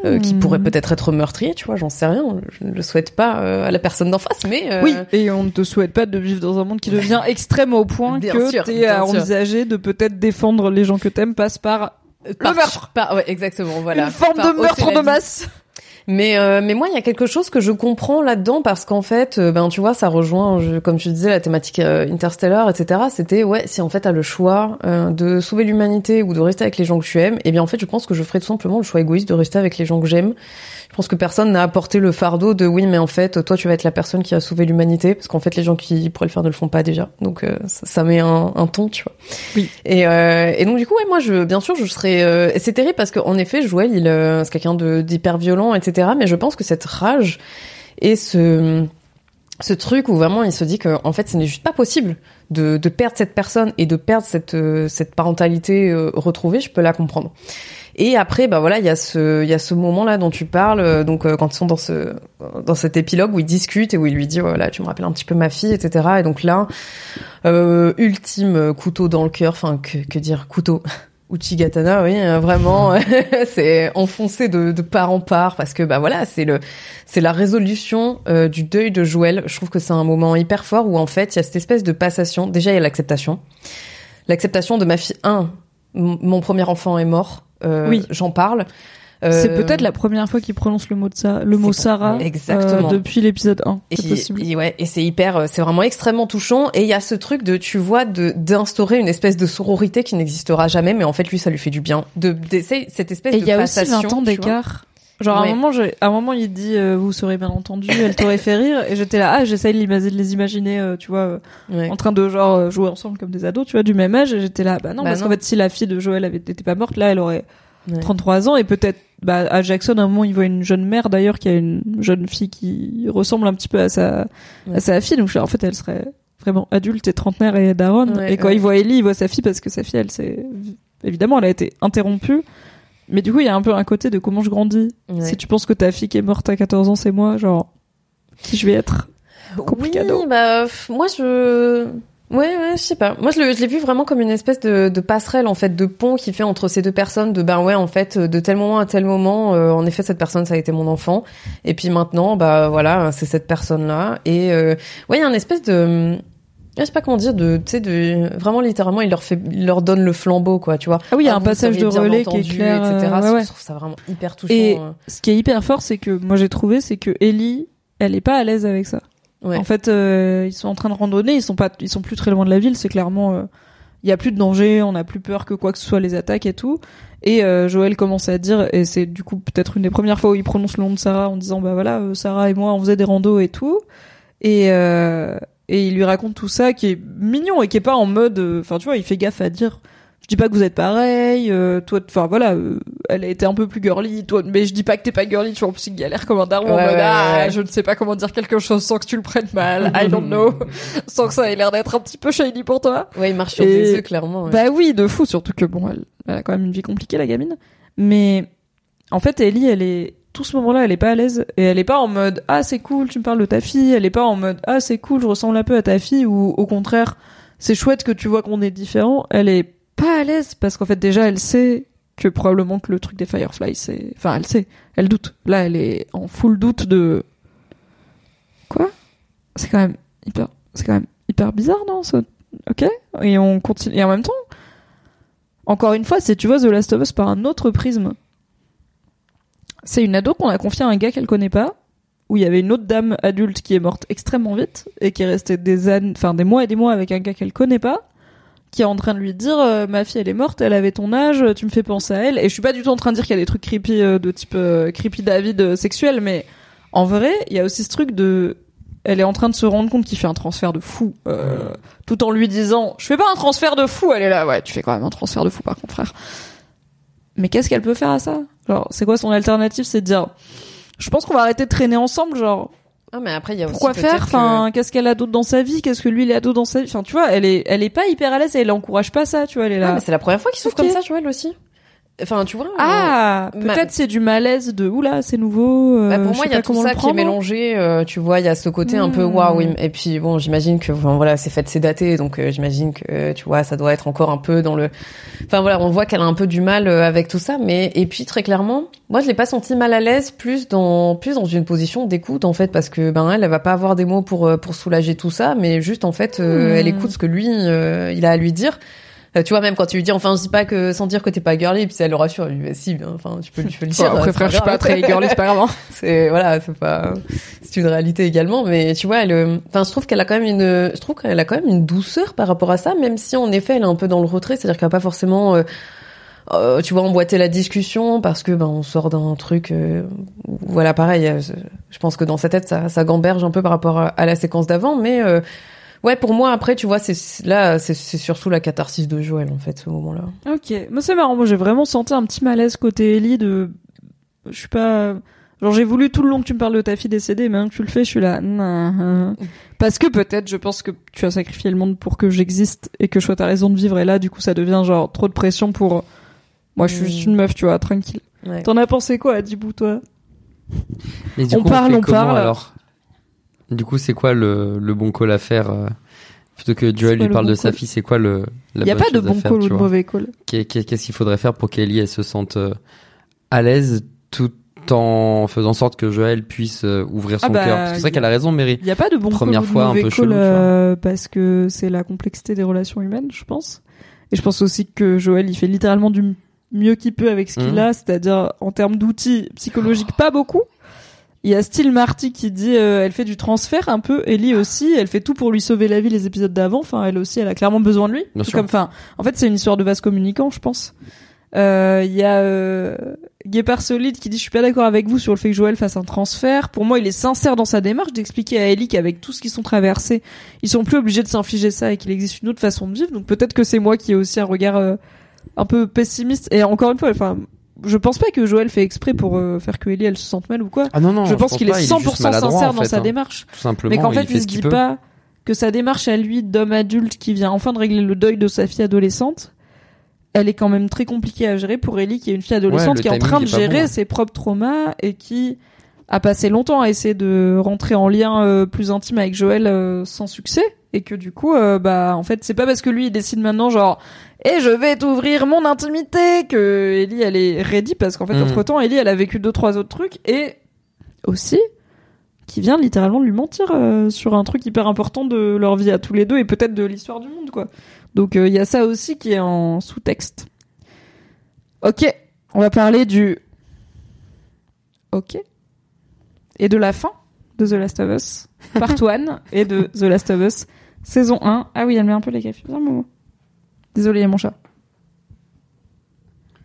euh, qui Hmm. pourrait peut-être être meurtrier, tu vois, j'en sais rien. Je ne le souhaite pas euh, à la personne d'en face, mais euh, Oui, et on ne te souhaite pas de vivre dans un monde qui devient extrême au point Bien que t'es à sûr. envisager de peut-être défendre les gens que t'aimes passe par par, le meurtre. par- ouais, exactement, voilà. Une forme Par de meurtre de masse. Mais euh, mais moi il y a quelque chose que je comprends là-dedans parce qu'en fait euh, ben tu vois ça rejoint je- comme tu disais la thématique euh, etc c'était ouais si en fait t'as le choix euh, de sauver l'humanité ou de rester avec les gens que tu aimes et bien en fait je pense que je ferais tout simplement le choix égoïste de rester avec les gens que j'aime je pense que personne n'a apporté le fardeau de oui mais en fait toi tu vas être la personne qui a sauvé l'humanité parce qu'en fait les gens qui pourraient le faire ne le font pas déjà donc euh, ça, ça met un, un ton tu vois Oui. et, euh, et donc du coup, ouais, moi, je, bien sûr, je serais. euh, c'est terrible parce qu'en effet, Joël, il, euh, c'est quelqu'un de d'hyper violent, etc. Mais je pense que cette rage et ce ce truc où vraiment il se dit que en fait, ce n'est juste pas possible de, de perdre cette personne et de perdre cette euh, cette parentalité euh, retrouvée. Je peux la comprendre. Et après, bah voilà, il y a ce, il y a ce moment-là dont tu parles, euh, donc euh, quand ils sont dans ce, dans cet épilogue où ils discutent et où il lui dit, voilà, tu me rappelles un petit peu ma fille, etc. Et donc là, euh, ultime couteau dans le cœur, enfin que, que dire, couteau. Uchigatana, oui, euh, vraiment, c'est enfoncé de, de part en part parce que bah voilà, c'est le, c'est la résolution euh, du deuil de Joël. Je trouve que c'est un moment hyper fort où en fait il y a cette espèce de passation. Déjà il y a l'acceptation, l'acceptation de ma fille. Un, mon premier enfant est mort. Euh, Oui. j'en parle. C'est Euh, peut-être la première fois qu'il prononce le mot de ça, le mot Sarah. exactement. euh, depuis l'épisode 1. Et, C'est possible. et ouais, et c'est hyper, c'est vraiment extrêmement touchant. Et il y a ce truc de, tu vois, de d'instaurer une espèce de sororité qui n'existera jamais, mais en fait lui ça lui fait du bien. De cette espèce Et de il y a aussi passation. 20 ans d'écart. Genre à un moment, j'ai- à un moment, il dit euh, vous serez bien entendu, elle t'aurait fait rire, et j'étais là ah j'essaye de les imaginer, euh, tu vois, euh, Ouais. en train de genre euh, jouer ensemble comme des ados, tu vois, du même âge, et j'étais là bah non Bah parce qu'en fait si la fille de Joël avait été pas morte là, elle aurait Ouais. 33 ans et peut-être bah, à Jackson à un moment il voit une jeune mère d'ailleurs qui a une jeune fille qui ressemble un petit peu à sa à sa fille donc je- en fait elle serait vraiment adulte et trentenaire et daronne et quand il voit Ellie il voit sa fille parce que sa fille elle s'est évidemment elle a été interrompue mais du coup il y a un peu un côté de comment je grandis Ouais. si tu penses que ta fille qui est morte à 14 ans c'est moi genre qui je vais être? Complicado. Oui, bah, moi, je... Ouais, ouais, je sais pas. Moi, je l'ai vu vraiment comme une espèce de, de passerelle, en fait, de pont qui fait entre ces deux personnes, de ben ouais, en fait, de tel moment à tel moment, euh, en effet, cette personne, ça a été mon enfant. Et puis maintenant, bah voilà, c'est cette personne-là. Et euh, ouais, il y a une espèce de... Je sais pas comment dire, de, tu sais, de, vraiment littéralement, il leur fait, il leur donne le flambeau, quoi, tu vois. ah oui il y a Ah, un passage de relais qui est clair etc. euh, ouais, ouais. Je trouve ça vraiment hyper touchant. Et euh. ce qui est hyper fort, c'est que moi j'ai trouvé, c'est que Ellie, elle est pas à l'aise avec ça. Ouais. En fait, euh, ils sont en train de randonner, ils sont pas, ils sont plus très loin de la ville. C'est clairement, euh, il y a plus de danger, on a plus peur que quoi que ce soit les attaques et tout. Et euh, Joël commence à dire, et c'est du coup peut-être une des premières fois où il prononce le nom de Sarah en disant bah voilà, euh, Sarah et moi on faisait des randos et tout. Et euh, et il lui raconte tout ça qui est mignon et qui est pas en mode, euh, enfin tu vois, il fait gaffe à dire. Je dis pas que vous êtes pareil, euh, toi, enfin voilà, euh, elle a été un peu plus girly, toi, mais je dis pas que t'es pas girly, tu vois, en plus il galère comme un daron en Ouais, mode ouais, ah, ouais. je ne sais pas comment dire quelque chose sans que tu le prennes mal, I don't know, sans que ça ait l'air d'être un petit peu shady pour toi. Ouais, il marche sur des œufs, clairement. Bah oui, de fou, surtout que bon, elle, elle a quand même une vie compliquée la gamine, mais en fait Ellie, elle est tout ce moment-là, elle est pas à l'aise. Et elle est pas en mode ah c'est cool, tu me parles de ta fille, elle est pas en mode ah c'est cool, je ressemble un peu à ta fille. Ou au contraire c'est chouette que tu vois qu'on est différents. Elle est pas à l'aise parce qu'en fait déjà elle sait que probablement que le truc des Fireflies c'est, enfin elle sait, elle doute. Là elle est en full doute de quoi? C'est quand même hyper, c'est quand même hyper bizarre non ça? Ok. Et on continue. Et en même temps encore une fois c'est tu vois The Last of Us par un autre prisme. C'est une ado qu'on a confiée à un gars qu'elle connaît pas, où il y avait une autre dame adulte qui est morte extrêmement vite et qui est restée des années, enfin des mois et des mois avec un gars qu'elle connaît pas, qui est en train de lui dire euh, ma fille elle est morte, elle avait ton âge, tu me fais penser à elle. Et je suis pas du tout en train de dire qu'il y a des trucs creepy euh, de type euh, creepy David euh, sexuel, mais en vrai il y a aussi ce truc de elle est en train de se rendre compte qu'il fait un transfert de fou, euh, tout en lui disant je fais pas un transfert de fou. Elle est là ouais tu fais quand même un transfert de fou par contre frère. Mais qu'est-ce qu'elle peut faire à ça? Genre, c'est quoi son alternative? C'est de dire, je pense qu'on va arrêter de traîner ensemble, genre, Ah, mais après, il y a aussi pourquoi faire? Enfin, qu'est-ce qu'elle a d'autre dans sa vie? Qu'est-ce que lui il a d'autre dans sa vie? Enfin, tu vois, elle est, elle est pas hyper à l'aise et elle encourage pas ça, tu vois, elle est Ah, là. mais c'est la première fois qu'il souffre comme ça, Joël aussi. Enfin, tu vois. euh, Ah, ma- peut-être c'est du malaise de oula, c'est nouveau. euh, Bah, pour moi, il y a tout ça qui est mélangé. euh, tu vois, il y a ce côté un peu Hmm. waouh. Et puis bon, j'imagine que enfin, voilà, c'est fait c'est daté, donc euh, j'imagine que euh, tu vois, ça doit être encore un peu dans le. Enfin voilà, on voit qu'elle a un peu du mal euh, avec tout ça, mais et puis très clairement, moi je l'ai pas senti mal à l'aise, plus dans plus dans une position d'écoute en fait, parce que ben elle, elle va pas avoir des mots pour euh, pour soulager tout ça, mais juste en fait, euh, Hmm. elle écoute ce que lui euh, il a à lui dire. Euh, tu vois même quand tu lui dis enfin je dis pas que sans dire que t'es pas girly puis elle le rassure lui bah, si bien, enfin tu peux tu peux le dire après, frère, je suis pas très girly, c'est pas grave. hein. c'est voilà c'est pas c'est une réalité également mais tu vois elle euh, enfin je trouve qu'elle a quand même une je trouve qu'elle a quand même une douceur par rapport à ça même si en effet elle est un peu dans le retrait c'est-à-dire qu'elle a pas forcément euh, euh, tu vois emboîter la discussion parce que ben on sort d'un truc euh, voilà pareil euh, je pense que dans sa tête ça ça gamberge un peu par rapport à, à la séquence d'avant mais euh, ouais pour moi après tu vois c'est là c'est c'est surtout la catharsis de Joël en fait ce moment-là Ok, moi c'est marrant. Moi j'ai vraiment senti un petit malaise côté Ellie de, je suis pas, genre j'ai voulu tout le long que tu me parles de ta fille décédée, mais maintenant que tu le fais, je suis là, Non. parce que peut-être je pense que tu as sacrifié le monde pour que j'existe et que je sois ta raison de vivre, et là du coup ça devient genre trop de pression pour, moi je suis juste Mm. une meuf, tu vois, tranquille. ouais. T'en as pensé quoi, Adibou, toi? Et du On coup, parle, on parle. alors? Du coup, c'est quoi le, le bon call à faire euh, Plutôt que Joel lui le parle bon de sa fille, c'est quoi le Il y a pas de bon faire, call ou de mauvais call. Qu'est- qu'est- Qu'est-ce qu'il faudrait faire pour qu'Ellie elle se sente euh, à l'aise tout en faisant en sorte que Joël puisse euh, ouvrir son Ah bah, cœur? Parce que c'est vrai qu'elle a raison, Mary. Il y a pas de bon Première call ou de fois, un mauvais peu call chelou, euh, parce que c'est la complexité des relations humaines, je pense. Et je pense aussi que Joël, il fait littéralement du mieux qu'il peut avec ce qu'il Mhm. a, c'est-à-dire en termes d'outils psychologiques, pas beaucoup. Il y a Style Marty qui dit, euh, elle fait du transfert un peu, Ellie aussi, elle fait tout pour lui sauver la vie les épisodes d'avant. Enfin, elle aussi, elle a clairement besoin de lui. Bien Tout sûr. comme, enfin, en fait, c'est une histoire de vase communicant, je pense. Euh, Il y a euh, Guépard Solide qui dit je suis pas d'accord avec vous sur le fait que Joël fasse un transfert. Pour moi, il est sincère dans sa démarche d'expliquer à Ellie qu'avec tout ce qu'ils sont traversés, ils sont plus obligés de s'infliger ça et qu'il existe une autre façon de vivre. Donc peut-être que c'est moi qui ai aussi un regard euh, un peu pessimiste. Et encore une fois, enfin, je pense pas que Joël fait exprès pour euh, faire que Ellie elle se sente mal ou quoi. Ah non, non. je pense qu'il est pas, il 100% juste maladroit, sincère en dans sa hein. démarche. Tout simplement. Mais qu'en fait, il il se dit peut. pas que sa démarche à lui d'homme adulte qui vient enfin de régler le deuil de sa fille adolescente, elle est quand même très compliquée à gérer pour Ellie qui est une fille adolescente le qui est en train de gérer bon, ses propres traumas et qui a passé longtemps à essayer de rentrer en lien euh, plus intime avec Joël euh, sans succès et que du coup euh, bah en fait c'est pas parce que lui il décide maintenant genre et je vais t'ouvrir mon intimité que Ellie elle est ready parce qu'en fait Mhm. entre temps Ellie elle a vécu deux trois autres trucs et aussi qui vient littéralement de lui mentir euh, sur un truc hyper important de leur vie à tous les deux et peut-être de l'histoire du monde quoi. Donc il y a ça aussi qui est en sous-texte. Ok, on va parler du ok et de la fin de The Last of Us, part 1 et de The Last of Us saison 1. Ah oui, elle met un peu les griffes. Viens, Momo. Désolé, il y a mon chat.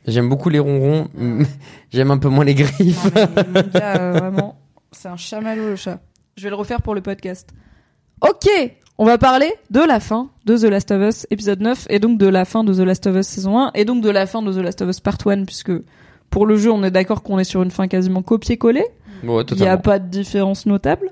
J'aime beaucoup les ronrons. mais J'aime un peu moins les griffes. Non, mais euh, vraiment, c'est un chamallow le chat. Je vais le refaire pour le podcast. Ok, on va parler de la fin de The Last of Us épisode 9 et donc de la fin de The Last of Us saison 1 et donc de la fin de The Last of Us part 1 puisque pour le jeu on est d'accord qu'on est sur une fin quasiment copier-coller. Ouais, Il n'y a pas de différence notable.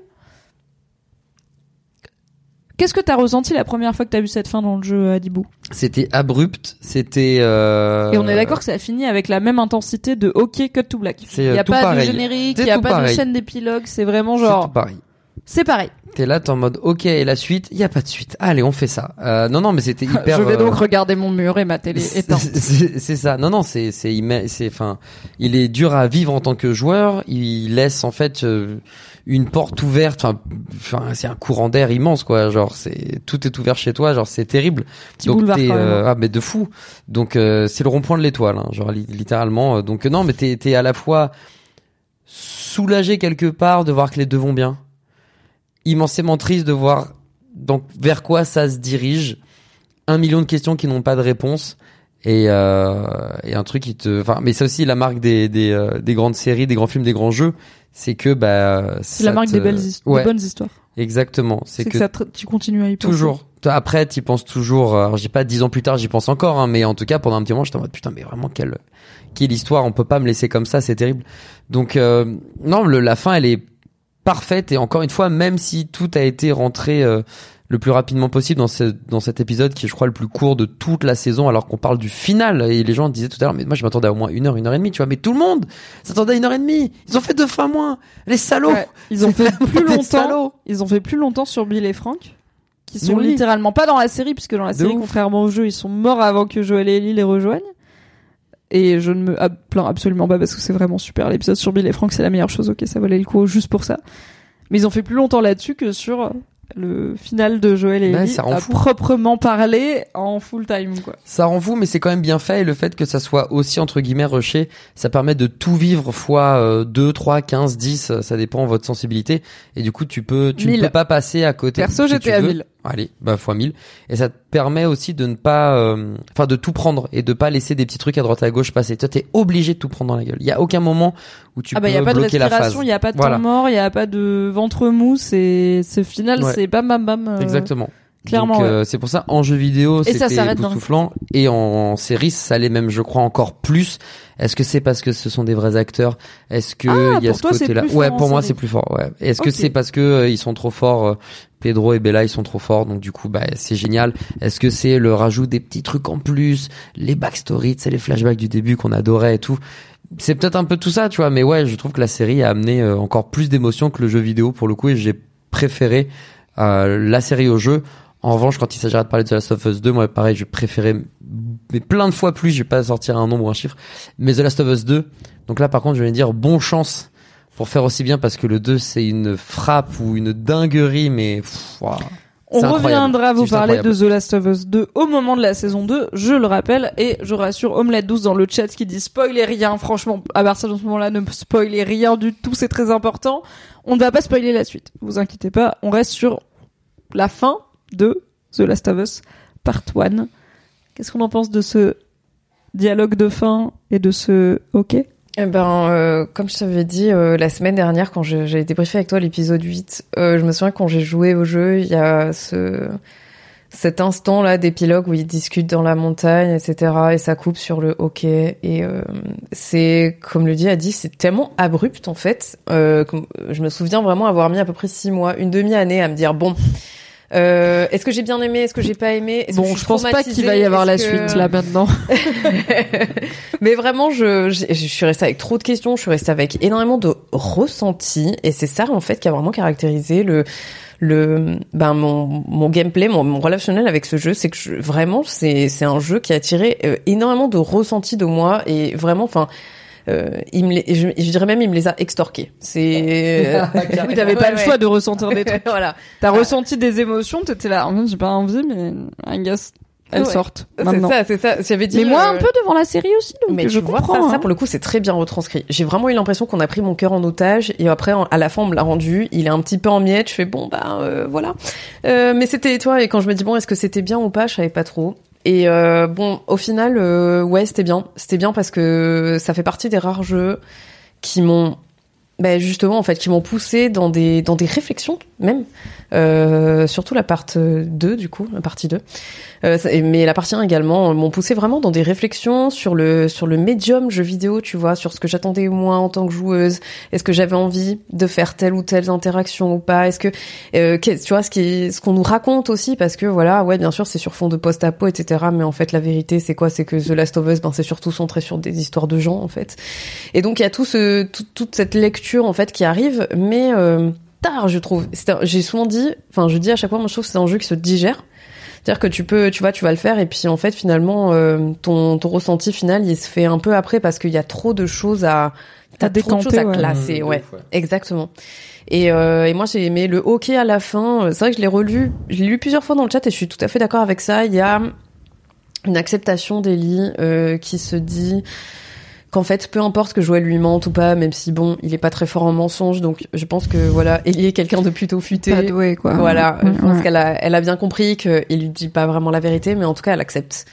Qu'est-ce que t'as ressenti la première fois que t'as vu cette fin dans le jeu, Adibou? C'était abrupt. C'était. Euh... Et on est d'accord que ça a fini avec la même intensité de OK Cut to Black. C'est, Il n'y euh, a tout pas pareil. de générique, C'est il n'y a tout pas de scène d'épilogue, c'est vraiment C'est tout genre... pareil. C'est pareil. T'es là, t'es en mode ok et la suite, il y a pas de suite. Allez, on fait ça. Euh, non non, mais c'était hyper. Je vais euh, donc regarder mon mur et ma télé éteinte. C'est ça. Non non, c'est c'est c'est enfin, il est dur à vivre en tant que joueur. Il laisse en fait euh, une porte ouverte. Enfin, c'est un courant d'air immense quoi. Genre c'est tout est ouvert chez toi. Genre c'est terrible. Petit boulevard t'es, même, euh, hein. ah mais de fou. Donc euh, c'est le rond-point de l'étoile. Hein, genre li- littéralement. Euh, Donc non, mais t'es t'es à la fois soulagé quelque part de voir que les deux vont bien immensément triste de voir donc vers quoi ça se dirige. Un million de questions qui n'ont pas de réponse. Et, euh, et un truc qui te, enfin, mais c'est aussi la marque des des, euh, des grandes séries, des grands films, des grands jeux, c'est que bah C'est la marque te- des belles histoires, ouais, des bonnes histoires. exactement. C'est que, que, ça te- tu continues à y penser. toujours. Après, t'y penses toujours. Alors, j'ai pas dix ans plus tard, j'y pense encore, hein, mais en tout cas, pendant un petit moment, j'étais en mode putain, mais vraiment quelle quelle histoire. On peut pas me laisser comme ça, c'est terrible. Donc euh, non, le, la fin, elle est parfaite et encore une fois, même si tout a été rentré euh, le plus rapidement possible dans ce dans cet épisode qui est, je crois, le plus court de toute la saison, alors qu'on parle du final et les gens disaient tout à l'heure, mais moi je m'attendais à au moins une heure, une heure et demie, tu vois, mais tout le monde s'attendait à une heure et demie. Ils ont fait deux fois moins, les salauds. Ouais, ils ont fait plus longtemps. Ils ont fait plus longtemps sur Bill et Frank, qui sont Oui. littéralement pas dans la série, puisque dans la De série, ouf. contrairement au jeu, ils sont morts avant que Joel et Ellie les rejoignent. Et je ne me plains absolument pas parce que c'est vraiment super. L'épisode sur Bill et Frank, c'est la meilleure chose. Ok, ça valait le coup juste pour ça. Mais ils ont fait plus longtemps là-dessus que sur le final de Joel et Ouais, Ellie ça rend à fou. proprement parler en full time, quoi. Ça rend fou, mais c'est quand même bien fait. Et le fait que ça soit aussi, entre guillemets, rushé, ça permet de tout vivre fois euh, 2, 3, 15, 10, euh, ça dépend de votre sensibilité. Et du coup, tu peux, tu ne 1000. peux pas passer à côté. Perso, si j'étais à veux. 1000. Allez, bah, fois 1000. Et ça te permet aussi de ne pas, euh, enfin, de tout prendre et de pas laisser des petits trucs à droite à gauche passer. Toi, t'es obligé de tout prendre dans la gueule. Il y a aucun moment où tu ah bah peux y a pas de bloquer phase. respiration, il y a pas de Voilà. temps mort, il y a pas de ventre mou, c'est ce final Ouais. c'est bam bam bam. euh, Exactement. Clairement, euh, c'est pour ça, en jeu vidéo, c'était époustouflant. Et en série, ça l'est même, je crois, encore plus. Est-ce que c'est parce que ce sont des vrais acteurs? Est-ce que Ah, il y a pour ce côté-là? Ouais, pour moi, c'est plus fort. Ouais. Est-ce que c'est parce que euh, ils sont trop forts euh, Pedro et Bella, ils sont trop forts, donc du coup, bah, c'est génial. Est-ce que c'est le rajout des petits trucs en plus, les backstories, c'est les flashbacks du début qu'on adorait et tout? C'est peut-être un peu tout ça, tu vois. Mais ouais, je trouve que la série a amené euh, encore plus d'émotions que le jeu vidéo pour le coup, et j'ai préféré euh, la série au jeu. En revanche, quand il s'agira de parler de The Last of Us 2, moi, pareil, je préférais, mais plein de fois plus, je vais pas sortir un nombre ou un chiffre, mais The Last of Us 2. Donc là, par contre, je vais dire bon chance pour faire aussi bien parce que le 2, c'est une frappe ou une dinguerie, mais pff, On reviendra vous parler de. The Last of Us 2 au moment de la saison 2, je le rappelle, et je rassure Omelette 12 dans le chat qui dit spoiler rien, franchement, à partir de ce moment-là, ne spoiler rien du tout, c'est très important. On ne va pas spoiler la suite, vous inquiétez pas, on reste sur la fin de The Last of Us Part 1. Qu'est-ce qu'on en pense de ce dialogue de fin et de ce OK? Eh ben, euh, comme je t'avais dit euh, la semaine dernière quand j'ai débriefé avec toi l'épisode 8, euh, je me souviens quand j'ai joué au jeu, il y a ce cet instant là d'épilogue où ils discutent dans la montagne, etc. Et ça coupe sur le hockey. Et euh, c'est, comme le dit Adi, c'est tellement abrupt en fait. Euh, comme- je me souviens vraiment avoir mis à peu près six mois, une demi-année à me dire bon. Euh, est-ce que j'ai bien aimé Est-ce que j'ai pas aimé? Que Bon, suis je pense pas qu'il va y avoir la que- suite là maintenant. Mais vraiment, je, je, je suis restée avec trop de questions, je suis restée avec énormément de ressentis, et c'est ça en fait qui a vraiment caractérisé le le ben mon mon gameplay, mon, mon relationnel avec ce jeu, c'est que je, vraiment c'est c'est un jeu qui a attiré euh, énormément de ressentis de moi et vraiment, enfin. Euh, il me les, je, je dirais même il me les a extorqués. C'est Oui, t'avais pas Ouais, le ouais. choix de ressentir des trucs. voilà. T'as ressenti des émotions, t'étais là. En fait, j'ai pas envie, mais I guess elles Ouais. sortent C'est ça, c'est ça. J'avais dit. Mais moi, euh, un peu devant la série aussi, donc Mais je tu comprends. ça, ça, hein. pour le coup, c'est très bien retranscrit. J'ai vraiment eu l'impression qu'on a pris mon cœur en otage et après, à la fin, on me l'a rendu. Il est un petit peu en miettes. Je fais bon, bah euh, voilà. Euh, mais c'était, toi, et quand je me dis bon, est-ce que c'était bien ou pas, je savais pas trop. Et euh, bon, au final, euh, ouais, c'était bien. C'était bien parce que ça fait partie des rares jeux qui m'ont, ben justement, en fait, qui m'ont poussé dans des dans des réflexions même. Euh, surtout la part 2 du coup, la partie 2. Euh, mais la partie 1 également euh, m'ont poussé vraiment dans des réflexions sur le sur le médium jeu vidéo, tu vois, sur ce que j'attendais moi en tant que joueuse. Est-ce que j'avais envie de faire telle ou telle interaction ou pas? Est-ce que euh, tu vois ce qui ce qu'on nous raconte aussi parce que voilà, ouais, bien sûr, c'est sur fond de post-apo etc. Mais en fait, la vérité, c'est quoi? C'est que The Last of Us, ben c'est surtout centré sur des histoires de gens en fait. Et donc il y a tout ce tout- toute cette lecture en fait qui arrive, mais euh, tard, je trouve. J'ai souvent dit, enfin, je dis à chaque fois, moi, je trouve que c'est un jeu qui se digère. C'est-à-dire que tu peux, tu vois, tu vas le faire et puis en fait, finalement, euh, ton, ton ressenti final, il se fait un peu après parce qu'il y a trop de choses à, t'as trop de choses à ouais. classer, Mmh, ouais. de ouf, ouais. Exactement. Et, euh, et moi, j'ai aimé le hockey à la fin. C'est vrai que je l'ai relu, je l'ai lu plusieurs fois dans le chat et je suis tout à fait d'accord avec ça. Il y a une acceptation d'Ellie euh, qui se dit qu'en fait, peu importe que Joël lui mente ou pas, même si bon, il est pas très fort en mensonge, donc je pense que voilà, Ellie est quelqu'un de plutôt futé. Pas doué, quoi. Voilà, Ouais, je pense ouais. qu'elle a, elle a bien compris qu'il lui dit pas vraiment la vérité, mais en tout cas, elle accepte.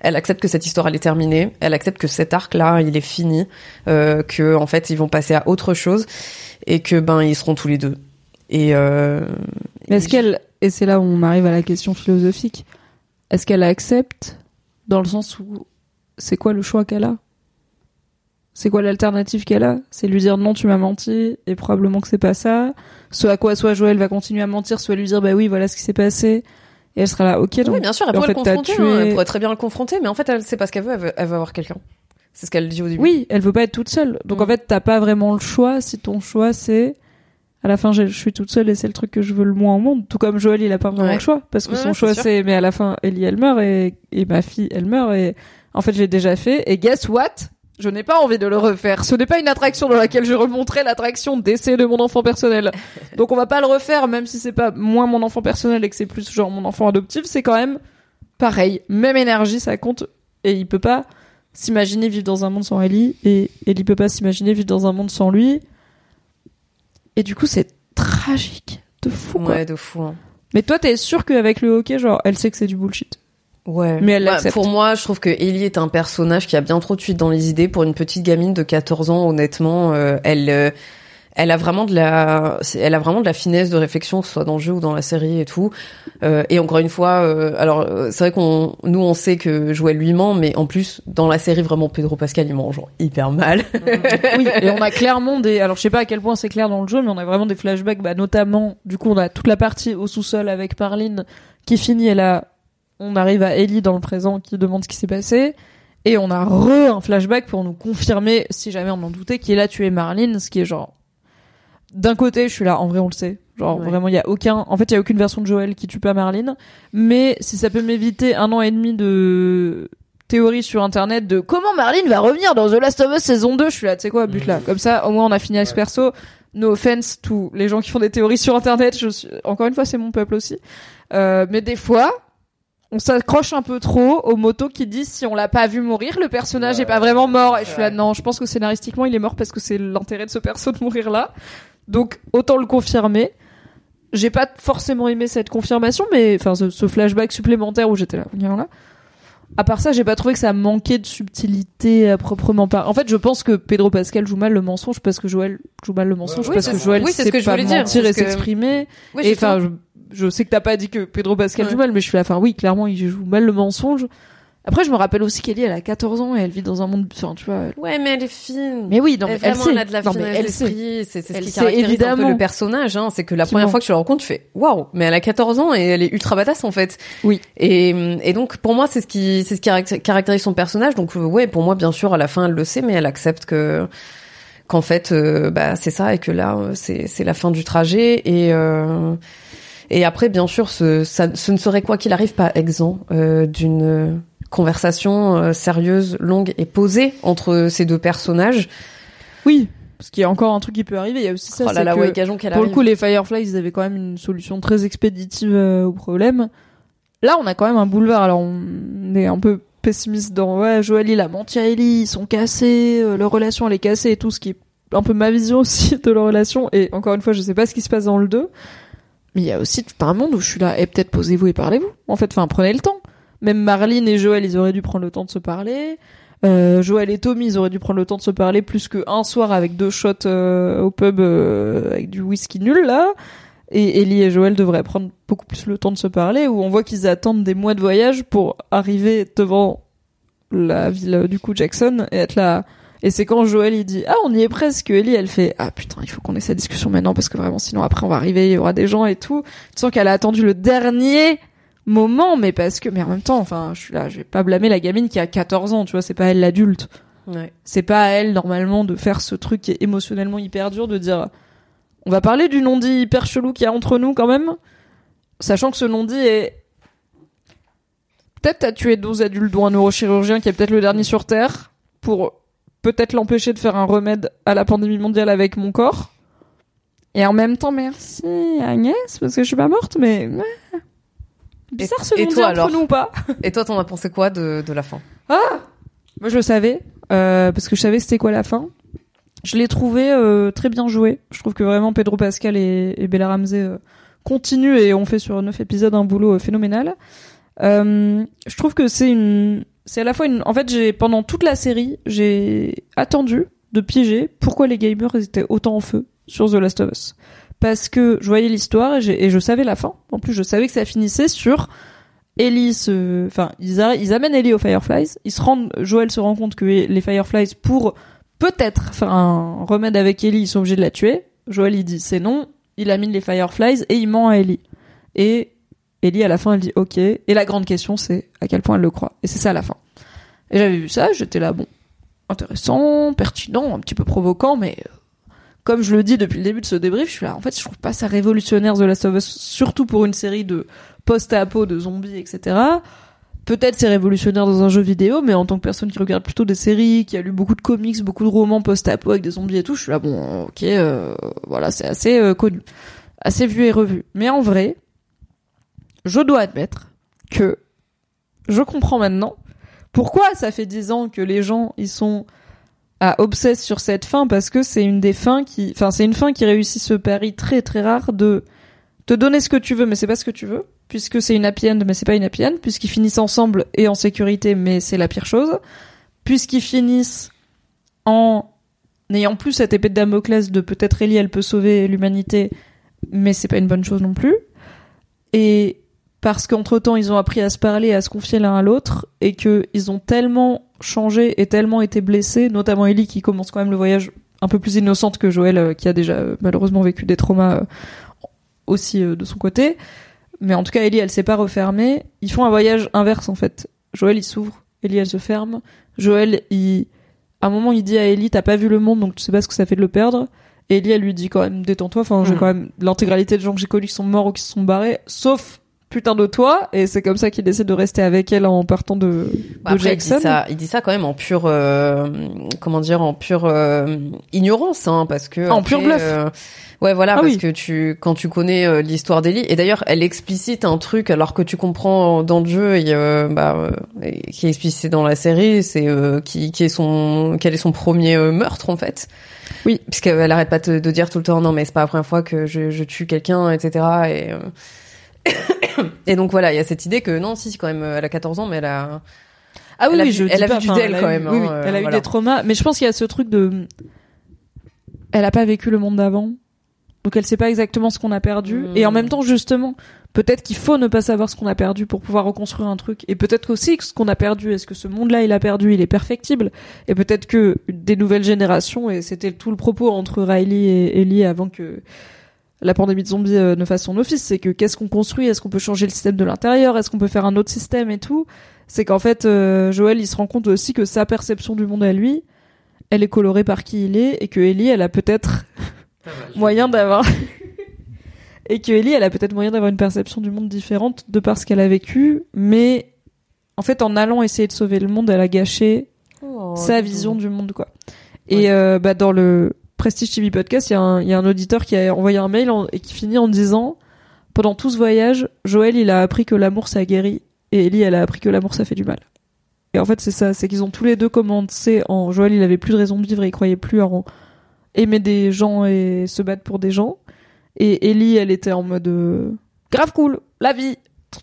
Elle accepte que cette histoire elle est terminée. Elle accepte que cet arc-là, il est fini, euh, que en fait, ils vont passer à autre chose et que ben ils seront tous les deux. Et euh, Mais est-ce qu'elle, et c'est là où on arrive à la question philosophique, est-ce qu'elle accepte dans le sens où c'est quoi le choix qu'elle a? C'est quoi l'alternative qu'elle a? C'est lui dire non, tu m'as menti, et probablement que c'est pas ça. Ce à quoi soit Joël va continuer à mentir, soit lui dire bah oui, voilà ce qui s'est passé, et elle sera là, ok, donc Oui, bien sûr, elle pourrait le confronter. tué- hein, elle pourrait très bien le confronter, mais en fait, elle sait pas ce qu'elle veut. Elle veut, elle veut avoir quelqu'un. C'est ce qu'elle dit au début. Oui, elle veut pas être toute seule. Donc Mm. en fait, t'as pas vraiment le choix si ton choix c'est à la fin je suis toute seule et c'est le truc que je veux le moins au monde. Tout comme Joël, il a pas vraiment Ouais. le choix parce que Ouais, son ouais, choix c'est mais à la fin Ellie elle meurt et, et ma fille elle meurt et en fait j'ai déjà fait et guess what? Je n'ai pas envie de le refaire. Ce n'est pas une attraction dans laquelle je remonterai l'attraction d'essai de mon enfant personnel. Donc on va pas le refaire, même si c'est pas moins mon enfant personnel et que c'est plus genre mon enfant adoptif, c'est quand même pareil. Même énergie, ça compte. Et il peut pas s'imaginer vivre dans un monde sans Ellie et Ellie peut pas s'imaginer vivre dans un monde sans lui. Et du coup, c'est tragique de fou quoi. Ouais, de fou. hein. Mais toi, t'es sûr qu'avec le hockey, genre, elle sait que c'est du bullshit. Ouais. Mais elle Bah, pour moi, je trouve que Ellie est un personnage qui a bien trop de suite dans les idées pour une petite gamine de 14 ans. Honnêtement, euh, elle, euh, elle a vraiment de la, elle a vraiment de la finesse de réflexion, que ce soit dans le jeu ou dans la série et tout. Euh, et encore une fois, euh, alors euh, c'est vrai qu'on, nous, on sait que Joël lui ment, mais en plus dans la série, vraiment Pedro Pascal, il ment genre hyper mal. oui, et on a clairement des. Alors, je sais pas à quel point c'est clair dans le jeu, mais on a vraiment des flashbacks. Bah, notamment, du coup, on a toute la partie au sous-sol avec Marlene qui finit, et là, on arrive à Ellie dans le présent qui demande ce qui s'est passé. Et on a re un flashback pour nous confirmer, si jamais on en doutait, qui est là tué Marlene, ce qui est genre. D'un côté, je suis là, en vrai, on le sait. Genre, Ouais. vraiment, il y a aucun. En fait, il y a aucune version de Joël qui tue pas Marlene. Mais si ça peut m'éviter un an et demi de théorie sur internet de comment Marlene va revenir dans The Last of Us saison 2, je suis là, tu sais quoi, but là. Comme ça, au moins, on a fini avec ce perso. No offense, tous les gens qui font des théories sur internet, je suis... encore une fois, c'est mon peuple aussi. Euh, mais des fois, on s'accroche un peu trop aux motos qui disent si on l'a pas vu mourir, le personnage est pas vraiment mort. Et je suis là, non, je pense que scénaristiquement, il est mort parce que c'est l'intérêt de ce perso de mourir là. Donc, autant le confirmer. J'ai pas forcément aimé cette confirmation, mais enfin, ce, ce flashback supplémentaire où j'étais là, là. À part ça, j'ai pas trouvé que ça manquait de subtilité à proprement parler. En fait, je pense que Pedro Pascal joue mal le mensonge parce que Joël joue mal le mensonge parce que Joël oui, sait ce que je pas voulais dire, mentir c'est et s'exprimer. Oui, et enfin, je- sais que t'as pas dit que Pedro Pascal Ouais. joue mal, mais je suis là, enfin oui, clairement, il joue mal le mensonge. Après, je me rappelle aussi qu'Ellie, elle a 14 ans et elle vit dans un monde, enfin, tu vois. Ouais, mais elle est fine. Mais oui, non, mais elle, vraiment, sait. elle a de la Non, mais finesse elle sait. C'est c'est ce qui sait caractérise un peu évidemment. le personnage. Hein. C'est que la première fois que tu la rencontres, tu fais waouh, mais elle a 14 ans et elle est ultra badass en fait. Oui. Et, et donc pour moi, c'est ce qui c'est ce qui caracté- caractérise son personnage. Donc euh, ouais, pour moi, bien sûr, à la fin, elle le sait, mais elle accepte que qu'en fait, euh, bah c'est ça et que là, euh, c'est c'est la fin du trajet et euh, et après, bien sûr, ce, ça, ce ne serait quoi qu'il arrive pas exempt euh, d'une conversation euh, sérieuse, longue et posée entre ces deux personnages. Oui. Parce qu'il y a encore un truc qui peut arriver. Il y a aussi ça. oh là c'est que, ouais, qu'elle pour le coup, les Fireflies, ils avaient quand même une solution très expéditive euh, au problème. Là, on a quand même un boulevard. Alors, on est un peu pessimiste dans ouais, Joël, il a menti à Ellie, ils sont cassés, euh, leur relation elle est cassée et tout, ce qui est un peu ma vision aussi de leur relation. Et encore une fois, je sais pas ce qui se passe dans le 2. Mais il y a aussi tout un monde où je suis là, et peut-être posez-vous et parlez-vous. En fait, enfin, prenez le temps. Même Marlene et Joël, ils auraient dû prendre le temps de se parler. Euh, Joël et Tommy, ils auraient dû prendre le temps de se parler plus qu'un soir avec deux shots euh, au pub euh, avec du whisky nul là. Et Ellie et Joël devraient prendre beaucoup plus le temps de se parler, où on voit qu'ils attendent des mois de voyage pour arriver devant la ville euh, du coup Jackson et être là. Et c'est quand Joël il dit ah on y est presque, Ellie elle fait ah putain il faut qu'on ait cette discussion maintenant parce que vraiment sinon après on va arriver il y aura des gens et tout. Tu sens qu'elle a attendu le dernier moment mais parce que mais en même temps enfin je suis là je vais pas blâmer la gamine qui a 14 ans tu vois c'est pas elle l'adulte Ouais. c'est pas à elle normalement de faire ce truc qui est émotionnellement hyper dur de dire on va parler du non-dit hyper chelou qu'il y a entre nous quand même sachant que ce non-dit est peut-être t'as tué 12 adultes dont un neurochirurgien qui est peut-être le dernier sur terre pour peut-être l'empêcher de faire un remède à la pandémie mondiale avec mon corps et en même temps merci Agnès parce que je suis pas morte mais bizarre ce et toi, entre alors nous ou pas Et toi, t'en as pensé quoi de, de la fin? Moi, je le savais, euh, parce que je savais c'était quoi la fin. Je l'ai trouvé euh, très bien joué. Je trouve que vraiment Pedro Pascal et, et Bella Ramsey euh, continuent et ont fait sur neuf épisodes un boulot euh, phénoménal. Euh, je trouve que c'est une, c'est à la fois une. En fait, j'ai pendant toute la série, j'ai attendu de piéger pourquoi les gamers étaient autant en feu sur The Last of Us. Parce que je voyais l'histoire et, je savais la fin. En plus, je savais que ça finissait sur Ellie se, enfin, ils, ils amènent Ellie aux Fireflies. Ils se rendent, Joël se rend compte que les Fireflies, pour peut-être faire un remède avec Ellie, ils sont obligés de la tuer. Joël, il dit c'est non. Il amène les Fireflies et il ment à Ellie. Et Ellie, à la fin, elle dit ok. Et la grande question, c'est à quel point elle le croit. Et c'est ça à la fin. Et j'avais vu ça, j'étais là, bon, intéressant, pertinent, un petit peu provoquant, mais euh, comme je le dis depuis le début de ce débrief, je suis là, en fait, je trouve pas ça révolutionnaire The Last of Us, surtout pour une série de post-apo, de zombies, etc. Peut-être c'est révolutionnaire dans un jeu vidéo, mais en tant que personne qui regarde plutôt des séries, qui a lu beaucoup de comics, beaucoup de romans post-apo avec des zombies et tout, je suis là, bon, ok, euh, voilà, c'est assez euh, connu, assez vu et revu. Mais en vrai, je dois admettre que je comprends maintenant pourquoi ça fait dix ans que les gens ils sont à obsesse sur cette fin parce que c'est une des fins qui, enfin c'est une fin qui réussit ce pari très très rare de te donner ce que tu veux mais c'est pas ce que tu veux puisque c'est une happy end mais c'est pas une happy end puisqu'ils finissent ensemble et en sécurité mais c'est la pire chose puisqu'ils finissent en n'ayant plus cette épée de Damoclès de peut-être Ellie elle peut sauver l'humanité mais c'est pas une bonne chose non plus. Et parce qu'entre temps ils ont appris à se parler, à se confier l'un à l'autre, et que ils ont tellement changé et tellement été blessés, notamment Ellie qui commence quand même le voyage un peu plus innocente que Joël, euh, qui a déjà euh, malheureusement vécu des traumas euh, aussi de son côté. Mais en tout cas, Ellie, elle s'est pas refermée. Ils font un voyage inverse en fait. Joël, il s'ouvre, Ellie, elle se ferme. Joël, il, à un moment, il dit à Ellie, t'as pas vu le monde, donc tu sais pas ce que ça fait de le perdre. Et Ellie, elle lui dit quand même, détends-toi. Enfin, j'ai Mhm. quand même l'intégralité des gens que j'ai connus qui sont morts ou qui se sont barrés, sauf putain de toi. Et c'est comme ça qu'il essaie de rester avec elle en partant de, de Bah, Après, il Jackson. dit ça, il dit ça quand même en pure, euh, comment dire, en pure euh, ignorance, hein, parce que En après, pur bluff. euh, ouais, voilà, Ah parce oui. que tu, quand tu connais euh, l'histoire d'Ellie, et d'ailleurs, elle explicite un truc alors que tu comprends dans le jeu, et, euh, bah, euh, et qui est explicité dans la série, c'est euh, qui, qui est son, quel est son premier meurtre en fait. Oui. puisqu'elle arrête pas de, de dire tout le temps, non, mais c'est pas la première fois que je, je tue quelqu'un, etc. Et euh, et donc voilà, il y a cette idée que non, si quand même, elle a 14 ans, mais elle a Ah oui, Elle a oui, vu- je elle dis a pas, vu du d'elle, quand même, oui, hein, oui, euh, elle a voilà. eu des traumas, mais je pense qu'il y a ce truc de, elle a pas vécu le monde d'avant. Donc elle sait pas exactement ce qu'on a perdu. Et en même temps, justement, peut-être qu'il faut ne pas savoir ce qu'on a perdu pour pouvoir reconstruire un truc. Et peut-être aussi que ce qu'on a perdu, est-ce que ce monde-là il a perdu, il est perfectible. Et peut-être que des nouvelles générations, et c'était tout le propos entre Riley et Ellie avant que la pandémie de zombies euh, ne fasse son office, c'est que qu'est-ce qu'on construit? Est-ce qu'on peut changer le système de l'intérieur? Est-ce qu'on peut faire un autre système et tout? C'est qu'en fait, euh, Joël, il se rend compte aussi que sa perception du monde à lui, elle est colorée par qui il est, et que Ellie, elle a peut-être moyen d'avoir et que Ellie, elle a peut-être moyen d'avoir une perception du monde différente de par ce qu'elle a vécu, mais en fait, en allant essayer de sauver le monde, elle a gâché Oh, sa vision du monde, quoi. Et euh, bah, dans le Prestige TV podcast, il y, a un- auditeur qui a envoyé un mail et qui finit en disant pendant tout ce voyage, Joël, il a appris que l'amour ça guérit, et Ellie, elle a appris que l'amour ça fait du mal. Et en fait, c'est ça, c'est qu'ils ont tous les deux commencé en Joël, il avait plus de raison de vivre, et il croyait plus en aimer des gens et se battre pour des gens. Et Ellie, elle était en mode euh, grave cool, la vie,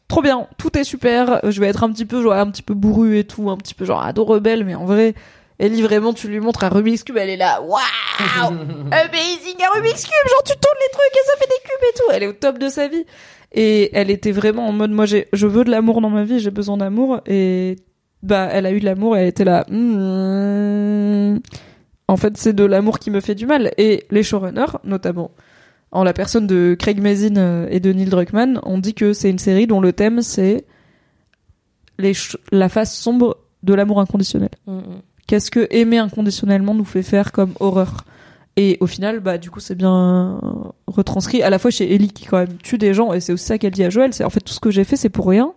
trop bien, tout est super. Je vais être un petit peu un petit peu bourru et tout, un petit peu genre ado rebelle, mais en vrai, Ellie vraiment, tu lui montres un Rubik's cube, elle est là, waouh, amazing un Rubik's cube, genre tu tournes les trucs et ça fait des cubes et tout. Elle est au top de sa vie. Et elle était vraiment en mode moi j'ai je veux de l'amour dans ma vie, j'ai besoin d'amour et bah elle a eu de l'amour et elle était là. hmm, en fait, c'est de l'amour qui me fait du mal. Et les showrunners, notamment, en la personne de Craig Mazin euh, et de Neil Druckmann, ont dit que c'est une série dont le thème c'est les la face sombre de l'amour inconditionnel. Mm, mm. Qu'est-ce que aimer inconditionnellement nous fait faire comme horreur Et au final, bah du coup, c'est bien retranscrit à la fois chez Ellie qui quand même tue des gens et c'est aussi ça qu'elle dit à Joël, c'est en fait tout ce que j'ai fait c'est pour rien.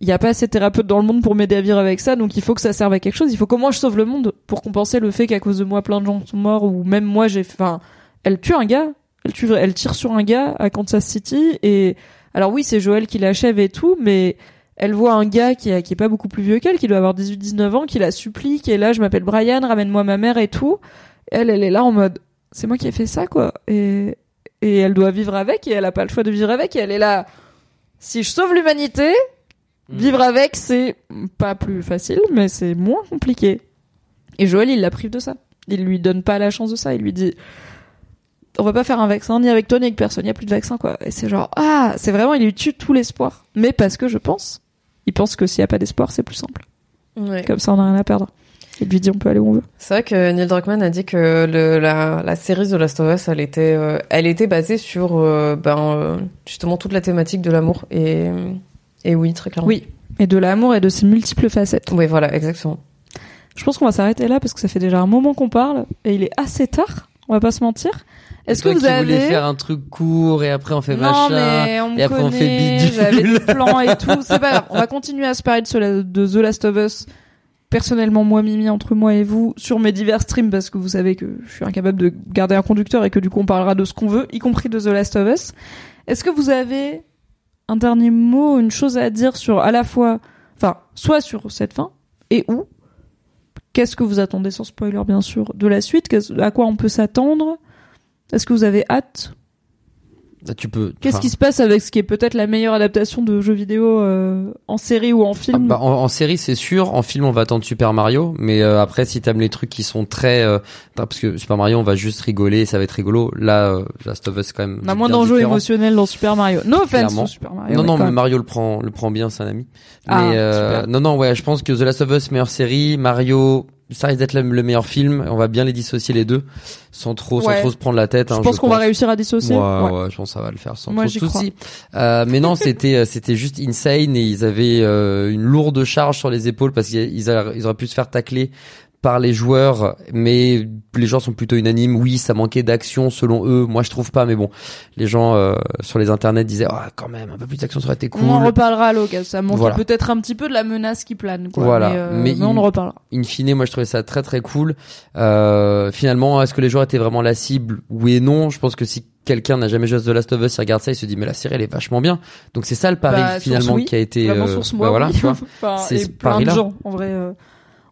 Il n'y a pas assez de thérapeutes dans le monde pour m'aider à vivre avec ça, donc il faut que ça serve à quelque chose. Il faut que moi je sauve le monde pour compenser le fait qu'à cause de moi plein de gens sont morts ou même moi j'ai, enfin, elle tue un gars, elle tue, elle tire sur un gars à Kansas City et alors oui c'est Joël qui l'achève et tout, mais elle voit un gars qui, a- qui est pas beaucoup plus vieux qu'elle, qui doit avoir 18-19 ans, qui la supplie, qui est là, je m'appelle Brian, ramène-moi ma mère et tout. Elle, elle est là en mode, c'est moi qui ai fait ça, quoi. Et, et elle doit vivre avec, et elle a pas le choix de vivre avec, et elle est là, si je sauve l'humanité, vivre avec, c'est pas plus facile, mais c'est moins compliqué. Et Joël, il la prive de ça. Il lui donne pas la chance de ça, il lui dit, on va pas faire un vaccin ni avec toi ni avec personne, il y a plus de vaccin quoi. Et c'est genre ah, c'est vraiment il lui tue tout l'espoir. Mais parce que je pense, il pense que s'il y a pas d'espoir, c'est plus simple. Ouais. Comme ça on a rien à perdre. Il lui dit on peut aller où on veut. C'est vrai que Neil Druckmann a dit que le, la, la série The Last of Us, elle était, euh, elle était basée sur euh, ben, euh, justement toute la thématique de l'amour. Et, et oui, très clairement. Oui. Et de l'amour et de ses multiples facettes. Oui, voilà, exactement. Je pense qu'on va s'arrêter là parce que ça fait déjà un moment qu'on parle et il est assez tard. On va pas se mentir. Est-ce que vous avez voulais faire un truc court et après on fait non, machin mais on et après on fait bidule. J'avais des plans et tout. C'est pas grave. On va continuer à se parler de, de The Last of Us. Personnellement, moi, Mimi, entre moi et vous, sur mes divers streams, parce que vous savez que je suis incapable de garder un conducteur et que du coup on parlera de ce qu'on veut, y compris de The Last of Us. Est-ce que vous avez un dernier mot, une chose à dire sur à la fois, enfin, soit sur cette fin et où Qu'est-ce que vous attendez sans spoiler, bien sûr, de la suite? À quoi on peut s'attendre? Est-ce que vous avez hâte? Ah, Tu peux. Qu'est-ce qui se passe avec ce qui est peut-être la meilleure adaptation de jeux vidéo euh, en série ou en ah, film? bah, en, en série c'est sûr, en film on va attendre Super Mario, mais euh, après si t'aimes les trucs qui sont très, euh, parce que Super Mario on va juste rigoler, ça va être rigolo. Là, euh, Last of Us quand même. On a moins d'enjeux émotionnels dans Super Mario. No offense au Super Mario. Non, non, mais. Mario le prend, le prend bien, c'est un ami. Ah, mais euh, non, non, ouais, je pense que The Last of Us meilleure série, Mario, ça risque d'être le, le meilleur film. On va bien les dissocier les deux, sans trop, Ouais. sans trop se prendre la tête. Je hein, pense qu'on va réussir à dissocier. Ouais, Ouais. ouais, je pense que ça va le faire sans Moi, trop de soucis. Euh, mais non, c'était euh, c'était juste insane et ils avaient euh, une lourde charge sur les épaules parce qu'ils ils auraient pu se faire tacler par les joueurs, mais les gens sont plutôt unanimes. Oui, ça manquait d'action selon eux. Moi, je trouve pas, mais bon, les gens euh, sur les internets disaient, ah, quand même, un peu plus d'action ça aurait été cool. On en reparlera à l'occasion. Ça manque Voilà. peut-être un petit peu de la menace qui plane. Quoi. Voilà. Mais, euh, Mais mais on en reparlera. in fine, moi je trouvais ça très très cool. Euh, finalement, est-ce que les joueurs étaient vraiment la cible? Oui et non. Je pense que si quelqu'un n'a jamais joué à The Last of Us, il regarde ça, il se dit mais la série elle est vachement bien. Donc c'est ça le pari Bah, finalement oui. qui a été. Vraiment euh, source bah moi. voilà, oui. Enfin, C'est plein de gens en vrai.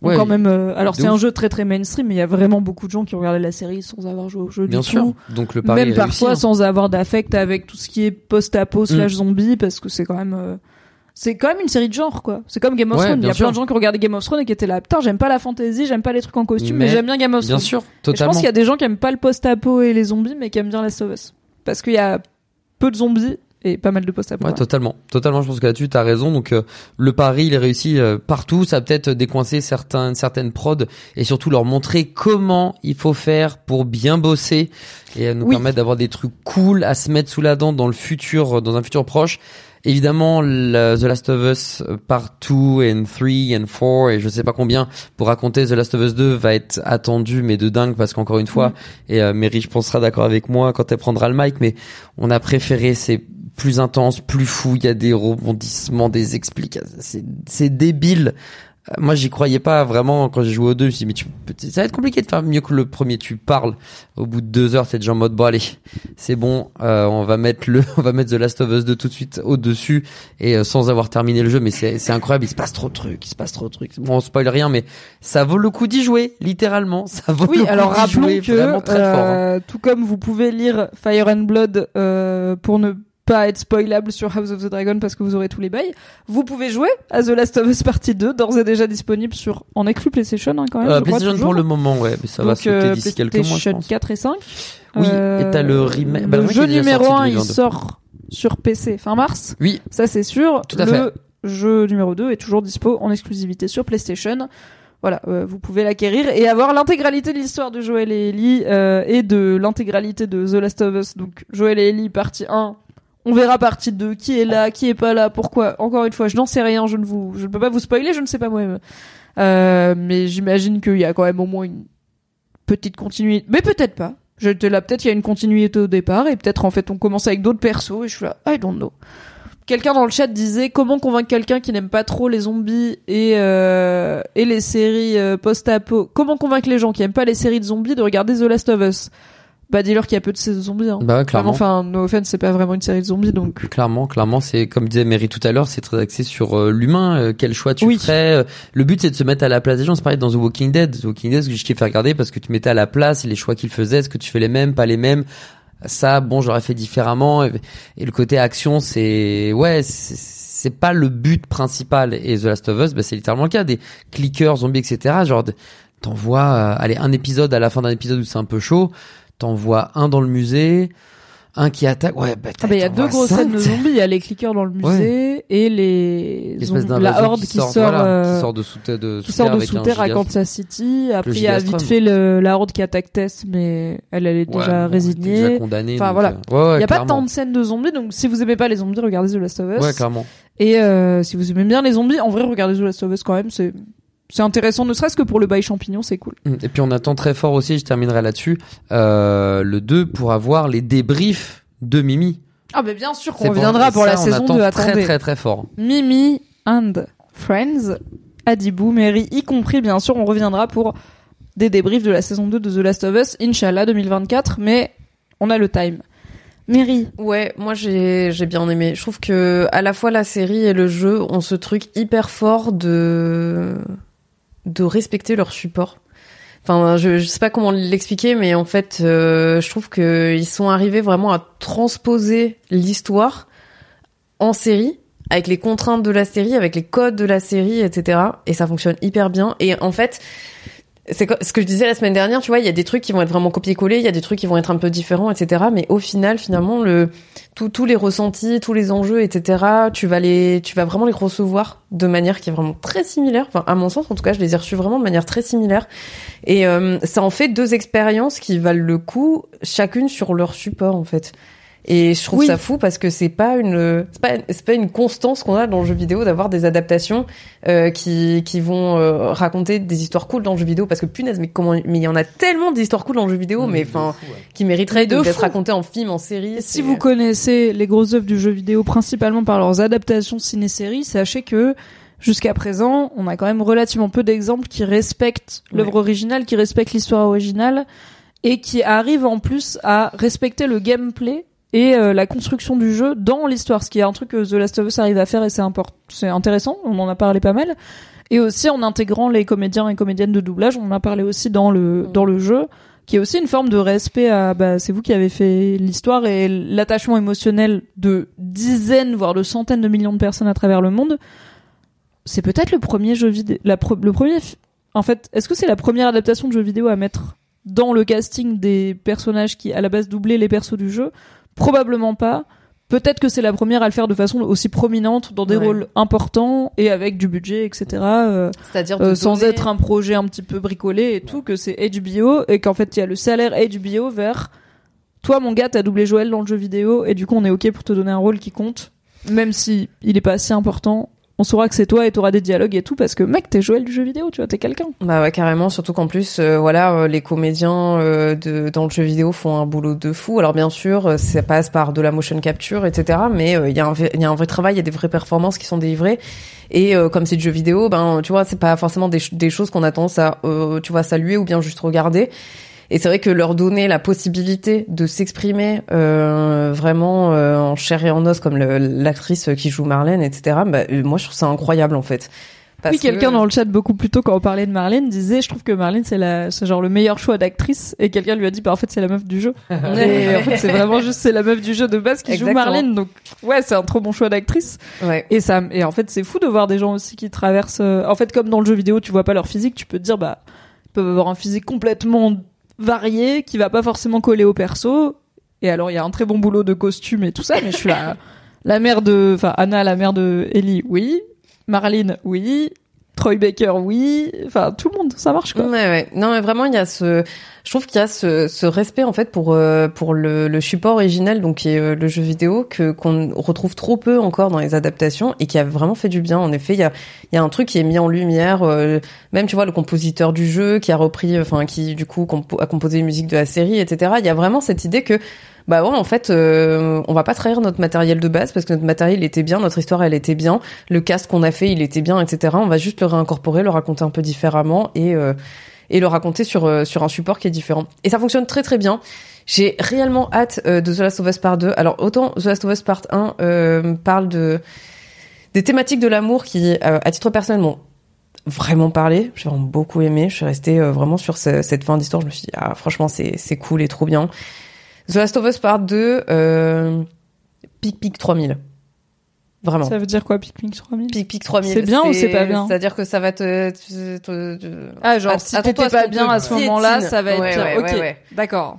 Ouais, quand même. euh, alors c'est un jeu très très mainstream, mais il y a vraiment beaucoup de gens qui ont regardé la série sans avoir joué au jeu Bien du sûr. tout. Donc le pari Même est réussi, parfois hein. sans avoir d'affect avec tout ce qui est post-apo slash zombie, parce que c'est quand même euh, c'est quand même une série de genre quoi. C'est comme Game of Ouais, Thrones. Il y bien a plein de gens qui regardaient Game of Thrones et qui étaient là, putain, j'aime pas la fantasy, j'aime pas les trucs en costume, mais, Mais- j'aime bien Game of Bien Thrones. sûr, Et je totalement. pense qu'il y a des gens qui aiment pas le post-apo et les zombies, mais qui aiment bien Last of Us. Parce qu'il y a peu de zombies et pas mal de post-apo. Ouais, voilà. totalement. Totalement, je pense que là-dessus, t'as raison. Donc, euh, le pari, il est réussi euh, partout. Ça a peut-être décoincé certains, certaines prods et surtout leur montrer comment il faut faire pour bien bosser et nous Oui. permettre d'avoir des trucs cool à se mettre sous la dent dans le futur, euh, dans un futur proche. Évidemment, le- The Last of Us Part 2 and 3 and 4 et je sais pas combien pour raconter The Last of Us 2 va être attendu mais de dingue parce qu'encore une fois, et euh, Mary je pense sera d'accord avec moi quand elle prendra le mic, mais on a préféré c'est plus intense, plus fou, il y a des rebondissements, des explications, c'est c'est débile. Euh, Moi, j'y croyais pas vraiment quand j'ai joué au 2. Je me suis dit, mais tu, ça va être compliqué de faire mieux que le premier. Tu parles. Au bout de deux heures, t'es déjà en mode, bon, allez, c'est bon, euh, on va mettre le, on va mettre The Last of Us 2 tout de suite au-dessus et euh, sans avoir terminé le jeu. Mais c'est, c'est incroyable. Il se passe trop de trucs. Il se passe trop de trucs. Bon, on spoil rien, mais ça vaut le coup d'y jouer, littéralement. Ça vaut le Oui, coup alors rappelons jouer que, vraiment très fort. hein. euh, tout comme vous pouvez lire Fire and Blood euh, pour ne pas être spoilable sur House of the Dragon parce que vous aurez tous les bails, vous pouvez jouer à The Last of Us Partie 2, d'ores et déjà disponible sur, en exclu PlayStation hein, quand même. Euh, je PlayStation pour le moment, ouais, mais ça va Donc, sauter euh, d'ici quelques mois, PlayStation pense. 4 et 5. Oui, et t'as le remake- bah, le le remake jeu est déjà numéro sorti 1, il 2022. sort sur PC fin mars. Oui, Ça, c'est sûr. Tout à le fait. jeu numéro 2 est toujours dispo en exclusivité sur PlayStation. Voilà, euh, vous pouvez l'acquérir et avoir l'intégralité de l'histoire de Joel et Ellie euh, et de l'intégralité de The Last of Us. Donc Joel et Ellie partie 1. On verra partie 2, qui est là, qui est pas là, pourquoi. Encore une fois, je n'en sais rien, je ne vous, je ne peux pas vous spoiler, je ne sais pas moi-même. Euh, mais j'imagine qu'il y a quand même au moins une petite continuité. Mais peut-être pas. J'étais là, peut-être il y a une continuité au départ et peut-être en fait on commence avec d'autres persos et je suis là, I don't know. Quelqu'un dans le chat disait comment convaincre quelqu'un qui n'aime pas trop les zombies et euh, et les séries euh, post-apo? Comment convaincre les gens qui aiment pas les séries de zombies de regarder The Last of Us? Bah dis-leur qu'il y a peu de ces zombies. Hein. bah ouais, clairement. Enfin, no offense, c'est pas vraiment une série de zombies donc. Clairement, clairement, c'est comme disait Mary tout à l'heure, c'est très axé sur euh, l'humain. euh, quel choix tu Oui. ferais euh, Le but, c'est de se mettre à la place des gens. C'est pareil dans The Walking Dead. The Walking Dead, ce que je kiffe à regarder parce que tu mettais à la place les choix qu'ils faisaient. Est-ce que tu fais les mêmes, pas les mêmes Ça, bon, j'aurais fait différemment. Et, et le côté action, c'est ouais, c'est pas le but principal. Et The Last of Us, bah, c'est littéralement le cas. Des clickers, zombies, etc. Genre, t'en vois, allez, un épisode à la fin d'un épisode où c'est un peu chaud. T'en vois un dans le musée. Un qui attaque, ouais, bah, Ah bah il y a deux grosses scènes de zombies. Il y a les clickers dans le musée et les zombies- la horde qui, sort, voilà, euh, qui sort de sous terre de qui sous sort de sous terre à Kansas City. Après, il y a vite fait le, la horde qui attaque Tess, mais elle, elle est Ouais, déjà bon, résignée. déjà condamné, Enfin, donc, voilà. euh, ouais, Il y a pas tant de scènes de zombies, donc si vous aimez pas les zombies, regardez The Last of Us. Ouais, clairement. Et euh, si vous aimez bien les zombies, en vrai, regardez The Last of Us quand même. C'est c'est intéressant, ne serait-ce que pour le bail champignon, c'est cool. Mm. Et puis on attend très fort aussi, je terminerai là-dessus, euh, le 2 pour avoir les débriefs de Mimi. Ah bah bien sûr qu'on pour- reviendra pour ça, la on saison attend 2. très Attendez. très très fort. Mimi and Friends, Adibou, Mary, y compris bien sûr, on reviendra pour des débriefs de la saison 2 de The Last of Us, Inch'Allah 2024, mais on a le time. Mary, Ouais, moi j'ai j'ai bien aimé. Je trouve que à la fois la série et le jeu ont ce truc hyper fort de de respecter leur support. Enfin, je, je sais pas comment l'expliquer, mais en fait, euh, je trouve que ils sont arrivés vraiment à transposer l'histoire en série avec les contraintes de la série, avec les codes de la série, etc. Et ça fonctionne hyper bien. Et en fait, c'est ce que je disais la semaine dernière, tu vois, il y a des trucs qui vont être vraiment copier-coller, il y a des trucs qui vont être un peu différents, etc. Mais au final, finalement, le tout- tous les ressentis, tous les enjeux, etc. Tu vas les, tu vas vraiment les recevoir de manière qui est vraiment très similaire. Enfin, à mon sens, en tout cas, je les ai reçus vraiment de manière très similaire. Et euh, ça en fait deux expériences qui valent le coup, chacune sur leur support, en fait. Et je trouve Oui. ça fou parce que c'est pas une c'est pas c'est pas une constance qu'on a dans le jeu vidéo d'avoir des adaptations euh, qui qui vont euh, raconter des histoires cool dans le jeu vidéo. Parce que punaise mais comment mais il y en a tellement d'histoires cool dans le jeu vidéo mais enfin qui mériteraient d'être racontées en film en série si vous connaissez les grosses œuvres du jeu vidéo principalement par leurs adaptations ciné-séries, sachez que jusqu'à présent, on a quand même relativement peu d'exemples qui respectent l'œuvre originale, qui respectent l'histoire originale et qui arrivent en plus à respecter le gameplay et euh, la construction du jeu dans l'histoire, ce qui est un truc que The Last of Us arrive à faire et c'est c'est intéressant, on en a parlé pas mal. Et aussi en intégrant les comédiens et comédiennes de doublage, on en a parlé aussi dans le Mm. dans le jeu qui est aussi une forme de respect à bah c'est vous qui avez fait l'histoire et l'attachement émotionnel de dizaines voire de centaines de millions de personnes à travers le monde. C'est peut-être le premier jeu vidéo la pro- le premier en fait, est-ce que c'est la première adaptation de jeu vidéo à mettre dans le casting des personnages qui à la base doublaient les persos du jeu Probablement pas. Peut-être que c'est la première à le faire de façon aussi prominente dans des Ouais. rôles importants et avec du budget, etc. euh, C'est-à-dire euh, sans donner- être un projet un petit peu bricolé et tout, que c'est HBO et qu'en fait il y a le salaire HBO vers toi mon gars t'as doublé Joël dans le jeu vidéo et du coup on est ok pour te donner un rôle qui compte, même si il est pas assez important. On saura que c'est toi et t'auras des dialogues et tout parce que mec t'es Joël du jeu vidéo, tu vois t'es quelqu'un. Bah ouais, carrément. Surtout qu'en plus, euh, voilà, euh, les comédiens euh, de, dans le jeu vidéo font un boulot de fou. Alors bien sûr, euh, ça passe par de la motion capture, etc. Mais euh, il y, a un y a un vrai travail, il y a des vraies performances qui sont délivrées. Et euh, comme c'est du jeu vidéo, ben tu vois, c'est pas forcément des, ch- des choses qu'on a tendance à, euh, tu vois, saluer ou bien juste regarder. Et c'est vrai que leur donner la possibilité de s'exprimer euh, vraiment euh, en chair et en os, comme l'actrice qui joue Marlène, etc. Bah, euh, moi, je trouve ça incroyable en fait. Parce oui, quelqu'un que- dans le chat beaucoup plus tôt quand on parlait de Marlène disait je trouve que Marlène c'est la c'est genre le meilleur choix d'actrice et quelqu'un lui a dit bah en fait c'est la meuf du jeu. et en fait c'est vraiment juste c'est la meuf du jeu de base qui joue. Marlène donc ouais c'est un trop bon choix d'actrice. Ouais. Et ça, et en fait, c'est fou de voir des gens aussi qui traversent. euh, En fait, comme dans le jeu vidéo, tu vois pas leur physique, tu peux te dire, bah, ils peuvent avoir un physique complètement varié, qui va pas forcément coller au perso. Et alors, il y a un très bon boulot de costume et tout ça, mais je suis la, la mère de, enfin, Anna, la mère de Ellie, oui. Marlene, oui. Troy Baker, oui. Enfin, tout le monde, ça marche, quoi. Ouais, ouais. Non, mais vraiment, il y a ce, je trouve qu'il y a ce, ce respect en fait pour euh, pour le, le support original, donc qui est euh, le jeu vidéo, que qu'on retrouve trop peu encore dans les adaptations et qui a vraiment fait du bien. En effet, il y a il y a un truc qui est mis en lumière, euh, même tu vois le compositeur du jeu qui a repris, enfin qui du coup a composé les musiques de la série, etc. Il y a vraiment cette idée que bah ouais, en fait, euh, on va pas trahir notre matériel de base parce que notre matériel était bien, notre histoire elle était bien, le cast qu'on a fait il était bien, etc. On va juste le réincorporer, le raconter un peu différemment et euh, et le raconter sur euh, sur un support qui est différent. Et ça fonctionne très très bien. J'ai réellement hâte euh, de The Last of Us Part 2. Alors autant The Last of Us Part 1 euh, parle de des thématiques de l'amour qui, euh, à titre personnel, m'ont vraiment parlé. J'ai vraiment beaucoup aimé. Je suis restée vraiment sur ce- cette fin d'histoire. Je me suis dit, ah, franchement, c'est c'est cool et trop bien. The Last of Us Part 2, euh, Pic Pic 3000. Vraiment. Ça veut dire quoi, Pikmin 3000? Pic Pic 3000. C'est bien ou c'est pas bien? C'est-à-dire que ça va te... te- te- te- Ah, genre, Att- si t'étais pas bien à ce moment-là, ça va être Ouais, pire. ouais, ok. ouais, ouais. D'accord.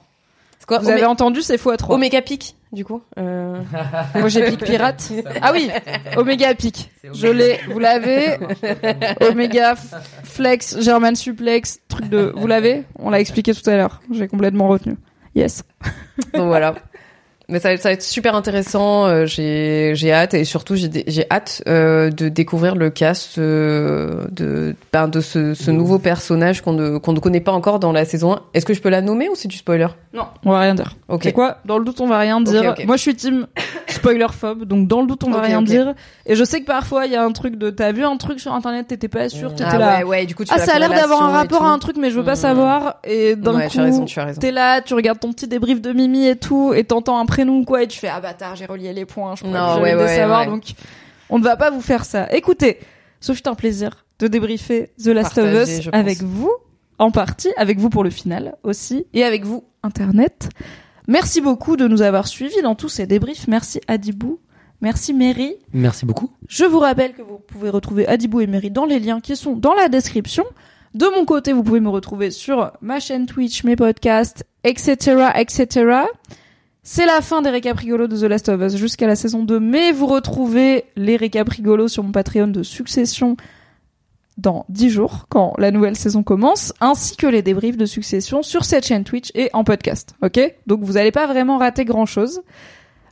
C'est quoi Vous avez entendu, c'est fou à 3. Oméga Pic, du coup euh... Moi j'ai Pic Pirate. Ah oui, Oméga Pic. Je l'ai, vous l'avez. Oméga Flex, German Suplex, truc de. Vous l'avez? On l'a expliqué tout à l'heure. J'ai complètement retenu. Yes. Donc voilà. Mais ça, va être- ça va être super intéressant. euh, j'ai j'ai hâte et surtout j'ai hâte euh, de découvrir le cast euh, de ben, de ce, ce nouveau personnage qu'on ne qu'on ne connaît pas encore dans la saison 1. Est-ce que je peux la nommer ou c'est du spoiler? Non, on va rien dire. Ok. C'est quoi? Dans le doute, on va rien dire. Moi, je suis team spoiler phobe, donc dans le doute, on va rien dire. Et je sais que parfois, il y a un truc de. T'as vu un truc sur internet, t'étais pas sûr, t'étais Ah là. ouais, ouais, du coup tu Ah, ça a l'air d'avoir un rapport à un truc, mais je veux pas Mm. savoir. Et d'un Ouais, coup, tu as raison, tu as raison. t'es là, tu regardes ton petit débrief de Mimi et tout, et t'entends un prénom ou quoi, et tu fais ah bâtard, j'ai relié les points, je pourrais Non, plus ouais, savoir, ouais. donc on ne va pas vous faire ça. Écoutez, ce fut un plaisir de débriefer The Last of Us pense. avec vous, en partie, avec vous pour le final aussi, et avec vous, Internet. Merci beaucoup de nous avoir suivis dans tous ces débriefs. Merci Adibou. Merci Mary. Merci beaucoup. Je vous rappelle que vous pouvez retrouver Adibou et Mary dans les liens qui sont dans la description. De mon côté, vous pouvez me retrouver sur ma chaîne Twitch, mes podcasts, etc., etc. C'est la fin des récaps rigolos de The Last of Us jusqu'à la saison 2, mais vous retrouvez les récaps rigolos sur mon Patreon de Succession dans 10 jours, quand la nouvelle saison commence, ainsi que les débriefs de Succession sur cette chaîne Twitch et en podcast. Ok? Donc vous n'allez pas vraiment rater grand-chose.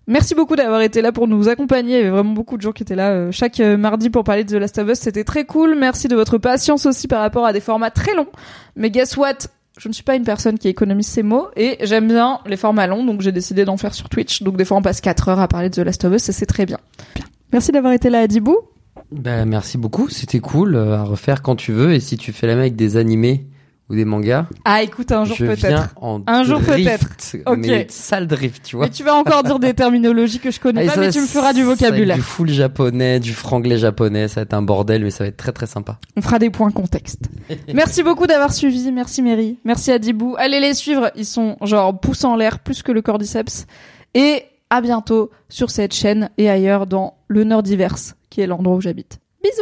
Merci beaucoup d'avoir été là pour nous accompagner. Il y avait vraiment beaucoup de gens qui étaient là euh, chaque euh, mardi pour parler de The Last of Us. C'était très cool. Merci de votre patience aussi par rapport à des formats très longs. Mais guess what? Je ne suis pas une personne qui économise ses mots et j'aime bien les formats longs, donc j'ai décidé d'en faire sur Twitch. Donc des fois on passe 4 heures à parler de The Last of Us et c'est très bien. Merci d'avoir été là, Adibou. Ben, merci beaucoup. C'était cool euh, à refaire quand tu veux. Et si tu fais la même avec des animés ou des mangas, Ah, écoute, un jour je viens peut-être. en Un jour drift, Ok. mais sale drift, tu vois. Mais tu vas encore dire des terminologies que je connais Et pas, mais tu me feras du vocabulaire. Du full japonais, du franglais japonais, ça va être un bordel, mais ça va être très très sympa. On fera des points contexte. Merci beaucoup d'avoir suivi. Merci Mary. Merci à Dibou. Allez les suivre. Ils sont genre pouces en l'air plus que le cordyceps. Et à bientôt sur cette chaîne et ailleurs dans le Nerdiverse, qui est l'endroit où j'habite. Bisous.